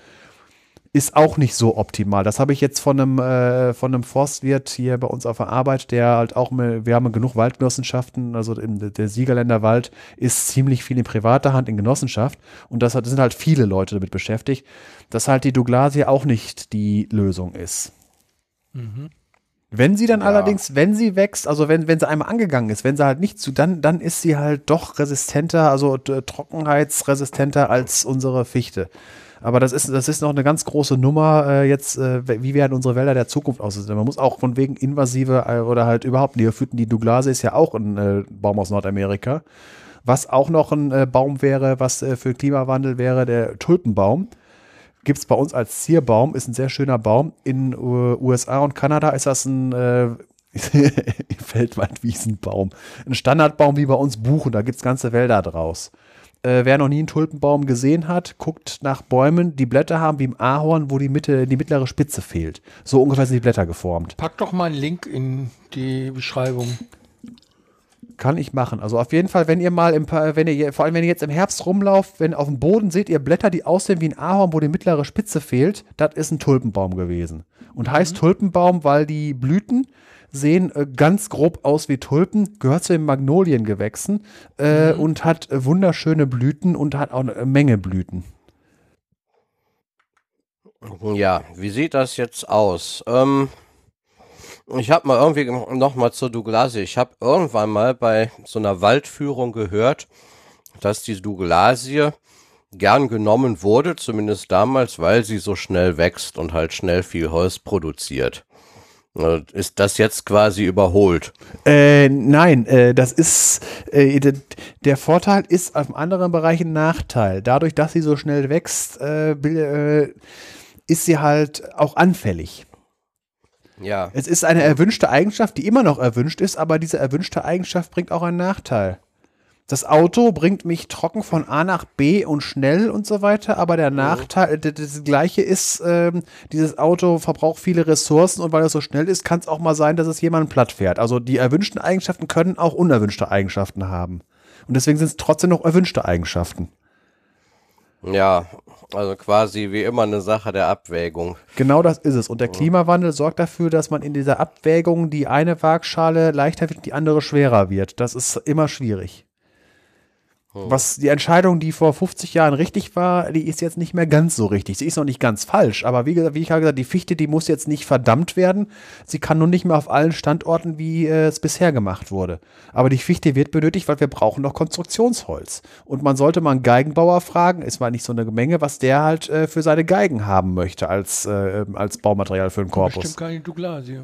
ist auch nicht so optimal. Das habe ich jetzt von einem, äh, von einem Forstwirt hier bei uns auf der Arbeit, der halt auch, mit, wir haben genug Waldgenossenschaften, also im, der Siegerländer Wald ist ziemlich viel in privater Hand in Genossenschaft und das, hat, das sind halt viele Leute damit beschäftigt, dass halt die Douglasie auch nicht die Lösung ist. Wenn sie dann Ja. allerdings, wenn sie wächst, also wenn, wenn sie einmal angegangen ist, wenn sie halt nicht zu, dann, dann ist sie halt doch resistenter, also trockenheitsresistenter als unsere Fichte. Aber das ist, das ist noch eine ganz große Nummer äh, jetzt, äh, wie werden unsere Wälder der Zukunft aussehen. Man muss auch von wegen invasive äh, oder halt überhaupt Neophyten, die Douglasie ist ja auch ein äh, Baum aus Nordamerika. Was auch noch ein äh, Baum wäre, was äh, für Klimawandel wäre, der Tulpenbaum. Gibt es bei uns als Zierbaum, ist ein sehr schöner Baum. In äh, USA und Kanada ist das ein äh, Feldwaldwiesenbaum. Ein Standardbaum wie bei uns Buchen, da gibt es ganze Wälder draus. Äh, wer noch nie einen Tulpenbaum gesehen hat, guckt nach Bäumen, die Blätter haben wie im Ahorn, wo die Mitte, die mittlere Spitze fehlt. So ungefähr sind die Blätter geformt. Pack doch mal einen Link in die Beschreibung. Kann ich machen. Also auf jeden Fall, wenn ihr mal im, wenn ihr, vor allem wenn ihr jetzt im Herbst rumlauft, wenn auf dem Boden seht ihr Blätter, die aussehen wie ein Ahorn, wo die mittlere Spitze fehlt, das ist ein Tulpenbaum gewesen. Und heißt Tulpenbaum, weil die Blüten sehen äh, ganz grob aus wie Tulpen, gehört zu den Magnoliengewächsen äh, und hat äh, wunderschöne Blüten und hat auch eine Menge Blüten. Ja, wie sieht das jetzt aus? Ähm, ich habe mal irgendwie noch mal zur Douglasie. Ich habe irgendwann mal bei so einer Waldführung gehört, dass die Douglasie gern genommen wurde, zumindest damals, weil sie so schnell wächst und halt schnell viel Holz produziert. Äh, Ist das jetzt quasi überholt? Äh, nein, äh, das ist äh, der Vorteil ist auf anderen Bereichen ein Nachteil. Dadurch, dass sie so schnell wächst, äh, äh, ist sie halt auch anfällig. Ja. Es ist eine erwünschte Eigenschaft, die immer noch erwünscht ist, aber diese erwünschte Eigenschaft bringt auch einen Nachteil. Das Auto bringt mich trocken von A nach B und schnell und so weiter, aber der Nachteil, d- d- das gleiche ist, ähm, dieses Auto verbraucht viele Ressourcen und weil es so schnell ist, kann es auch mal sein, dass es jemanden platt fährt. Also die erwünschten Eigenschaften können auch unerwünschte Eigenschaften haben. Und deswegen sind es trotzdem noch erwünschte Eigenschaften. Ja, also quasi wie immer eine Sache der Abwägung. Genau das ist es. Und der Klimawandel sorgt dafür, dass man in dieser Abwägung die eine Waagschale leichter wird, die andere schwerer wird. Das ist immer schwierig. Was die Entscheidung, die vor 50 Jahren richtig war, die ist jetzt nicht mehr ganz so richtig. Sie ist noch nicht ganz falsch, aber wie, wie ich habe gesagt, die Fichte, die muss jetzt nicht verdammt werden. Sie kann nun nicht mehr auf allen Standorten, wie äh, es bisher gemacht wurde. Aber die Fichte wird benötigt, weil wir brauchen noch Konstruktionsholz. Und man sollte mal einen Geigenbauer fragen, ist mal nicht so eine Menge, was der halt äh, für seine Geigen haben möchte als, äh, als Baumaterial für den Korpus. Bestimmt keine Douglasie.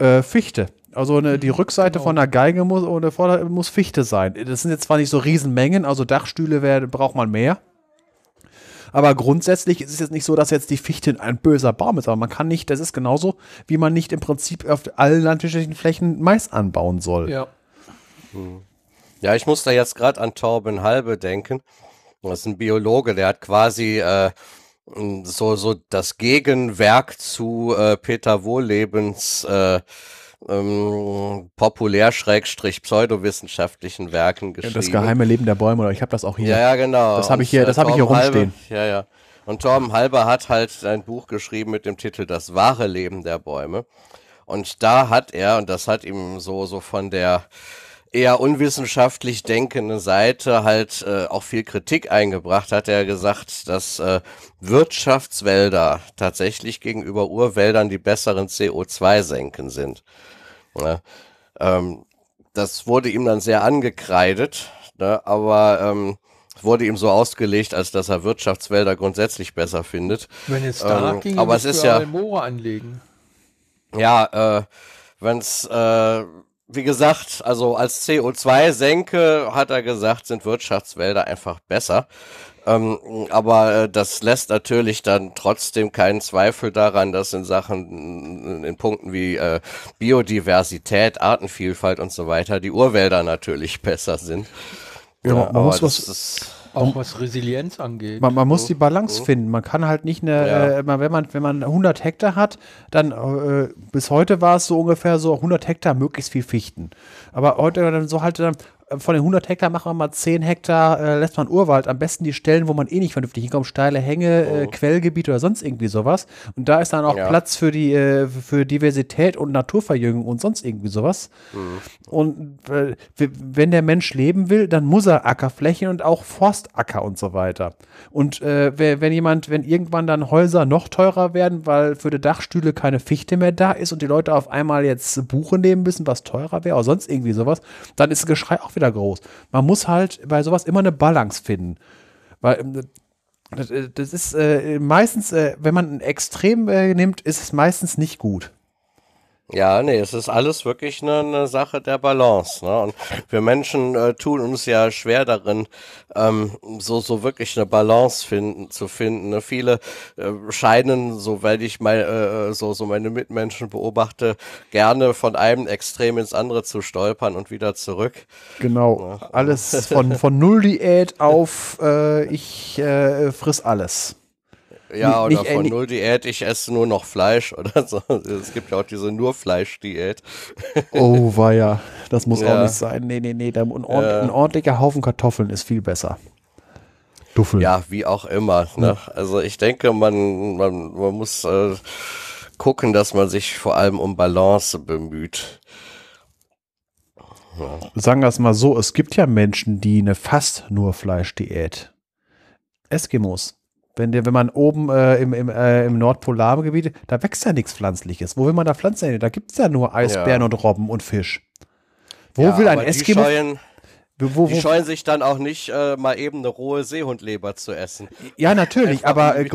Äh, Fichte. Also eine, die Rückseite von einer Geige muss, oder Vorder- muss Fichte sein. Das sind jetzt zwar nicht so Riesenmengen, also Dachstühle wär, braucht man mehr. Aber grundsätzlich ist es jetzt nicht so, dass jetzt die Fichte ein böser Baum ist. Aber man kann nicht, das ist genauso, wie man nicht im Prinzip auf allen landwirtschaftlichen Flächen Mais anbauen soll. Ja. Ja, ich muss da jetzt gerade an Torben Halbe denken. Das ist ein Biologe, der hat quasi äh, so, so das Gegenwerk zu äh, Peter Wohllebens äh, ähm, populär-pseudowissenschaftlichen Werken geschrieben. Das geheime Leben der Bäume, oder ich habe das auch hier. Ja, ja, genau. Das hab Und, ich hier- äh, das hab ich hier Halbe- rumstehen. Ja, ja. Und Torben Halber hat halt ein Buch geschrieben mit dem Titel Das wahre Leben der Bäume. Und da hat er, und das hat ihm so, so von der eher unwissenschaftlich denkenden Seite halt äh, auch viel Kritik eingebracht, hat er gesagt, dass äh, Wirtschaftswälder tatsächlich gegenüber Urwäldern die besseren CO2-Senken sind. Ja, ähm, das wurde ihm dann sehr angekreidet, ne, aber ähm, wurde ihm so ausgelegt, als dass er Wirtschaftswälder grundsätzlich besser findet. Wenn es danach Ähm, ging, aber es ist ja- Moore anlegen. Ja, äh, wenn's, äh, wie gesagt, also als CO2-Senke, hat er gesagt, sind Wirtschaftswälder einfach besser. Ähm, aber äh, das lässt natürlich dann trotzdem keinen Zweifel daran, dass in Sachen, in Punkten wie äh, Biodiversität, Artenvielfalt und so weiter, die Urwälder natürlich besser sind. Ja, man aber muss das was- Auch was Resilienz angeht. Man, man muss die Balance finden. Man kann halt nicht eine, Ja. äh, wenn man wenn man 100 Hektar hat, dann äh, bis heute war es so ungefähr so 100 Hektar möglichst viel Fichten. Aber heute dann so halt dann von den 100 Hektar machen wir mal 10 Hektar äh, lässt man Urwald. Am besten die Stellen, wo man eh nicht vernünftig hinkommt, steile Hänge, äh, Quellgebiete oder sonst irgendwie sowas. Und da ist dann auch Ja. Platz für die äh, für Diversität und Naturverjüngung und sonst irgendwie sowas. Und äh, wenn der Mensch leben will, dann muss er Ackerflächen und auch Forstacker und so weiter. Und äh, wenn jemand, wenn irgendwann dann Häuser noch teurer werden, weil für die Dachstühle keine Fichte mehr da ist und die Leute auf einmal jetzt Buche nehmen müssen, was teurer wäre oder sonst irgendwie sowas, dann ist das Geschrei auch wieder groß. Man muss halt bei sowas immer eine Balance finden. Weil ähm, das, äh, das ist äh, meistens, äh, wenn man ein Extrem äh, nimmt, ist es meistens nicht gut. Ja, nee, es ist alles wirklich eine, eine Sache der Balance. Ne? Und wir Menschen äh, tun uns ja schwer darin, ähm, so so wirklich eine Balance finden zu finden. Ne? Viele äh, scheinen, so weil ich mal äh, so so meine Mitmenschen beobachte, gerne von einem Extrem ins andere zu stolpern und wieder zurück. Genau, ja. alles von von Null Diät auf äh, ich äh, friss alles. Ja, nicht, oder nicht, von Null Diät, ich esse nur noch Fleisch oder so. Es gibt ja auch diese nur Fleisch-Diät. Oh, war ja. Das muss ja. auch nicht sein. Nee, nee, nee. Ein, ord ja. ein ordentlicher Haufen Kartoffeln ist viel besser. Duffel. Ja, wie auch immer. Ne? Also ich denke, man, man, man muss äh, gucken, dass man sich vor allem um Balance bemüht. Ja. Sagen wir es mal so, es gibt ja Menschen, die eine fast nur Fleisch-Diät. Eskimos. Wenn, der, wenn man oben äh, im, im, äh, im Nordpolargebiet, da wächst ja nichts Pflanzliches. Wo will man da Pflanzen hin? Da gibt es ja nur Eisbären ja. und Robben und Fisch. Wo ja, will ein Eskimo? Die scheuen, wo, wo, die scheuen sich dann auch nicht, äh, mal eben eine rohe Seehundleber zu essen. Ja, natürlich, aber äh,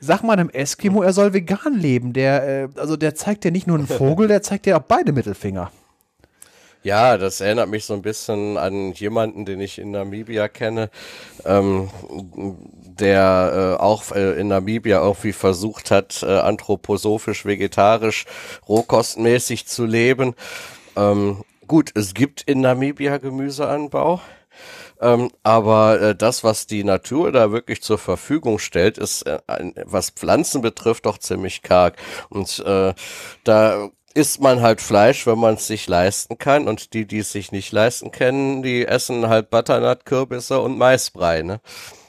sag mal einem Eskimo, er soll vegan leben. Der, äh, also der zeigt ja nicht nur einen Vogel, der zeigt ja auch beide Mittelfinger. Ja, das erinnert mich so ein bisschen an jemanden, den ich in Namibia kenne, ähm, der äh, auch äh, in Namibia irgendwie versucht hat, äh, anthroposophisch, vegetarisch, rohkostmäßig zu leben. Ähm, gut, es gibt in Namibia Gemüseanbau. Ähm, aber äh, das, was die Natur da wirklich zur Verfügung stellt, ist, äh, was Pflanzen betrifft, doch ziemlich karg. Und äh, da isst man halt Fleisch, wenn man es sich leisten kann. Und die, die es sich nicht leisten können, die essen halt Butternut, Kürbisse und Maisbrei. Ne?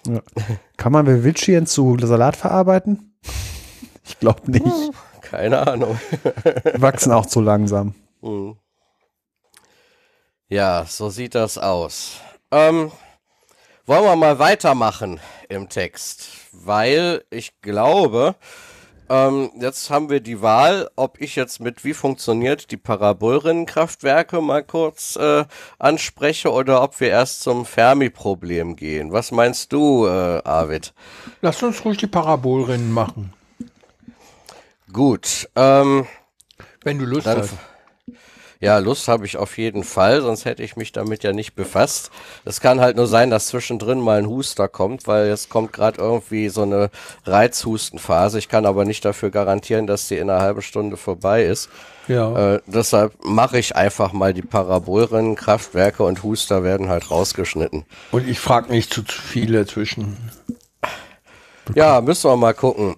Ja. Kann man Wildschien zu Salat verarbeiten? Ich glaube nicht. Keine Ahnung. Wachsen auch zu langsam. Hm. Ja, so sieht das aus. Ähm, wollen wir mal weitermachen im Text, weil ich glaube, ähm, jetzt haben wir die Wahl, ob ich jetzt mit wie funktioniert die Parabolrinnenkraftwerke mal kurz äh, anspreche oder ob wir erst zum Fermi-Problem gehen. Was meinst du, äh, Arvid? Lass uns ruhig die Parabolrinnen machen. Gut. Ähm, Wenn du Lust hast. Ja, Lust habe ich auf jeden Fall, sonst hätte ich mich damit ja nicht befasst. Es kann halt nur sein, dass zwischendrin mal ein Huster kommt, weil jetzt kommt gerade irgendwie so eine Reizhustenphase. Ich kann aber nicht dafür garantieren, dass die in einer halben Stunde vorbei ist. Ja. Äh, deshalb mache ich einfach mal die Parabolrinnen, Kraftwerke und Huster werden halt rausgeschnitten. Und ich frage nicht zu, zu viele zwischen. Ja, müssen wir mal gucken.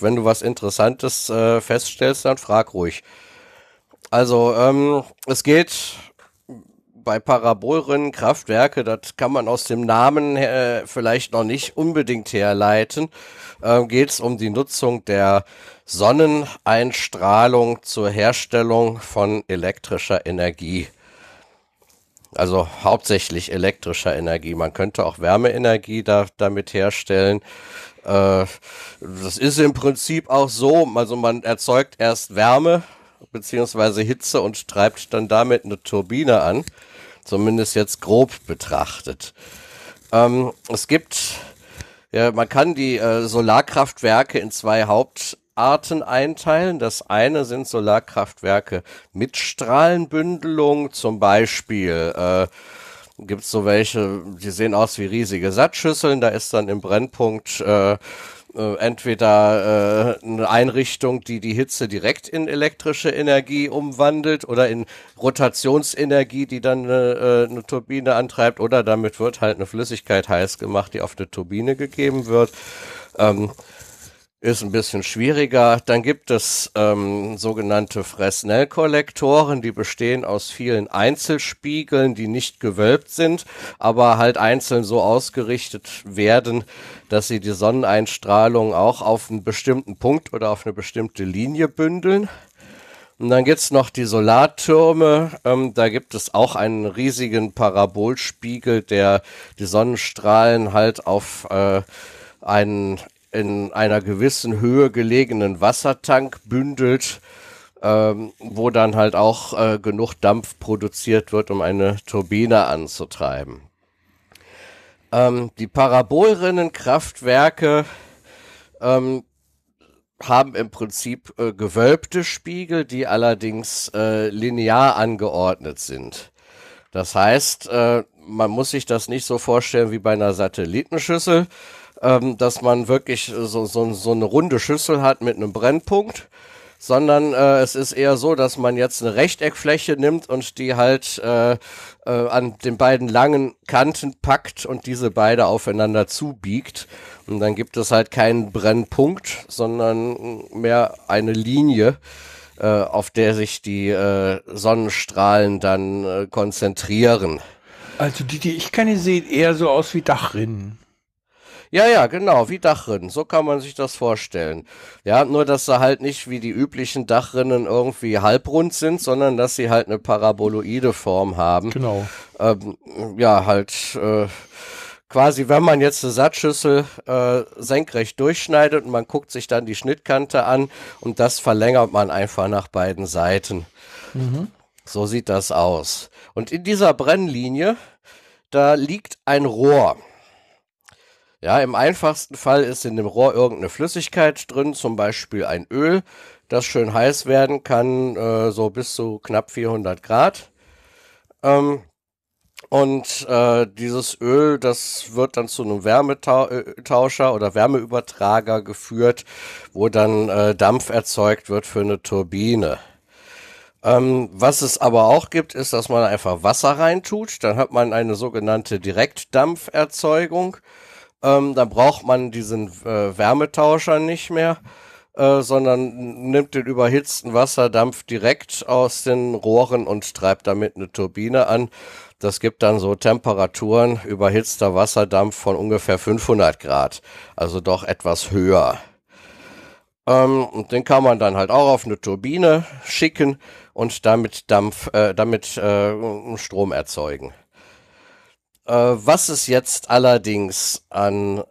Wenn du was Interessantes äh, feststellst, dann frag ruhig. Also, ähm, es geht bei Parabolrinnen Kraftwerke, das kann man aus dem Namen äh, vielleicht noch nicht unbedingt herleiten, äh, geht es um die Nutzung der Sonneneinstrahlung zur Herstellung von elektrischer Energie. Also hauptsächlich elektrischer Energie. Man könnte auch Wärmeenergie da, damit herstellen. Äh, das ist im Prinzip auch so, also man erzeugt erst Wärme beziehungsweise Hitze und treibt dann damit eine Turbine an. Zumindest jetzt grob betrachtet. Ähm, es gibt, ja, man kann die äh, Solarkraftwerke in zwei Hauptarten einteilen. Das eine sind Solarkraftwerke mit Strahlenbündelung, zum Beispiel äh, gibt es so welche, die sehen aus wie riesige Sattschüsseln, da ist dann im Brennpunkt äh, äh, entweder äh, eine Einrichtung, die die Hitze direkt in elektrische Energie umwandelt oder in Rotationsenergie, die dann eine, äh, eine Turbine antreibt, oder damit wird halt eine Flüssigkeit heiß gemacht, die auf eine Turbine gegeben wird. Ähm, ist ein bisschen schwieriger. Dann gibt es ähm, sogenannte Fresnel-Kollektoren, die bestehen aus vielen Einzelspiegeln, die nicht gewölbt sind, aber halt einzeln so ausgerichtet werden, dass sie die Sonneneinstrahlung auch auf einen bestimmten Punkt oder auf eine bestimmte Linie bündeln. Und dann gibt's noch die Solartürme. Ähm, da gibt es auch einen riesigen Parabolspiegel, der die Sonnenstrahlen halt auf äh, einen in einer gewissen Höhe gelegenen Wassertank bündelt, ähm, wo dann halt auch äh, genug Dampf produziert wird, um eine Turbine anzutreiben. Ähm, die Parabolrinnenkraftwerke ähm, haben im Prinzip äh, gewölbte Spiegel, die allerdings äh, linear angeordnet sind. Das heißt, äh, man muss sich das nicht so vorstellen wie bei einer Satellitenschüssel, ähm, dass man wirklich so, so, so eine runde Schüssel hat mit einem Brennpunkt, sondern äh, es ist eher so, dass man jetzt eine Rechteckfläche nimmt und die halt äh, äh, an den beiden langen Kanten packt und diese beide aufeinander zubiegt. Und dann gibt es halt keinen Brennpunkt, sondern mehr eine Linie, äh, auf der sich die äh, Sonnenstrahlen dann äh, konzentrieren. Also die, die ich kenne, sehen eher so aus wie Dachrinnen. Ja, ja, genau, wie Dachrinnen. So kann man sich das vorstellen. Ja, nur dass sie halt nicht wie die üblichen Dachrinnen irgendwie halbrund sind, sondern dass sie halt eine paraboloide Form haben. Genau. Ähm, ja, halt äh, quasi, wenn man jetzt eine Satzschüssel äh, senkrecht durchschneidet und man guckt sich dann die Schnittkante an und das verlängert man einfach nach beiden Seiten. Mhm. So sieht das aus. Und in dieser Brennlinie, da liegt ein Rohr. Ja, im einfachsten Fall ist in dem Rohr irgendeine Flüssigkeit drin, zum Beispiel ein Öl, das schön heiß werden kann, äh, so bis zu knapp 400 Grad. Ähm, und äh, dieses Öl, das wird dann zu einem Wärmetauscher oder Wärmeübertrager geführt, wo dann äh, Dampf erzeugt wird für eine Turbine. Ähm, was es aber auch gibt, ist, dass man einfach Wasser reintut. Dann hat man eine sogenannte Direktdampferzeugung. Ähm, dann braucht man diesen äh, Wärmetauscher nicht mehr, äh, sondern nimmt den überhitzten Wasserdampf direkt aus den Rohren und treibt damit eine Turbine an. Das gibt dann so Temperaturen überhitzter Wasserdampf von ungefähr 500 Grad, also doch etwas höher. Ähm, und den kann man dann halt auch auf eine Turbine schicken und damit Dampf, äh, damit äh, Strom erzeugen. Äh, was es jetzt allerdings an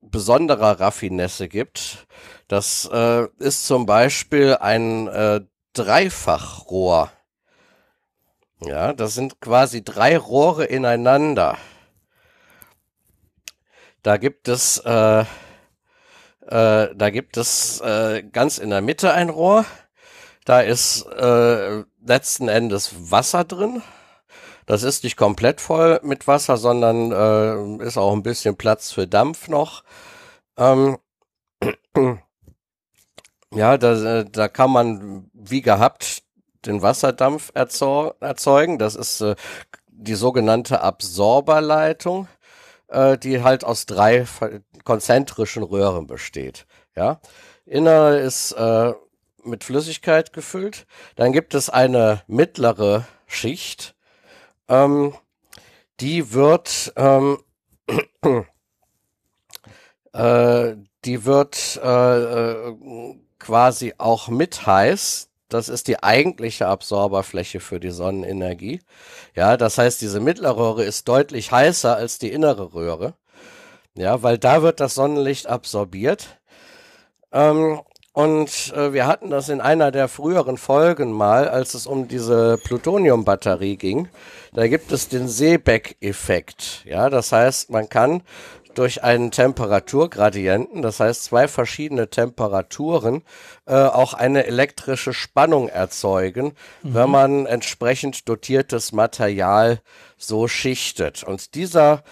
besonderer Raffinesse gibt, das äh, ist zum Beispiel ein äh, Dreifachrohr. Ja, das sind quasi drei Rohre ineinander. Da gibt es, äh, äh, da gibt es äh, ganz in der Mitte ein Rohr. Da ist letzten Endes Wasser drin. Das ist nicht komplett voll mit Wasser, sondern äh, ist auch ein bisschen Platz für Dampf noch. Ähm, ja, da, da kann man wie gehabt den Wasserdampf erzeugen. Das ist äh, die sogenannte Absorberleitung, äh, die halt aus drei konzentrischen Röhren besteht. Ja, Innere ist äh, mit Flüssigkeit gefüllt. Dann gibt es eine mittlere Schicht, ähm, die wird ähm, äh, die wird äh, äh, quasi auch mit heiß. Das ist die eigentliche Absorberfläche für die Sonnenenergie. Ja, das heißt, diese mittlere Röhre ist deutlich heißer als die innere Röhre. Ja, weil da wird das Sonnenlicht absorbiert. Ähm, und äh, wir hatten das in einer der früheren Folgen mal, als es um diese Plutoniumbatterie ging. Da gibt es den Seebeck-Effekt. Ja, das heißt, man kann durch einen Temperaturgradienten, das heißt zwei verschiedene Temperaturen, äh, auch eine elektrische Spannung erzeugen, mhm. wenn man entsprechend dotiertes Material so schichtet. Und dieser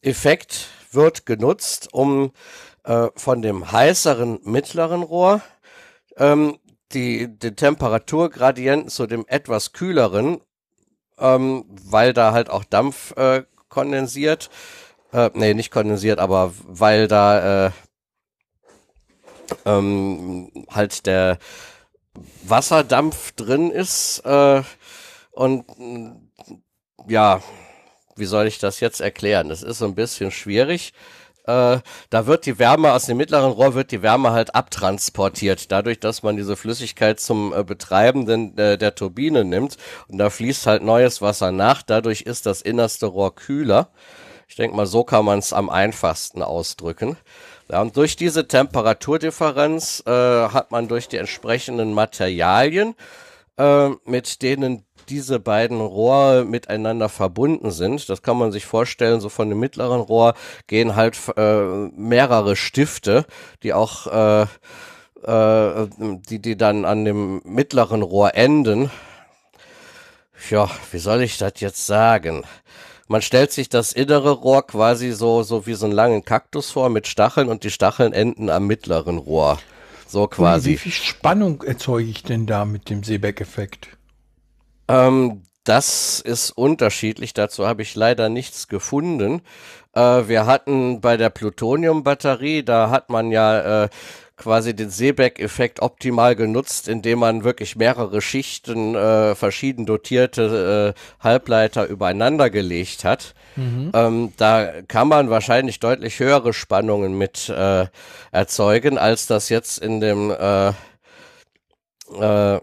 Effekt wird genutzt, um äh, von dem heißeren mittleren Rohr ähm, die, den Temperaturgradienten zu dem etwas kühleren, ähm, weil da halt auch Dampf äh, kondensiert, äh, nee, nicht kondensiert, aber weil da äh, ähm, halt der Wasserdampf drin ist äh, und ja, wie soll ich das jetzt erklären? Das ist so ein bisschen schwierig. Äh, da wird die Wärme aus dem mittleren Rohr wird die Wärme halt abtransportiert, dadurch, dass man diese Flüssigkeit zum äh, Betreiben äh, der Turbine nimmt und da fließt halt neues Wasser nach. Dadurch ist das innerste Rohr kühler. Ich denke mal, so kann man es am einfachsten ausdrücken. Ja, und durch diese Temperaturdifferenz äh, hat man durch die entsprechenden Materialien, äh, mit denen diese beiden Rohre miteinander verbunden sind. Das kann man sich vorstellen, so von dem mittleren Rohr gehen halt äh, mehrere Stifte, die auch äh, äh, die, die dann an dem mittleren Rohr enden. Ja, wie soll ich das jetzt sagen? Man stellt sich das innere Rohr quasi so, so wie so einen langen Kaktus vor mit Stacheln und die Stacheln enden am mittleren Rohr. So quasi. Wie viel Spannung erzeuge ich denn da mit dem Seebeck-Effekt? Ähm, das ist unterschiedlich. Dazu habe ich leider nichts gefunden. Äh, wir hatten bei der Plutonium-Batterie, da hat man ja äh, quasi den Seebeck-Effekt optimal genutzt, indem man wirklich mehrere Schichten äh, verschieden dotierte äh, Halbleiter übereinander gelegt hat. Mhm. Ähm, da kann man wahrscheinlich deutlich höhere Spannungen mit äh, erzeugen, als das jetzt in dem äh, äh,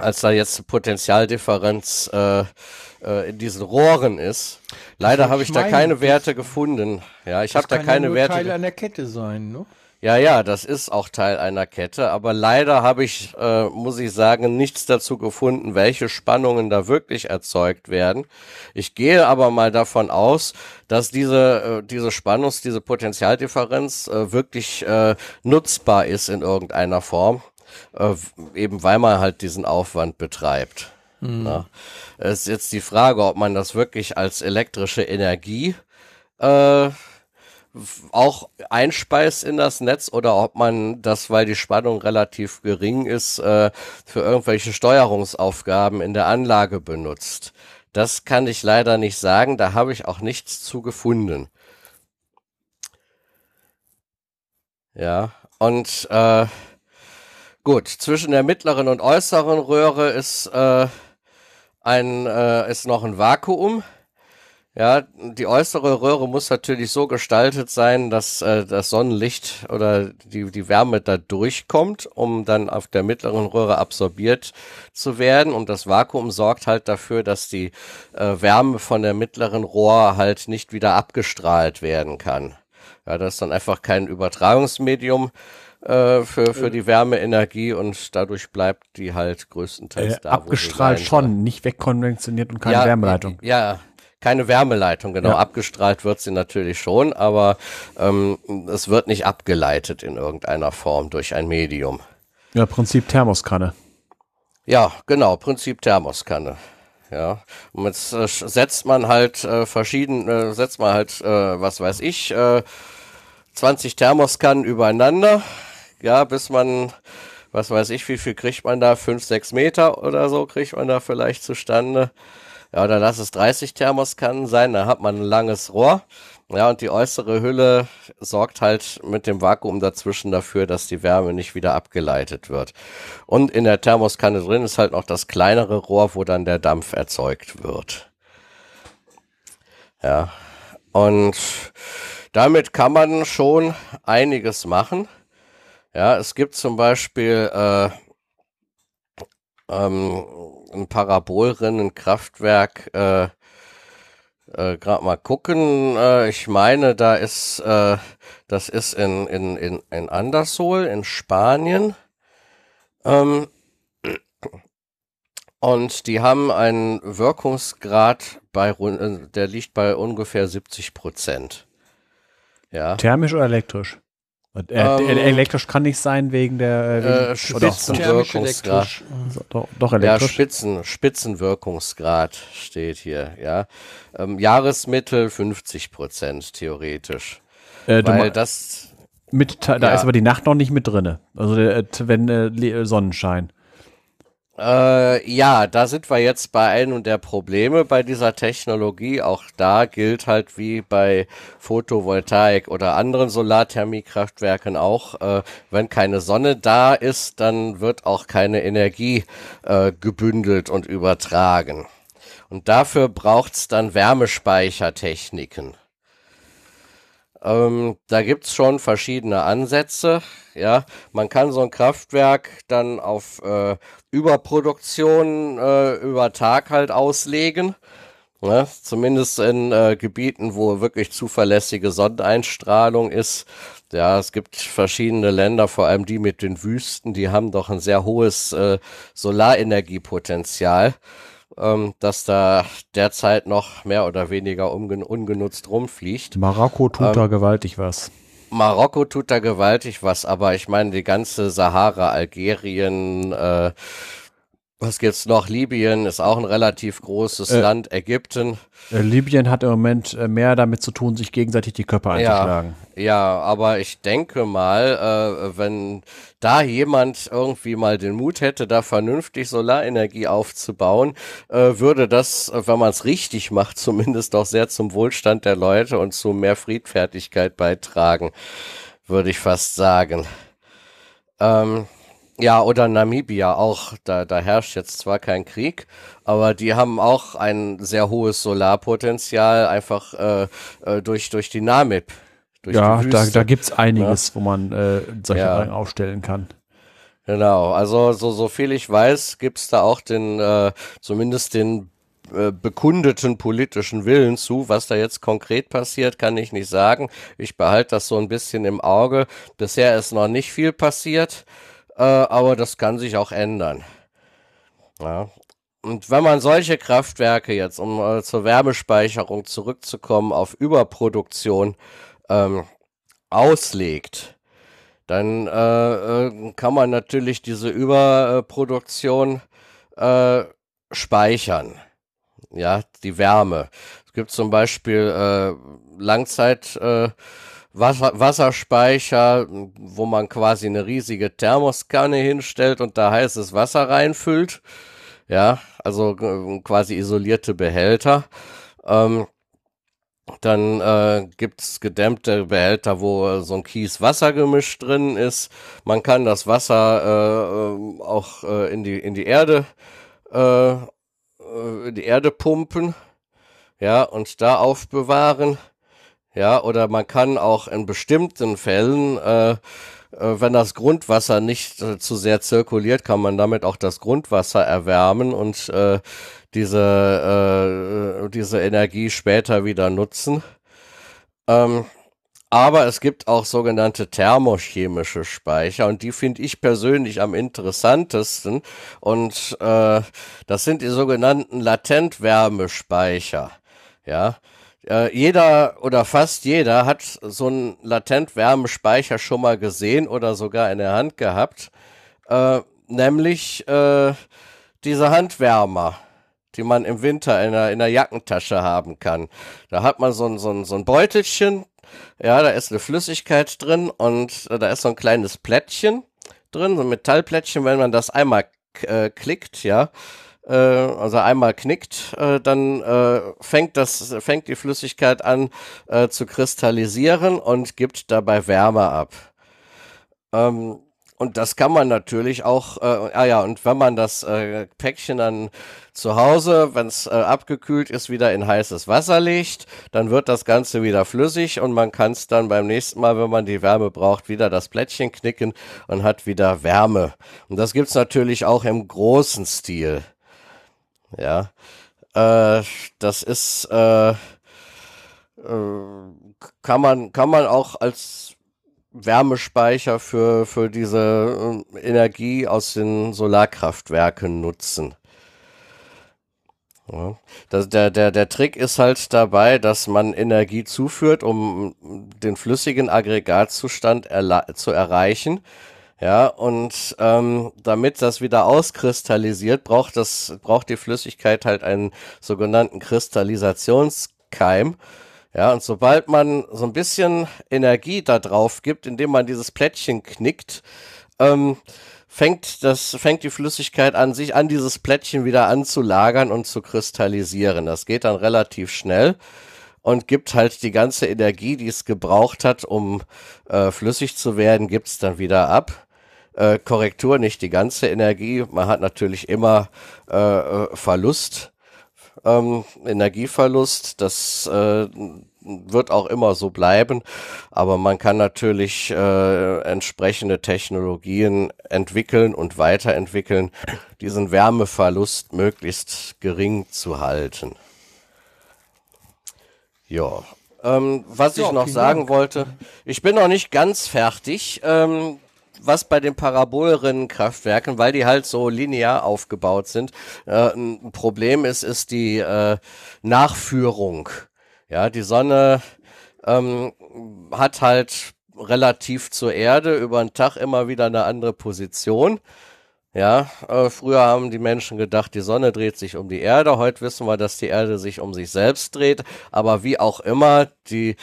als da jetzt Potentialdifferenz äh, äh, in diesen Rohren ist. Leider habe ich, ich da keine Werte gefunden. Ja, ich habe da keine ja nur Werte. Teil einer Kette sein, ne? Ja, ja, das ist auch Teil einer Kette, aber leider habe ich, äh, muss ich sagen, nichts dazu gefunden, welche Spannungen da wirklich erzeugt werden. Ich gehe aber mal davon aus, dass diese, äh, diese Spannungs-, diese Potentialdifferenz äh, wirklich äh, nutzbar ist in irgendeiner Form, äh, eben weil man halt diesen Aufwand betreibt. Mhm. Es ist jetzt die Frage, ob man das wirklich als elektrische Energie äh, auch einspeist in das Netz oder ob man das, weil die Spannung relativ gering ist, äh, für irgendwelche Steuerungsaufgaben in der Anlage benutzt. Das kann ich leider nicht sagen, da habe ich auch nichts zu gefunden. Ja, und äh, gut, zwischen der mittleren und äußeren Röhre ist, äh, ein, äh, ist noch ein Vakuum. Ja, die äußere Röhre muss natürlich so gestaltet sein, dass äh, das Sonnenlicht oder die, die Wärme da durchkommt, um dann auf der mittleren Röhre absorbiert zu werden. Und das Vakuum sorgt halt dafür, dass die äh, Wärme von der mittleren Rohr halt nicht wieder abgestrahlt werden kann. Ja, das ist dann einfach kein Übertragungsmedium äh, für, für die Wärmeenergie und dadurch bleibt die halt größtenteils äh, da. Abgestrahlt schon, nicht wegkonventioniert und keine ja, Wärmeleitung. Ja, keine Wärmeleitung, genau. Ja. Abgestrahlt wird sie natürlich schon, aber ähm, es wird nicht abgeleitet in irgendeiner Form durch ein Medium. Ja, Prinzip Thermoskanne. Ja, genau, Prinzip Thermoskanne. Ja, und jetzt äh, setzt man halt äh, verschiedene, äh, setzt man halt, äh, was weiß ich, äh, 20 Thermoskannen übereinander, ja, bis man, was weiß ich, wie viel kriegt man da, 5, 6 Meter oder so kriegt man da vielleicht zustande. Ja, oder lass es 30 Thermoskannen sein, da hat man ein langes Rohr. Ja, und die äußere Hülle sorgt halt mit dem Vakuum dazwischen dafür, dass die Wärme nicht wieder abgeleitet wird. Und in der Thermoskanne drin ist halt noch das kleinere Rohr, wo dann der Dampf erzeugt wird. Ja, und damit kann man schon einiges machen. Ja, es gibt zum Beispiel äh, ähm, ein Parabolrinnenkraftwerk äh, äh, gerade mal gucken. Äh, ich meine, da ist, äh, das ist in, in, in, in Andersol in Spanien. Ähm, und die haben einen Wirkungsgrad bei, äh, der liegt bei ungefähr 70 Prozent. Ja. Thermisch oder elektrisch? Äh, ähm, elektrisch kann nicht sein wegen der äh, Spitzenwirkungsgrad. Doch, doch elektrisch. Ja, Spitzen, Spitzenwirkungsgrad steht hier, ja. Ähm, Jahresmittel 50 Prozent theoretisch. Äh, weil das mit, da ja. ist aber die Nacht noch nicht mit drinne. Also äh, wenn äh, Sonnenschein. Äh, ja, da sind wir jetzt bei einem der Probleme bei dieser Technologie. Auch da gilt halt wie bei Photovoltaik oder anderen Solarthermiekraftwerken auch, äh, wenn keine Sonne da ist, dann wird auch keine Energie äh, gebündelt und übertragen. Und dafür braucht's dann Wärmespeichertechniken. Ähm, da gibt's schon verschiedene Ansätze. Ja, man kann so ein Kraftwerk dann auf äh, Überproduktion äh, über Tag halt auslegen. Ne? Zumindest in äh, Gebieten, wo wirklich zuverlässige Sonneneinstrahlung ist. Ja, es gibt verschiedene Länder, vor allem die mit den Wüsten, die haben doch ein sehr hohes äh, Solarenergiepotenzial ähm, dass da derzeit noch mehr oder weniger ungenutzt rumfliegt. Marokko tut ähm, da gewaltig was. Marokko tut da gewaltig was, aber ich meine, die ganze Sahara, Algerien, äh, was gibt's noch? Libyen ist auch ein relativ großes Äh, Land, Ägypten. Äh, Libyen hat im Moment äh, mehr damit zu tun, sich gegenseitig die Köpfe einzuschlagen. Ja, aber ich denke mal, äh, wenn da jemand irgendwie mal den Mut hätte, da vernünftig Solarenergie aufzubauen, äh, würde das, äh, wenn man es richtig macht, zumindest auch sehr zum Wohlstand der Leute und zu mehr Friedfertigkeit beitragen, würde ich fast sagen. Ähm, ja, oder Namibia auch. Da, da herrscht jetzt zwar kein Krieg, aber die haben auch ein sehr hohes Solarpotenzial, einfach äh, äh, durch, durch die Namib. Durch Ja, die da, da gibt's einiges, wo man äh, solche Ja. Anlagen aufstellen kann. Genau, also so, so viel ich weiß, gibt's da auch den, äh, zumindest den äh, bekundeten politischen Willen zu. Was da jetzt konkret passiert, kann ich nicht sagen. Ich behalte das so ein bisschen im Auge. Bisher ist noch nicht viel passiert, äh, aber das kann sich auch ändern. Ja. Und wenn man solche Kraftwerke jetzt, um äh, zur Wärmespeicherung zurückzukommen, auf Überproduktion ähm, auslegt, dann äh, äh, kann man natürlich diese Überproduktion äh, speichern. Ja, die Wärme. Es gibt zum Beispiel Langzeit Wasser, Wasserspeicher, wo man quasi eine riesige Thermoskanne hinstellt und da heißes Wasser reinfüllt. Ja, also äh, quasi isolierte Behälter. Ähm, dann äh, gibt's gedämmte Behälter, wo äh, so ein Kies-Wasser-Gemisch drin ist. Man kann das Wasser äh, auch äh, in, die, in die Erde äh, äh, in die Erde pumpen, ja, und da aufbewahren. Ja, oder man kann auch in bestimmten Fällen, äh, äh, wenn das Grundwasser nicht äh, zu sehr zirkuliert, kann man damit auch das Grundwasser erwärmen und äh, diese, äh, diese Energie später wieder nutzen. Ähm, aber es gibt auch sogenannte thermochemische Speicher und die finde ich persönlich am interessantesten. Und äh, das sind die sogenannten Latentwärmespeicher. Ja, äh, jeder oder fast jeder hat so einen Latentwärmespeicher schon mal gesehen oder sogar in der Hand gehabt. Äh, nämlich äh, diese Handwärmer, die man im Winter in einer, in einer Jackentasche haben kann. Da hat man so ein, so ein, so ein Beutelchen, ja, da ist eine Flüssigkeit drin und äh, da ist so ein kleines Plättchen drin, so ein Metallplättchen, wenn man das einmal äh, klickt, ja, also einmal knickt, äh, dann äh, fängt das, fängt die Flüssigkeit an äh, zu kristallisieren und gibt dabei Wärme ab. Ähm, und das kann man natürlich auch, äh, ah ja, und wenn man das äh, Päckchen dann zu Hause, wenn es äh, abgekühlt ist, wieder in heißes Wasser legt, dann wird das Ganze wieder flüssig und man kann es dann beim nächsten Mal, wenn man die Wärme braucht, wieder das Plättchen knicken und hat wieder Wärme. Und das gibt's natürlich auch im großen Stil. Ja, äh, das ist, äh, äh, kann man, kann man auch als Wärmespeicher für, für diese äh, Energie aus den Solarkraftwerken nutzen. Ja. Das, der, der, der Trick ist halt dabei, dass man Energie zuführt, um den flüssigen Aggregatzustand zu erreichen. Ja, und ähm, damit das wieder auskristallisiert, braucht das, braucht die Flüssigkeit halt einen sogenannten Kristallisationskeim. Ja, und sobald man so ein bisschen Energie da drauf gibt, indem man dieses Plättchen knickt, ähm, fängt das, fängt die Flüssigkeit an, sich an dieses Plättchen wieder anzulagern und zu kristallisieren. Das geht dann relativ schnell und gibt halt die ganze Energie, die es gebraucht hat, um äh, flüssig zu werden, gibt's dann wieder ab. Äh, Korrektur, nicht die ganze Energie. Man hat natürlich immer äh, äh, Verlust, ähm, Energieverlust. Das äh, wird auch immer so bleiben. Aber man kann natürlich äh, entsprechende Technologien entwickeln und weiterentwickeln, diesen Wärmeverlust möglichst gering zu halten. Ja. Ähm, was Ja, ich noch sagen Dank. wollte, ich bin noch nicht ganz fertig. Ähm, was bei den Parabolrinnenkraftwerken, weil die halt so linear aufgebaut sind, äh, ein Problem ist, ist die äh, Nachführung. Ja, die Sonne ähm, hat halt relativ zur Erde über den Tag immer wieder eine andere Position. Ja, äh, früher haben die Menschen gedacht, die Sonne dreht sich um die Erde. Heute wissen wir, dass die Erde sich um sich selbst dreht. Aber wie auch immer, die,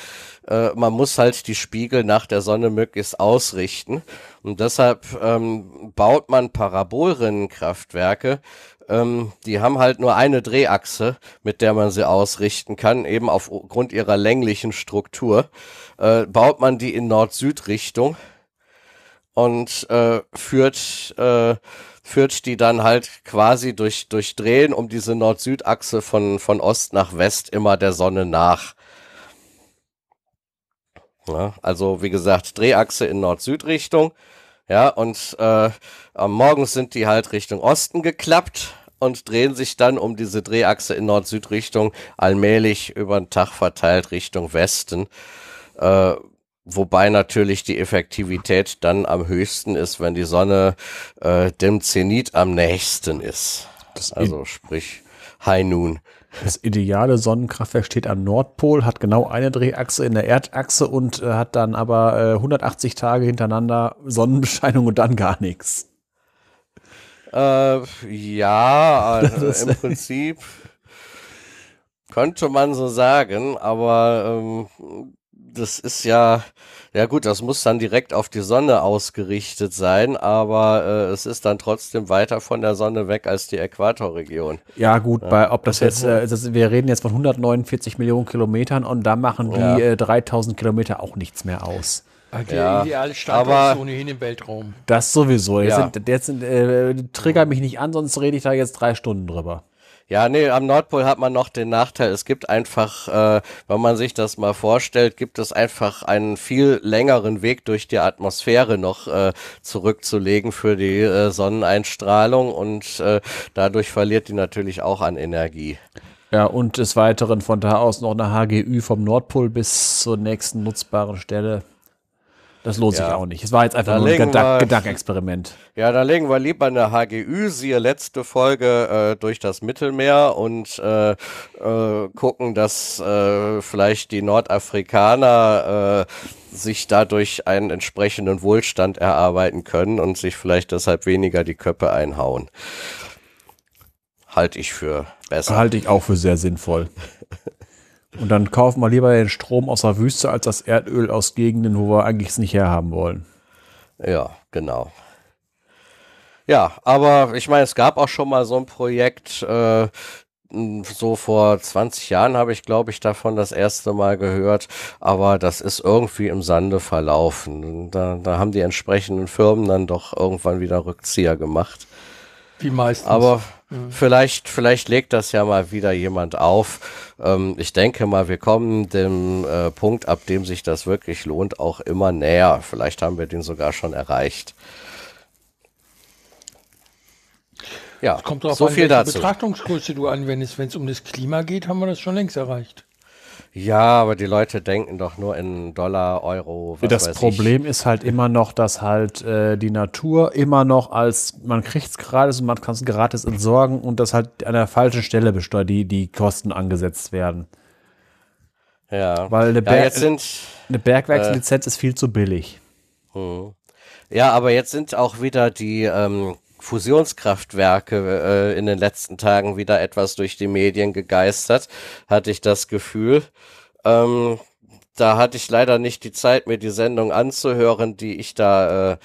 äh, man muss halt die Spiegel nach der Sonne möglichst ausrichten. Und deshalb ähm, baut man Parabolrinnenkraftwerke. Ähm, die haben halt nur eine Drehachse, mit der man sie ausrichten kann, eben aufgrund ihrer länglichen Struktur. Äh, baut man die in Nord-Süd-Richtung und äh, führt, äh, führt die dann halt quasi durch, durch Drehen um diese Nord-Süd-Achse von, von Ost nach West immer der Sonne nach. Ja, also wie gesagt, Drehachse in Nord-Süd-Richtung. Ja, und äh, am Morgen sind die halt Richtung Osten geklappt und drehen sich dann um diese Drehachse in Nord-Süd-Richtung allmählich über den Tag verteilt Richtung Westen. Äh, Wobei natürlich die Effektivität dann am höchsten ist, wenn die Sonne äh, dem Zenit am nächsten ist. Das also sprich High Noon. Das ideale Sonnenkraftwerk steht am Nordpol, hat genau eine Drehachse in der Erdachse und äh, hat dann aber äh, 180 Tage hintereinander Sonnenbescheinung und dann gar nichts. Äh, ja, also im Prinzip könnte man so sagen, aber ähm, das ist ja, ja gut, das muss dann direkt auf die Sonne ausgerichtet sein, aber äh, es ist dann trotzdem weiter von der Sonne weg als die Äquatorregion. Ja gut, ja. bei ob das jetzt, äh, das, wir reden jetzt von 149 Millionen Kilometern und da machen die ja. äh, 3000 Kilometer auch nichts mehr aus. Der ja, ideale Standort ist ohnehin im Weltraum. Das sowieso. Jetzt, ja. sind, jetzt sind, äh, trigger mich nicht an, sonst rede ich da jetzt drei Stunden drüber. Ja, nee, am Nordpol hat man noch den Nachteil, es gibt einfach, äh, wenn man sich das mal vorstellt, gibt es einfach einen viel längeren Weg durch die Atmosphäre noch äh, zurückzulegen für die äh, Sonneneinstrahlung und äh, dadurch verliert die natürlich auch an Energie. Ja, und des Weiteren von da aus noch eine HGÜ vom Nordpol bis zur nächsten nutzbaren Stelle. Das lohnt ja. sich auch nicht. Es war jetzt einfach da nur ein Gedank Gedankenexperiment. Ja, da legen wir lieber eine HGÜ, siehe letzte Folge äh, durch das Mittelmeer und äh, äh, gucken, dass äh, vielleicht die Nordafrikaner äh, sich dadurch einen entsprechenden Wohlstand erarbeiten können und sich vielleicht deshalb weniger die Köpfe einhauen. Halte ich für besser. Halte ich auch für sehr sinnvoll. Und dann kaufen wir lieber den Strom aus der Wüste als das Erdöl aus Gegenden, wo wir eigentlich es nicht herhaben wollen. Ja, genau. Ja, aber ich meine, es gab auch schon mal so ein Projekt, äh, so vor 20 Jahren habe ich, glaube ich, davon das erste Mal gehört, aber das ist irgendwie im Sande verlaufen. Da, da haben die entsprechenden Firmen dann doch irgendwann wieder Rückzieher gemacht. Wie meistens. Aber mhm. vielleicht, vielleicht legt das ja mal wieder jemand auf. Ähm, ich denke mal, wir kommen dem äh, Punkt, ab dem sich das wirklich lohnt, auch immer näher. Vielleicht haben wir den sogar schon erreicht. Ja, kommt darauf so an, viel dazu. Betrachtungsgröße du anwendest. Wenn es um das Klima geht, haben wir das schon längst erreicht. Ja, aber die Leute denken doch nur in Dollar, Euro. Was das Problem ich. ist halt immer noch, dass halt äh, die Natur immer noch als, man kriegt es gratis und man kann es gratis entsorgen und dass halt an der falschen Stelle besteuert, die, die Kosten angesetzt werden. Ja. Weil eine, Berg ja, sind, eine Bergwerkslizenz äh, ist viel zu billig. Hm. Ja, aber jetzt sind auch wieder die ähm, Fusionskraftwerke äh, in den letzten Tagen wieder etwas durch die Medien gegeistert, hatte ich das Gefühl. Ähm, da hatte ich leider nicht die Zeit, mir die Sendung anzuhören, die ich da äh,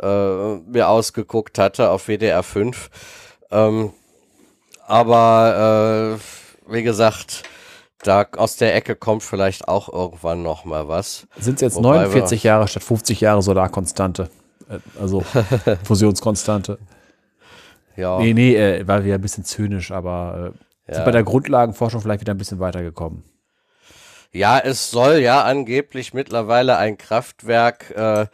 äh, mir ausgeguckt hatte auf WDR 5. Ähm, aber äh, wie gesagt, da aus der Ecke kommt vielleicht auch irgendwann noch mal was. Sind es jetzt Wobei 49 Jahre statt 50 Jahre Solarkonstante? Äh, also Fusionskonstante. Ja. Nee, nee, äh, war wieder ein bisschen zynisch, aber äh, ja. sind bei der Grundlagenforschung vielleicht wieder ein bisschen weitergekommen. Ja, es soll ja angeblich mittlerweile ein Kraftwerk äh,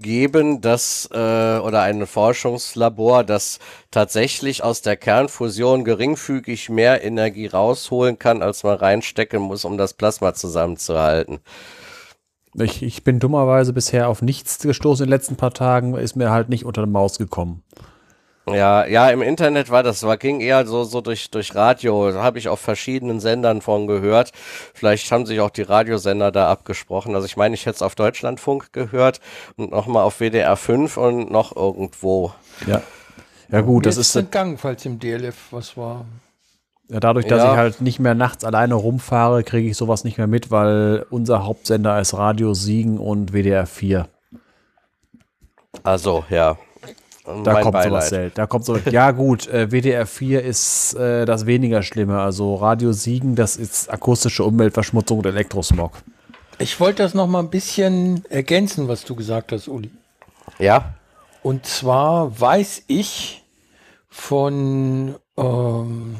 geben, das äh, oder ein Forschungslabor, das tatsächlich aus der Kernfusion geringfügig mehr Energie rausholen kann, als man reinstecken muss, um das Plasma zusammenzuhalten. Ich, ich bin dummerweise bisher auf nichts gestoßen in den letzten paar Tagen, ist mir halt nicht unter die Maus gekommen. Ja, ja, im Internet war das, war, ging eher so, so durch, durch Radio. Da habe ich auf verschiedenen Sendern von gehört. Vielleicht haben sich auch die Radiosender da abgesprochen. Also ich meine, ich hätte es auf Deutschlandfunk gehört und nochmal auf WDR 5 und noch irgendwo. Ja. Ja, gut, das ist entgangen, falls im DLF was war. ja, dadurch, dass Ja. ich halt nicht mehr nachts alleine rumfahre, kriege ich sowas nicht mehr mit, weil unser Hauptsender ist Radio Siegen und WDR 4. Also, ja. Da kommt sowas selten. Da kommt so, ja gut, äh, WDR 4 ist äh, das weniger Schlimme. Also Radio Siegen, das ist akustische Umweltverschmutzung und Elektrosmog. Ich wollte das noch mal ein bisschen ergänzen, was du gesagt hast, Uli. Ja, Und zwar weiß ich von ähm,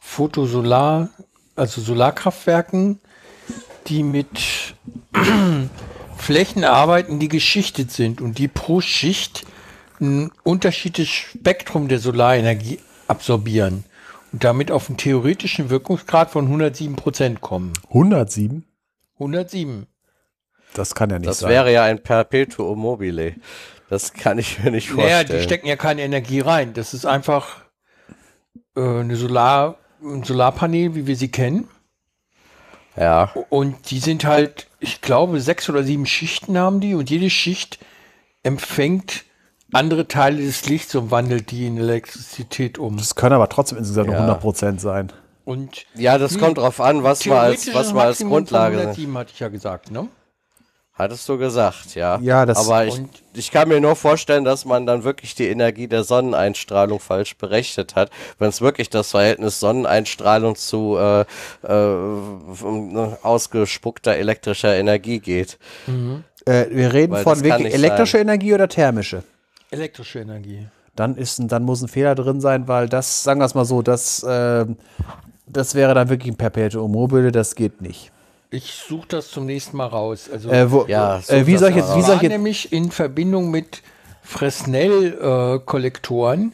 Fotosolar, also Solarkraftwerken, die mit Flächen arbeiten, die geschichtet sind und die pro Schicht ein unterschiedliches Spektrum der Solarenergie absorbieren und damit auf einen theoretischen Wirkungsgrad von 107 Prozent kommen. 107? 107. Das kann ja nicht das sein. wäre ja ein Perpetuum mobile. Das kann ich mir nicht Naja, vorstellen. die stecken ja keine Energie rein. Das ist einfach äh, eine Solar, ein Solarpanel, wie wir sie kennen. ja, Und die sind halt, ich glaube, sechs oder sieben Schichten haben die und jede Schicht empfängt andere Teile des Lichts und wandelt die in Elektrizität um. das können aber trotzdem insgesamt Ja. 100% sein. Und ja, das kommt drauf an, was man als, was ist man als Grundlage. 107 hatte ich ja gesagt, ne? Hattest du gesagt, ja. Ja, das- Aber ich, ich kann mir nur vorstellen, dass man dann wirklich die Energie der Sonneneinstrahlung falsch berechnet hat. Wenn es wirklich das Verhältnis Sonneneinstrahlung zu äh, äh, ausgespuckter elektrischer Energie geht. Äh, wir reden Weil von wirklich nicht elektrische sein. Energie oder thermische? Elektrische Energie. Dann, ist, ein- dann muss ein Fehler drin sein, weil das, sagen wir es mal so, das, ähm, das wäre dann wirklich ein Perpetuum mobile, das geht nicht. Ich suche das zum nächsten Mal raus. Also Äh, wo, Ja, äh, wie soll ich jetzt, wie soll war ich jetzt, nämlich in Verbindung mit Fresnel-Kollektoren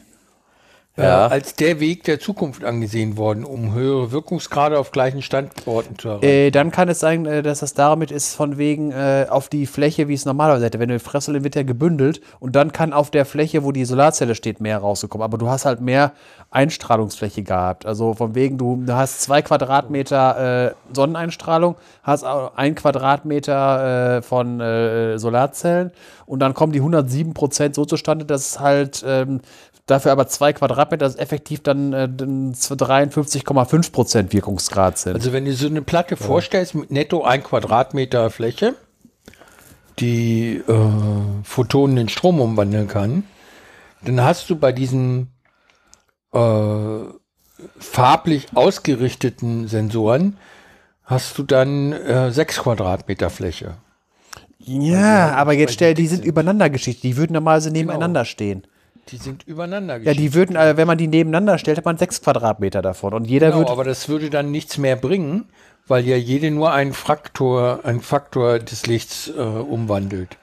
äh, Ja. als der Weg der Zukunft angesehen worden, um höhere Wirkungsgrade auf gleichen Standorten zu erreichen. Äh, dann kann es sein, äh, dass das damit ist, von wegen äh, auf die Fläche, wie es normalerweise hätte. Wenn du Fressel wird ja gebündelt und dann kann auf der Fläche, wo die Solarzelle steht, mehr rausgekommen. Aber du hast halt mehr Einstrahlungsfläche gehabt. Also von wegen, du hast zwei Quadratmeter äh, Sonneneinstrahlung, hast ein Quadratmeter äh, von äh, Solarzellen und dann kommen die 107 Prozent so zustande, dass es halt ähm, dafür aber zwei Quadratmeter, das effektiv dann äh, dann 53,5 Prozent Wirkungsgrad sind. Also wenn du so eine Platte vorstellst mit netto ein Quadratmeter Fläche, die äh, Photonen in Strom umwandeln kann, dann hast du bei diesen äh, farblich ausgerichteten Sensoren hast du dann äh, sechs Quadratmeter Fläche. Ja, aber jetzt stell, die die sind übereinander geschichtet. Die würden normalerweise nebeneinander stehen. Die sind übereinander Ja, die würden, äh, wenn man die nebeneinander stellt, hat man sechs Quadratmeter davon. Und jeder Genau, würde. aber das würde dann nichts mehr bringen, weil ja jede nur einen Faktor, einen Faktor des Lichts äh, umwandelt.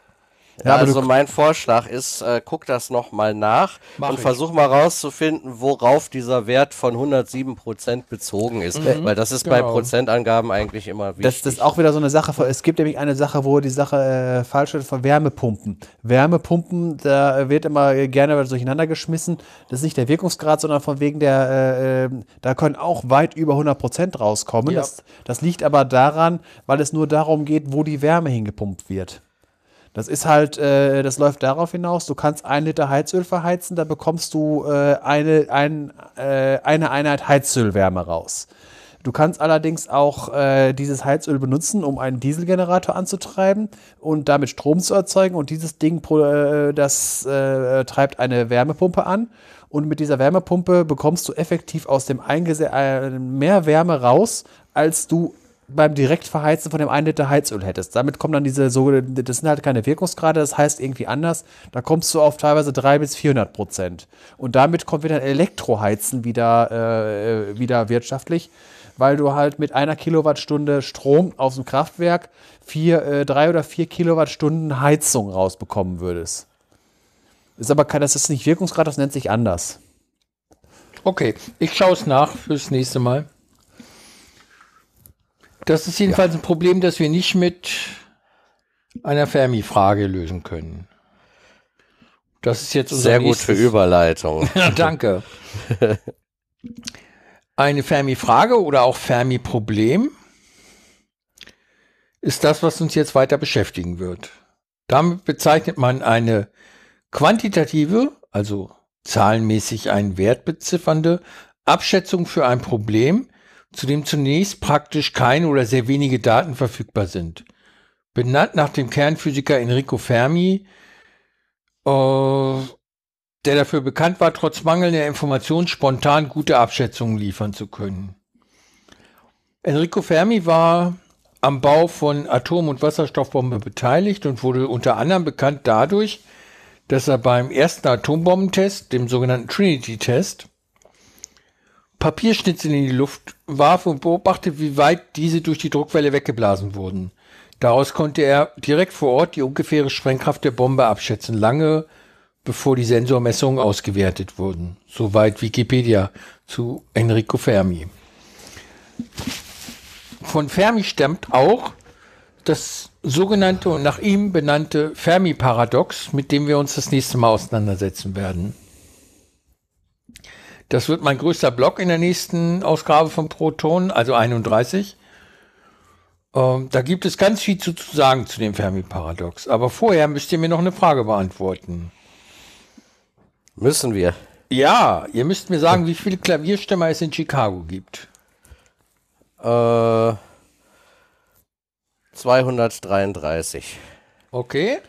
Ja, aber also mein Vorschlag ist, äh, guck das nochmal nach Mach und ich. versuch mal rauszufinden, worauf dieser Wert von 107 Prozent bezogen ist. Weil das ist bei genau. Prozentangaben eigentlich immer wichtig. Das, das ist auch wieder so eine Sache. Es gibt nämlich eine Sache, wo die Sache äh, falsch wird, von Wärmepumpen. Wärmepumpen, da wird immer gerne durcheinander geschmissen. Das ist nicht der Wirkungsgrad, sondern von wegen der, äh, äh, da können auch weit über 100 Prozent rauskommen. Ja. Das, das liegt aber daran, weil es nur darum geht, wo die Wärme hingepumpt wird. Das ist halt, äh, das läuft darauf hinaus, du kannst ein Liter Heizöl verheizen, da bekommst du äh, eine, ein, äh, eine Einheit Heizölwärme raus. Du kannst allerdings auch äh, dieses Heizöl benutzen, um einen Dieselgenerator anzutreiben und damit Strom zu erzeugen. Und dieses Ding, äh, das äh, treibt eine Wärmepumpe an. Und mit dieser Wärmepumpe bekommst du effektiv aus dem Eingese äh, mehr Wärme raus, als du beim Direktverheizen von dem 1 Liter Heizöl hättest. Damit kommen dann diese so, das sind halt keine Wirkungsgrade, das heißt irgendwie anders. Da kommst du auf teilweise 300 bis 400 Prozent. Und damit kommt wieder Elektroheizen wieder, äh, wieder wirtschaftlich, weil du halt mit einer Kilowattstunde Strom aus dem Kraftwerk vier, äh, drei oder vier Kilowattstunden Heizung rausbekommen würdest. Ist aber kein, das ist nicht Wirkungsgrad, das nennt sich anders. Okay, ich schaue es nach fürs nächste Mal. Das ist jedenfalls ein Problem, das wir nicht mit einer Fermi-Frage lösen können. Das ist jetzt unser Sehr gut für nächstes- Überleitung. Ja, danke. Eine Fermi-Frage oder auch Fermi-Problem ist das, was uns jetzt weiter beschäftigen wird. Damit bezeichnet man eine quantitative, also zahlenmäßig einen Wert beziffernde Abschätzung für ein Problem, zu dem zunächst praktisch keine oder sehr wenige Daten verfügbar sind. Benannt nach dem Kernphysiker Enrico Fermi, äh, der dafür bekannt war, trotz mangelnder Informationen spontan gute Abschätzungen liefern zu können. Enrico Fermi war am Bau von Atom- und Wasserstoffbombe beteiligt und wurde unter anderem bekannt dadurch, dass er beim ersten Atombombentest, dem sogenannten Trinity-Test, Papierschnitzel in die Luft warf und beobachtete, wie weit diese durch die Druckwelle weggeblasen wurden. Daraus konnte er direkt vor Ort die ungefähre Sprengkraft der Bombe abschätzen, lange bevor die Sensormessungen ausgewertet wurden. Soweit Wikipedia zu Enrico Fermi. Von Fermi stammt auch das sogenannte und nach ihm benannte Fermi-Paradox, mit dem wir uns das nächste Mal auseinandersetzen werden. Das wird mein größter Blog in der nächsten Ausgabe von Proton, also 31. Ähm, da gibt es ganz viel zu, zu sagen zu dem Fermi-Paradox. Aber vorher müsst ihr mir noch eine Frage beantworten. Müssen wir. Ja, ihr müsst mir sagen, wie viele Klavierstimmer es in Chicago gibt. Äh, 233. Okay?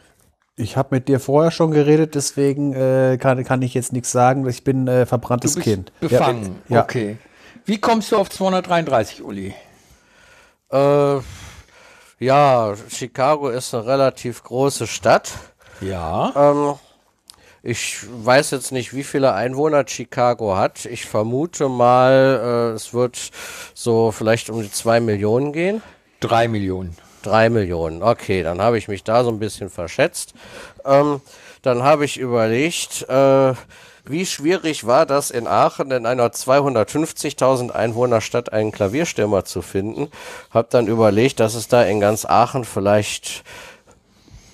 Ich habe mit dir vorher schon geredet, deswegen äh, kann, kann ich jetzt nichts sagen. Ich bin äh, verbranntes Du bist Kind. befangen. Ja, ja. Okay. Wie kommst du auf 233, Uli? Äh, ja, Chicago ist eine relativ große Stadt. Ja. Ähm, ich weiß jetzt nicht, wie viele Einwohner Chicago hat. Ich vermute mal, äh, es wird so vielleicht um die zwei Millionen gehen. Drei Millionen. Drei Millionen. Okay, dann habe ich mich da so ein bisschen verschätzt. Ähm, dann habe ich überlegt, äh, wie schwierig war das in Aachen in einer 250.000 Einwohnerstadt einen Klavierstimmer zu finden. Habe dann überlegt, dass es da in ganz Aachen vielleicht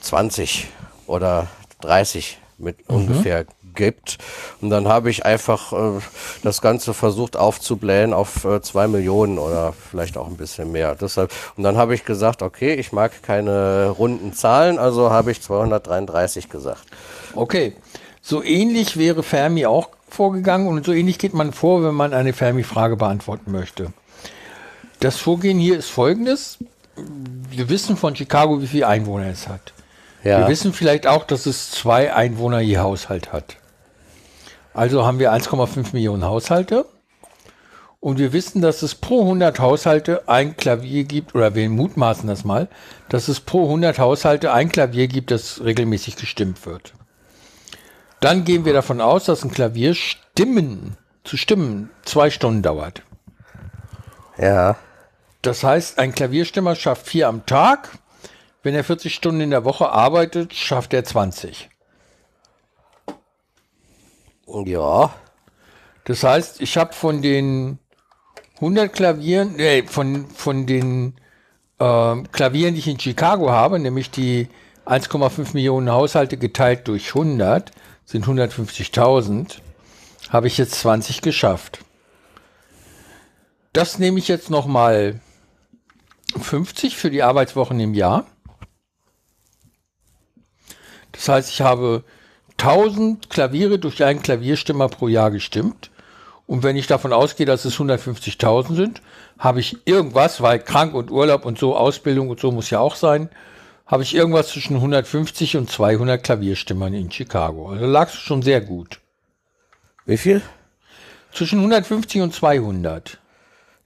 20 oder 30 mit ungefähr gibt. Und dann habe ich einfach äh, das Ganze versucht aufzublähen auf äh, zwei Millionen oder vielleicht auch ein bisschen mehr. Deshalb, und dann habe ich gesagt, okay, ich mag keine runden Zahlen, also habe ich 233 gesagt. Okay. So ähnlich wäre Fermi auch vorgegangen und so ähnlich geht man vor, wenn man eine Fermi-Frage beantworten möchte. Das Vorgehen hier ist folgendes. Wir wissen von Chicago, wie viele Einwohner es hat. Ja. Wir wissen vielleicht auch, dass es zwei Einwohner je Haushalt hat. Also haben wir 1,5 Millionen Haushalte. Und wir wissen, dass es pro 100 Haushalte ein Klavier gibt, oder wir mutmaßen das mal, dass es pro 100 Haushalte ein Klavier gibt, das regelmäßig gestimmt wird. Dann gehen wir davon aus, dass ein Klavier stimmen, zu stimmen, zwei Stunden dauert. Ja. Das heißt, ein Klavierstimmer schafft vier am Tag. Wenn er 40 Stunden in der Woche arbeitet, schafft er 20. Ja. Das heißt, ich habe von den 100 Klavieren, nee, von, von den ähm, Klavieren, die ich in Chicago habe, nämlich die 1,5 Millionen Haushalte geteilt durch 100, sind 150.000, habe ich jetzt 20 geschafft. Das nehme ich jetzt noch mal 50 für die Arbeitswochen im Jahr. Das heißt, ich habe 1000 Klaviere durch einen Klavierstimmer pro Jahr gestimmt. Und wenn ich davon ausgehe, dass es 150.000 sind, habe ich irgendwas, weil krank und Urlaub und so, Ausbildung und so muss ja auch sein, habe ich irgendwas zwischen 150 und 200 Klavierstimmern in Chicago. Also lagst du schon sehr gut. Wie viel? Zwischen 150 und 200.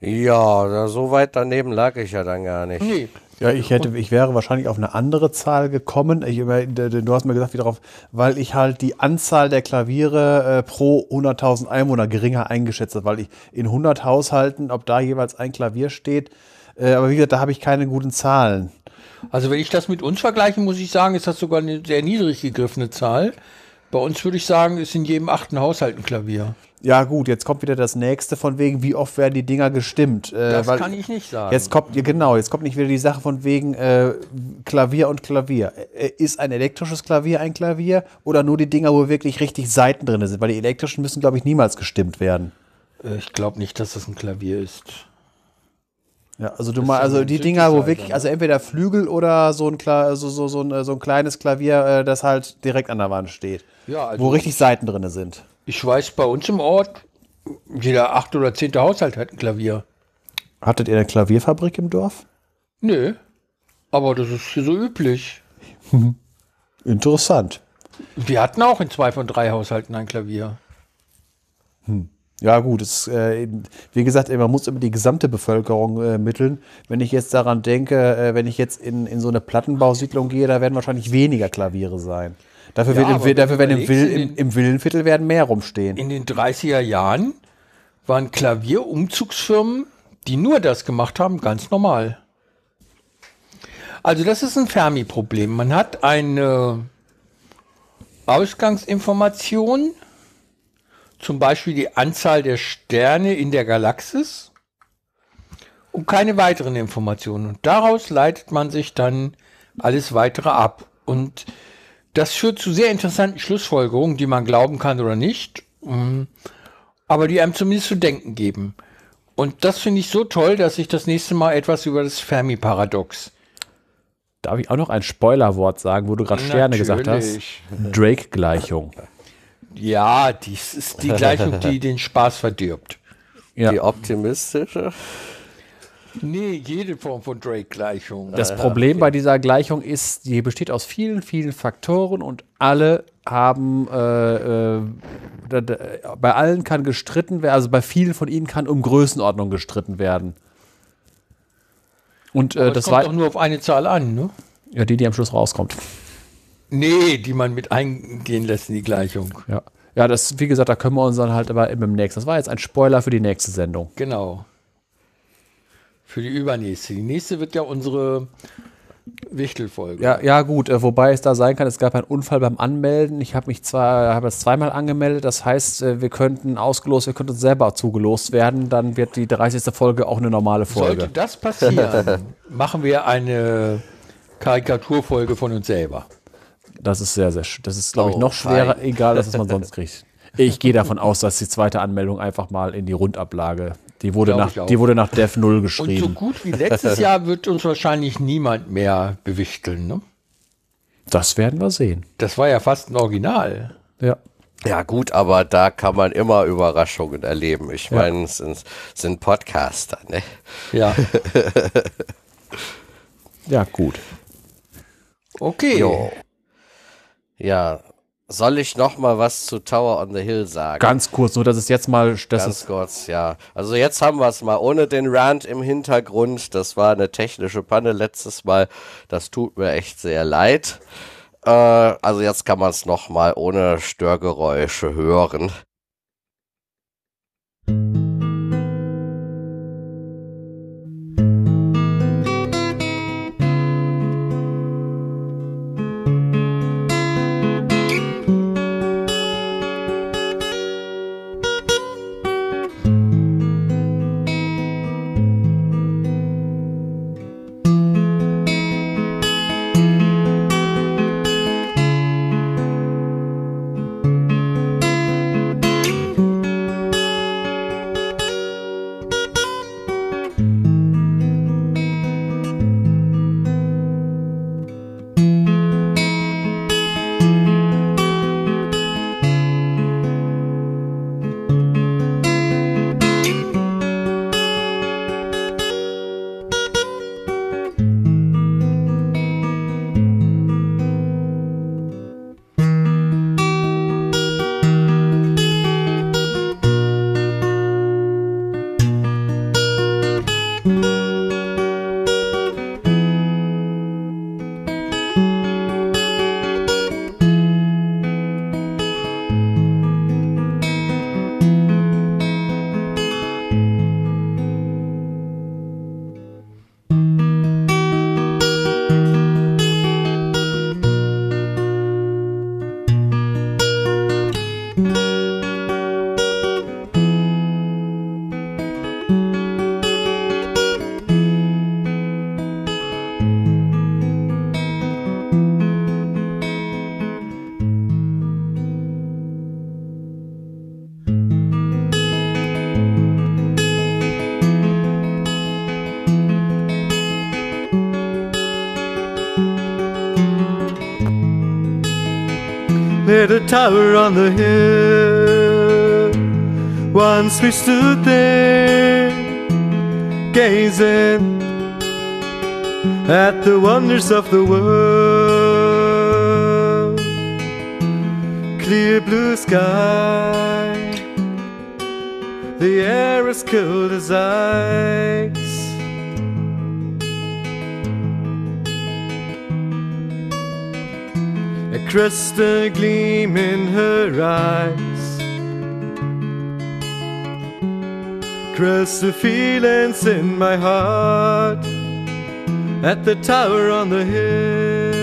Ja, so weit daneben lag ich ja dann gar nicht. Nee. Ja, ich hätte, ich wäre wahrscheinlich auf eine andere Zahl gekommen. Ich, d- du hast mir gesagt, wie darauf, weil ich halt die Anzahl der Klaviere äh, pro 100.000 Einwohner geringer eingeschätzt habe, weil ich in 100 Haushalten, ob da jeweils ein Klavier steht, äh, aber wie gesagt, da habe ich keine guten Zahlen. Also wenn ich das mit uns vergleiche, muss ich sagen, ist das sogar eine sehr niedrig gegriffene Zahl. Bei uns würde ich sagen, ist in jedem achten Haushalt ein Klavier. Ja, gut, jetzt kommt wieder das nächste von wegen, wie oft werden die Dinger gestimmt. Äh, Das kann ich nicht sagen. Jetzt kommt, genau, jetzt kommt nicht wieder die Sache von wegen äh, Klavier und Klavier. Äh, ist ein elektrisches Klavier ein Klavier oder nur die Dinger, wo wirklich richtig Saiten drin sind? Weil die elektrischen müssen, glaube ich, niemals gestimmt werden. Äh, ich glaube nicht, dass das ein Klavier ist. Ja, also du mal, also die Dinger, wo wirklich, also entweder Flügel oder so ein, Kla so, so, so, ein, äh, so ein kleines Klavier, äh, das halt direkt an der Wand steht. Ja, also wo richtig Saiten drin sind. Ich weiß, bei uns im Ort, jeder achte oder zehnte Haushalt hat ein Klavier. Hattet ihr eine Klavierfabrik im Dorf? Nö. Aber das ist hier so üblich. Interessant. Wir hatten auch in zwei von drei Haushalten ein Klavier. Ja, gut, es, äh, wie gesagt, man muss immer die gesamte Bevölkerung äh, mitteln. Wenn ich jetzt daran denke, äh, wenn ich jetzt in, in so eine Plattenbausiedlung gehe, da werden wahrscheinlich weniger Klaviere sein. Dafür, Ja, wird, im, dafür werden im, Will, im, im Villenviertel werden mehr rumstehen. In den 30er Jahren waren Klavierumzugsfirmen, die nur das gemacht haben, ganz normal. Also das ist ein Fermi-Problem. Man hat eine Ausgangsinformation, zum Beispiel die Anzahl der Sterne in der Galaxis und keine weiteren Informationen. Und daraus leitet man sich dann alles weitere ab. Und das führt zu sehr interessanten Schlussfolgerungen, die man glauben kann oder nicht, mm, aber die einem zumindest zu denken geben. Und das finde ich so toll, dass ich das nächste Mal etwas über das Fermi-Paradox. Darf ich auch noch ein Spoilerwort sagen, wo du gerade Sterne gesagt hast? Drake-Gleichung. Ja, dies ist die Gleichung, die den Spaß verdirbt. Ja. Die optimistische. Nee, jede Form von Drake-Gleichung. Das Problem bei dieser Gleichung ist, die besteht aus vielen, vielen Faktoren und alle haben, äh, äh, bei allen kann gestritten werden, also bei vielen von ihnen kann um Größenordnung gestritten werden. Und äh, das es kommt doch nur auf eine Zahl an, ne? ja die, die am Schluss rauskommt. Nee, die man mit eingehen lässt in die Gleichung. Ja. Ja, das, wie gesagt, da können wir uns dann halt aber im nächsten. Das war jetzt ein Spoiler für die nächste Sendung. Genau. Für die übernächste. Die nächste wird ja unsere Wichtelfolge. Ja, ja, gut, äh, wobei es da sein kann, es gab einen Unfall beim Anmelden. Ich habe mich zwar, habe es zweimal angemeldet, das heißt, äh, wir könnten ausgelost, wir könnten uns selber zugelost werden, dann wird die 30. Folge auch eine normale Folge. Sollte das passieren, machen wir eine Karikaturfolge von uns selber. Das ist sehr, sehr, das ist, glaube ich, Oh, noch schwerer, fein. egal, was man sonst kriegt. Ich gehe davon aus, dass die zweite Anmeldung einfach mal in die Rundablage, die wurde, Glaub nach, die wurde nach Dev 0 Und so geschrieben. gut wie letztes Jahr wird uns wahrscheinlich niemand mehr bewichteln. Ne? Das werden wir sehen. Das war ja fast ein Original. Ja. Ja gut, aber da kann man immer Überraschungen erleben. Ich meine, es sind, sind Podcaster, ne? Ja. Ja, gut. Okay. Jo. Ja, soll ich noch mal was zu Tower on the Hill sagen? Ganz kurz, nur dass es jetzt mal, das Ganz kurz, ja. Also jetzt haben wir es mal ohne den Rant im Hintergrund. Das war eine technische Panne letztes Mal. Das tut mir echt sehr leid. Äh, also jetzt kann man es noch mal ohne Störgeräusche hören. Once we stood there, gazing at the wonders of the world. Clear blue sky, the air is cold as ice. A crystal gleam in her eyes. Crystal feelings in my heart at the tower on the hill.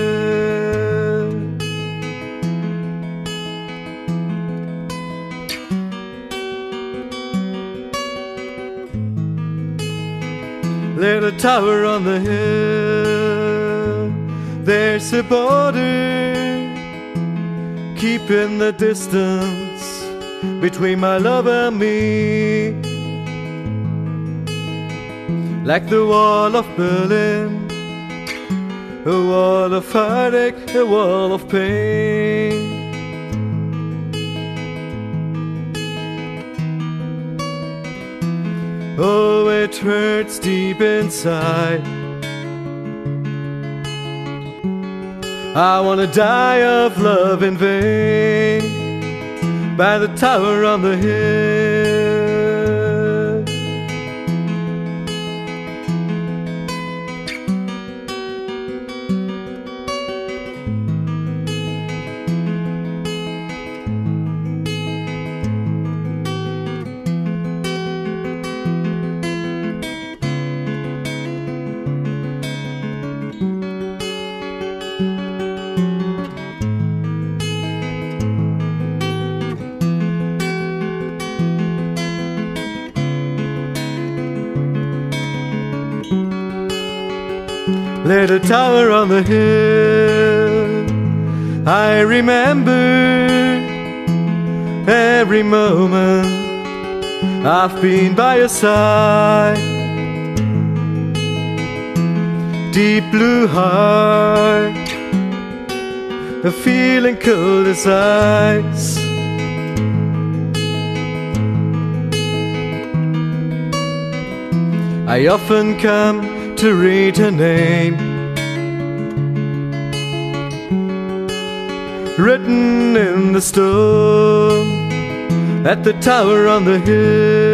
Little tower on the hill, there's a border keeping the distance between my love and me. Like the wall of Berlin, a wall of heartache, a wall of pain. Oh, it hurts deep inside. I wanna die of love in vain by the tower on the hill. Little tower on the hill, I remember every moment I've been by your side. Deep blue heart, a feeling cold as ice. I often come to read her name. Written in the stone at the tower on the hill.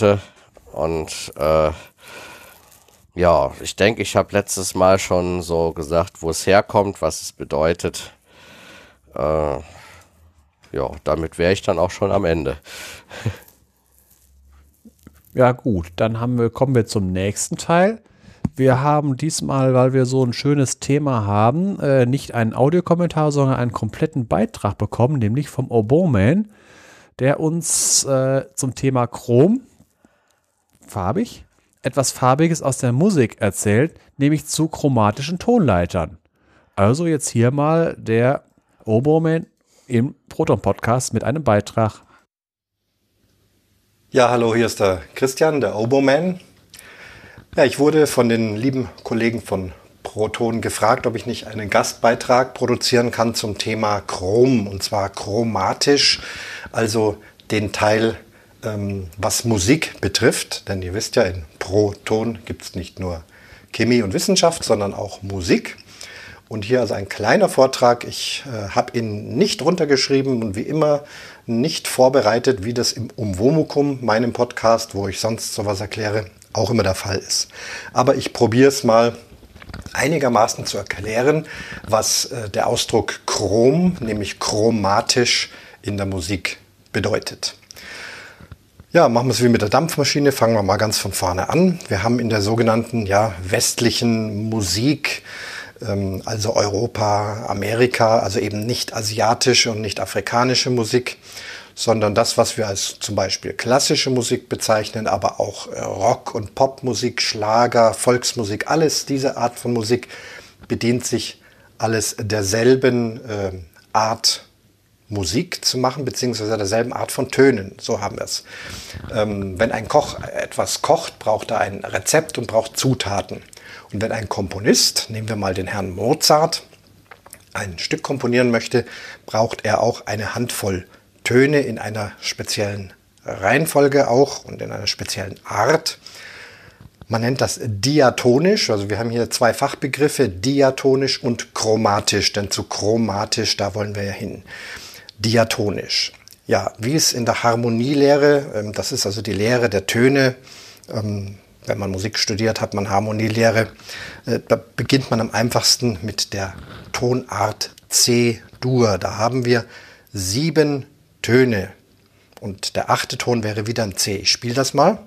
Konnte. Und äh, ja, ich denke, ich habe letztes Mal schon so gesagt, wo es herkommt, was es bedeutet. Äh, ja, damit wäre ich dann auch schon am Ende. Ja, gut, dann haben wir, kommen wir zum nächsten Teil. Wir haben diesmal, weil wir so ein schönes Thema haben, äh, nicht einen Audiokommentar, sondern einen kompletten Beitrag bekommen, nämlich vom Oboman, der uns äh, zum Thema Chrom, farbig, etwas Farbiges aus der Musik erzählt, nämlich zu chromatischen Tonleitern. Also jetzt hier mal der Oboman im Proton-Podcast mit einem Beitrag. Ja, hallo, hier ist der Christian, der Oboman. Ja, ich wurde von den lieben Kollegen von Proton gefragt, ob ich nicht einen Gastbeitrag produzieren kann zum Thema Chrom und zwar chromatisch, also den Teil, ähm, was Musik betrifft. Denn ihr wisst ja, in Proton gibt es nicht nur Chemie und Wissenschaft, sondern auch Musik. Und hier also ein kleiner Vortrag. Ich äh, habe ihn nicht runtergeschrieben und wie immer nicht vorbereitet, wie das im Umwomukum, meinem Podcast, wo ich sonst sowas erkläre, auch immer der Fall ist. Aber ich probiere es mal einigermaßen zu erklären, was äh, der Ausdruck chrom, nämlich chromatisch, in der Musik bedeutet. Ja, machen wir es wie mit der Dampfmaschine. Fangen wir mal ganz von vorne an. Wir haben in der sogenannten ja, westlichen Musik, ähm, also Europa, Amerika, also eben nicht asiatische und nicht afrikanische Musik, sondern das, was wir als zum Beispiel klassische Musik bezeichnen, aber auch äh, Rock- und Popmusik, Schlager, Volksmusik, alles diese Art von Musik bedient sich alles derselben äh, Art Musik zu machen, beziehungsweise derselben Art von Tönen. So haben wir es. Ähm, wenn ein Koch etwas kocht, braucht er ein Rezept und braucht Zutaten. Und wenn ein Komponist, nehmen wir mal den Herrn Mozart, ein Stück komponieren möchte, braucht er auch eine Handvoll Töne in einer speziellen Reihenfolge auch und in einer speziellen Art. Man nennt das diatonisch, also wir haben hier zwei Fachbegriffe, diatonisch und chromatisch, denn zu chromatisch, da wollen wir ja hin diatonisch. Ja, wie es in der Harmonielehre, ähm, das ist also die Lehre der Töne, ähm, wenn man Musik studiert, hat man Harmonielehre, äh, da beginnt man am einfachsten mit der Tonart C-Dur. Da haben wir sieben Töne und der achte Ton wäre wieder ein C. Ich spiele das mal.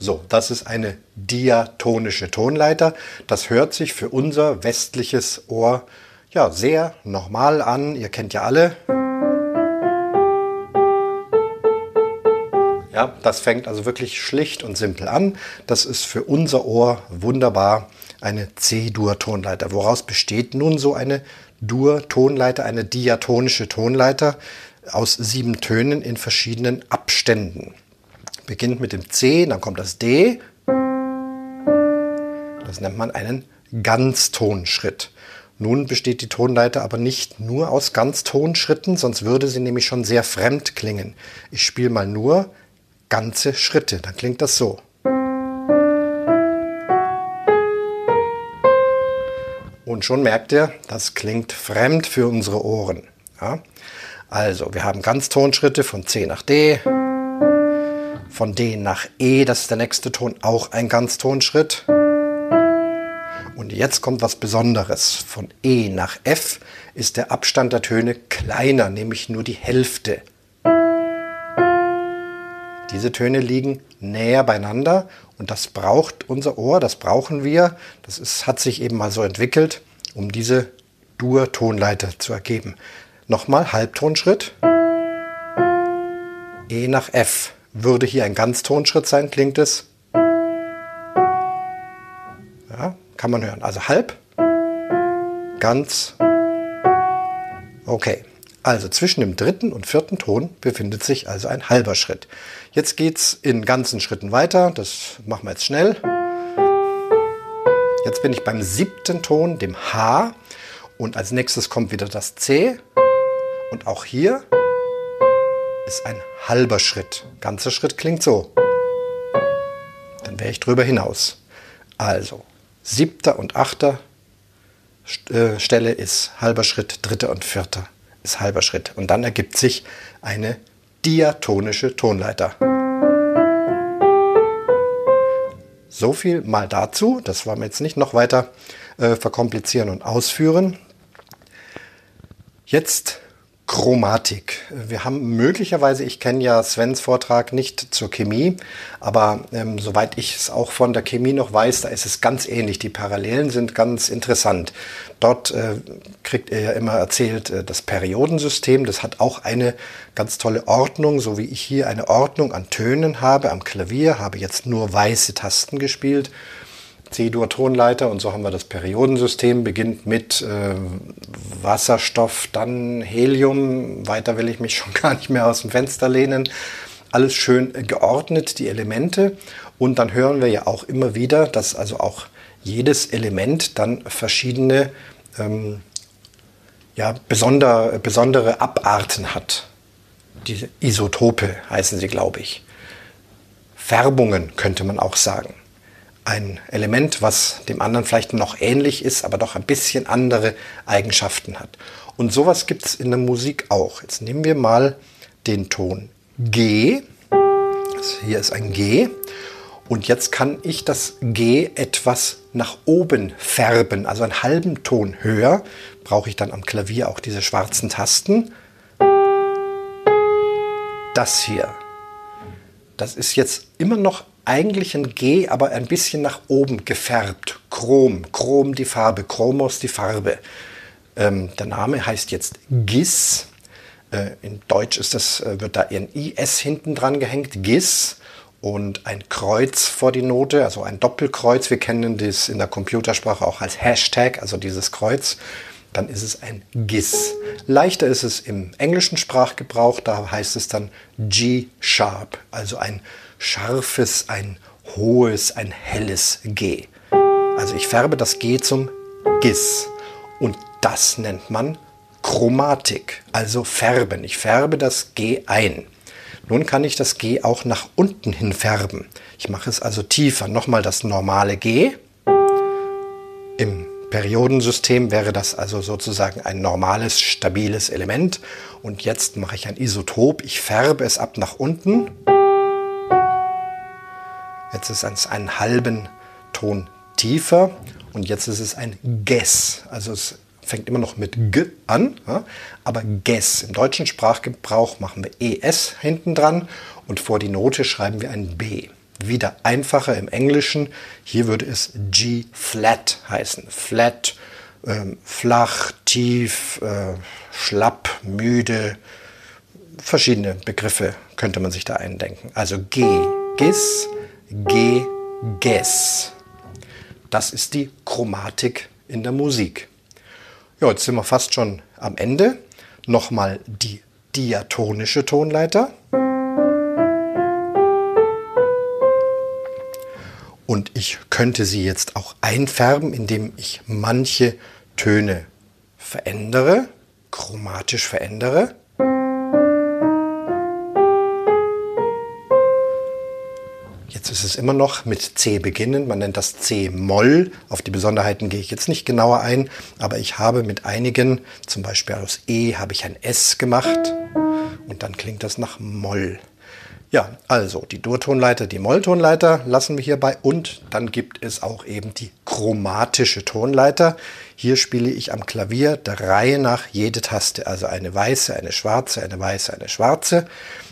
So, das ist eine diatonische Tonleiter. Das hört sich für unser westliches Ohr ja sehr normal an. Ihr kennt ja alle. Ja, das fängt also wirklich schlicht und simpel an. Das ist für unser Ohr wunderbar eine C-Dur-Tonleiter. Woraus besteht nun so eine Dur-Tonleiter, eine diatonische Tonleiter aus sieben Tönen in verschiedenen Abständen? Beginnt mit dem C, dann kommt das D. Das nennt man einen Ganztonschritt. Nun besteht die Tonleiter aber nicht nur aus Ganztonschritten, sonst würde sie nämlich schon sehr fremd klingen. Ich spiele mal nur ganze Schritte, dann klingt das so. Und schon merkt ihr, das klingt fremd für unsere Ohren. Ja? Also, wir haben Ganztonschritte von C nach D, von D nach E, das ist der nächste Ton, auch ein Ganztonschritt. Und jetzt kommt was Besonderes. Von E nach F ist der Abstand der Töne kleiner, nämlich nur die Hälfte. Diese Töne liegen näher beieinander und das braucht unser Ohr, das brauchen wir. Das ist, hat sich eben mal so entwickelt, um diese Dur-Tonleiter zu ergeben. Nochmal Halbtonschritt. E nach F würde hier ein Ganztonschritt sein, klingt es. Ja, kann man hören. Also halb, ganz. Okay, also zwischen dem dritten und vierten Ton befindet sich also ein halber Schritt. Jetzt geht es in ganzen Schritten weiter. Das machen wir jetzt schnell. Jetzt bin ich beim siebten Ton, dem H. Und als nächstes kommt wieder das C. Und auch hier ist ein halber Schritt. Ganzer Schritt klingt so. Dann wäre ich drüber hinaus. Also, siebter und achter äh, Stelle ist halber Schritt, dritter und vierter ist halber Schritt. Und dann ergibt sich eine diatonische Tonleiter. So viel mal dazu. Das wollen wir jetzt nicht noch weiter äh, verkomplizieren und ausführen. Jetzt Chromatik. Wir haben möglicherweise, ich kenne ja Svens Vortrag nicht zur Chemie, aber ähm, soweit ich es auch von der Chemie noch weiß, da ist es ganz ähnlich. Die Parallelen sind ganz interessant. Dort äh, kriegt er ja immer erzählt, äh, das Periodensystem, das hat auch eine ganz tolle Ordnung, so wie ich hier eine Ordnung an Tönen habe. Am Klavier habe jetzt nur weiße Tasten gespielt C-Dur-Tonleiter und so haben wir das Periodensystem, beginnt mit äh, Wasserstoff, dann Helium, weiter will ich mich schon gar nicht mehr aus dem Fenster lehnen. Alles schön geordnet, die Elemente. Und dann hören wir ja auch immer wieder, dass also auch jedes Element dann verschiedene ähm, ja, besonder, besondere Abarten hat. Diese Isotope heißen sie, glaube ich. Färbungen könnte man auch sagen ein Element, was dem anderen vielleicht noch ähnlich ist, aber doch ein bisschen andere Eigenschaften hat. Und sowas gibt es in der Musik auch. Jetzt nehmen wir mal den Ton G. Das hier ist ein G. Und jetzt kann ich das G etwas nach oben färben, also einen halben Ton höher. Brauche ich dann am Klavier auch diese schwarzen Tasten. Das hier, das ist jetzt immer noch eigentlich ein G, aber ein bisschen nach oben gefärbt. Chrom, Chrom die Farbe, Chromos die Farbe. Ähm, der Name heißt jetzt GIS. Äh, in Deutsch ist das, äh, wird da ein IS hinten dran gehängt, GIS und ein Kreuz vor die Note, also ein Doppelkreuz. Wir kennen das in der Computersprache auch als Hashtag, also dieses Kreuz. Dann ist es ein GIS. Leichter ist es im englischen Sprachgebrauch, da heißt es dann G-Sharp, also ein scharfes, ein hohes, ein helles G. Also ich färbe das G zum GIS und das nennt man Chromatik, also färben. Ich färbe das G ein. Nun kann ich das G auch nach unten hin färben. Ich mache es also tiefer. Nochmal das normale G. Im Periodensystem wäre das also sozusagen ein normales, stabiles Element. Und jetzt mache ich ein Isotop. Ich färbe es ab nach unten. Jetzt ist es einen halben Ton tiefer und jetzt ist es ein Ges. Also es fängt immer noch mit G an, aber Ges. Im deutschen Sprachgebrauch machen wir ES hinten dran und vor die Note schreiben wir ein B. Wieder einfacher im Englischen. Hier würde es G-Flat heißen. Flat, ähm, flach, tief, äh, schlapp, müde. Verschiedene Begriffe könnte man sich da eindenken. Also G, Gis, G, Ges. Das ist die Chromatik in der Musik. Ja, jetzt sind wir fast schon am Ende. Nochmal die diatonische Tonleiter. Und ich könnte sie jetzt auch einfärben, indem ich manche Töne verändere, chromatisch verändere. Jetzt ist es immer noch mit C beginnend. Man nennt das C-Moll. Auf die Besonderheiten gehe ich jetzt nicht genauer ein, aber ich habe mit einigen, zum Beispiel aus E, habe ich ein S gemacht und dann klingt das nach Moll. Ja, also die Durtonleiter, die Molltonleiter lassen wir hierbei und dann gibt es auch eben die chromatische Tonleiter. Hier spiele ich am Klavier der Reihe nach jede Taste, also eine weiße, eine schwarze, eine weiße, eine schwarze.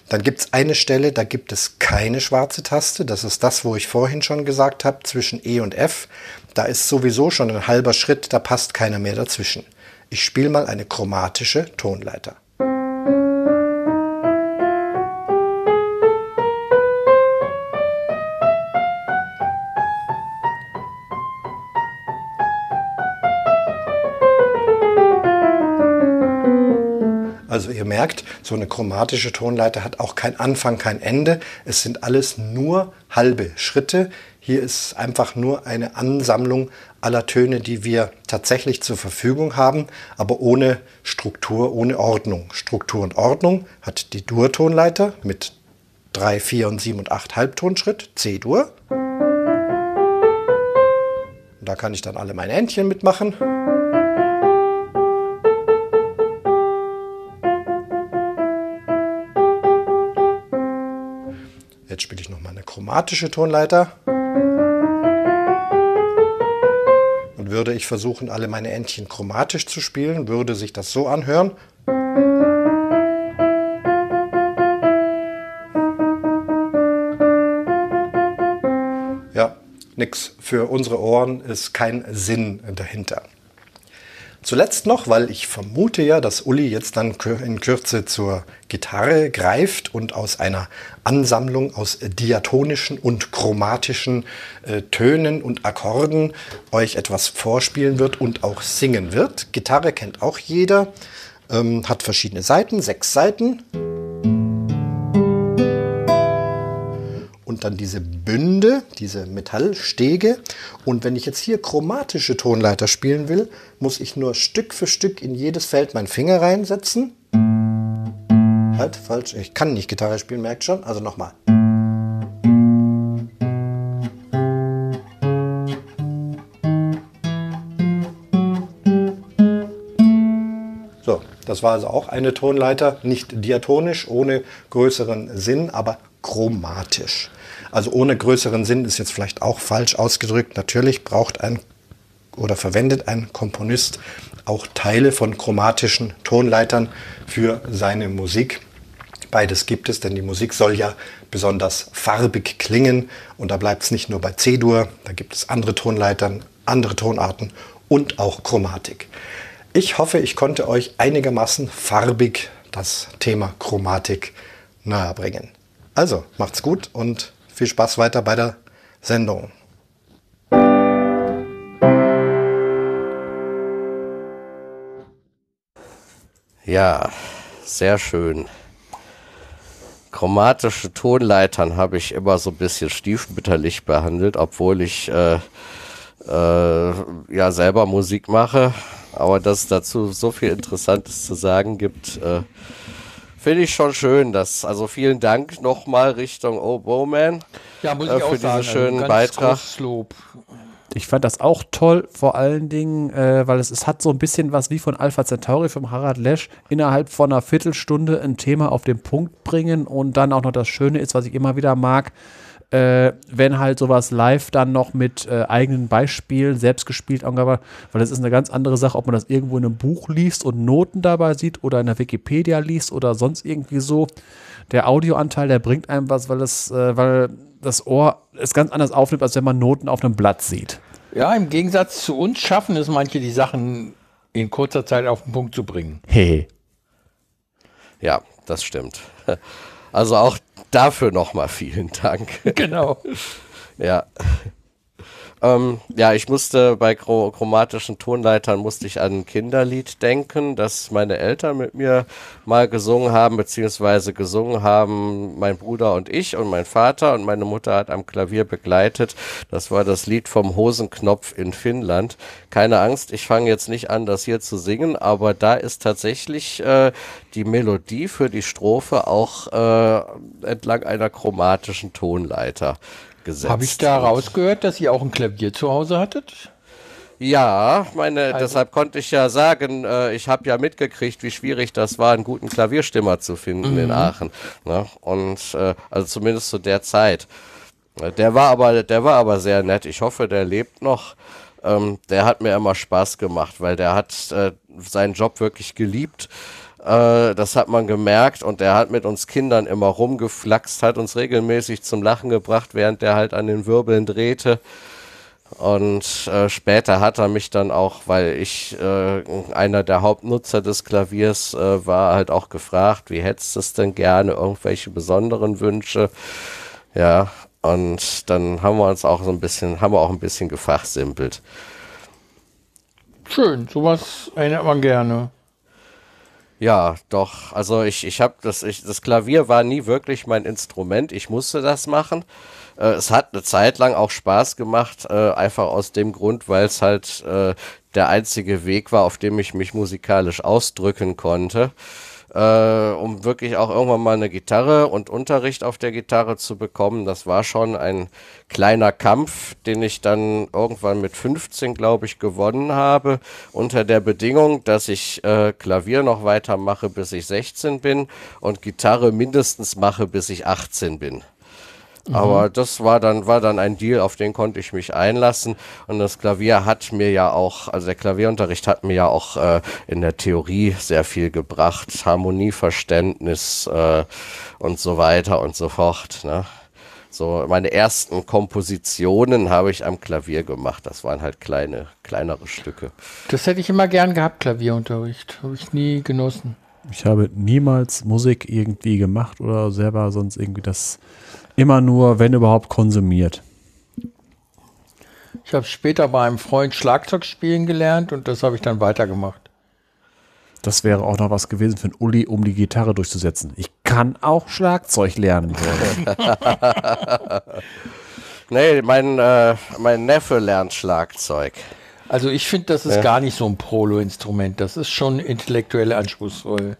Dann gibt es eine Stelle, da gibt es keine schwarze Taste. Das ist das, wo ich vorhin schon gesagt habe, zwischen E und F. Da ist sowieso schon ein halber Schritt, da passt keiner mehr dazwischen. Ich spiele mal eine chromatische Tonleiter. Merkt, so eine chromatische Tonleiter hat auch kein Anfang, kein Ende. Es sind alles nur halbe Schritte. Hier ist einfach nur eine Ansammlung aller Töne, die wir tatsächlich zur Verfügung haben, aber ohne Struktur, ohne Ordnung. Struktur und Ordnung hat die Dur-Tonleiter mit 3, 4 und 7 und 8 Halbtonschritt, C-Dur. Da kann ich dann alle meine Entchen mitmachen. Jetzt spiele ich nochmal eine chromatische Tonleiter. Und würde ich versuchen, alle meine Entchen chromatisch zu spielen, würde sich das so anhören. Ja, nix für unsere Ohren ist kein Sinn dahinter. Zuletzt noch, weil ich vermute ja, dass Uli jetzt dann in Kürze zur Gitarre greift und aus einer Ansammlung aus diatonischen und chromatischen äh, Tönen und Akkorden euch etwas vorspielen wird und auch singen wird. Gitarre kennt auch jeder, ähm, hat verschiedene Seiten, sechs Seiten. Und dann diese Bünde, diese Metallstege. Und wenn ich jetzt hier chromatische Tonleiter spielen will, muss ich nur Stück für Stück in jedes Feld meinen Finger reinsetzen. Halt, falsch. Ich kann nicht Gitarre spielen, merkt schon. Also nochmal. So, das war also auch eine Tonleiter, nicht diatonisch, ohne größeren Sinn, aber chromatisch. Also ohne größeren Sinn ist jetzt vielleicht auch falsch ausgedrückt. Natürlich braucht ein oder verwendet ein Komponist auch Teile von chromatischen Tonleitern für seine Musik. Beides gibt es, denn die Musik soll ja besonders farbig klingen und da bleibt es nicht nur bei C-Dur, da gibt es andere Tonleitern, andere Tonarten und auch Chromatik. Ich hoffe, ich konnte euch einigermaßen farbig das Thema Chromatik nahebringen. Also, macht's gut und viel Spaß weiter bei der Sendung. Ja, sehr schön. Chromatische Tonleitern habe ich immer so ein bisschen stiefmütterlich behandelt, obwohl ich äh, äh, ja selber Musik mache. Aber dass es dazu so viel Interessantes zu sagen gibt, äh, finde ich schon schön. Dass, also vielen Dank nochmal Richtung Oh Bowman Ja, muss äh, ich auch für sagen. diesen schönen also ganz Beitrag. Lob. Ich fand das auch toll, vor allen Dingen, äh, weil es, es hat so ein bisschen was wie von Alpha Centauri vom Harald Lesch innerhalb von einer Viertelstunde ein Thema auf den Punkt bringen und dann auch noch das Schöne ist, was ich immer wieder mag, äh, wenn halt sowas live dann noch mit äh, eigenen Beispielen, selbst gespielt, angearbeitet, weil das ist eine ganz andere Sache, ob man das irgendwo in einem Buch liest und Noten dabei sieht oder in der Wikipedia liest oder sonst irgendwie so. Der Audioanteil, der bringt einem was, weil es, äh, weil das Ohr es ganz anders aufnimmt, als wenn man Noten auf einem Blatt sieht. Ja, im Gegensatz zu uns schaffen es manche, die Sachen in kurzer Zeit auf den Punkt zu bringen. Hey. Ja, das stimmt. Also auch dafür nochmal vielen Dank. Genau. Ja. Ähm, ja, ich musste bei chro chromatischen Tonleitern musste ich an ein Kinderlied denken, das meine Eltern mit mir mal gesungen haben, beziehungsweise gesungen haben mein Bruder und ich und mein Vater und meine Mutter hat am Klavier begleitet. Das war das Lied vom Hosenknopf in Finnland. Keine Angst, ich fange jetzt nicht an, das hier zu singen, aber da ist tatsächlich äh, die Melodie für die Strophe auch äh, entlang einer chromatischen Tonleiter gesetzt. Habe ich da rausgehört, dass ihr auch ein Klavier zu Hause hattet? Ja, meine, Also- deshalb konnte ich ja sagen, äh, ich habe ja mitgekriegt, wie schwierig das war, einen guten Klavierstimmer zu finden Mhm. in Aachen. Ne? Und äh, also zumindest zu der Zeit. Der war aber, der war aber sehr nett. Ich hoffe, der lebt noch. Ähm, der hat mir immer Spaß gemacht, weil der hat äh, seinen Job wirklich geliebt. Äh, das hat man gemerkt und der hat mit uns Kindern immer rumgeflaxt, hat uns regelmäßig zum Lachen gebracht, während der halt an den Wirbeln drehte. Und äh, später hat er mich dann auch, weil ich äh, einer der Hauptnutzer des Klaviers äh, war, halt auch gefragt, wie hättest du es denn gerne, irgendwelche besonderen Wünsche. Ja, und dann haben wir uns auch so ein bisschen, haben wir auch ein bisschen gefachsimpelt. Schön, sowas erinnert man gerne. Ja, doch. Also ich, ich habe das, ich, das Klavier war nie wirklich mein Instrument. Ich musste das machen. Äh, es hat eine Zeit lang auch Spaß gemacht, äh, einfach aus dem Grund, weil es halt äh, der einzige Weg war, auf dem ich mich musikalisch ausdrücken konnte. Äh, um wirklich auch irgendwann mal eine Gitarre und Unterricht auf der Gitarre zu bekommen. Das war schon ein kleiner Kampf, den ich dann irgendwann mit 15, glaube ich, gewonnen habe, unter der Bedingung, dass ich äh, Klavier noch weitermache, bis ich 16 bin und Gitarre mindestens mache, bis ich 18 bin. Aber das war dann, war dann ein Deal, auf den konnte ich mich einlassen. Und das Klavier hat mir ja auch, also der Klavierunterricht hat mir ja auch äh, in der Theorie sehr viel gebracht. Harmonieverständnis äh, und so weiter und so fort. Ne? So, meine ersten Kompositionen habe ich am Klavier gemacht. Das waren halt kleine, kleinere Stücke. Das hätte ich immer gern gehabt, Klavierunterricht. Habe ich nie genossen. Ich habe niemals Musik irgendwie gemacht oder selber sonst irgendwie das immer nur, wenn überhaupt, konsumiert. Ich habe später bei einem Freund Schlagzeug spielen gelernt und das habe ich dann weitergemacht. Das wäre auch noch was gewesen für einen Uli, um die Gitarre durchzusetzen. Ich kann auch Schlagzeug lernen. Nee, mein, äh, mein Neffe lernt Schlagzeug. Also ich finde, das ist gar nicht so ein Prolo-Instrument. Das ist schon intellektuell anspruchsvoll.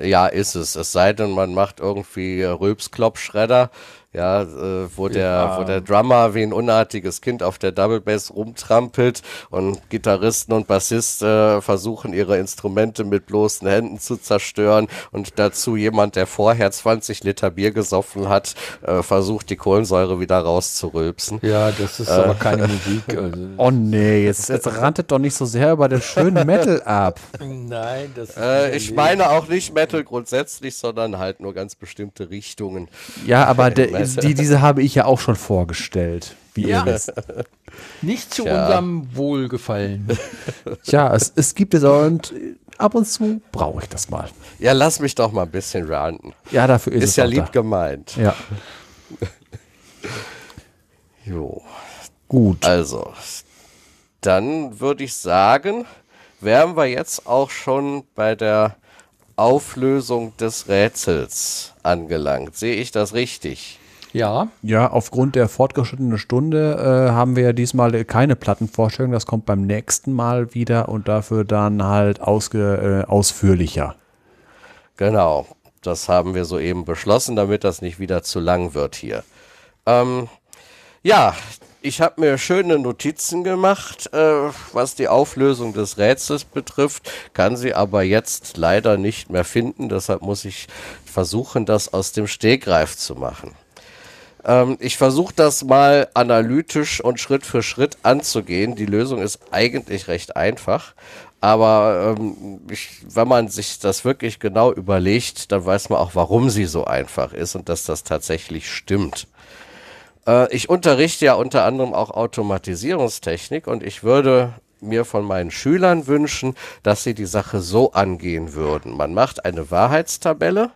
Ja, ist es. Es sei denn, man macht irgendwie Rülpsklopfschredder. Ja, äh, wo der, wo der Drummer wie ein unartiges Kind auf der Double Bass rumtrampelt und Gitarristen und Bassisten äh, versuchen ihre Instrumente mit bloßen Händen zu zerstören und dazu jemand, der vorher 20 Liter Bier gesoffen hat, äh, versucht die Kohlensäure wieder rauszurülpsen. Ja, das ist aber keine Musik. Also. Oh nee, jetzt, jetzt rantet doch nicht so sehr über den schönen Metal ab. Nein, das ist Äh, ich meine auch nicht Metal grundsätzlich, sondern halt nur ganz bestimmte Richtungen. Ja, aber de, die, diese habe ich ja auch schon vorgestellt, wie Ja. ihr wisst. nicht zu Tja. unserem Wohlgefallen. Tja, es, es gibt es und ab und zu brauche ich das mal. Ja, lass mich doch mal ein bisschen ranten. Ja, dafür ist, Ist es ja lieb da. gemeint. Ja, Jo. gut. Also, dann würde ich sagen, wären wir jetzt auch schon bei der Auflösung des Rätsels angelangt. Sehe ich das richtig? Ja, Ja, aufgrund der fortgeschrittenen Stunde äh, haben wir ja diesmal keine Plattenvorstellung. Das kommt beim nächsten Mal wieder und dafür dann halt ausge, äh, ausführlicher. Genau, das haben wir soeben beschlossen, damit das nicht wieder zu lang wird hier. Ähm, ja, ich habe mir schöne Notizen gemacht, äh, was die Auflösung des Rätsels betrifft, kann sie aber jetzt leider nicht mehr finden. Deshalb muss ich versuchen, das aus dem Stegreif zu machen. Ähm, ich versuche das mal analytisch und Schritt für Schritt anzugehen. Die Lösung ist eigentlich recht einfach. Aber ähm, ich, wenn man sich das wirklich genau überlegt, dann weiß man auch, warum sie so einfach ist und dass das tatsächlich stimmt. Äh, ich unterrichte ja unter anderem auch Automatisierungstechnik und ich würde mir von meinen Schülern wünschen, dass sie die Sache so angehen würden. Man macht eine Wahrheitstabelle.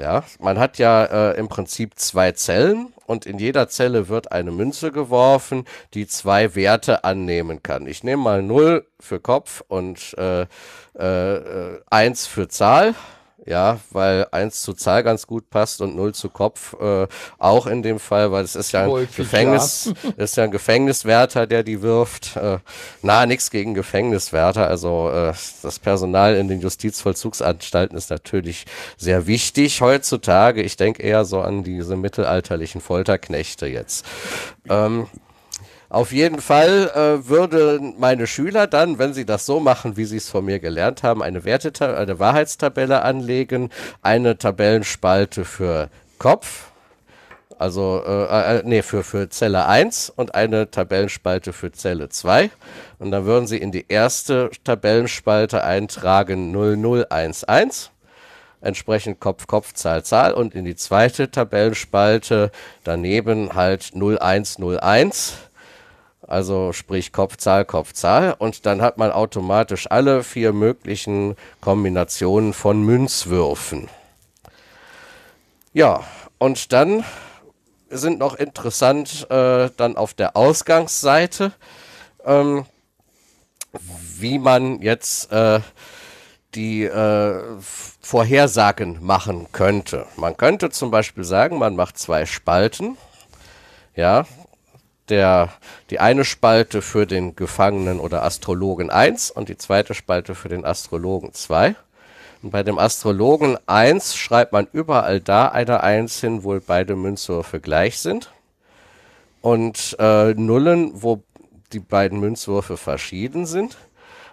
Ja, man hat ja äh, im Prinzip zwei Zellen und in jeder Zelle wird eine Münze geworfen, die zwei Werte annehmen kann. Ich nehme mal 0 für Kopf und äh, äh, äh, 1 für Zahl. Ja, weil 1 zu Zahl ganz gut passt und 0 zu Kopf äh, auch in dem Fall, weil es ist ja ein Häufig, Gefängnis, ist ja ein Gefängniswärter, der die wirft. Äh, na, nichts gegen Gefängniswärter. Also äh, das Personal in den Justizvollzugsanstalten ist natürlich sehr wichtig heutzutage. Ich denke eher so an diese mittelalterlichen Folterknechte jetzt. Ähm, auf jeden Fall äh, würden meine Schüler dann, wenn sie das so machen, wie sie es von mir gelernt haben, eine, Werteta eine Wahrheitstabelle anlegen, eine Tabellenspalte für Kopf, also äh, äh, nee, für, für Zelle 1 und eine Tabellenspalte für Zelle 2. Und dann würden sie in die erste Tabellenspalte eintragen 0011 entsprechend Kopf, Kopf, Zahl, Zahl und in die zweite Tabellenspalte daneben halt 0101. Also sprich Kopfzahl, Kopfzahl. Und dann hat man automatisch alle vier möglichen Kombinationen von Münzwürfen. Ja, und dann sind noch interessant äh, dann auf der Ausgangsseite, ähm, wie man jetzt äh, die äh, Vorhersagen machen könnte. Man könnte zum Beispiel sagen, man macht zwei Spalten. Ja, der, die eine Spalte für den Gefangenen oder Astrologen 1 und die zweite Spalte für den Astrologen 2. Und bei dem Astrologen 1 schreibt man überall da eine 1 hin, wo beide Münzwürfe gleich sind. Und äh, Nullen, wo die beiden Münzwürfe verschieden sind.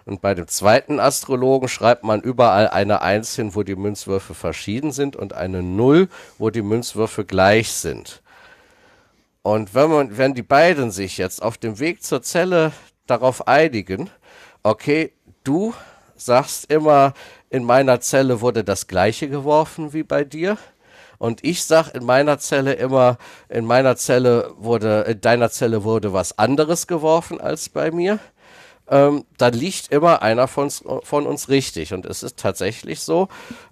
Und bei dem zweiten Astrologen schreibt man überall eine 1 hin, wo die Münzwürfe verschieden sind und eine 0, wo die Münzwürfe gleich sind. Und wenn man, wenn die beiden sich jetzt auf dem Weg zur Zelle darauf einigen, okay, du sagst immer, in meiner Zelle wurde das gleiche geworfen wie bei dir. Und ich sag in meiner Zelle immer, in meiner Zelle wurde, in deiner Zelle wurde was anderes geworfen als bei mir. Ähm, dann liegt immer einer von, uns- von uns richtig. Und es ist tatsächlich so,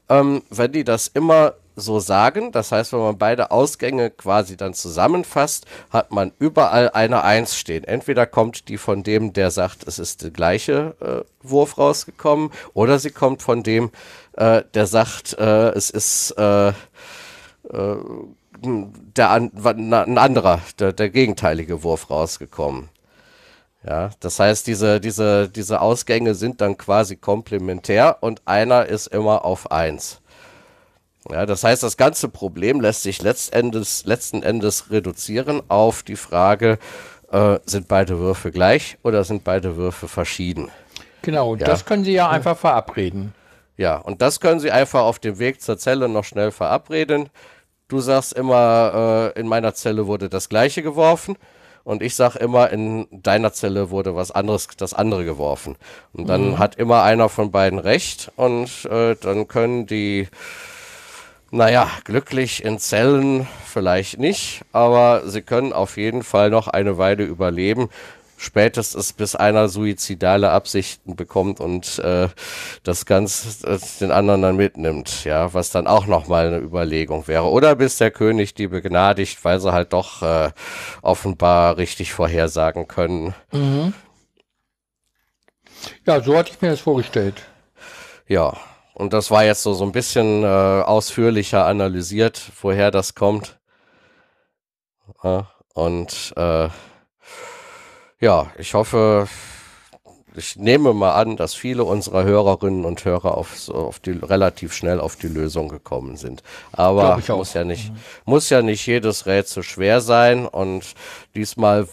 ähm, wenn die das immer so sagen, das heißt, wenn man beide Ausgänge quasi dann zusammenfasst, hat man überall eine Eins stehen. Entweder kommt die von dem, der sagt, es ist der gleiche äh, Wurf rausgekommen, oder sie kommt von dem, äh, der sagt, äh, es ist äh, der an, ein anderer, der, der gegenteilige Wurf rausgekommen. Ja, das heißt, diese, diese, diese Ausgänge sind dann quasi komplementär und einer ist immer auf eins. Ja, das heißt, das ganze Problem lässt sich letztendes, letzten Endes reduzieren auf die Frage, äh, sind beide Würfe gleich oder sind beide Würfe verschieden? Genau, ja. das können Sie ja einfach verabreden. Ja, und das können Sie einfach auf dem Weg zur Zelle noch schnell verabreden. Du sagst immer, äh, in meiner Zelle wurde das gleiche geworfen. Und ich sag immer, in deiner Zelle wurde was anderes, das andere geworfen. Und dann mhm. hat immer einer von beiden recht und äh, dann können die naja, glücklich in Zellen vielleicht nicht, aber sie können auf jeden Fall noch eine Weile überleben. Spätestens bis einer suizidale Absichten bekommt und äh, das ganz äh, den anderen dann mitnimmt, ja, was dann auch nochmal eine Überlegung wäre. Oder bis der König die begnadigt, weil sie halt doch äh, offenbar richtig vorhersagen können. Mhm. Ja, so hatte ich mir das vorgestellt. Ja, und das war jetzt so, so ein bisschen äh, ausführlicher analysiert, woher das kommt. Ja, und äh, ja, ich hoffe, ich nehme mal an, dass viele unserer Hörerinnen und Hörer auf, so auf die, relativ schnell auf die Lösung gekommen sind. Aber muss ja nicht, mhm. muss ja nicht jedes Rätsel schwer sein. Und diesmal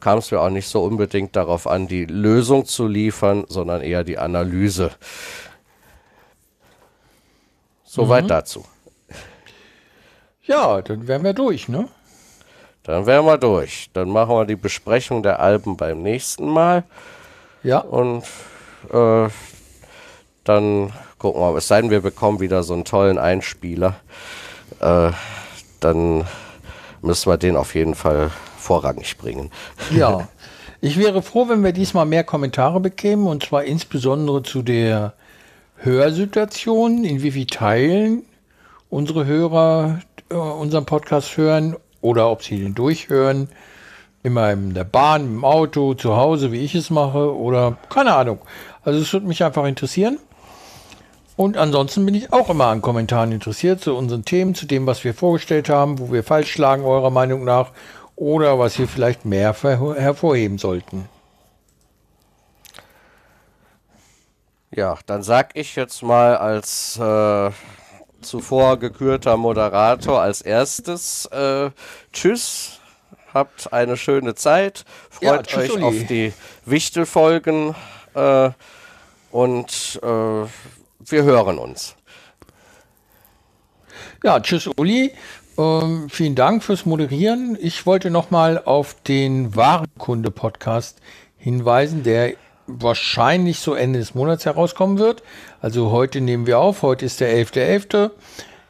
kam es mir auch nicht so unbedingt darauf an, die Lösung zu liefern, sondern eher die Analyse. Soweit mhm. dazu. Ja, dann wären wir durch, ne? Dann wären wir durch. Dann machen wir die Besprechung der Alben beim nächsten Mal. Ja. Und äh, dann gucken wir, es sei denn, wir bekommen wieder so einen tollen Einspieler. Äh, dann müssen wir den auf jeden Fall vorrangig bringen. Ja. Ich wäre froh, wenn wir diesmal mehr Kommentare bekämen, und zwar insbesondere zu der Hörsituationen, in wie vielen Teilen unsere Hörer äh, unseren Podcast hören oder ob sie den durchhören. Immer in der Bahn, im Auto, zu Hause, wie ich es mache oder keine Ahnung. Also es würde mich einfach interessieren. Und ansonsten bin ich auch immer an Kommentaren interessiert zu unseren Themen, zu dem, was wir vorgestellt haben, wo wir falsch schlagen, eurer Meinung nach, oder was wir vielleicht mehr hervorheben sollten. Ja, dann sag ich jetzt mal als äh, zuvor gekürter Moderator als erstes äh, Tschüss, habt eine schöne Zeit, freut ja, euch Uli. auf die Wichtelfolgen äh, und äh, wir hören uns. Ja, tschüss Uli. Ähm, vielen Dank fürs Moderieren. Ich wollte nochmal auf den Warenkunde-Podcast hinweisen, der wahrscheinlich so Ende des Monats herauskommen wird. Also heute nehmen wir auf, heute ist der 11.11. .11.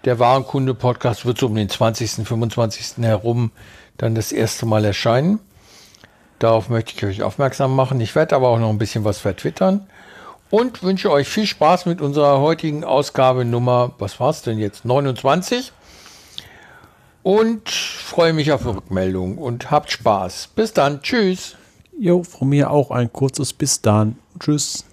Der Warenkunde-Podcast wird so um den 20., 25. herum dann das erste Mal erscheinen. Darauf möchte ich euch aufmerksam machen. Ich werde aber auch noch ein bisschen was vertwittern und wünsche euch viel Spaß mit unserer heutigen Ausgabe Nummer, was war es denn jetzt, 29. Und freue mich auf Rückmeldung und habt Spaß. Bis dann. Tschüss. Jo, von mir auch ein kurzes Bis dann. Tschüss.